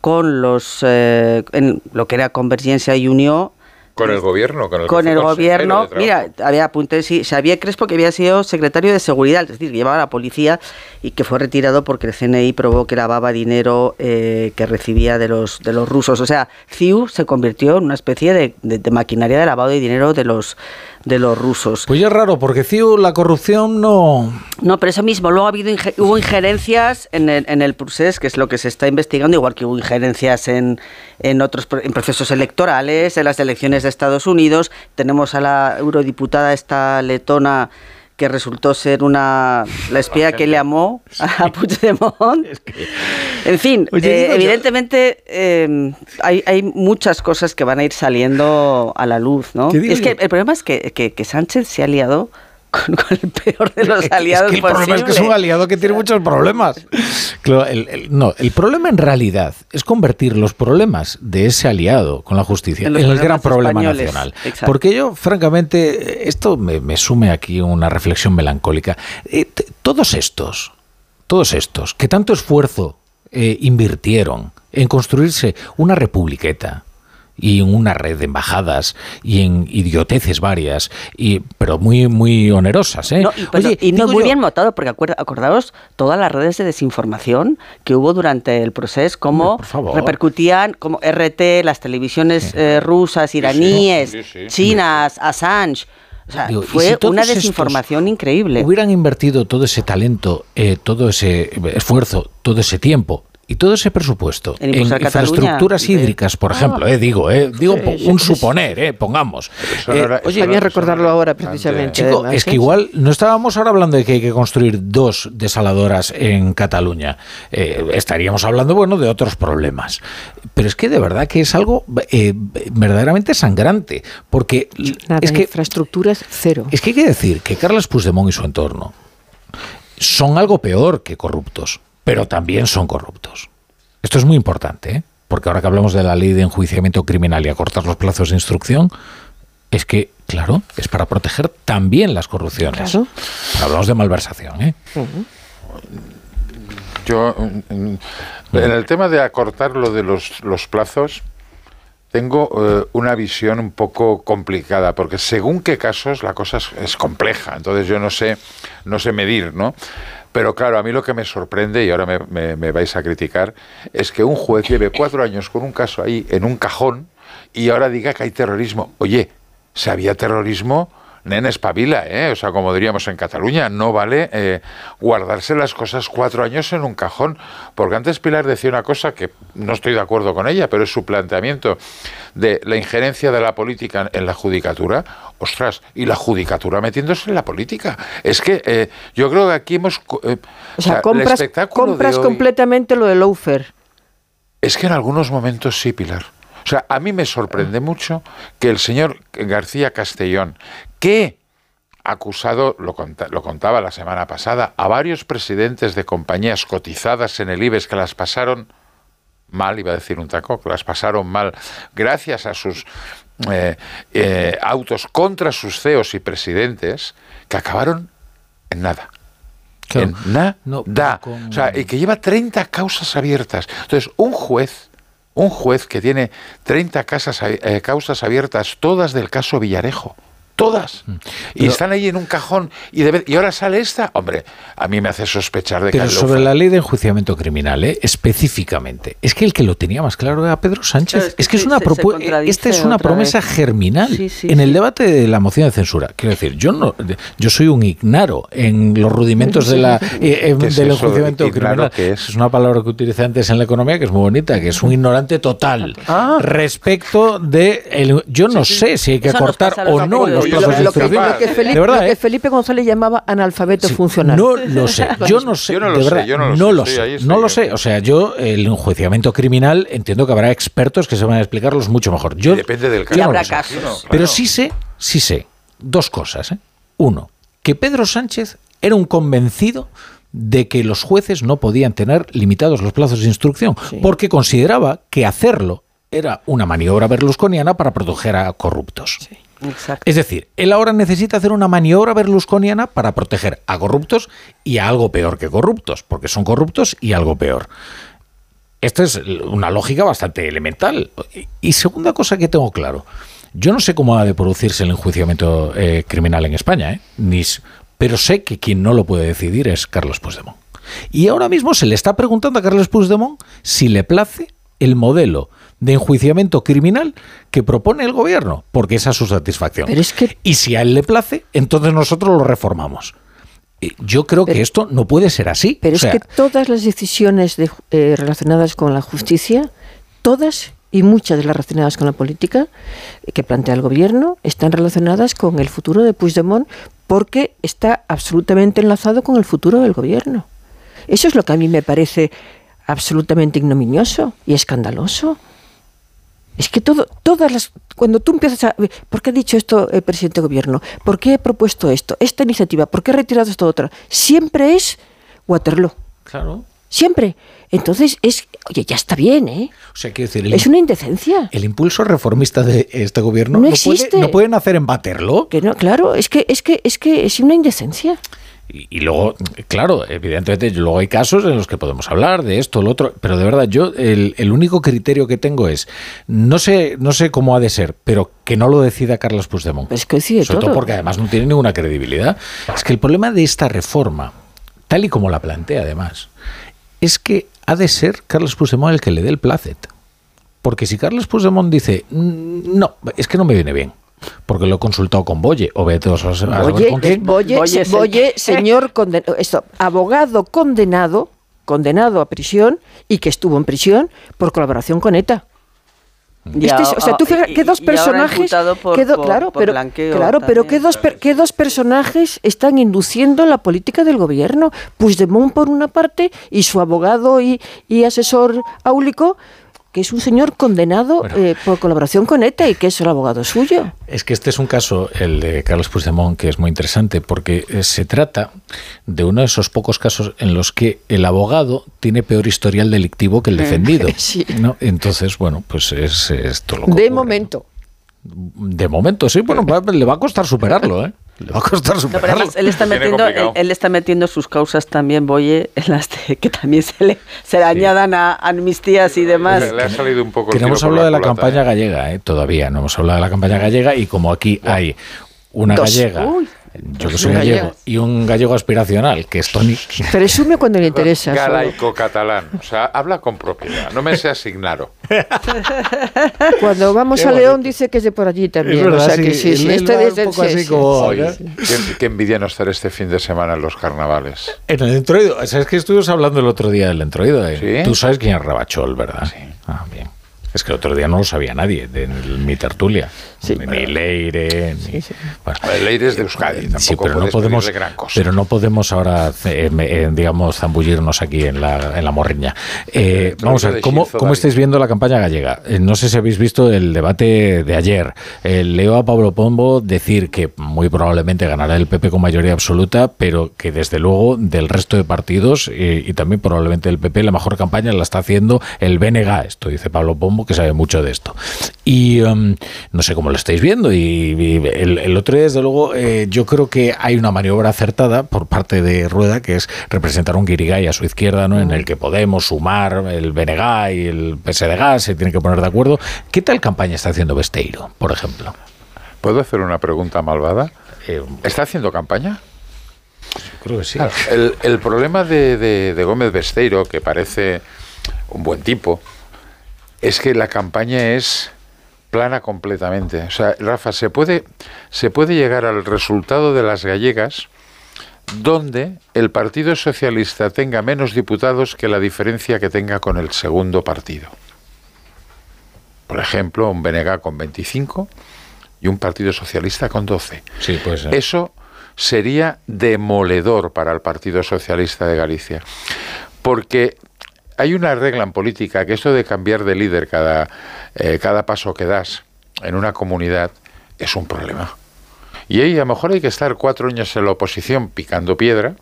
con los, en lo que era Convergencia y Unión, con el gobierno, con el, con el gobierno. Mira, había apunté, sí, Xavier Crespo, que había sido secretario de seguridad, es decir, que llevaba a la policía y que fue retirado porque el CNI probó que lavaba dinero eh, que recibía de los, de los rusos. O sea, CIU se convirtió en una especie de, de, maquinaria de lavado de dinero de los, de los rusos. Pues ya es raro, porque CIU la corrupción no... No, pero eso mismo, luego ha habido hubo injerencias en el, en el procés, que es lo que se está investigando, igual que hubo injerencias en, en otros en procesos electorales, en las elecciones de Estados Unidos. Tenemos a la eurodiputada esta letona que resultó ser una la espía que le amó a Puigdemont. En fin, eh, evidentemente eh, hay, hay, muchas cosas que van a ir saliendo a la luz, ¿no? Es que el problema es que, que, que Sánchez se ha aliado con, el peor de los aliados. Es que el problema es que es un aliado que tiene muchos problemas. el, no, el problema en realidad es convertir los problemas de ese aliado con la justicia en, el gran problema nacional. Porque yo, francamente, esto me, sume aquí una reflexión melancólica. Eh, todos estos, todos estos, que tanto esfuerzo eh, invirtieron en construirse una republiqueta, y en una red de embajadas y en idioteces varias, y, pero muy muy onerosas. ¿eh? y, no muy bien montado, porque acordaos todas las redes de desinformación que hubo durante el proceso, cómo repercutían, como RT, las televisiones eh, rusas, iraníes, chinas, Assange. O sea, fue una desinformación increíble. Hubieran invertido todo ese talento, eh, todo ese esfuerzo, todo ese tiempo y todo ese presupuesto en, infraestructuras hídricas, por ejemplo, eh, digo, eh, digo un suponer, eh, pongamos. Eh, oye, bien recordarlo ahora precisamente. Chico, es que igual no estábamos ahora hablando de que hay que construir dos desaladoras en Cataluña. estaríamos hablando, bueno, de otros problemas. Pero es que de verdad que es algo verdaderamente sangrante, porque es que infraestructuras cero. Es que hay que decir que Carlos Puigdemont y su entorno son algo peor que corruptos pero también son corruptos. Esto es muy importante, ¿eh? porque ahora que hablamos de la ley de enjuiciamiento criminal y acortar los plazos de instrucción, es que, claro, es para proteger también las corrupciones. Hablamos de malversación. ¿eh? Yo, mm, en el tema de acortar lo de los, los plazos, tengo eh, una visión un poco complicada, porque según qué casos la cosa es, es, compleja, entonces yo no sé, no sé medir, ¿no? Pero claro, a mí lo que me sorprende, y ahora me, vais a criticar, es que un juez lleve cuatro años con un caso ahí en un cajón y ahora diga que hay terrorismo. Oye, si había terrorismo, nene, espabila, ¿eh? O sea, como diríamos en Cataluña, no vale eh, guardarse las cosas cuatro años en un cajón. Porque antes Pilar decía una cosa que no estoy de acuerdo con ella, pero es su planteamiento de la injerencia de la política en la judicatura. Ostras, y la judicatura metiéndose en la política. Es que eh, yo creo que aquí hemos... Eh, o, sea, compras, compras completamente lo de Loufer. Es que en algunos momentos sí, Pilar. O sea, a mí me sorprende mucho que el señor García Castellón, que acusado, lo, lo, contaba la semana pasada, a varios presidentes de compañías cotizadas en el IBEX que las pasaron mal, iba a decir un taco, que las pasaron mal gracias a sus eh, eh, autos contra sus CEOs y presidentes, que acabaron en nada. En nada. O sea, y que lleva 30 causas abiertas. Entonces, un juez un juez que tiene 30 casas, eh, causas abiertas, todas del caso Villarejo todas. Mm. Y están ahí en un cajón y, y ahora sale esta. Hombre, a mí me hace sospechar de que... Pero sobre la ley de enjuiciamiento criminal, ¿eh? específicamente, es que el que lo tenía más claro era Pedro Sánchez. es que, es una esta es una promesa germinal en el debate de la moción de censura. Quiero decir, yo no, yo soy un ignaro en los rudimentos de la, eh, del enjuiciamiento criminal. es? una palabra que utilicé antes en la economía que es muy bonita, que es un ignorante total ah. respecto de... El, yo no sé si hay que cortar o no los lo, que, Felipe, Felipe, González llamaba analfabeto funcional. No lo sé, yo no sé, no lo sé, no lo sé, no lo sé. O sea, yo el enjuiciamiento criminal entiendo que habrá expertos que se van a explicarlos mucho mejor. Yo, depende del caso. Pero sí sé, sí sé dos cosas. ¿eh? Uno, que Pedro Sánchez era un convencido de que los jueces no podían tener limitados los plazos de instrucción, porque consideraba que hacerlo era una maniobra berlusconiana para proteger a corruptos. Sí. Es decir, él ahora necesita hacer una maniobra berlusconiana para proteger a corruptos y a algo peor que corruptos, porque son corruptos y algo peor. Esta es una lógica bastante elemental. Y segunda cosa que tengo claro, yo no sé cómo ha de producirse el enjuiciamiento eh, criminal en España, ¿eh? Pero sé que quien no lo puede decidir es Carlos Puigdemont. Y ahora mismo se le está preguntando a Carlos Puigdemont si le place el modelo de enjuiciamiento criminal que propone el gobierno, porque esa es su satisfacción. Y si a él le place, entonces nosotros lo reformamos. Yo creo que esto no puede ser así. Pero es que todas las decisiones eh, relacionadas con la justicia, todas y muchas de las relacionadas con la política que plantea el gobierno están relacionadas con el futuro de Puigdemont porque está absolutamente enlazado con el futuro del gobierno. Eso es lo que a mí me parece absolutamente ignominioso y escandaloso. Es que todo, todas las, cuando tú empiezas a, ¿por qué ha dicho esto el presidente de gobierno? ¿Por qué he propuesto esto? Esta iniciativa, ¿por qué he retirado esto otra? Siempre es Waterloo. Claro. Siempre. Entonces es, oye, ya está bien, ¿eh? O sea, quiero decir, es una indecencia. El impulso reformista de este gobierno no, no existe. Puede, no pueden hacer en Waterloo. Que no, claro, es que es que es que es una indecencia. Y, luego, claro, evidentemente, luego hay casos en los que podemos hablar de esto, lo otro, pero de verdad, yo el, el, único criterio que tengo es, no sé, no sé cómo ha de ser, pero que no lo decida Carlos Puigdemont. Es que sí, Sobre todo. porque además no tiene ninguna credibilidad. Es que el problema de esta reforma, tal y como la plantea además, es que ha de ser Carlos Puigdemont el que le dé el placet. Porque si Carlos Puigdemont dice, no, es que no me viene bien, porque lo he consultado con Boye, o vete a Boye, con quién. Boye, Boye, Boye señor condenado, esto, abogado condenado, condenado a prisión y que estuvo en prisión por colaboración con ETA. Este es, o sea, tú fíjate que dos personajes, por, que do, por, claro, por pero claro, pero qué dos, qué dos personajes están induciendo la política del gobierno, Puigdemont por una parte y su abogado y, y asesor áulico que es un señor condenado bueno, eh, por colaboración con ETA y que es el abogado suyo. Es que este es un caso, el de Carlos Puigdemont, que es muy interesante porque eh, se trata de uno de esos pocos casos en los que el abogado tiene peor historial delictivo que el defendido. sí. ¿no? Entonces, bueno, pues es esto lo que De ocurre. momento. De momento, sí, bueno, va, le va a costar superarlo, ¿eh? Le va a costar No, superarlo. además él está metiendo, él, él está metiendo sus causas también, Boye, en las de que también se le, se le añadan a amnistías y demás. Le, le ha salido un poco. Que no hemos hablado de la culata, campaña ¿eh? gallega, ¿eh? todavía no hemos hablado de la campaña gallega y como aquí hay una Dos. gallega, Uy. Yo que soy gallego, gallegas. y un gallego aspiracional, que es Tony. Presume cuando le interesa. Galaico-catalán. O sea, habla con propiedad. No me seas ignaro. Cuando vamos Qué a bonito. León dice que es de por allí también. Es verdad, o sea que sí, sí, este poco así sí, sí. como- Oye, qué, qué envidia no estar este fin de semana en los carnavales. En el entroido, ¿sabes que estuvimos hablando el otro día del entroido? eh? ¿Sí? Tú sabes quién es Rabachol, ¿verdad? Sí. Ah, bien. Es que el otro día no lo sabía nadie de mi tertulia. ni Leire, ni... Bueno, Leire es de Euskadi, tampoco sí, pero no podemos, gran cosa. pero no podemos ahora, eh, eh, digamos, zambullirnos aquí en la, en la morriña. Eh, vamos a ver, ¿cómo, estáis viendo la campaña gallega? Eh, no sé si habéis visto el debate de ayer. Eh, leo a Pablo Pombo decir que muy probablemente ganará el PP con mayoría absoluta, pero que desde luego del resto de partidos eh, y también probablemente el PP la mejor campaña la está haciendo el BNG. Esto dice Pablo Pombo, que sabe mucho de esto. Y um, no sé cómo lo estáis viendo. Y, y el, el otro día, desde luego, eh, yo creo que hay una maniobra acertada por parte de Rueda, que es representar un Guirigay a su izquierda, ¿no? en el que Podemos sumar el BNG y el PSDG, se tienen que poner de acuerdo. ¿Qué tal campaña está haciendo Besteiro, por ejemplo? ¿Puedo hacer una pregunta malvada? Eh, ¿Está haciendo campaña? creo que sí. Claro, el, el problema de, de- de Gómez Besteiro, que parece un buen tipo, es que la campaña es plana completamente. O sea, Rafa, se puede, se puede llegar al resultado de las gallegas donde el Partido Socialista tenga menos diputados que la diferencia que tenga con el segundo partido. Por ejemplo, un BNG con 25 y un Partido Socialista con 12. Sí, pues. Eso sería demoledor para el Partido Socialista de Galicia. Porque hay una regla en política que esto de cambiar de líder cada, eh, cada paso que das en una comunidad es un problema. Y ahí a lo mejor hay que estar cuatro años en la oposición picando piedra,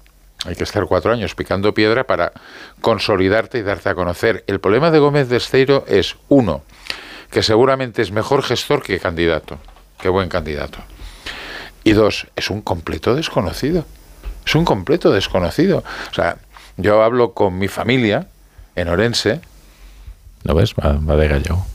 hay que estar cuatro años picando piedra para consolidarte y darte a conocer. El problema de Gómez de Esteiro es, uno, que seguramente es mejor gestor que candidato, que buen candidato. Y dos, es un completo desconocido. Es un completo desconocido. O sea, yo hablo con mi familia en Orense. ¿No ves? Va, va de gallego.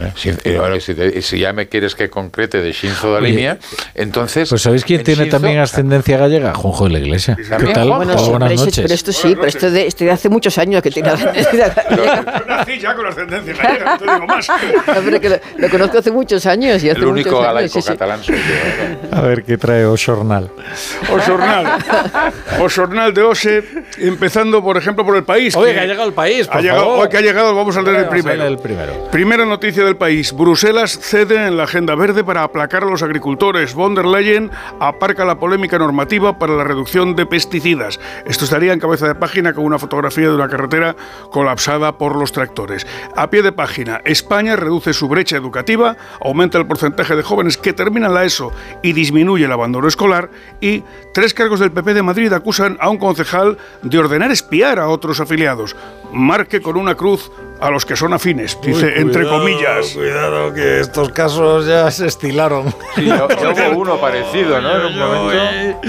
Eh, Si, y ahora, si te- si ya me quieres que concrete de Shinzo da línea, entonces. Pues ¿sabéis quién en tiene Shinzo- también ascendencia gallega? Juanjo de la Iglesia. ¿Qué tal? Hola, sí, buenas pero, noches. pero esto sí, pero esto de, esto de hace muchos años que tiene Yo nací ya con ascendencia gallega, no te digo más. Hombre, que lo, lo conozco hace muchos años y hace El único muchos años, galaico sí, sí. catalán soy yo. A ver qué trae o xornal. O xornal. O xornal de Ose, empezando, por ejemplo, por el país. Oye, que ha llegado el país, por ha llegado, favor. hoy que ha llegado, vamos a leer el primero. leer el primero. Primera noticia del país. Bruselas cede en la agenda verde para aplacar a los agricultores. Von der Leyen aparca la polémica normativa para la reducción de pesticidas. Esto estaría en cabeza de página con una fotografía de una carretera colapsada por los tractores. A pie de página, España reduce su brecha educativa, aumenta el porcentaje de jóvenes que terminan la ESO y disminuye el abandono escolar. Y tres cargos del PP de Madrid acusan a un concejal de ordenar espiar a otros afiliados. Marque con una cruz a los que son afines, dice entre comillas. Cuidado, que estos casos ya se estilaron. Sí, hubo uno parecido, ¿no? En un momento.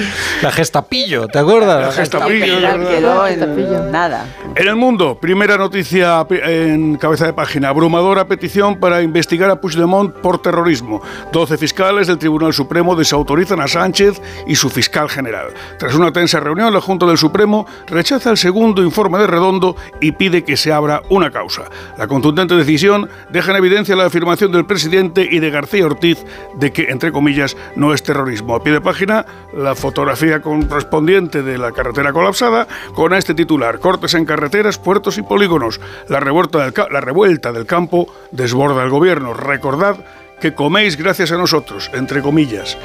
La gestapillo, ¿te acuerdas? La Gestapillo, quedó en nada. En el mundo, primera noticia en cabeza de página. Abrumadora petición para investigar a Puigdemont por terrorismo. 12 fiscales del Tribunal Supremo desautorizan a Sánchez y su fiscal general. Tras una tensa reunión, la Junta del Supremo rechaza el segundo informe de Redondo y pide que se abra una causa. La contundente decisión deja en evidencia la afirmación del presidente y de García Ortiz de que, entre comillas, no es terrorismo. A pie de página, la fotografía correspondiente de la carretera colapsada con este titular: Cortes en carreteras, puertos y polígonos. La revuelta del, la revuelta del campo desborda el gobierno. Recordad que coméis gracias a nosotros, entre comillas.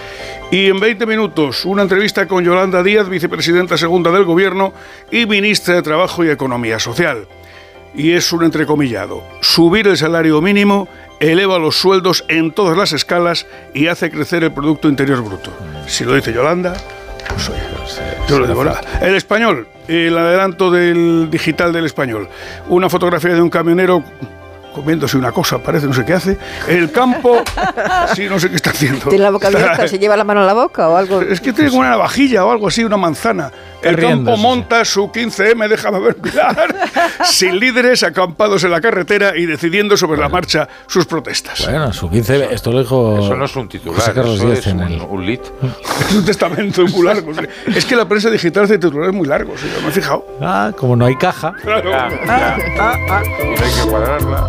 Y en 20 minutos, una entrevista con Yolanda Díaz, vicepresidenta segunda del Gobierno y ministra de Trabajo y Economía Social. Y es un entrecomillado. Subir el salario mínimo eleva los sueldos en todas las escalas y hace crecer el Producto Interior Bruto. Si lo dice Yolanda, pues oye, yo lo digo nada. El español, el adelanto del digital del español. Una fotografía de un camionero comiéndose una cosa, parece, no sé qué hace. El campo, sí, no sé qué está haciendo. ¿Tiene la boca abierta? ¿Se lleva la mano a la boca o algo? Es que tiene como una navajilla o algo así, una manzana. El riendo, campo sí, monta su 15M, déjame ver mirar, sin líderes acampados en la carretera y decidiendo sobre la marcha sus protestas. Bueno, su 15, esto lo dijo Eso no es un titular, José Carlos eso es en un, el... un lit. Es un testamento muy largo. Es que la prensa digital hace titulares muy largos, ¿sí? me he fijado. Ah, como no hay caja. Claro. Y no hay que cuadrarla.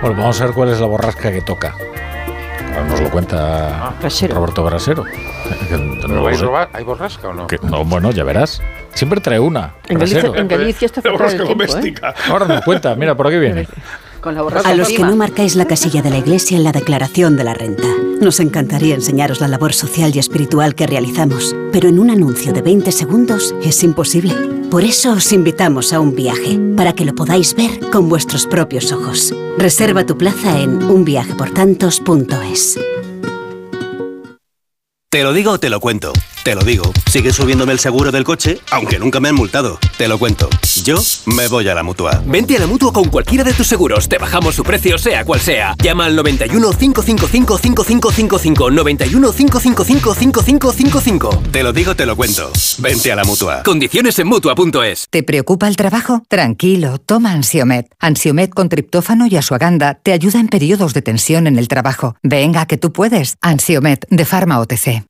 Bueno, vamos a ver cuál es la borrasca que toca. Ahora nos lo cuenta Roberto Brasero. No ¿Pero lo hay, sé. roba- ¿Hay borrasca o no? Que- no, bueno, ya verás. Siempre trae una. En Galicia, en Galicia está el tiempo, ¿eh? Ahora nos cuenta, mira, por aquí viene. Con la borrasca A los que no marcáis la casilla de la iglesia en la declaración de la renta. Nos encantaría enseñaros la labor social y espiritual que realizamos, pero en un anuncio de 20 segundos es imposible. Por eso os invitamos a un viaje, para que lo podáis ver con vuestros propios ojos. Reserva tu plaza en unviajeportantos.es. Te lo digo o te lo cuento. Te lo digo. Sigue subiéndome el seguro del coche, aunque nunca me han multado. Te lo cuento. Yo me voy a la mutua. Vente a la mutua con cualquiera de tus seguros. Te bajamos su precio, sea cual sea. Llama al 91 555 5555. 91 555 5555. Te lo digo, te lo cuento. Vente a la mutua. Condiciones en mutua.es. ¿Te preocupa el trabajo? Tranquilo, toma Ansiomet. Ansiomet con triptófano y asuaganda te ayuda en periodos de tensión en el trabajo. Venga, que tú puedes. Ansiomet de Pharma OTC.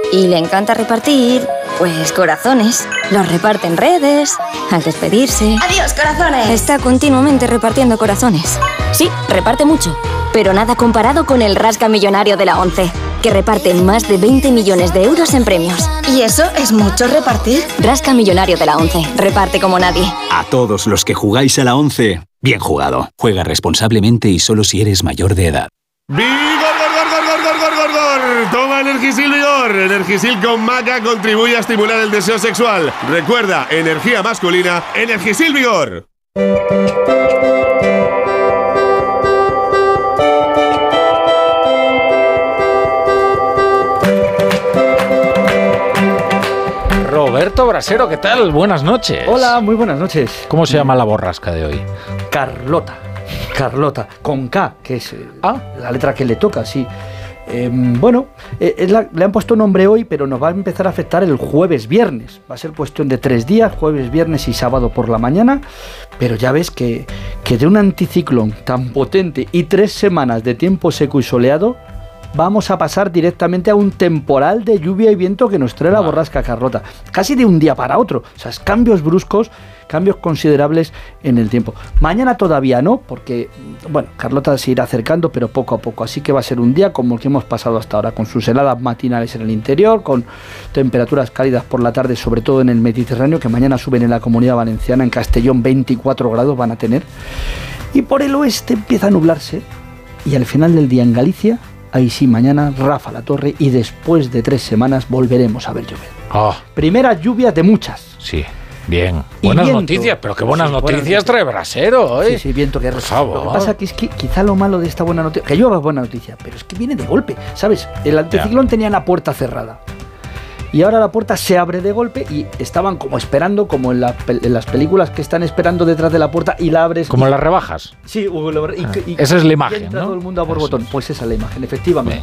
Y le encanta repartir, pues corazones. Los reparte en redes, al despedirse. ¡Adiós, corazones! Está continuamente repartiendo corazones. Sí, reparte mucho, pero nada comparado con el Rasca Millonario de la ONCE, que reparte más de 20 millones de euros en premios. ¿Y eso es mucho repartir? Rasca Millonario de la ONCE, reparte como nadie. A todos los que jugáis a la ONCE, bien jugado. Juega responsablemente y solo si eres mayor de edad. ¡Vigor, gor, gor, gor, gor, gor, gor, gor! Toma Energisil Vigor. Energisil con maca contribuye a estimular el deseo sexual. Recuerda, energía masculina, Energisil Vigor. Roberto Brasero, ¿qué tal? Buenas noches. Hola, muy buenas noches. ¿Cómo se llama la borrasca de hoy? Carlota. Carlota, con K, que es eh, la letra que le toca, sí. Eh, bueno, eh, la- le han puesto nombre hoy, pero nos va a empezar a afectar el jueves viernes. Va a ser cuestión de tres días, jueves, viernes y sábado por la mañana. Pero ya ves que, que de un anticiclón tan potente y tres semanas de tiempo seco y soleado, vamos a pasar directamente a un temporal de lluvia y viento que nos trae la borrasca Carlota. Casi de un día para otro. O sea, es cambios bruscos, cambios considerables en el tiempo. Mañana todavía no, porque, bueno, Carlota se irá acercando, pero poco a poco. Así que va a ser un día como el que hemos pasado hasta ahora, con sus heladas matinales en el interior, con temperaturas cálidas por la tarde, sobre todo en el Mediterráneo, que mañana suben en la comunidad valenciana, en Castellón 24 grados van a tener. Y por el oeste empieza a nublarse. Y al final del día en Galicia, ahí sí, mañana Rafa la Torre y después de tres semanas volveremos a ver llover. Ah, Primeras lluvias de muchas. sí. Bien. Y Buenas viento. noticias, pero qué buenas Sí, noticias noticias. trae Brasero, ¿eh? Sí, sí, viento que Por Lo que favor. pasa que es que quizá lo malo de esta buena noticia, que llueva es buena noticia, pero es que viene de golpe, ¿sabes? El anticiclón tenía la puerta cerrada. Y ahora la puerta se abre de golpe y estaban como esperando, como en, la pel- en las películas que están esperando detrás de la puerta y la abres. Como y- las rebajas. Sí, y- Ah, y- esa es la y imagen, entra ¿no? todo el mundo a borbotón. Pues esa es la imagen, efectivamente.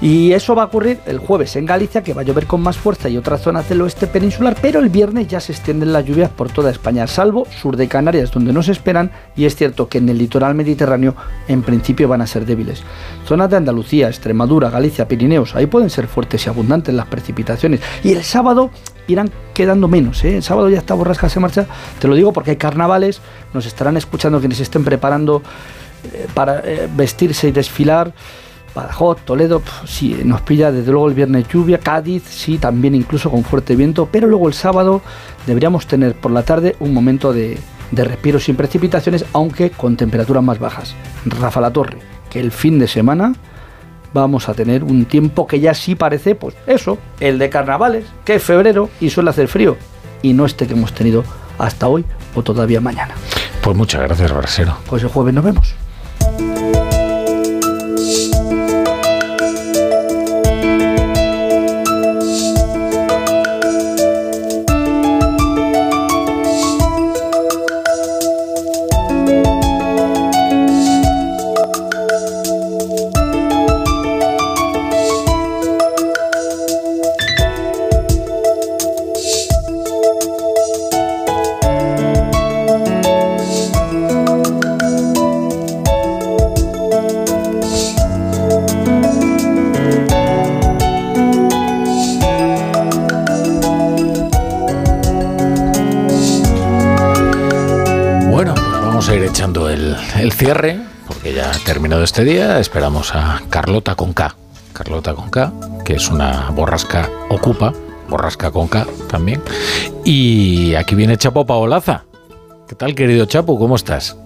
Y eso va a ocurrir el jueves en Galicia, que va a llover con más fuerza y otras zonas del oeste peninsular, pero el viernes ya se extienden las lluvias por toda España, salvo sur de Canarias, donde no se esperan, y es cierto que en el litoral mediterráneo en principio van a ser débiles. Zonas de Andalucía, Extremadura, Galicia, Pirineos, ahí pueden ser fuertes y abundantes las precipitaciones. Y el sábado irán quedando menos, ¿eh? El sábado ya está borrasca se marcha, te lo digo porque hay carnavales, nos estarán escuchando quienes estén preparando eh, para eh, vestirse y desfilar. Badajoz, Toledo, sí, nos pilla desde luego el viernes lluvia, Cádiz, sí, también incluso con fuerte viento, pero luego el sábado deberíamos tener por la tarde un momento de, de respiro sin precipitaciones, aunque con temperaturas más bajas. Rafa La Torre, que el fin de semana vamos a tener un tiempo que ya sí parece, pues eso, el de carnavales, que es febrero y suele hacer frío, y no este que hemos tenido hasta hoy o todavía mañana. Pues muchas gracias, Brasero. Pues el jueves nos vemos. Cierre, porque ya ha terminado este día. Esperamos a Carlota con K. Carlota con K, que es una borrasca ocupa, borrasca con K también. Y aquí viene Chapo Paolaza. ¿Qué tal, querido Chapo? ¿Cómo estás?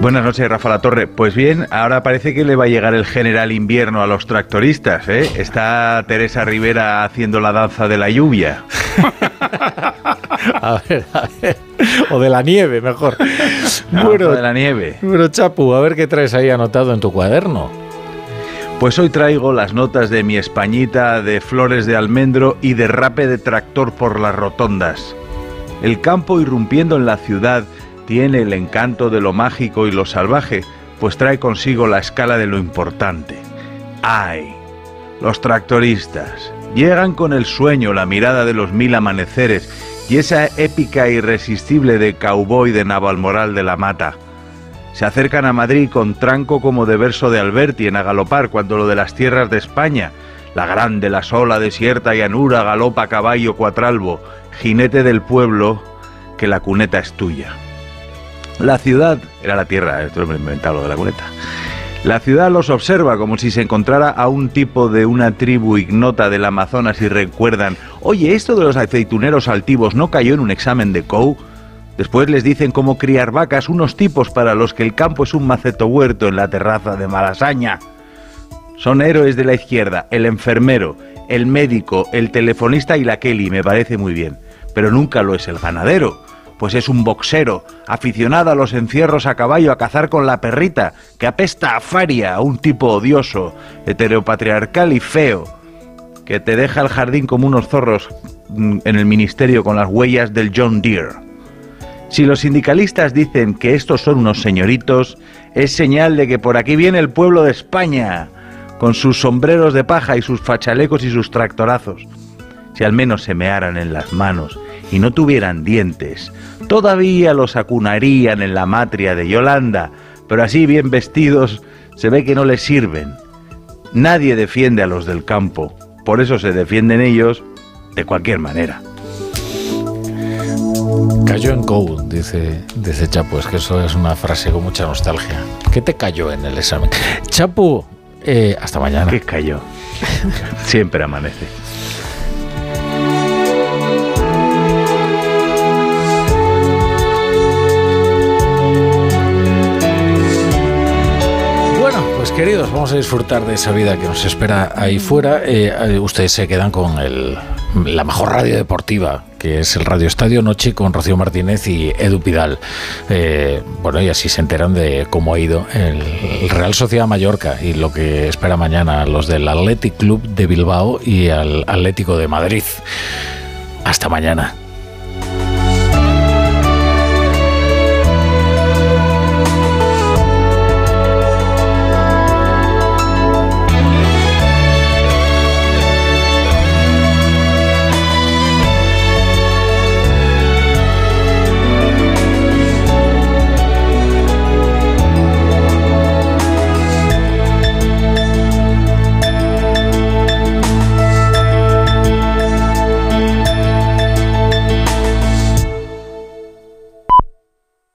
Buenas noches, Rafa La Torre. Pues bien, ahora parece que le va a llegar el general invierno a los tractoristas, ¿eh? Está Teresa Rivera haciendo la danza de la lluvia. A ver, a ver. O de la nieve, mejor. Bueno, de la nieve. Bueno, Chapu, a ver qué traes ahí anotado en tu cuaderno. Pues hoy traigo las notas de mi Españita, de flores de almendro y derrape de tractor por las rotondas. El campo irrumpiendo en la ciudad tiene el encanto de lo mágico y lo salvaje, pues trae consigo la escala de lo importante. ¡Ay! Los tractoristas llegan con el sueño, la mirada de los mil amaneceres y esa épica irresistible de cowboy de Navalmoral de la Mata. Se acercan a Madrid con tranco como de verso de Alberti en Agalopar cuando lo de las tierras de España. La grande, la sola, desierta llanura, galopa caballo cuatralbo, jinete del pueblo, que la cuneta es tuya. La ciudad, era la tierra, esto me he inventado lo de la cuneta. La ciudad los observa como si se encontrara a un tipo de una tribu ignota del Amazonas y recuerdan, oye, esto de los aceituneros altivos no cayó en un examen de COU. Después les dicen cómo criar vacas unos tipos para los que el campo es un maceto huerto en la terraza de Malasaña. Son héroes de la izquierda, el enfermero, el médico, el telefonista y la Kelly, me parece muy bien. Pero nunca lo es el ganadero, pues es un boxero, aficionado a los encierros a caballo a cazar con la perrita, que apesta a faria, a un tipo odioso, heteropatriarcal y feo, que te deja el jardín como unos zorros mm, en el ministerio con las huellas del John Deere. Si los sindicalistas dicen que estos son unos señoritos, es señal de que por aquí viene el pueblo de España, con sus sombreros de paja y sus fachalecos y sus tractorazos. Si al menos se mearan en las manos y no tuvieran dientes, todavía los acunarían en la matria de Yolanda, pero así bien vestidos se ve que no les sirven. Nadie defiende a los del campo, por eso se defienden ellos de cualquier manera. Cayó en dice, dice Chapo, es que eso es una frase con mucha nostalgia. ¿Qué te cayó en el examen? Chapo, eh, hasta mañana. ¿Qué cayó? Siempre amanece. Queridos, vamos a disfrutar de esa vida que nos espera ahí fuera. Eh, eh, ustedes se quedan con el, la mejor radio deportiva, que es el Radio Estadio Noche con Rocío Martínez y Edu Pidal. Eh, bueno, y así se enteran de cómo ha ido el, Real Sociedad Mallorca y lo que espera mañana los del Athletic Club de Bilbao y al Atlético de Madrid. Hasta mañana.